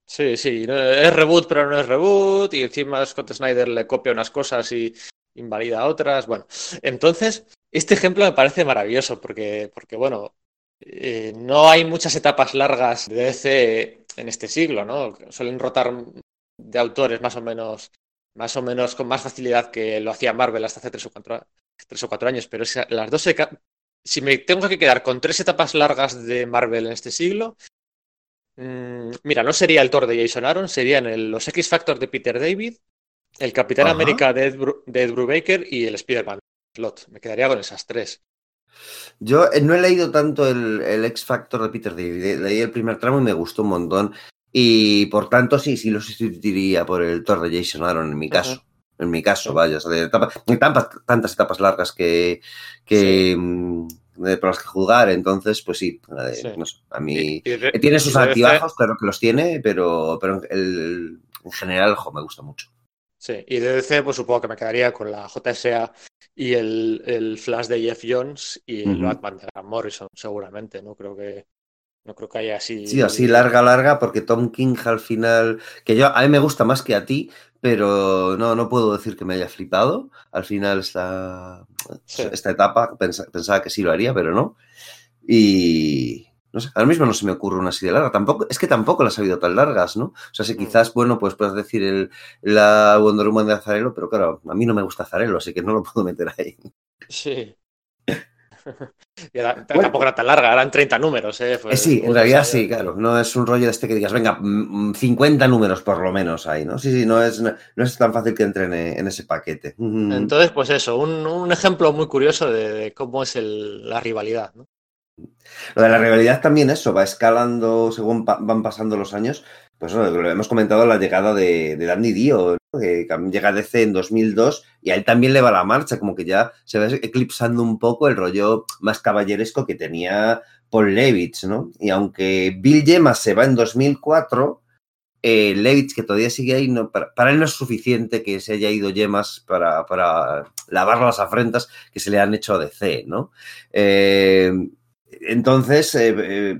Sí, sí, es reboot, pero no es reboot, y encima Scott Snyder le copia unas cosas y invalida otras. Bueno, entonces, este ejemplo me parece maravilloso, porque, porque bueno, eh, no hay muchas etapas largas de DC en este siglo, ¿no? Suelen rotar de autores más o menos, más o menos con más facilidad que lo hacía Marvel hasta hace tres o cuatro, tres o cuatro años, pero las dos si me tengo que quedar con tres etapas largas de Marvel en este siglo, mmm, mira, no sería el Thor de Jason Aaron, serían el, los X Factor de Peter David, el Capitán América de Ed, de Ed, Brubaker y el Spider-Man Slot. Me quedaría con esas tres. Yo eh, no he leído tanto el, el, X Factor de Peter David, eh, leí el primer tramo y me gustó un montón. Y por tanto, sí, sí lo sustituiría por el Thor de Jason Aaron en mi caso. En mi caso, vaya, de etapa, hay tantas, tantas, etapas largas que, que sí. Mm, por las que jugar, entonces, pues sí, sí. No sé, a mí y, y tiene sus altibajos, claro que los tiene, pero, pero el, en general, jo, me gusta mucho. Sí, y de DC, pues supongo que me quedaría con la JSA y el, el Flash de Jeff Jones y el uh -huh. Batman de Morrison, seguramente, ¿no? Creo que no creo que haya así. Sí, así larga, larga, porque Tom King al final, que yo a mí me gusta más que a ti, pero no, no puedo decir que me haya flipado. Al final esta, sí. esta etapa pens pensaba que sí lo haría, pero no. Y no sé, ahora mismo no se me ocurre una así de larga. Tampoco, es que tampoco las ha habido tan largas, ¿no? O sea, si quizás, bueno, pues puedes decir el, la Wonder Woman de Azarelo, pero claro, a mí no me gusta Azarelo, así que no lo puedo meter ahí. Sí. Era, bueno. Tampoco era tan larga, eran 30 números. ¿eh? Fue, sí, en realidad sí, claro. No es un rollo de este que digas, venga, 50 números por lo menos ahí, ¿no? Sí, sí, no es, no, no es tan fácil que entren en, en ese paquete. Entonces, pues eso, un, un ejemplo muy curioso de, de cómo es el, la rivalidad, ¿no? Lo de la rivalidad también eso, va escalando según pa van pasando los años. Pues bueno, lo hemos comentado la llegada de, de Danny Dio. Que llega a DC en 2002 y a él también le va la marcha, como que ya se va eclipsando un poco el rollo más caballeresco que tenía Paul Levitz, ¿no? Y aunque Bill Gemas se va en 2004, eh, Levitz, que todavía sigue ahí, no, para, él no es suficiente que se haya ido Gemas para, para lavar las afrentas que se le han hecho a DC, ¿no? Eh, entonces, eh, eh,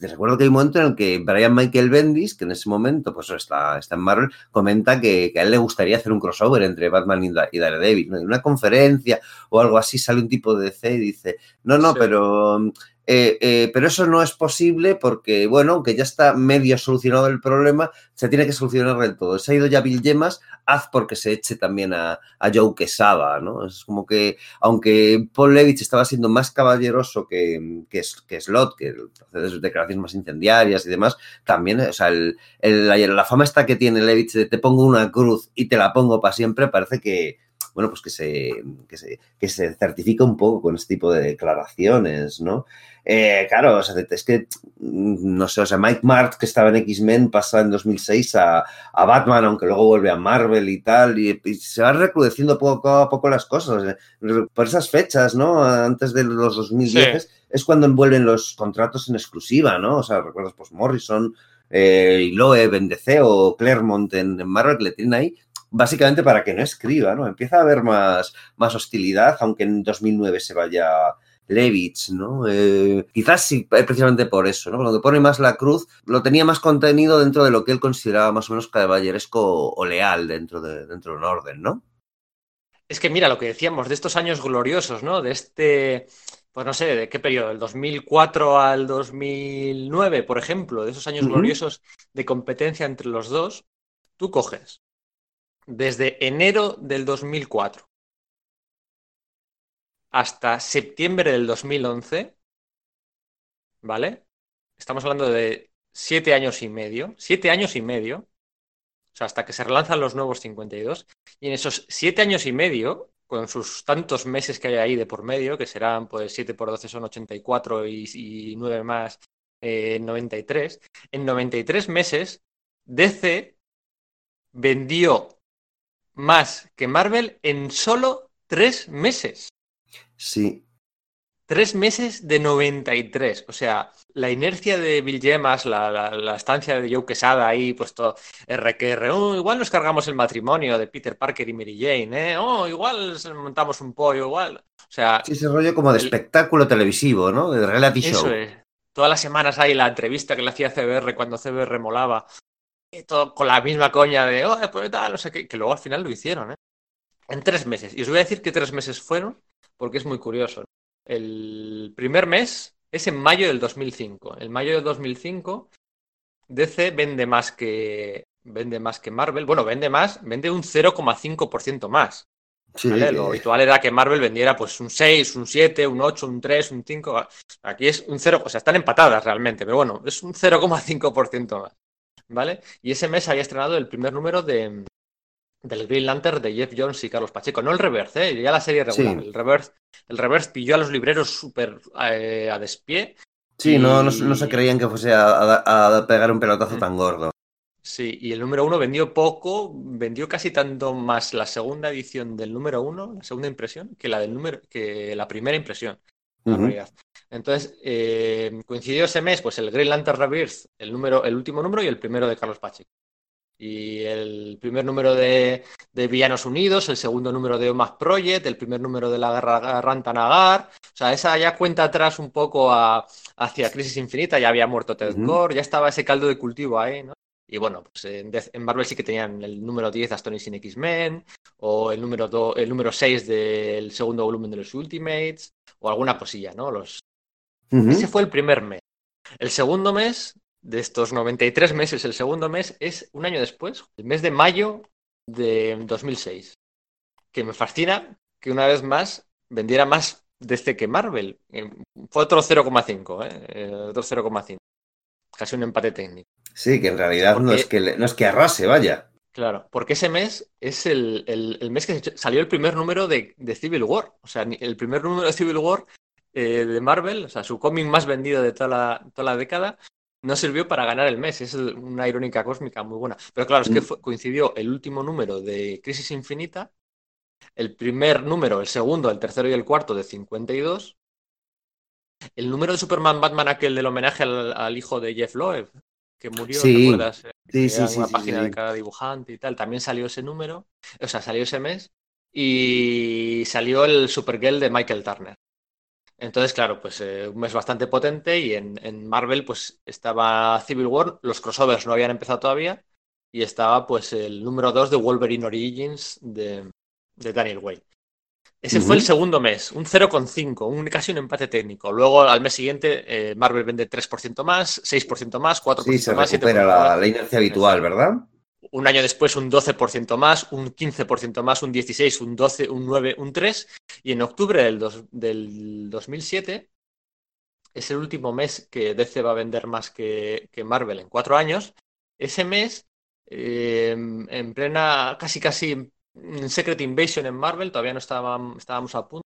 te recuerdo que hay un momento en el que Brian Michael Bendis, que en ese momento pues está, está en Marvel, comenta que, que, a él le gustaría hacer un crossover entre Batman y, Daredevil. ¿no? En una conferencia o algo así sale un tipo de DC y dice, no, no, sí. pero Eh, eh, pero eso no es posible porque, bueno, aunque ya está medio solucionado el problema, se tiene que solucionar del todo. Se ha ido ya Bill Yemas, haz porque se eche también a, a Joe Quesada, ¿no? Es como que, aunque Paul Levitz estaba siendo más caballeroso que, que, Slot, que hace sus declaraciones más incendiarias y demás, también, o sea, la, fama esta que tiene Levitz de te pongo una cruz y te la pongo para siempre, parece que, bueno, pues que se, que se, que se certifica un poco con este tipo de declaraciones, ¿no? Eh, claro, o sea, es que, no sé, o sea, Mike Mart, que estaba en X-Men, pasa en 2006 a, a, Batman, aunque luego vuelve a Marvel y tal, y, y, se van recrudeciendo poco a poco las cosas. Por esas fechas, ¿no? Antes de los 2010 sí. es cuando envuelven los contratos en exclusiva, ¿no? O sea, recuerdas, pues Morrison, eh, y Loeb en DC o Claremont en, en Marvel, le tienen ahí básicamente para que no escriba, ¿no? Empieza a haber más, más hostilidad, aunque en 2009 se vaya Levitz, ¿no? Eh, quizás sí, precisamente por eso, ¿no? Cuando pone más la cruz, lo tenía más contenido dentro de lo que él consideraba más o menos caballeresco o leal dentro de, dentro de un orden, ¿no? Es que mira lo que decíamos de estos años gloriosos, ¿no? De este, pues no sé, ¿de qué periodo? ¿Del 2004 al 2009, por ejemplo? De esos años uh -huh. gloriosos de competencia entre los dos, tú coges desde enero del 2004 hasta septiembre del 2011, ¿vale? Estamos hablando de siete años y medio, siete años y medio, o sea, hasta que se relanzan los nuevos 52, y en esos siete años y medio, con sus tantos meses que hay ahí de por medio, que serán pues 7 por 12 son 84 y, y 9 más eh, 93, en 93 meses DC vendió más que Marvel en solo tres meses. Sí. Tres meses de 93. O sea, la inercia de Bill Gemas, la, la, la estancia de Joe Quesada ahí, pues todo RQR. Oh, igual nos cargamos el matrimonio de Peter Parker y Mary Jane, ¿eh? Oh, igual montamos un pollo, igual. O sea. Sí, ese rollo como de el... espectáculo televisivo, ¿no? De reality Eso show. Es. Todas las semanas hay la entrevista que le hacía CBR cuando CBR molaba. Todo con la misma coña de, oh, pues tal, no sé qué, que luego al final lo hicieron, ¿eh? En tres meses. Y os voy a decir qué tres meses fueron, porque es muy curioso. El primer mes es en mayo del 2005. En mayo del 2005, DC vende más que, vende más que Marvel. Bueno, vende más, vende un 0,5% más. Sí, ¿vale? Lo habitual era que Marvel vendiera pues un 6, un 7, un 8, un 3, un 5. Aquí es un 0, o sea, están empatadas realmente, pero bueno, es un 0,5% más. ¿Vale? Y ese mes había estrenado el primer número de, del Green Lantern de Jeff Jones y Carlos Pacheco. No el reverse, ¿eh? ya la serie regular. Sí. El, reverse, el reverse pilló a los libreros súper eh, a despié. Sí, y... no, no, no, se creían que fuese a, a, a pegar un pelotazo mm. tan gordo. Sí, y el número uno vendió poco, vendió casi tanto más la segunda edición del número uno, la segunda impresión, que la del número, que la primera impresión. Uh -huh. en realidad. Entonces, eh, coincidió ese mes, pues el Green Lantern Rebirth, el número, el último número y el primero de Carlos Pacheco. Y el primer número de, de, Villanos Unidos, el segundo número de Omas Project, el primer número de la Guerra Rantanagar. O sea, esa ya cuenta atrás un poco a, hacia Crisis Infinita, ya había muerto Ted uh -huh. Ya estaba ese caldo de cultivo ahí, ¿no? Y bueno, pues en, en, Marvel sí que tenían el número 10 Aston sin X-Men, o el número, do, el número 6 del segundo volumen de los Ultimates, o alguna cosilla, ¿no? Los... Uh -huh. Ese fue el primer mes. El segundo mes, de estos 93 meses, el segundo mes es un año después, el mes de mayo de 2006. Que me fascina que una vez más vendiera más desde que Marvel. Fue otro 0,5, ¿eh? Otro 0,5. Casi un empate técnico. Sí, que en realidad porque, no, es que, no es que arrase, vaya. Claro, porque ese mes es el, el, el mes que salió el primer número de, de, Civil War. O sea, el primer número de Civil War eh, de Marvel, o sea, su cómic más vendido de toda la, toda la década, no sirvió para ganar el mes. Es una irónica cósmica muy buena. Pero claro, es que fue, coincidió el último número de Crisis Infinita, el primer número, el segundo, el tercero y el cuarto de 52. El número de Superman Batman, aquel del homenaje al, al hijo de Jeff Loeb, que murió, sí. ¿te acuerdas? Sí, sí, sí, una sí, página sí. de cada dibujante y tal. También salió ese número, o sea, salió ese mes. Y salió el Supergirl de Michael Turner. Entonces, claro, pues eh, un mes bastante potente y en, en, Marvel pues estaba Civil War, los crossovers no habían empezado todavía y estaba pues el número 2 de Wolverine Origins de, de Daniel Way. Ese fue el segundo mes, un 0,5, un, casi un empate técnico. Luego al mes siguiente eh, Marvel vende 3% más, 6% más, 4% Sí, se más, 7% recupera la, más. la inercia habitual, ¿verdad? Un año después un 12% más, un 15% más, un 16, un 12, un 9, un 3. Y en octubre del, dos- del 2007 es el último mes que DC va a vender más que, que Marvel en cuatro años. Ese mes, eh, en plena, casi casi Secret Invasion en Marvel, todavía no estábamos, estábamos a punto.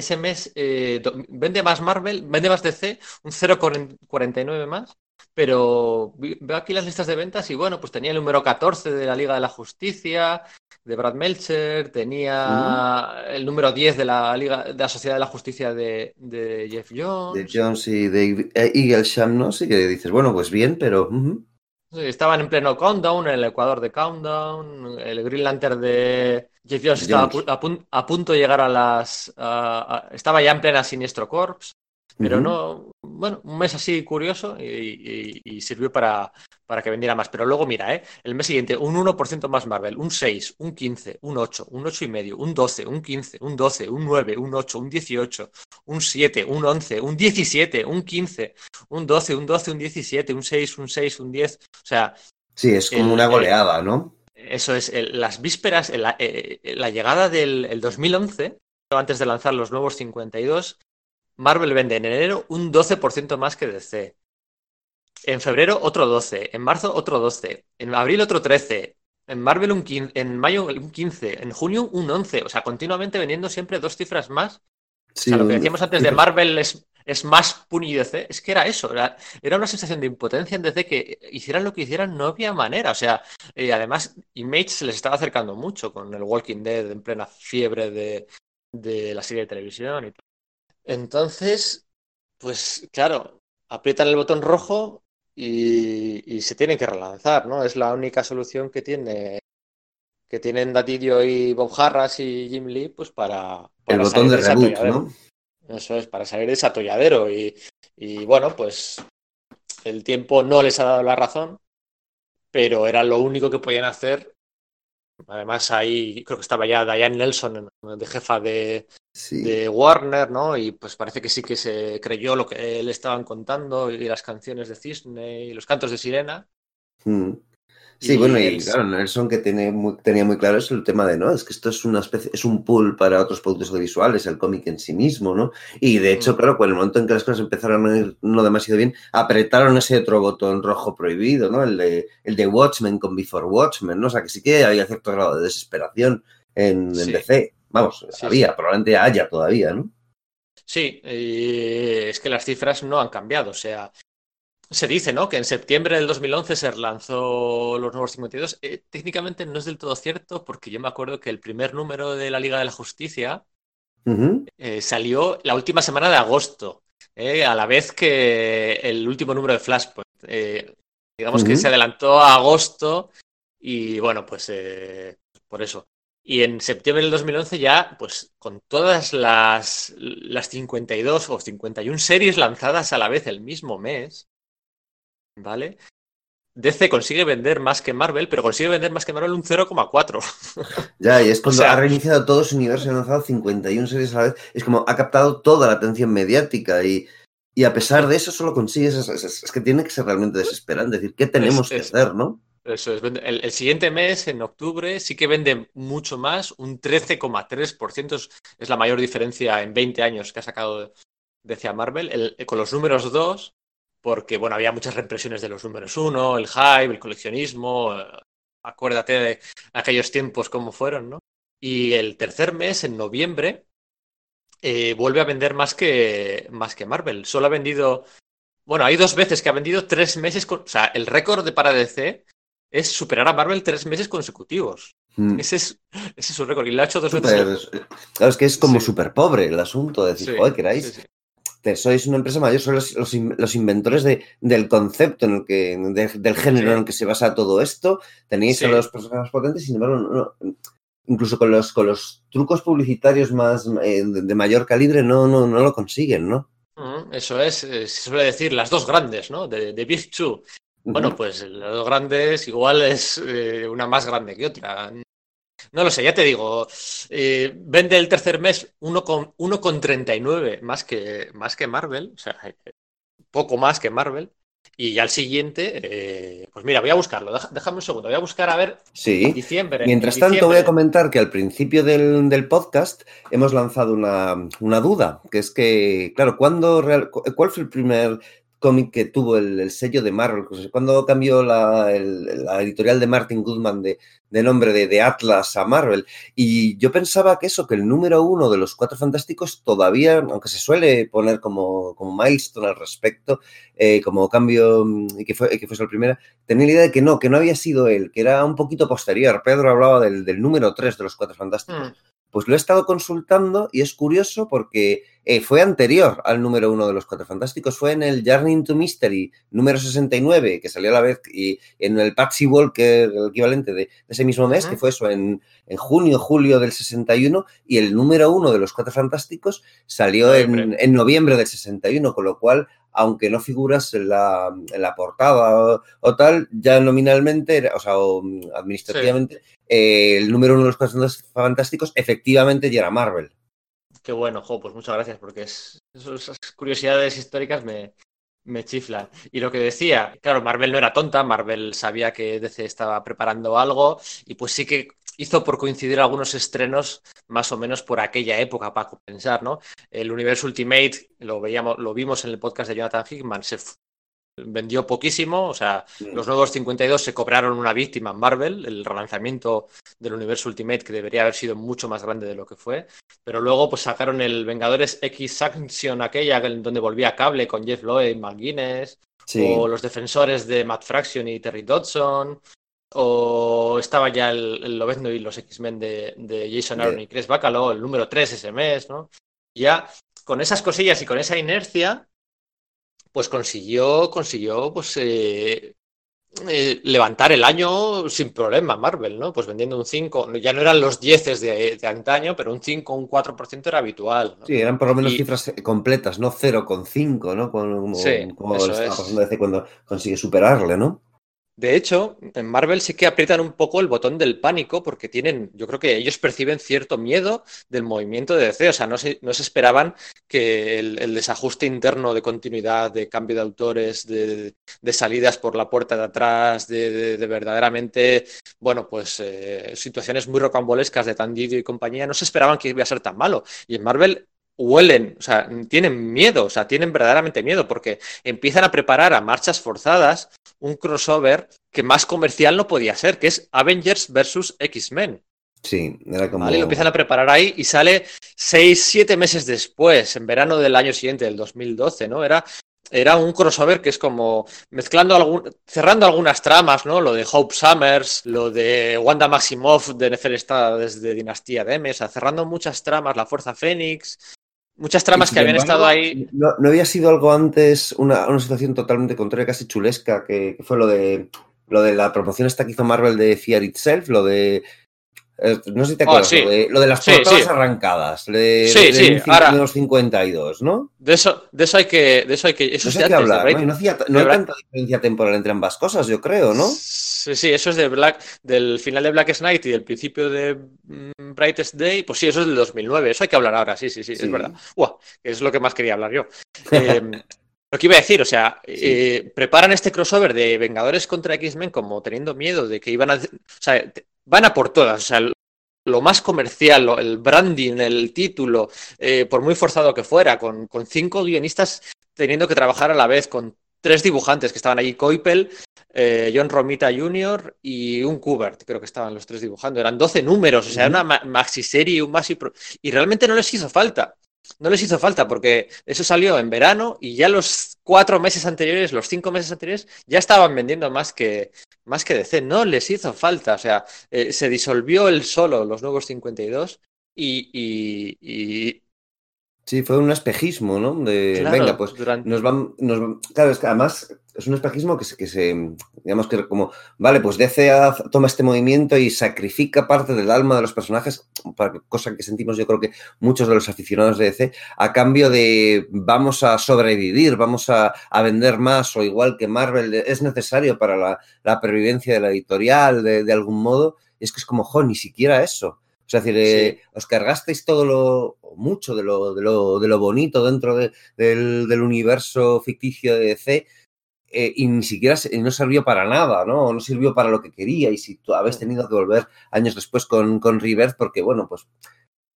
Ese mes eh, vende más Marvel, vende más DC, un 0,49 más. Pero veo aquí las listas de ventas y bueno, pues tenía el número 14 de la Liga de la Justicia, de Brad Meltzer, tenía el número 10 de la Liga de la Sociedad de la Justicia de, de Jeff Jones. De Jones y de eh, Eaglesham, ¿no? Sí que dices, bueno, pues bien, pero... Sí, Estaban en pleno countdown, en el Ecuador de countdown, el Green Lantern de Jeff Jones estaba a, pu- punto de llegar a las... a- estaba ya en plena Siniestro Corps, pero Ujú. no... Bueno, un mes así curioso y, y- y sirvió para, para que vendiera más. Pero luego mira, ¿eh? el mes siguiente un 1% más Marvel, un 6, un 15, un 8, un 8 y medio, un 12, un 15, un 12, un 9, un 8, un 18, un 7, un 11, un 17, un 15, un 12, un 12, un 17, un 6, un 6, un 10. O sea, Sí, es como El- una el- goleada, ¿no? eso es, el- las vísperas, la, eh, la llegada del el 2011, antes de lanzar los nuevos 52, Marvel vende en enero un 12% más que DC. En febrero otro 12, en marzo otro 12, en abril otro 13, en Marvel un 15, en mayo un 15, en junio un 11, o sea, continuamente vendiendo siempre dos cifras más. Sí, o sea, lo que decíamos antes de Marvel es, es más Puni DC, es que era eso, era, era una sensación de impotencia en DC que hicieran lo que hicieran, no había manera. O sea, eh, además, Image se les estaba acercando mucho con el Walking Dead en plena fiebre de, de la serie de televisión y todo. Entonces, pues claro, aprietan el botón rojo y, y se tienen que relanzar, ¿no? Es la única solución que tiene que tienen Datidio y Bob Harras y Jim Lee, pues para, El para botón salir de reboot. ¿no? Eso es, para salir de ese atolladero. Y, y bueno, pues el tiempo no les ha dado la razón, pero era lo único que podían hacer. Además, ahí creo que estaba ya Diane Nelson de jefa de, Sí. de Warner, ¿no? Y pues parece que sí que se creyó lo que le estaban contando y las canciones de Cisne y los cantos de sirena. Mm. Sí, Y bueno, y claro, Nelson que tiene muy- tenía muy claro es el tema de, ¿no? Es que esto es una especie, es un pool para otros productos audiovisuales, el cómic en sí mismo, ¿no? Y de hecho, Mm. claro, con el momento en que las cosas empezaron a ir no demasiado bien, apretaron ese otro botón rojo prohibido, ¿no? El de, el de Watchmen con Before Watchmen, ¿no? O sea, que sí que había cierto grado de desesperación en, en Sí. DC. Vamos, Sí, había, sí. probablemente haya todavía, ¿no? Sí, eh, es que las cifras no han cambiado. O sea, se dice, ¿no? Que en septiembre del 2011 se lanzó los nuevos 52. Eh, técnicamente no es del todo cierto porque yo me acuerdo que el primer número de la Liga de la Justicia eh, salió la última semana de agosto, eh, a la vez que el último número de Flashpoint. Eh, digamos que se adelantó a agosto y bueno, pues eh, por eso. Y en septiembre del 2011 ya, pues con todas las, las 52 o 51 series lanzadas a la vez el mismo mes, ¿vale? DC consigue vender más que Marvel, pero consigue vender más que Marvel un 0,4. Ya, y es cuando sea- ha reiniciado todo su universo y ha lanzado 51 series a la vez. Es como ha captado toda la atención mediática y, y a pesar de eso solo consigues. Es, es- es que tiene que ser realmente desesperante. Es decir, ¿qué tenemos que es- hacer, no? Eso es. vende- El, el siguiente mes, en octubre, sí que vende mucho más, un 13,3%. Es, es la mayor diferencia en 20 años que ha sacado DC a Marvel. El- con los números 2, porque bueno, había muchas reimpresiones de los números 1, el hype, el coleccionismo. eh, acuérdate de aquellos tiempos como fueron, ¿no? Y el tercer mes, en noviembre, eh, vuelve a vender más que, más que Marvel. Solo ha vendido. Bueno, hay dos veces que ha vendido tres meses. con- o sea, el récord de para DC es superar a Marvel tres meses consecutivos. Mm. Ese es, ese es su récord. Y lo ha hecho dos veces. Claro, es que es como Sí. súper pobre el asunto. De decir, Sí, joder, queráis, sí. Te- sois una empresa mayor, sois los, los in- los inventores de, del concepto, en el que, de- del género Sí. en el que se basa todo esto. Tenéis Sí. a los personajes potentes, sin embargo, no- no- incluso con los, con los trucos publicitarios más eh, de, mayor calibre no, no, no lo consiguen, ¿no? Mm, Eso es, eh, se suele decir las dos grandes, ¿no? De, de Big Two. Bueno, pues las dos grandes igual es eh, una más grande que otra. No lo sé, ya te digo. eh, vende el tercer mes 1,39 más que, más que Marvel, o sea, poco más que Marvel. Y ya el siguiente, eh, pues mira, voy a buscarlo. Déjame un segundo, voy a buscar a ver Sí. diciembre. Mientras diciembre. tanto, voy a comentar que al principio del, del podcast hemos lanzado una, una duda, que es que, claro, ¿cuándo real- cu- ¿cuál fue el primer cómic que tuvo el, el sello de Marvel? Pues, ¿Cuándo cambió la, el- la editorial de Martin Goodman de, de nombre de, de Atlas a Marvel? Y yo pensaba que eso, que el número uno de los Cuatro Fantásticos todavía, aunque se suele poner como, como milestone al respecto, eh, como cambio, mm, que, fue, que fuese el primero, tenía la idea de que no, que no había sido él, que era un poquito posterior. Pedro hablaba del, del número 3 de los Cuatro Fantásticos. Mm, Pues lo he estado consultando y es curioso porque eh, fue anterior al número 1 de los Cuatro Fantásticos. Fue en el Journey into Mystery número 69, que salió a la vez, y en el Patsy Walker, el equivalente de, de ese mismo mes, que fue eso en, en junio, julio del 61, y el número 1 de los Cuatro Fantásticos salió en, Noviembre. en noviembre del 61, con lo cual aunque no figuras en la, en la portada o, tal, ya nominalmente, o sea, o, mm, administrativamente, eh, el número uno de los Cuatro Fantásticos efectivamente ya era Marvel. Qué bueno, jo, pues muchas gracias, porque es, esas curiosidades históricas me, me chiflan. Y lo que decía, claro, Marvel no era tonta, Marvel sabía que DC estaba preparando algo y pues sí que hizo por coincidir algunos estrenos más o menos por aquella época para compensar, ¿no? El Universe Ultimate, lo veíamos, lo vimos en el podcast de Jonathan Hickman, se vendió poquísimo, o sea, los nuevos 52 se cobraron una víctima en Marvel, el relanzamiento del Universo Ultimate, que debería haber sido mucho más grande de lo que fue. Pero luego pues sacaron el Vengadores X Sanction aquella, en donde volvía Cable con Jeff Loeb, McGuinness, Sí. o los defensores de Matt Fraction y Terry Dodson, o estaba ya el, el Lobezno y los X-Men de, de Jason Aaron y Chris Bacalo, el número 3 ese mes, ¿no? Ya con esas cosillas y con esa inercia, pues consiguió, consiguió, pues eh, eh, levantar el año sin problema Marvel, ¿no? Pues vendiendo un 5, ya no eran los 10 de, de antaño, pero un 5, un 4% era habitual. ¿no? Sí, eran por lo menos Y- cifras completas, no 0,5, ¿no? Como, Sí, como eso le estaba es. pasando DC cuando consigue superarle, ¿no? De hecho, en Marvel sí que aprietan un poco el botón del pánico porque tienen, yo creo que ellos perciben cierto miedo del movimiento de DC, o sea, no se, no se esperaban que el, desajuste interno de continuidad, de cambio de autores, de, salidas por la puerta de atrás, de verdaderamente, bueno, pues eh, situaciones muy rocambolescas de Tandidio y compañía, no se esperaban que iba a ser tan malo. Y en Marvel huelen, o sea, tienen miedo, o sea, tienen verdaderamente miedo porque empiezan a preparar a marchas forzadas un crossover que más comercial no podía ser, que es Avengers versus X-Men. Sí, era como... lo empiezan a preparar ahí y sale seis, siete meses después, en verano del año siguiente, del 2012, ¿no? Era, era un crossover que es como mezclando algún, cerrando algunas tramas, ¿no? Lo de Hope Summers, lo de Wanda Maximoff de Neferestada desde Dinastía de M, o sea, cerrando muchas tramas, la Fuerza Fénix, muchas tramas que habían embargo, estado ahí. No, no había sido algo antes una, una situación totalmente contraria, casi chulesca, que, que fue lo de lo de la promoción esta que hizo Marvel de Fear Itself, lo de no sé si te Oh, acuerdas, sí. lo, de, lo de las Sí, portadas sí. arrancadas, de, Sí, de- sí, de ahora- los 52, ¿no? De eso, de eso hay que, de eso hay que, eso No es sé de qué antes de hablar, ¿no? No, hacía- no hay de tanta diferencia temporal entre ambas cosas, yo creo, ¿no? Sí, sí, eso es de Black, del final de Blackest Night y del principio de mm, Brightest Day. Pues sí, eso es del 2009. Eso hay que hablar ahora, sí, sí, sí, es verdad. Uah, es lo que más quería hablar yo. Eh, lo que iba a decir, o sea, eh, preparan este crossover de Vengadores contra X-Men como teniendo miedo de que iban a. O sea, van a por todas. O sea, lo más comercial, lo- el branding, el título, eh, por muy forzado que fuera, con, con cinco guionistas teniendo que trabajar a la vez, con tres dibujantes que estaban allí, Coipel, eh, John Romita Jr. y un Kubert, creo que estaban los tres dibujando. Eran 12 números, o sea, una ma- maxiserie, un maxi pro- y realmente no les hizo falta. No les hizo falta porque eso salió en verano y ya los cuatro meses anteriores, los cinco meses anteriores, ya estaban vendiendo más que, más que DC. No les hizo falta. O sea, eh, se disolvió el solo, los nuevos 52, y, y, y Sí, fue un espejismo, ¿no? De, claro, venga, pues durante- nos van, nos van- claro, es que además es un espejismo que se, que se, digamos que como, vale, pues DC toma este movimiento y sacrifica parte del alma de los personajes, cosa que sentimos yo creo que muchos de los aficionados de DC, a cambio de vamos a sobrevivir, vamos a, a vender más, o igual que Marvel, es necesario para la, la pervivencia de la editorial, de, de algún modo, Y es que es como, jo, ni siquiera eso. O sea, es decir, eh, os cargasteis todo lo, mucho de lo, de lo, de lo bonito dentro de, del, del, universo ficticio de DC eh, y ni siquiera se, no sirvió para nada, ¿no? No sirvió para lo que quería y si tú habéis tenido que volver años después con, con Rebirth porque, bueno, pues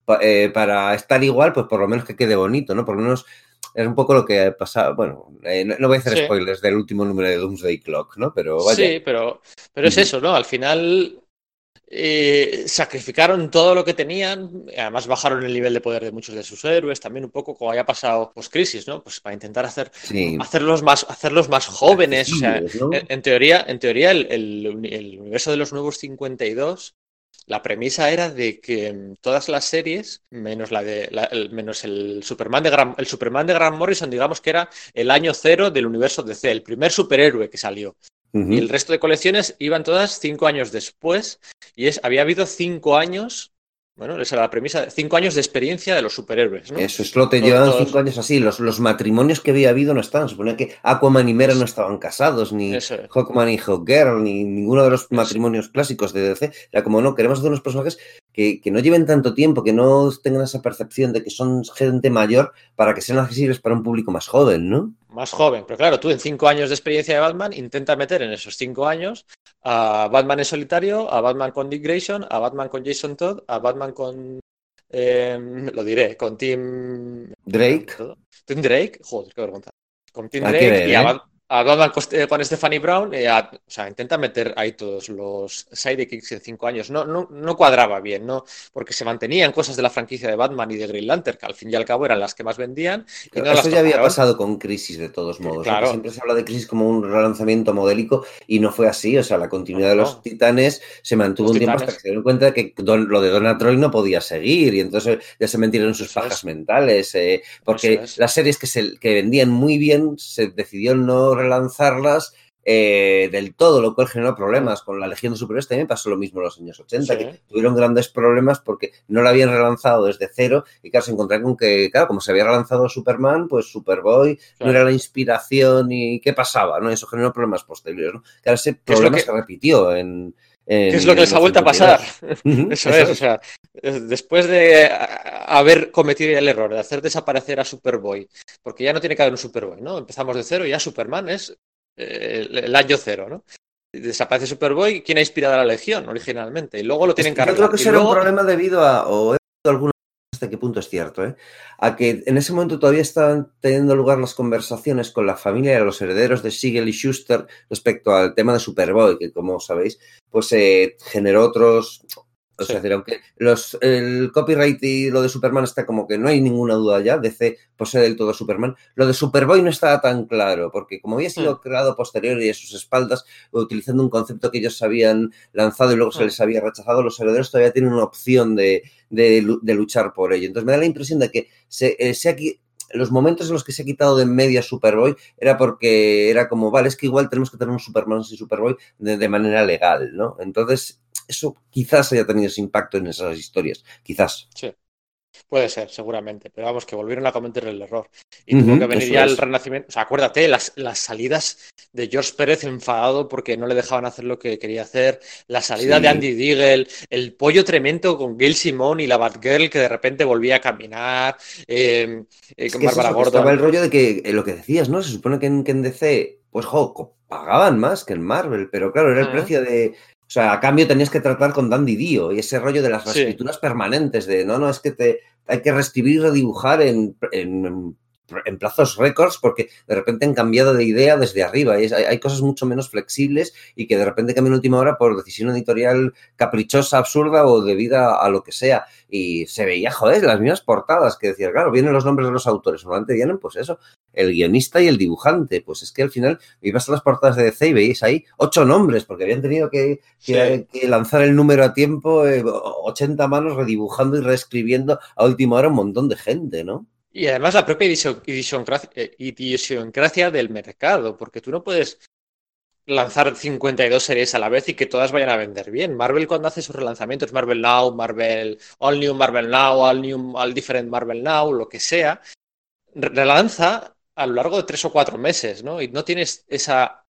pa, eh, para estar igual, pues por lo menos que quede bonito, ¿no? Por lo menos es un poco lo que pasa. Bueno, eh, no, no, voy a hacer sí. spoilers del último número de Doomsday Clock, ¿no? Pero vaya. Sí, pero, pero es eso, ¿no? Al final eh, sacrificaron todo lo que tenían, además bajaron el nivel de poder de muchos de sus héroes, también un poco como haya pasado post-crisis, ¿no? Pues para intentar hacer, sí. hacerlos, más, hacerlos más jóvenes. O sea, ¿no? en, en, teoría, en teoría el, el, el, universo de los nuevos 52, la premisa era de que todas las series, menos la de la, el, menos el Superman de Grant, el Superman de Grant Morrison, digamos que era el año cero del universo DC, el primer superhéroe que salió. Uh -huh. Y el resto de colecciones iban todas cinco años después. Y es, había habido cinco años bueno, esa era la premisa, cinco años de experiencia de los superhéroes. ¿no? Eso es lo llevan todos... cinco años así. Los, los, matrimonios que había habido no estaban. Suponía que Aquaman y Mera no estaban casados, ni Hawkman y Hawkgirl, ni ninguno de los matrimonios clásicos de DC. Era como, no, queremos hacer unos personajes que, que, no lleven tanto tiempo, que no tengan esa percepción de que son gente mayor para que sean accesibles para un público más joven, ¿no? Más joven, pero claro, tú en cinco años de experiencia de Batman intenta meter en esos cinco años a Batman en solitario, a Batman con Dick Grayson, a Batman con Jason Todd, a Batman con. Eh, lo diré, con Tim. Drake. Tim Drake, joder, qué vergüenza. Con Tim Drake ver, y a, ¿eh? A Batman con Stephanie Brown, eh, a, o sea, intenta meter ahí todos los sidekicks en cinco años. No, no, no cuadraba bien, ¿no? Porque se mantenían cosas de la franquicia de Batman y de Green Lantern, que al fin y al cabo eran las que más vendían. Y no eso ya había pasado con Crisis, de todos modos. Claro. ¿no? Siempre se habla de Crisis como un relanzamiento modélico y no fue así. O sea, la continuidad de los. Titanes se mantuvo los un tiempo hasta que se dieron cuenta de que don, lo de Donald Troy no podía seguir y entonces ya se metieron sus pajas es. mentales. Eh, porque es. las series que, se, que vendían muy bien se decidió no relanzarlas eh, del todo, lo cual generó problemas. Con la Legión de Superhéroes también pasó lo mismo en los años 80, sí. que tuvieron grandes problemas porque no lo habían relanzado desde cero y claro, se encontraron con que, claro, como se había relanzado Superman, pues Superboy claro. no era la inspiración y qué pasaba, ¿no? Eso generó problemas posteriores, ¿no? Claro, ese problema que... se repitió en, ¿Qué es lo que les ha vuelto a pasar? Uh -huh, eso, eso es, o sea, después de haber cometido el error de hacer desaparecer a Superboy, porque ya no tiene que haber un Superboy, ¿no? Empezamos de cero y ya Superman es eh, el año cero, ¿no? Desaparece Superboy, ¿quién ha inspirado a la Legión originalmente? Y luego lo tienen que Yo creo que será luego... un problema debido a, o alguna hasta qué punto es cierto, ¿eh? a que en ese momento todavía estaban teniendo lugar las conversaciones con la familia y los herederos de Siegel y Schuster respecto al tema de Superboy, que como sabéis, pues eh, generó otros, o sea, decir, aunque los, el copyright y lo de Superman está como que no hay ninguna duda ya, DC posee del todo Superman. Lo de Superboy no estaba tan claro, porque como había sido mm. creado posterior y a sus espaldas, utilizando un concepto que ellos habían lanzado y luego mm. se les había rechazado, los herederos todavía tienen una opción de, de, de luchar por ello. Entonces me da la impresión de que se, eh, se aquí los momentos en los que se ha quitado de en medio a Superboy era porque era como, vale, es que igual tenemos que tener un Superman y Superboy de, de manera legal, ¿no? Entonces, eso quizás haya tenido ese impacto en esas historias, quizás. Sí. Puede ser, seguramente, pero vamos, que volvieron a cometer el error. Y uh -huh, tuvo que venir ya el renacimiento. O sea, acuérdate, las, las, salidas de George Pérez enfadado porque no le dejaban hacer lo que quería hacer, la salida sí. de Andy Deagle, el pollo tremendo con Gail Simón y la Batgirl que de repente volvía a caminar, eh, eh, con es Bárbara Gordon. Estaba el rollo de que eh, lo que decías, ¿no? Se supone que en, que en DC, pues, jo, pagaban más que en Marvel, pero claro, era el uh -huh. precio de, o sea, a cambio tenías que tratar con Dandy Dio y ese rollo de las reescrituras sí. permanentes, de no, no, es que te hay que reescribir y redibujar en, en, en plazos récords porque de repente han cambiado de idea desde arriba. Y hay, cosas mucho menos flexibles y que de repente cambian última hora por decisión editorial caprichosa, absurda o debida a lo que sea. Y se veía, joder, las mismas portadas que decía, claro, vienen los nombres de los autores. Normalmente vienen, pues eso, el guionista y el dibujante. Pues es que al final ibas a las portadas de DC y veis ahí ocho nombres porque habían tenido que, que, sí. que lanzar el número a tiempo, eh, 80 manos redibujando y reescribiendo a última hora un montón de gente, ¿no? Y además la propia eh, idiosincrasia del mercado, porque tú no puedes lanzar 52 series a la vez y que todas vayan a vender bien. Marvel cuando hace sus relanzamientos, Marvel Now, Marvel All New Marvel Now, All New All Different Marvel Now, lo que sea, relanza a lo largo de tres o cuatro meses, ¿no? Y no tienes esa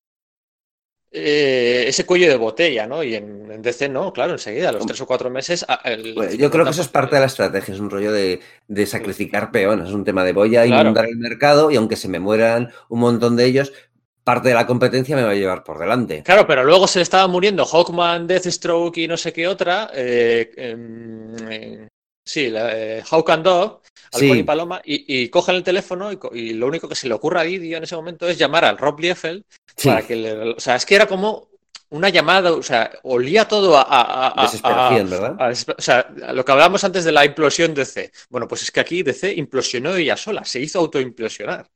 eh, ese cuello de botella, ¿no? Y en, en DC no, claro, enseguida, a los tres o cuatro meses. el Bueno, yo creo que eso es 50%. parte de la estrategia, es un rollo de, de sacrificar peones, es un tema de voy a Claro. inundar el mercado y aunque se me mueran un montón de ellos, parte de la competencia me va a llevar por delante. Claro, pero luego se le estaba muriendo Hawkman, Deathstroke y no sé qué otra. eh, em, eh, sí, la, eh, Hawk and Dog, Halcón Sí. y Paloma, y, y cogen el teléfono y, lo único que se le ocurre a Didio en ese momento es llamar al Rob Liefeld Sí, para que le. O sea, es que era como una llamada, o sea, olía todo a. a- desesperación, ¿verdad? a- o sea, lo que hablábamos antes de la implosión de DC. Bueno, pues es que aquí DC implosionó ella sola, se hizo autoimplosionar.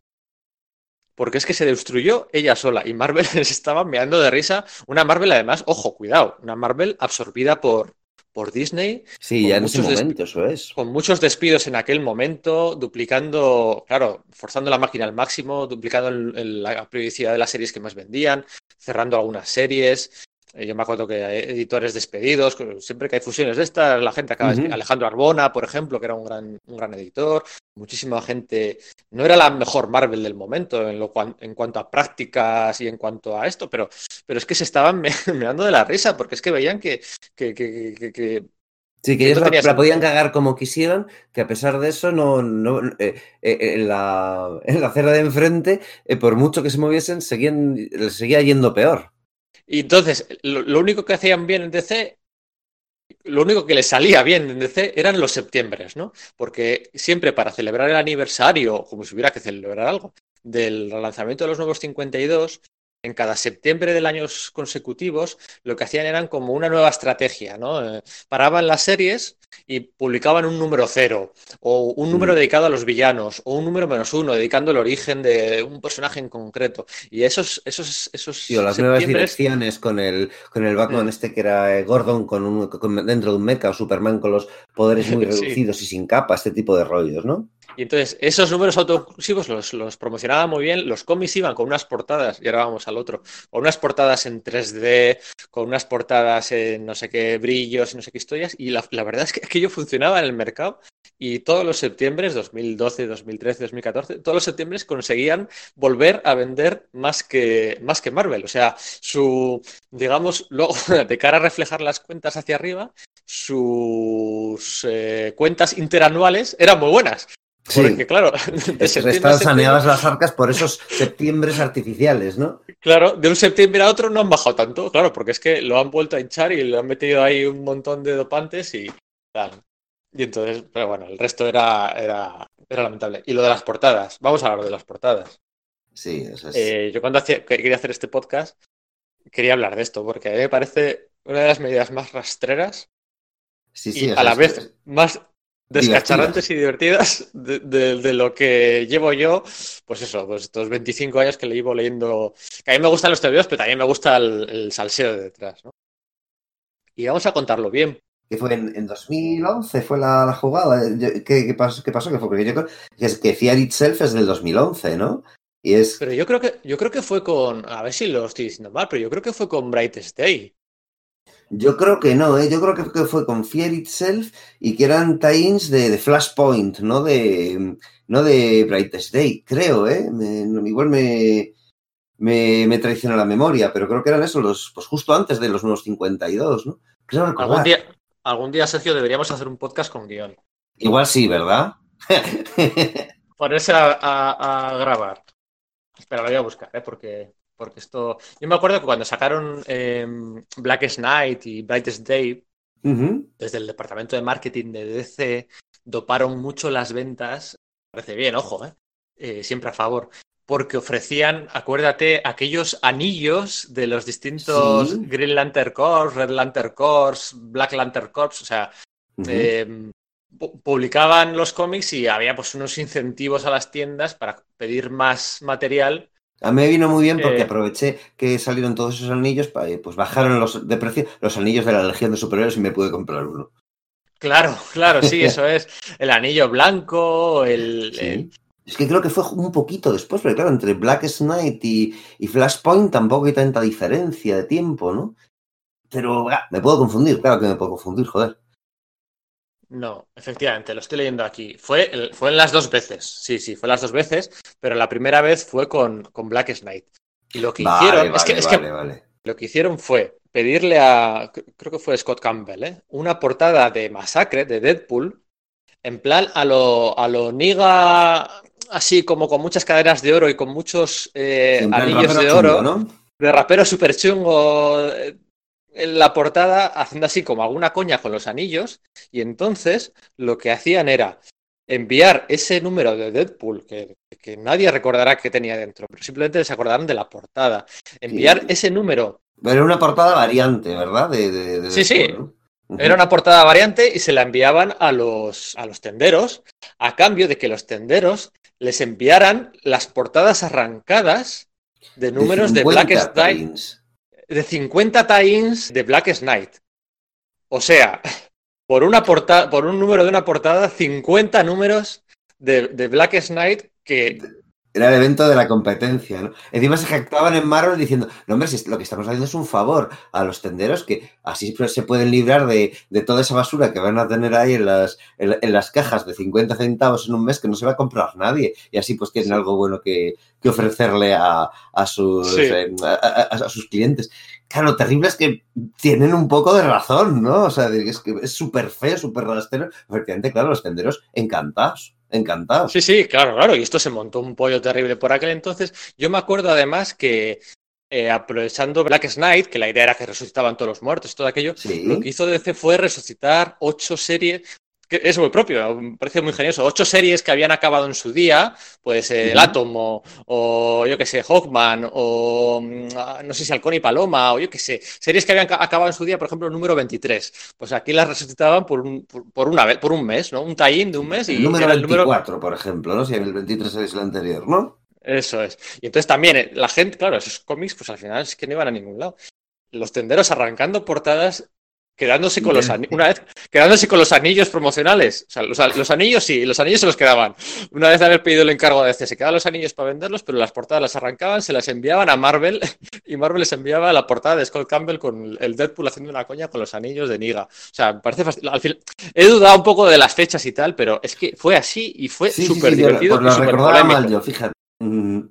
Porque es que se destruyó ella sola y Marvel se estaba meando de risa. Una Marvel, además, ojo, cuidado, una Marvel absorbida por, por Disney, Sí, ya en ese momento, eso es. con muchos despidos en aquel momento, duplicando, claro, forzando la máquina al máximo, duplicando el- el- la periodicidad de las series que más vendían, cerrando algunas series. Eh, Yo me acuerdo que hay editores despedidos, siempre que hay fusiones de estas, la gente acaba. Alejandro Arbona, por ejemplo, que era un gran, un gran editor. Muchísima gente. No era la mejor Marvel del momento en, lo en cuanto a prácticas y en cuanto a esto, pero, pero es que se estaban me- meando de la risa, porque es que veían que, que, que- que- que- Sí, que ellos no la, podían cagar como quisieran, que a pesar de eso, no, no eh, eh, en, la, en la acera de enfrente, eh, por mucho que se moviesen, seguían, les seguía yendo peor. Y entonces, lo, único que hacían bien en DC, lo único que les salía bien en DC eran los septiembres, ¿no? Porque siempre para celebrar el aniversario, como si hubiera que celebrar algo, del lanzamiento de los nuevos 52, en cada septiembre del años consecutivos, lo que hacían eran como una nueva estrategia, ¿no? Eh, paraban las series y publicaban un número cero, o un número Mm. dedicado a los villanos, o un número menos uno, dedicando el origen de un personaje en concreto. Y esos, esos, esos Sí, o las nuevas direcciones con el, con el Batman Mm. este que era eh, Gordon con un, con- dentro de un mecha o Superman con los poderes muy Sí. reducidos y sin capa, este tipo de rollos, ¿no? Y entonces, esos números autoconclusivos los, promocionaba muy bien. Los cómics iban con unas portadas, y ahora vamos al otro, con unas portadas en 3D, con unas portadas en no sé qué brillos y no sé qué historias. Y la, la verdad es que aquello funcionaba en el mercado. Y todos los septiembres, 2012, 2013, 2014, todos los septiembres conseguían volver a vender más que, más que Marvel. O sea, su, digamos, luego, de cara a reflejar las cuentas hacia arriba, sus eh, cuentas interanuales eran muy buenas. Porque, claro, de septiembre a Están saneadas las arcas por esos septiembres artificiales, ¿no? Claro, de un septiembre a otro no han bajado tanto, claro, porque es que lo han vuelto a hinchar y le han metido ahí un montón de dopantes y tal. Y entonces, pero bueno, el resto era, era, era lamentable. Y lo de las portadas, vamos a hablar de las portadas. Sí, eso es. Eh, yo cuando hacía- que- quería hacer este podcast, quería hablar de esto, porque a mí me parece una de las medidas más rastreras sí, y sí, o a la es- vez más descacharrantes y divertidas de, de- de lo que llevo yo, pues eso, pues estos 25 años que le llevo leyendo. Que a mí me gustan los TVOs, pero también me gusta el, el salseo de detrás, ¿no? Y vamos a contarlo bien. que fue en, en 2011, fue la, la jugada. ¿Qué, qué pasó? ¿Qué pasó? Que fue porque yo creo que es que Fear Itself es del 2011, ¿no? Y es Pero yo creo que, yo creo que fue con. A ver si lo estoy diciendo mal, pero yo creo que fue con Brightest Day. Yo creo que no, ¿eh? yo creo que, fue con Fear Itself y que eran tie-ins de, de Flashpoint, no de, no de Brightest Day, creo, ¿eh? Me- igual me, me, me traiciona la memoria, pero creo que eran esos, los, pues justo antes de los nuevos 52, ¿no? Creo. Algún día, algún día, Sergio, deberíamos hacer un podcast con guion. Igual sí, ¿verdad? Ponerse a, a- a grabar. Espera, lo voy a buscar, ¿eh? Porque, porque esto. Yo me acuerdo que cuando sacaron eh, Blackest Night y Brightest Day, desde el departamento de marketing de DC, doparon mucho las ventas. Parece bien, ojo, ¿eh? Eh, siempre a favor. Porque ofrecían, acuérdate, aquellos anillos de los distintos Sí. Green Lantern Corps, Red Lantern Corps, Black Lantern Corps, o sea, pu- publicaban los cómics y había pues unos incentivos a las tiendas para pedir más material. A mí me vino muy bien porque Eh, aproveché que salieron todos esos anillos, eh, pues bajaron los de precio los anillos de la Legión de Superhéroes y me pude comprar uno. Claro, claro, sí, eso es. El anillo blanco, el, Sí. el- Es que creo que fue un poquito después, porque claro, entre Blackest Night y, y Flashpoint tampoco hay tanta diferencia de tiempo, ¿no? Pero ah, me puedo confundir, claro que me puedo confundir, joder. No, efectivamente, lo estoy leyendo aquí. Fue, el- fue en las dos veces. Sí, sí, fue las dos veces, pero la primera vez fue con, con Blackest Night. Y lo que Vale, hicieron vale, es que, es vale, que vale. lo que hicieron fue pedirle a, creo que fue Scott Campbell, ¿eh? una portada de Masacre, de Deadpool, en plan a lo, a lo Niga, así como con muchas cadenas de oro y con muchos eh, anillos de oro, chungo, ¿no? de rapero super chungo eh, en la portada, haciendo así como alguna coña con los anillos, y entonces lo que hacían era enviar ese número de Deadpool, que, que nadie recordará que tenía dentro, pero simplemente se acordarán de la portada, enviar sí. ese número era una portada variante, ¿verdad? De, de, de sí, sí. ¿no? Era una portada variante y se la enviaban a los, a los tenderos a cambio de que los tenderos les enviaran las portadas arrancadas de números de, de Black Knight. De 50 tie-ins de Black Knight. O sea, por, una portada, por un número de una portada, 50 números de, de Black Knight que era el evento de la competencia, ¿no? Encima se jactaban en Marvel diciendo, no hombre, si lo que estamos haciendo es un favor a los tenderos que así se pueden librar de, de toda esa basura que van a tener ahí en las, en, en, las cajas de 50 centavos en un mes que no se va a comprar nadie. Y así pues tienen sí. algo bueno que, que ofrecerle a, a sus, sí. eh, a, a, a, sus clientes. Claro, lo terrible es que tienen un poco de razón, ¿no? O sea, es que es súper feo, súper rastero. Efectivamente, claro, los tenderos encantados encantado. Sí, sí, claro, claro. Y esto se montó un pollo terrible por aquel entonces. Yo me acuerdo además que eh, aprovechando Black Knight, que la idea era que resucitaban todos los muertos, todo aquello, sí. lo que hizo DC fue resucitar ocho series, es muy propio, me parece muy genioso, ocho series que habían acabado en su día, pues eh, el Átomo, o yo qué sé, Hawkman, o mm, no sé si Halcón y Paloma, o yo qué sé, series que habían acabado en su día, por ejemplo, el número 23. Pues aquí las resucitaban por un, por, por una vez, por un mes, ¿no? Un tie-in de un mes. Y el número 24, el número... por ejemplo, ¿no? Si el 23 es el anterior, ¿no? Eso es. Y entonces también eh, la gente, claro, esos cómics, pues al final es que no iban a ningún lado. Los tenderos arrancando portadas quedándose con los una vez quedándose con los anillos promocionales. O sea, los, los, anillos sí, los anillos se los quedaban. Una vez de haber pedido el encargo de este, se quedaban los anillos para venderlos, pero las portadas las arrancaban, se las enviaban a Marvel y Marvel les enviaba la portada de Scott Campbell con el Deadpool haciendo una coña con los anillos de Niga. O sea, me parece fast... al final he dudado un poco de las fechas y tal, pero es que fue así y fue súper sí, sí, divertido. Pues lo recordaba mal yo, fíjate.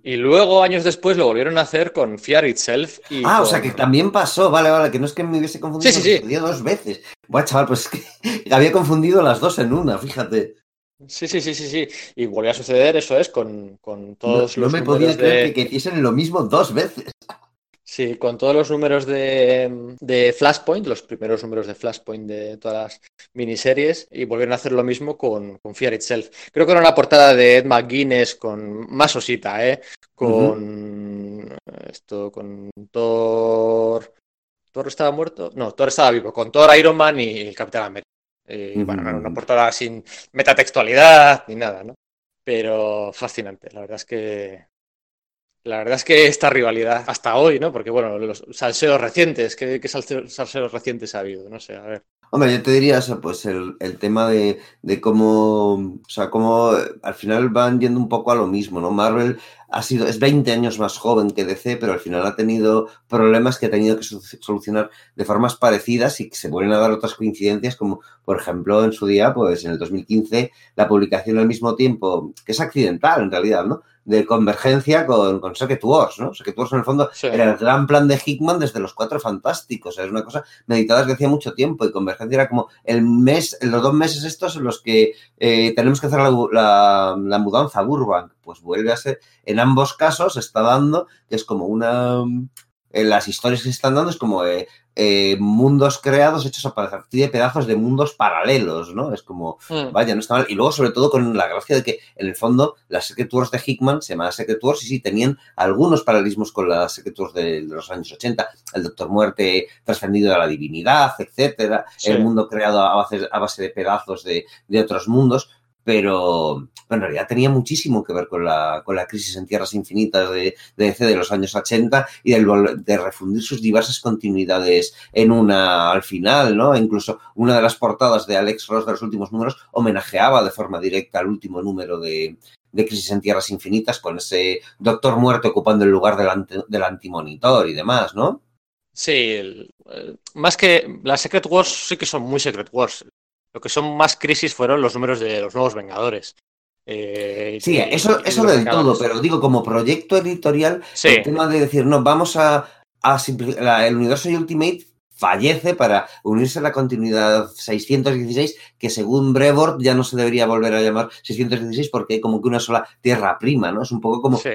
Y luego, años después, lo volvieron a hacer con Fear Itself. Y ah, con... o sea que también pasó, vale, vale, que no es que me hubiese confundido, sí, sí, sí. dos veces. Bueno, chaval, pues es que había confundido las dos en una, fíjate. Sí, sí, sí, sí, sí. Y volvió a suceder, eso es, con, con todos no, los. No me podía creer de... que, que hiciesen lo mismo dos veces. Sí, con todos los números de, de, Flashpoint, los primeros números de Flashpoint de todas las miniseries, y volvieron a hacer lo mismo con, con Fear Itself. Creo que era una portada de Ed McGuinness con más osita, ¿eh? Con uh -huh. esto, con Thor. ¿Thor estaba muerto? No, Thor estaba vivo, con Thor, Iron Man y el Capitán América. Y, uh -huh. Bueno, era una portada sin metatextualidad ni nada, ¿no? Pero fascinante, la verdad es que la verdad es que esta rivalidad hasta hoy, ¿no? Porque, bueno, los salseos recientes, ¿qué, qué salseos, recientes ha habido? No sé, a ver. Hombre, yo te diría eso, pues el, el tema de, de, cómo, o sea, cómo al final van yendo un poco a lo mismo, ¿no? Marvel ha sido, es 20 años más joven que DC, pero al final ha tenido problemas que ha tenido que solucionar de formas parecidas y que se vuelven a dar otras coincidencias, como por ejemplo en su día, pues en el 2015, la publicación al mismo tiempo, que es accidental en realidad, ¿no? De convergencia con, con Secret Wars, ¿no? Secret Wars en el fondo sí. era el gran plan de Hickman desde los Cuatro Fantásticos, es una cosa meditada desde hacía mucho tiempo y convergencia era como el mes, los dos meses estos en los que eh, tenemos que hacer la, la, la, mudanza a Burbank, pues vuelve a ser, en ambos casos está dando, que es como una, en las historias que se están dando es como eh, eh, mundos creados hechos a partir de pedazos de mundos paralelos, ¿no? Es como, mm. vaya, no está mal. Y luego, sobre todo, con la gracia de que, en el fondo, las Secret Wars de Hickman se llamaban Secret Wars y sí tenían algunos paralelismos con las Secret Wars de, de los años 80. El Doctor Muerte trascendido a la divinidad, etcétera. Sí. El mundo creado a base, a base de pedazos de, de otros mundos pero, en realidad tenía muchísimo que ver con la, con la crisis en tierras infinitas de, de DC de los años 80 y de refundir sus diversas continuidades en una al final, ¿no? Incluso una de las portadas de Alex Ross de los últimos números homenajeaba de forma directa al último número de, de Crisis en Tierras Infinitas con ese Doctor Muerte ocupando el lugar del, anti, del antimonitor y demás, ¿no? Sí, el, más que las Secret Wars sí que son muy Secret Wars. Lo que son más crisis fueron los números de los nuevos Vengadores. Eh, sí, eso, eso del todo, pero digo, como proyecto editorial, sí. el tema de decir, no, vamos a, ha el universo Ultimate fallece para unirse a la continuidad 616, que según Brevard ya no se debería volver a llamar 616 porque hay como que una sola tierra prima, ¿no? Es un poco como sí.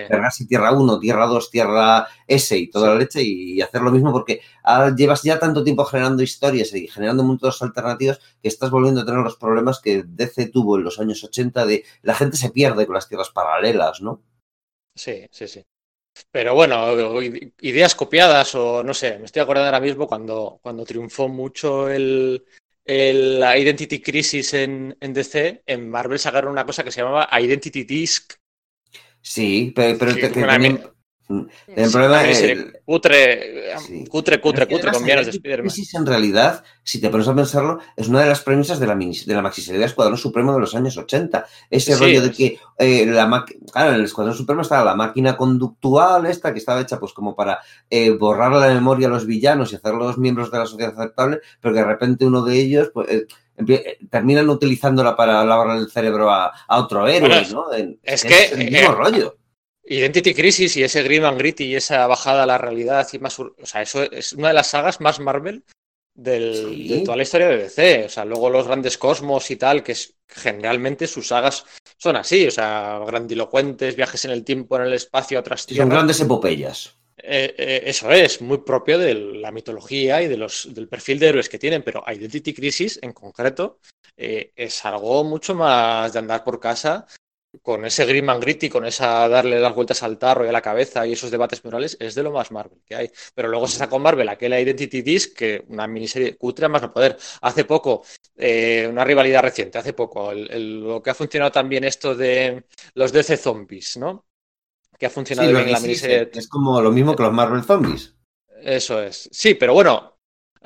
Tierra 1, Tierra 2, Tierra S y toda sí. la leche y hacer lo mismo porque llevas ya tanto tiempo generando historias y generando mundos alternativos que estás volviendo a tener los problemas que DC tuvo en los años 80 de la gente se pierde con las tierras paralelas, ¿no? Sí, sí, sí. Pero bueno, ideas copiadas o no sé, me estoy acordando ahora mismo cuando, cuando triunfó mucho el, el la Identity Crisis en, en, DC, en Marvel sacaron una cosa que se llamaba Identity Disc. Sí, pero, pero que, te, que también, el problema es. El... Cutre, sí. cutre, cutre, cutre, con viajes de Spider-Man. En realidad, si te pones a pensarlo, es una de las premisas de la, de la maxiserie de Escuadrón Supremo de los años 80. Ese sí, rollo de que eh, la claro, en el Escuadrón Supremo estaba la máquina conductual, esta que estaba hecha pues como para eh, borrar la memoria a los villanos y hacerlos miembros de la sociedad aceptable, pero que de repente uno de ellos. Pues, eh, terminan utilizándola para lavar el cerebro a, a otro héroe, bueno, ¿no? En, es, es que el mismo rollo. Identity Crisis y ese Grim and Gritty y esa bajada a la realidad y más, o sea, eso es una de las sagas más Marvel del, sí. de toda la historia de DC. O sea, luego los grandes cosmos y tal, que es, generalmente sus sagas son así, o sea, grandilocuentes, viajes en el tiempo, en el espacio, otras tierras. Son grandes epopeyas. Eh, eh, eso es, muy propio de la mitología y de los, del perfil de héroes que tienen, pero Identity Crisis en concreto eh, es algo mucho más de andar por casa con ese Grim and Gritty, con esa darle las vueltas al tarro y a la cabeza y esos debates morales, es de lo más Marvel que hay. Pero luego se sacó Marvel aquella Identity Disc, que una miniserie cutre más no poder. Hace poco, eh, una rivalidad reciente, hace poco, el, el, lo que ha funcionado también esto de los DC Zombies, ¿no? Que ha funcionado sí, bien en la miniserie. Es como lo mismo que los Marvel Zombies. Eso es. Sí, pero bueno,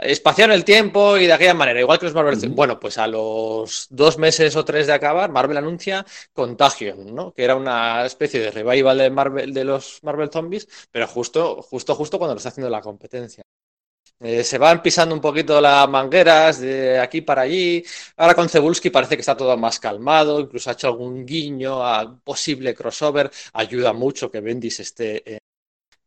espaciar el tiempo y de aquella manera, igual que los Marvel. Uh -huh. Bueno, pues a los dos meses o tres de acabar, Marvel anuncia Contagion, ¿no? Que era una especie de revival de Marvel de los Marvel Zombies, pero justo, justo, justo cuando lo está haciendo la competencia. Eh, se van pisando un poquito las mangueras de aquí para allí. Ahora con Cebulski parece que está todo más calmado, incluso ha hecho algún guiño a posible crossover. Ayuda mucho que Bendis esté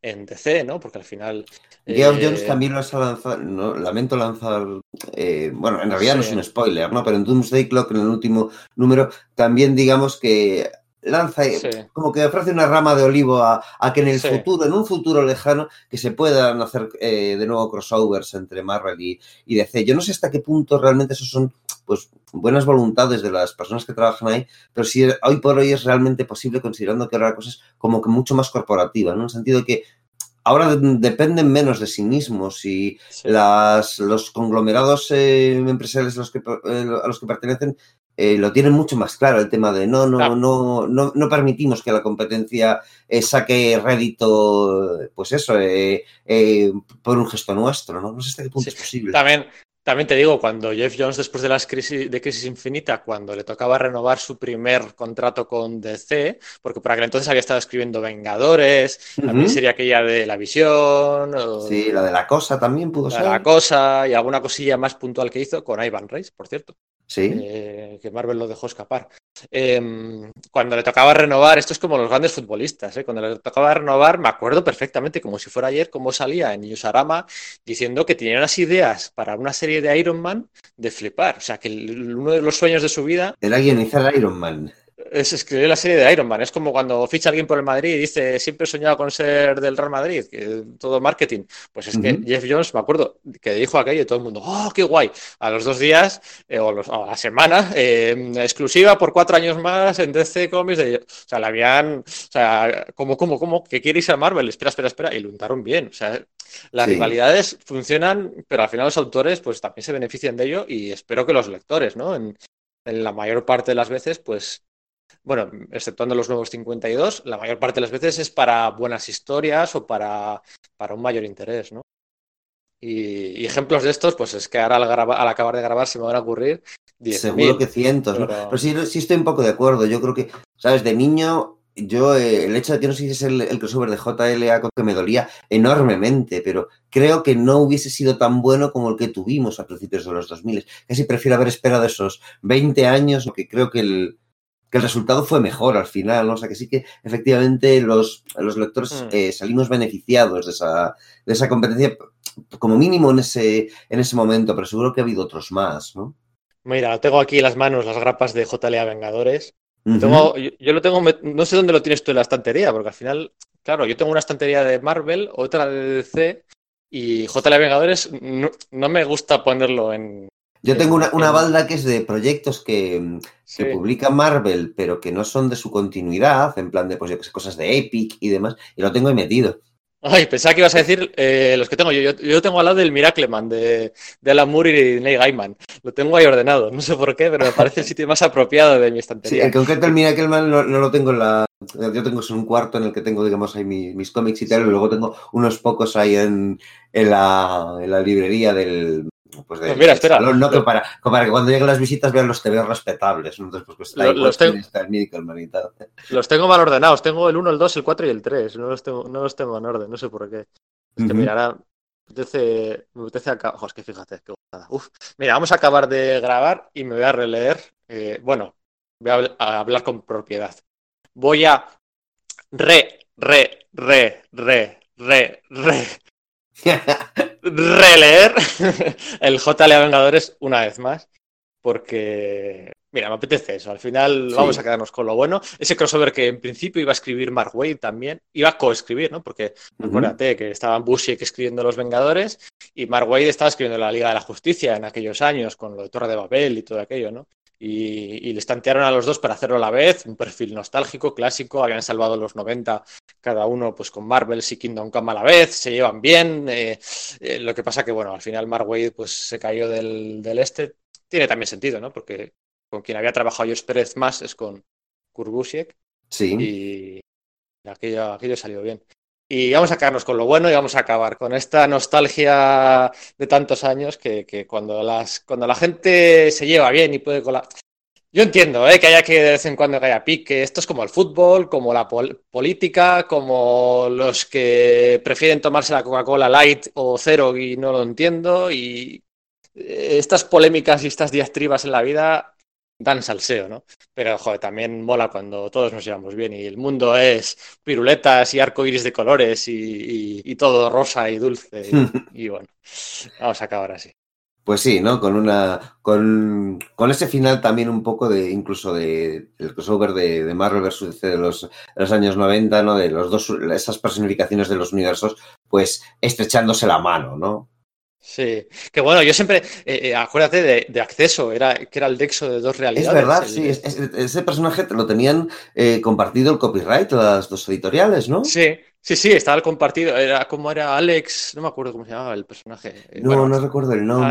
en DC, ¿no? Porque al final. Geoff eh... Jones también lo ha lanzado, no, lamento lanzar, eh, bueno, en realidad sí. no es un spoiler, ¿no? Pero en Doomsday Clock, en el último número, también digamos que lanza sí. como que ofrece una rama de olivo a, a que en el sí. futuro, en un futuro lejano, que se puedan hacer eh, de nuevo crossovers entre Marvel y, y, DC. Yo no sé hasta qué punto realmente esos son pues buenas voluntades de las personas que trabajan ahí, pero si hoy por hoy es realmente posible considerando que ahora la cosa es como que mucho más corporativa, ¿no? En el sentido de que ahora dependen menos de sí mismos y sí. las, los conglomerados eh, empresariales a los que, eh, a los que pertenecen eh, lo tienen mucho más claro el tema de no, no, claro. no, no, no, permitimos que la competencia eh, saque rédito, pues eso, eh, por un gesto nuestro, ¿no? No sé hasta qué punto sí. es posible. También, también te digo, cuando Jeff Jones, después de las crisis de Crisis Infinita, cuando le tocaba renovar su primer contrato con DC, porque por aquel entonces había estado escribiendo Vengadores, uh -huh. también sería aquella de La Visión. O... Sí, la de La Cosa también pudo la ser. La Cosa y alguna cosilla más puntual que hizo con Ivan Reis, por cierto. Sí. Eh, que Marvel lo dejó escapar. Eh, cuando le tocaba renovar, esto es como los grandes futbolistas, ¿eh? cuando le tocaba renovar, me acuerdo perfectamente, como si fuera ayer, cómo salía en Yusarama diciendo que tenía unas ideas para una serie de Iron Man de flipar. O sea, que uno de los sueños de su vida. Era guionizar Iron Man es escribir la serie de Iron Man. Es como cuando ficha alguien por el Madrid y dice siempre he soñado con ser del Real Madrid, que todo marketing. Pues es uh -huh. que Jeff Jones, me acuerdo, que dijo aquello y todo el mundo, ¡oh, qué guay! A los dos días, eh, o, los, o, a la semana, eh, exclusiva por cuatro años más en DC Comics. De, o sea, la habían, o sea, como, como, como, que quiere irse a Marvel, espera, espera, espera, y lo untaron bien. O sea, las sí. rivalidades funcionan, pero al final los autores pues también se benefician de ello y espero que los lectores, ¿no? En, en la mayor parte de las veces, pues bueno, exceptuando los nuevos 52, la mayor parte de las veces es para buenas historias o para, para un mayor interés, ¿no? Y, y, ejemplos de estos, pues es que ahora al, acabar de grabar se me van a ocurrir 10. Seguro que cientos, pero... ¿no? Pero sí, sí, estoy un poco de acuerdo. Yo creo que, ¿sabes? De niño, yo, eh, el hecho de que no hiciese el, el crossover de JLA que me dolía enormemente, pero creo que no hubiese sido tan bueno como el que tuvimos a principios de los 2000. Casi prefiero haber esperado esos 20 años, porque creo que el, que el resultado fue mejor al final, ¿no? O sea, que sí que efectivamente los, los lectores Mm. eh, salimos beneficiados de esa, de esa competencia, como mínimo en ese, en ese momento, pero seguro que ha habido otros más, ¿no? Mira, tengo aquí en las manos las grapas de JLA Vengadores. Tengo, yo, yo lo tengo, no sé dónde lo tienes tú en la estantería, porque al final, claro, yo tengo una estantería de Marvel, otra de DC, y JLA Vengadores no, no me gusta ponerlo en. Yo tengo una, una balda que es de proyectos que, que Sí. publica Marvel, pero que no son de su continuidad, en plan de pues, cosas de Epic y demás, y lo tengo ahí metido. Ay, pensaba que ibas a decir eh, los que tengo yo. Yo, yo tengo al lado del Miracleman de, de Alan Moore y Neil Gaiman. Lo tengo ahí ordenado. No sé por qué, pero me parece el sitio más apropiado de mi Sí, estantería. en concreto el Miracleman no, no lo tengo en la... Yo tengo un cuarto en el que tengo, digamos, ahí mi- mis cómics y tal, y luego tengo unos pocos ahí en, en, la, en la librería del... Pues del- Pues mira, del espera. ¿no? Que para, para que cuando lleguen las visitas vean los TV respetables. ¿no? Entonces, pues, pues los tengo-. Los tengo mal ordenados. Tengo el 1, el 2, el 4 y el 3. No los tengo, no los tengo en orden. No sé por qué. Es que mira, ahora me apetece, me apetece acabar. Ojo, es que fíjate, qué gozada. Uf. Mira, vamos a acabar de grabar y me voy a releer. eh, bueno, voy a, a hablar con propiedad. Voy a re, re, re, re, re, re, releer el JLA Vengadores una vez más. Porque, mira, me apetece eso. Al final Sí. vamos a quedarnos con lo bueno. Ese crossover que en principio iba a escribir Mark Wade también, iba a coescribir, ¿no? Porque Ujú. Acuérdate que estaban Busiek escribiendo Los Vengadores y Mark Waid estaba escribiendo la Liga de la Justicia en aquellos años con lo de Torre de Babel y todo aquello, ¿no? Y, y les tantearon a los dos para hacerlo a la vez, un perfil nostálgico, clásico, habían salvado los 90 cada uno pues con Marvel y Kingdom Come a la vez, se llevan bien, eh, eh, lo que pasa que bueno, al final Mark Waid pues se cayó del, del este, tiene también sentido, ¿no? Porque con quien había trabajado Josh Pérez más es con Kurt Busiek Sí. y aquello, aquello salió bien. Y vamos a quedarnos con lo bueno y vamos a acabar con esta nostalgia de tantos años que, que cuando, las, cuando la gente se lleva bien y puede colar. Yo entiendo ¿eh? que haya que de vez en cuando que haya pique. Esto es como el fútbol, como la pol- política, como los que prefieren tomarse la Coca-Cola light o cero y no lo entiendo. Y eh, estas polémicas y estas diatribas en la vida dan salseo, ¿no? Pero, joder, también mola cuando todos nos llevamos bien y el mundo es piruletas y arco iris de colores y, y- y todo rosa y dulce. Y, y bueno, vamos a acabar así. Pues sí, ¿no? Con una. Con, con ese final también un poco de. incluso de el crossover de, de Marvel versus de los, de los años 90, ¿no? De los dos, esas personificaciones de los universos, pues estrechándose la mano, ¿no? Sí, que bueno, yo siempre, eh, eh, acuérdate de, de acceso, era, que era el Dexo de dos realidades. Es verdad, el- sí. es- es- ese personaje lo tenían eh, compartido el copyright, las dos editoriales, ¿no? Sí, sí, sí, estaba el compartido, era como era Alex, no me acuerdo cómo se llamaba el personaje. Eh, No, bueno, no recuerdo el nombre.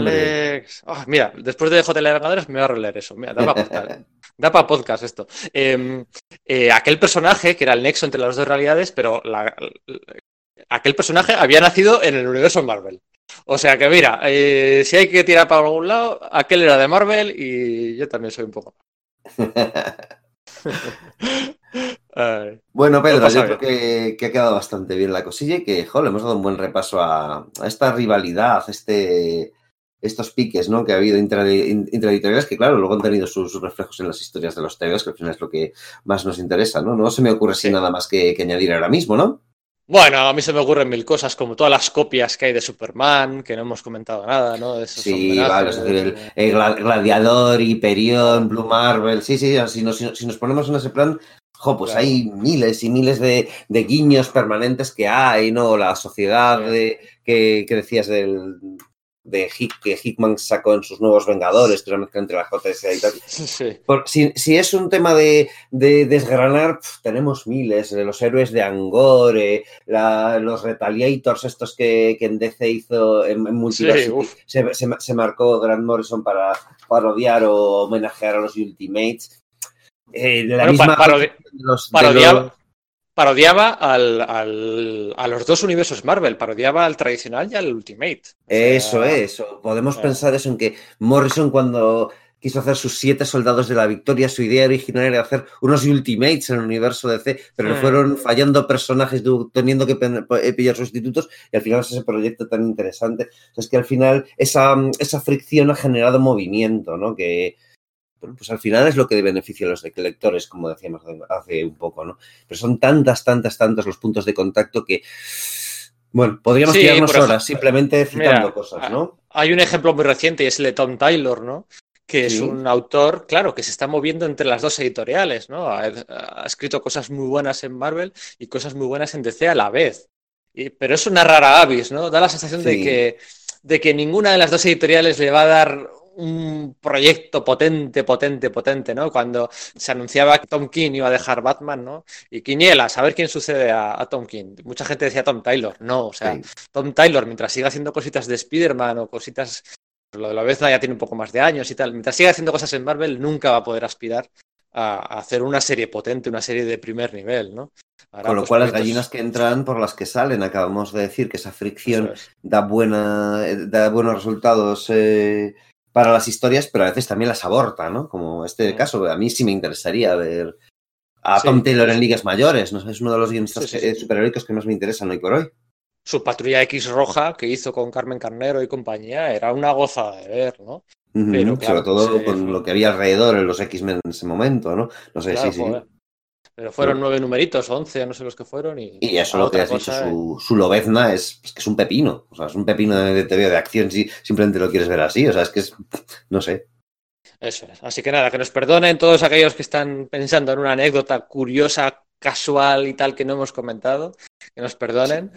Alex. Ah, mira, después de JL Vengadores me voy a releer eso. Mira, da para podcast, da pa' podcast esto. Eh, aquel personaje, que era el nexo entre las dos realidades, pero la- aquel personaje había nacido en el universo Marvel. O sea que mira, eh, si hay que tirar para algún lado, aquel era de Marvel y yo también soy un poco. Bueno, Pedro, yo creo que, que ha quedado bastante bien la cosilla y que, joder, le hemos dado un buen repaso a, a esta rivalidad, este, estos piques ¿no? que ha habido intra- in- intraeditoriales, que claro, luego han tenido sus, sus reflejos en las historias de los TVs, que al final es lo que más nos interesa, ¿no? No se me ocurre así Sí. nada más que, que añadir ahora mismo, ¿no? Bueno, a mí se me ocurren mil cosas, como todas las copias que hay de Superman, que no hemos comentado nada, ¿no? De esos Sí, vale, es decir, el, el Gla- Gladiador, Hyperion, Blue Marvel, sí, sí, si nos, si nos ponemos en ese plan, jo, pues Claro. hay miles y miles de, de guiños permanentes que hay, ¿no? La sociedad de, que, que decías del, de Hick, que Hickman sacó en sus nuevos Vengadores, que entre la JSA y tal. Sí. Por- si, si es un tema de, de desgranar, pf, tenemos miles, eh, los héroes de Angore, la- los Retaliators, estos que, que en DC hizo en, en Multiversity, uf. se, se- se marcó Grant Morrison para parodiar o homenajear a los Ultimates. Eh, de la Bueno, misma de de los- parodiaba al, al- a los dos universos Marvel, parodiaba al tradicional y al Ultimate. O sea, Eso es, podemos eh. pensar eso en que Morrison cuando quiso hacer sus siete soldados de la victoria, su idea original era hacer unos Ultimates en el universo DC, pero le fueron fallando personajes, teniendo que eh, pillar sustitutos, y al final es ese proyecto tan interesante. Es que al final esa, esa fricción ha generado movimiento, ¿no? Que, bueno, pues al final es lo que beneficia a los lectores, como decíamos hace un poco, ¿no? Pero son tantas, tantas, tantas los puntos de contacto que, bueno, podríamos Sí, tirarnos horas simplemente citando Mira, cosas, ¿no? Hay un ejemplo muy reciente y es el de Tom Taylor, ¿no? Que es Sí. un autor, claro, que se está moviendo entre las dos editoriales, ¿no? Ha, ha escrito cosas muy buenas en Marvel y cosas muy buenas en DC a la vez. Y- pero es una rara avis, ¿no? Da la sensación de que, de que ninguna de las dos editoriales le va a dar un proyecto potente, potente, potente, ¿no? Cuando se anunciaba que Tom King iba a dejar Batman, ¿no? Y Quinielas, a ver quién sucede a, a Tom King. Mucha gente decía Tom Taylor. No, o sea, Sí. Tom Taylor, mientras siga haciendo cositas de Spider-Man o cositas. Lo de la vez ya tiene un poco más de años y tal. Mientras siga haciendo cosas en Marvel, nunca va a poder aspirar a, a hacer una serie potente, una serie de primer nivel, ¿no? Ahora, Con lo pues, cual, las gallinas que entran por las que salen, acabamos de decir que esa fricción es. da, buena, eh, da buenos resultados eh, para las historias, pero a veces también las aborta, ¿no? Como este Mm. caso, a mí sí me interesaría ver a Sí. Tom Taylor en ligas mayores, ¿no? Es uno de los guionistas Sí, sí, superheroicos que más me interesan hoy por hoy. Su patrulla X roja que hizo con Carmen Carnero y compañía era una gozada de ver, ¿no? Pero, claro, Sobre todo sí. con lo que había alrededor en los X-Men en ese momento, ¿no? No sé, Claro, sí, sí. Pero fueron nueve numeritos, once, no sé los que fueron. Y, Y eso lo que has dicho, su, su lobezna es, es que es un pepino. O sea, es un pepino de, de TV de acción si simplemente lo quieres ver así. O sea, es que es, no sé. Eso es. Así que nada, que nos perdonen todos aquellos que están pensando en una anécdota curiosa, casual y tal que no hemos comentado. Que nos perdonen.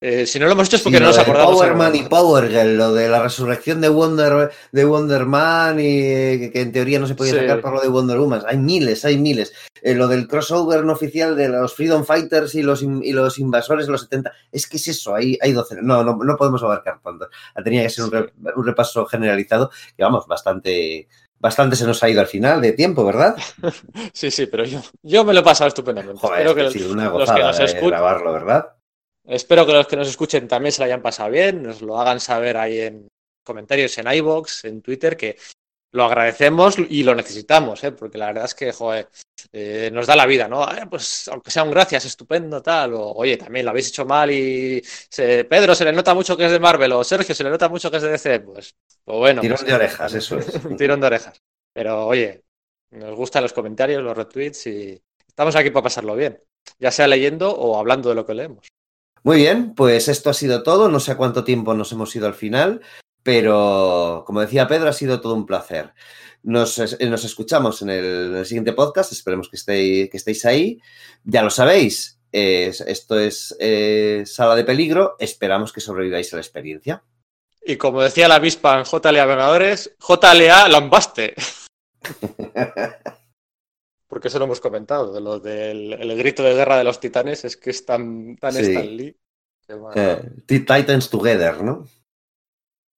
Eh, si no lo hemos hecho es porque Sí, no nos acordamos. Power Man y Power Girl, lo de la resurrección de Wonder, de Wonder Man y que, que en teoría no se podía Sí. sacar por lo de Wonder Woman. Hay miles, hay miles. Eh, lo del crossover no oficial de los Freedom Fighters y los, y los invasores de los 70. Es que es eso, hay, hay docenas. No, no, no podemos abarcar tanto. Tenía que ser un, re- un repaso generalizado que, vamos, bastante, bastante se nos ha ido al final de tiempo, ¿verdad? Sí, sí, pero yo, yo me lo he pasado estupendamente. Joder, Espero que una los que gozada nos de escuchen- grabarlo, ¿verdad? Espero que los que nos escuchen también se lo hayan pasado bien, nos lo hagan saber ahí en comentarios en iBox, en Twitter, que lo agradecemos y lo necesitamos, ¿eh? porque la verdad es que, joder, eh, nos da la vida, ¿no? Pues aunque sea un gracias, estupendo, tal, o oye, también lo habéis hecho mal y se- Pedro se le nota mucho que es de Marvel, o Sergio se le nota mucho que es de DC, pues, pues bueno. Tirón pues, de orejas, eso es. un tirón de orejas. Pero oye, nos gustan los comentarios, los retweets y estamos aquí para pasarlo bien, ya sea leyendo o hablando de lo que leemos. Muy bien, pues esto ha sido todo. No sé a cuánto tiempo nos hemos ido al final, pero como decía Pedro, ha sido todo un placer. Nos, nos escuchamos en el, en el siguiente podcast. Esperemos que estéis, que estéis ahí. Ya lo sabéis, es- esto es eh, Sala de Peligro. Esperamos que sobreviváis a la experiencia. Y como decía la avispa en JLA Vengadores, JLA Lambaste. Porque eso lo hemos comentado, de lo del el grito de guerra de los titanes, es que es tan, tan Sí. Stan Lee. que, bueno, Eh, Titans Together, ¿no?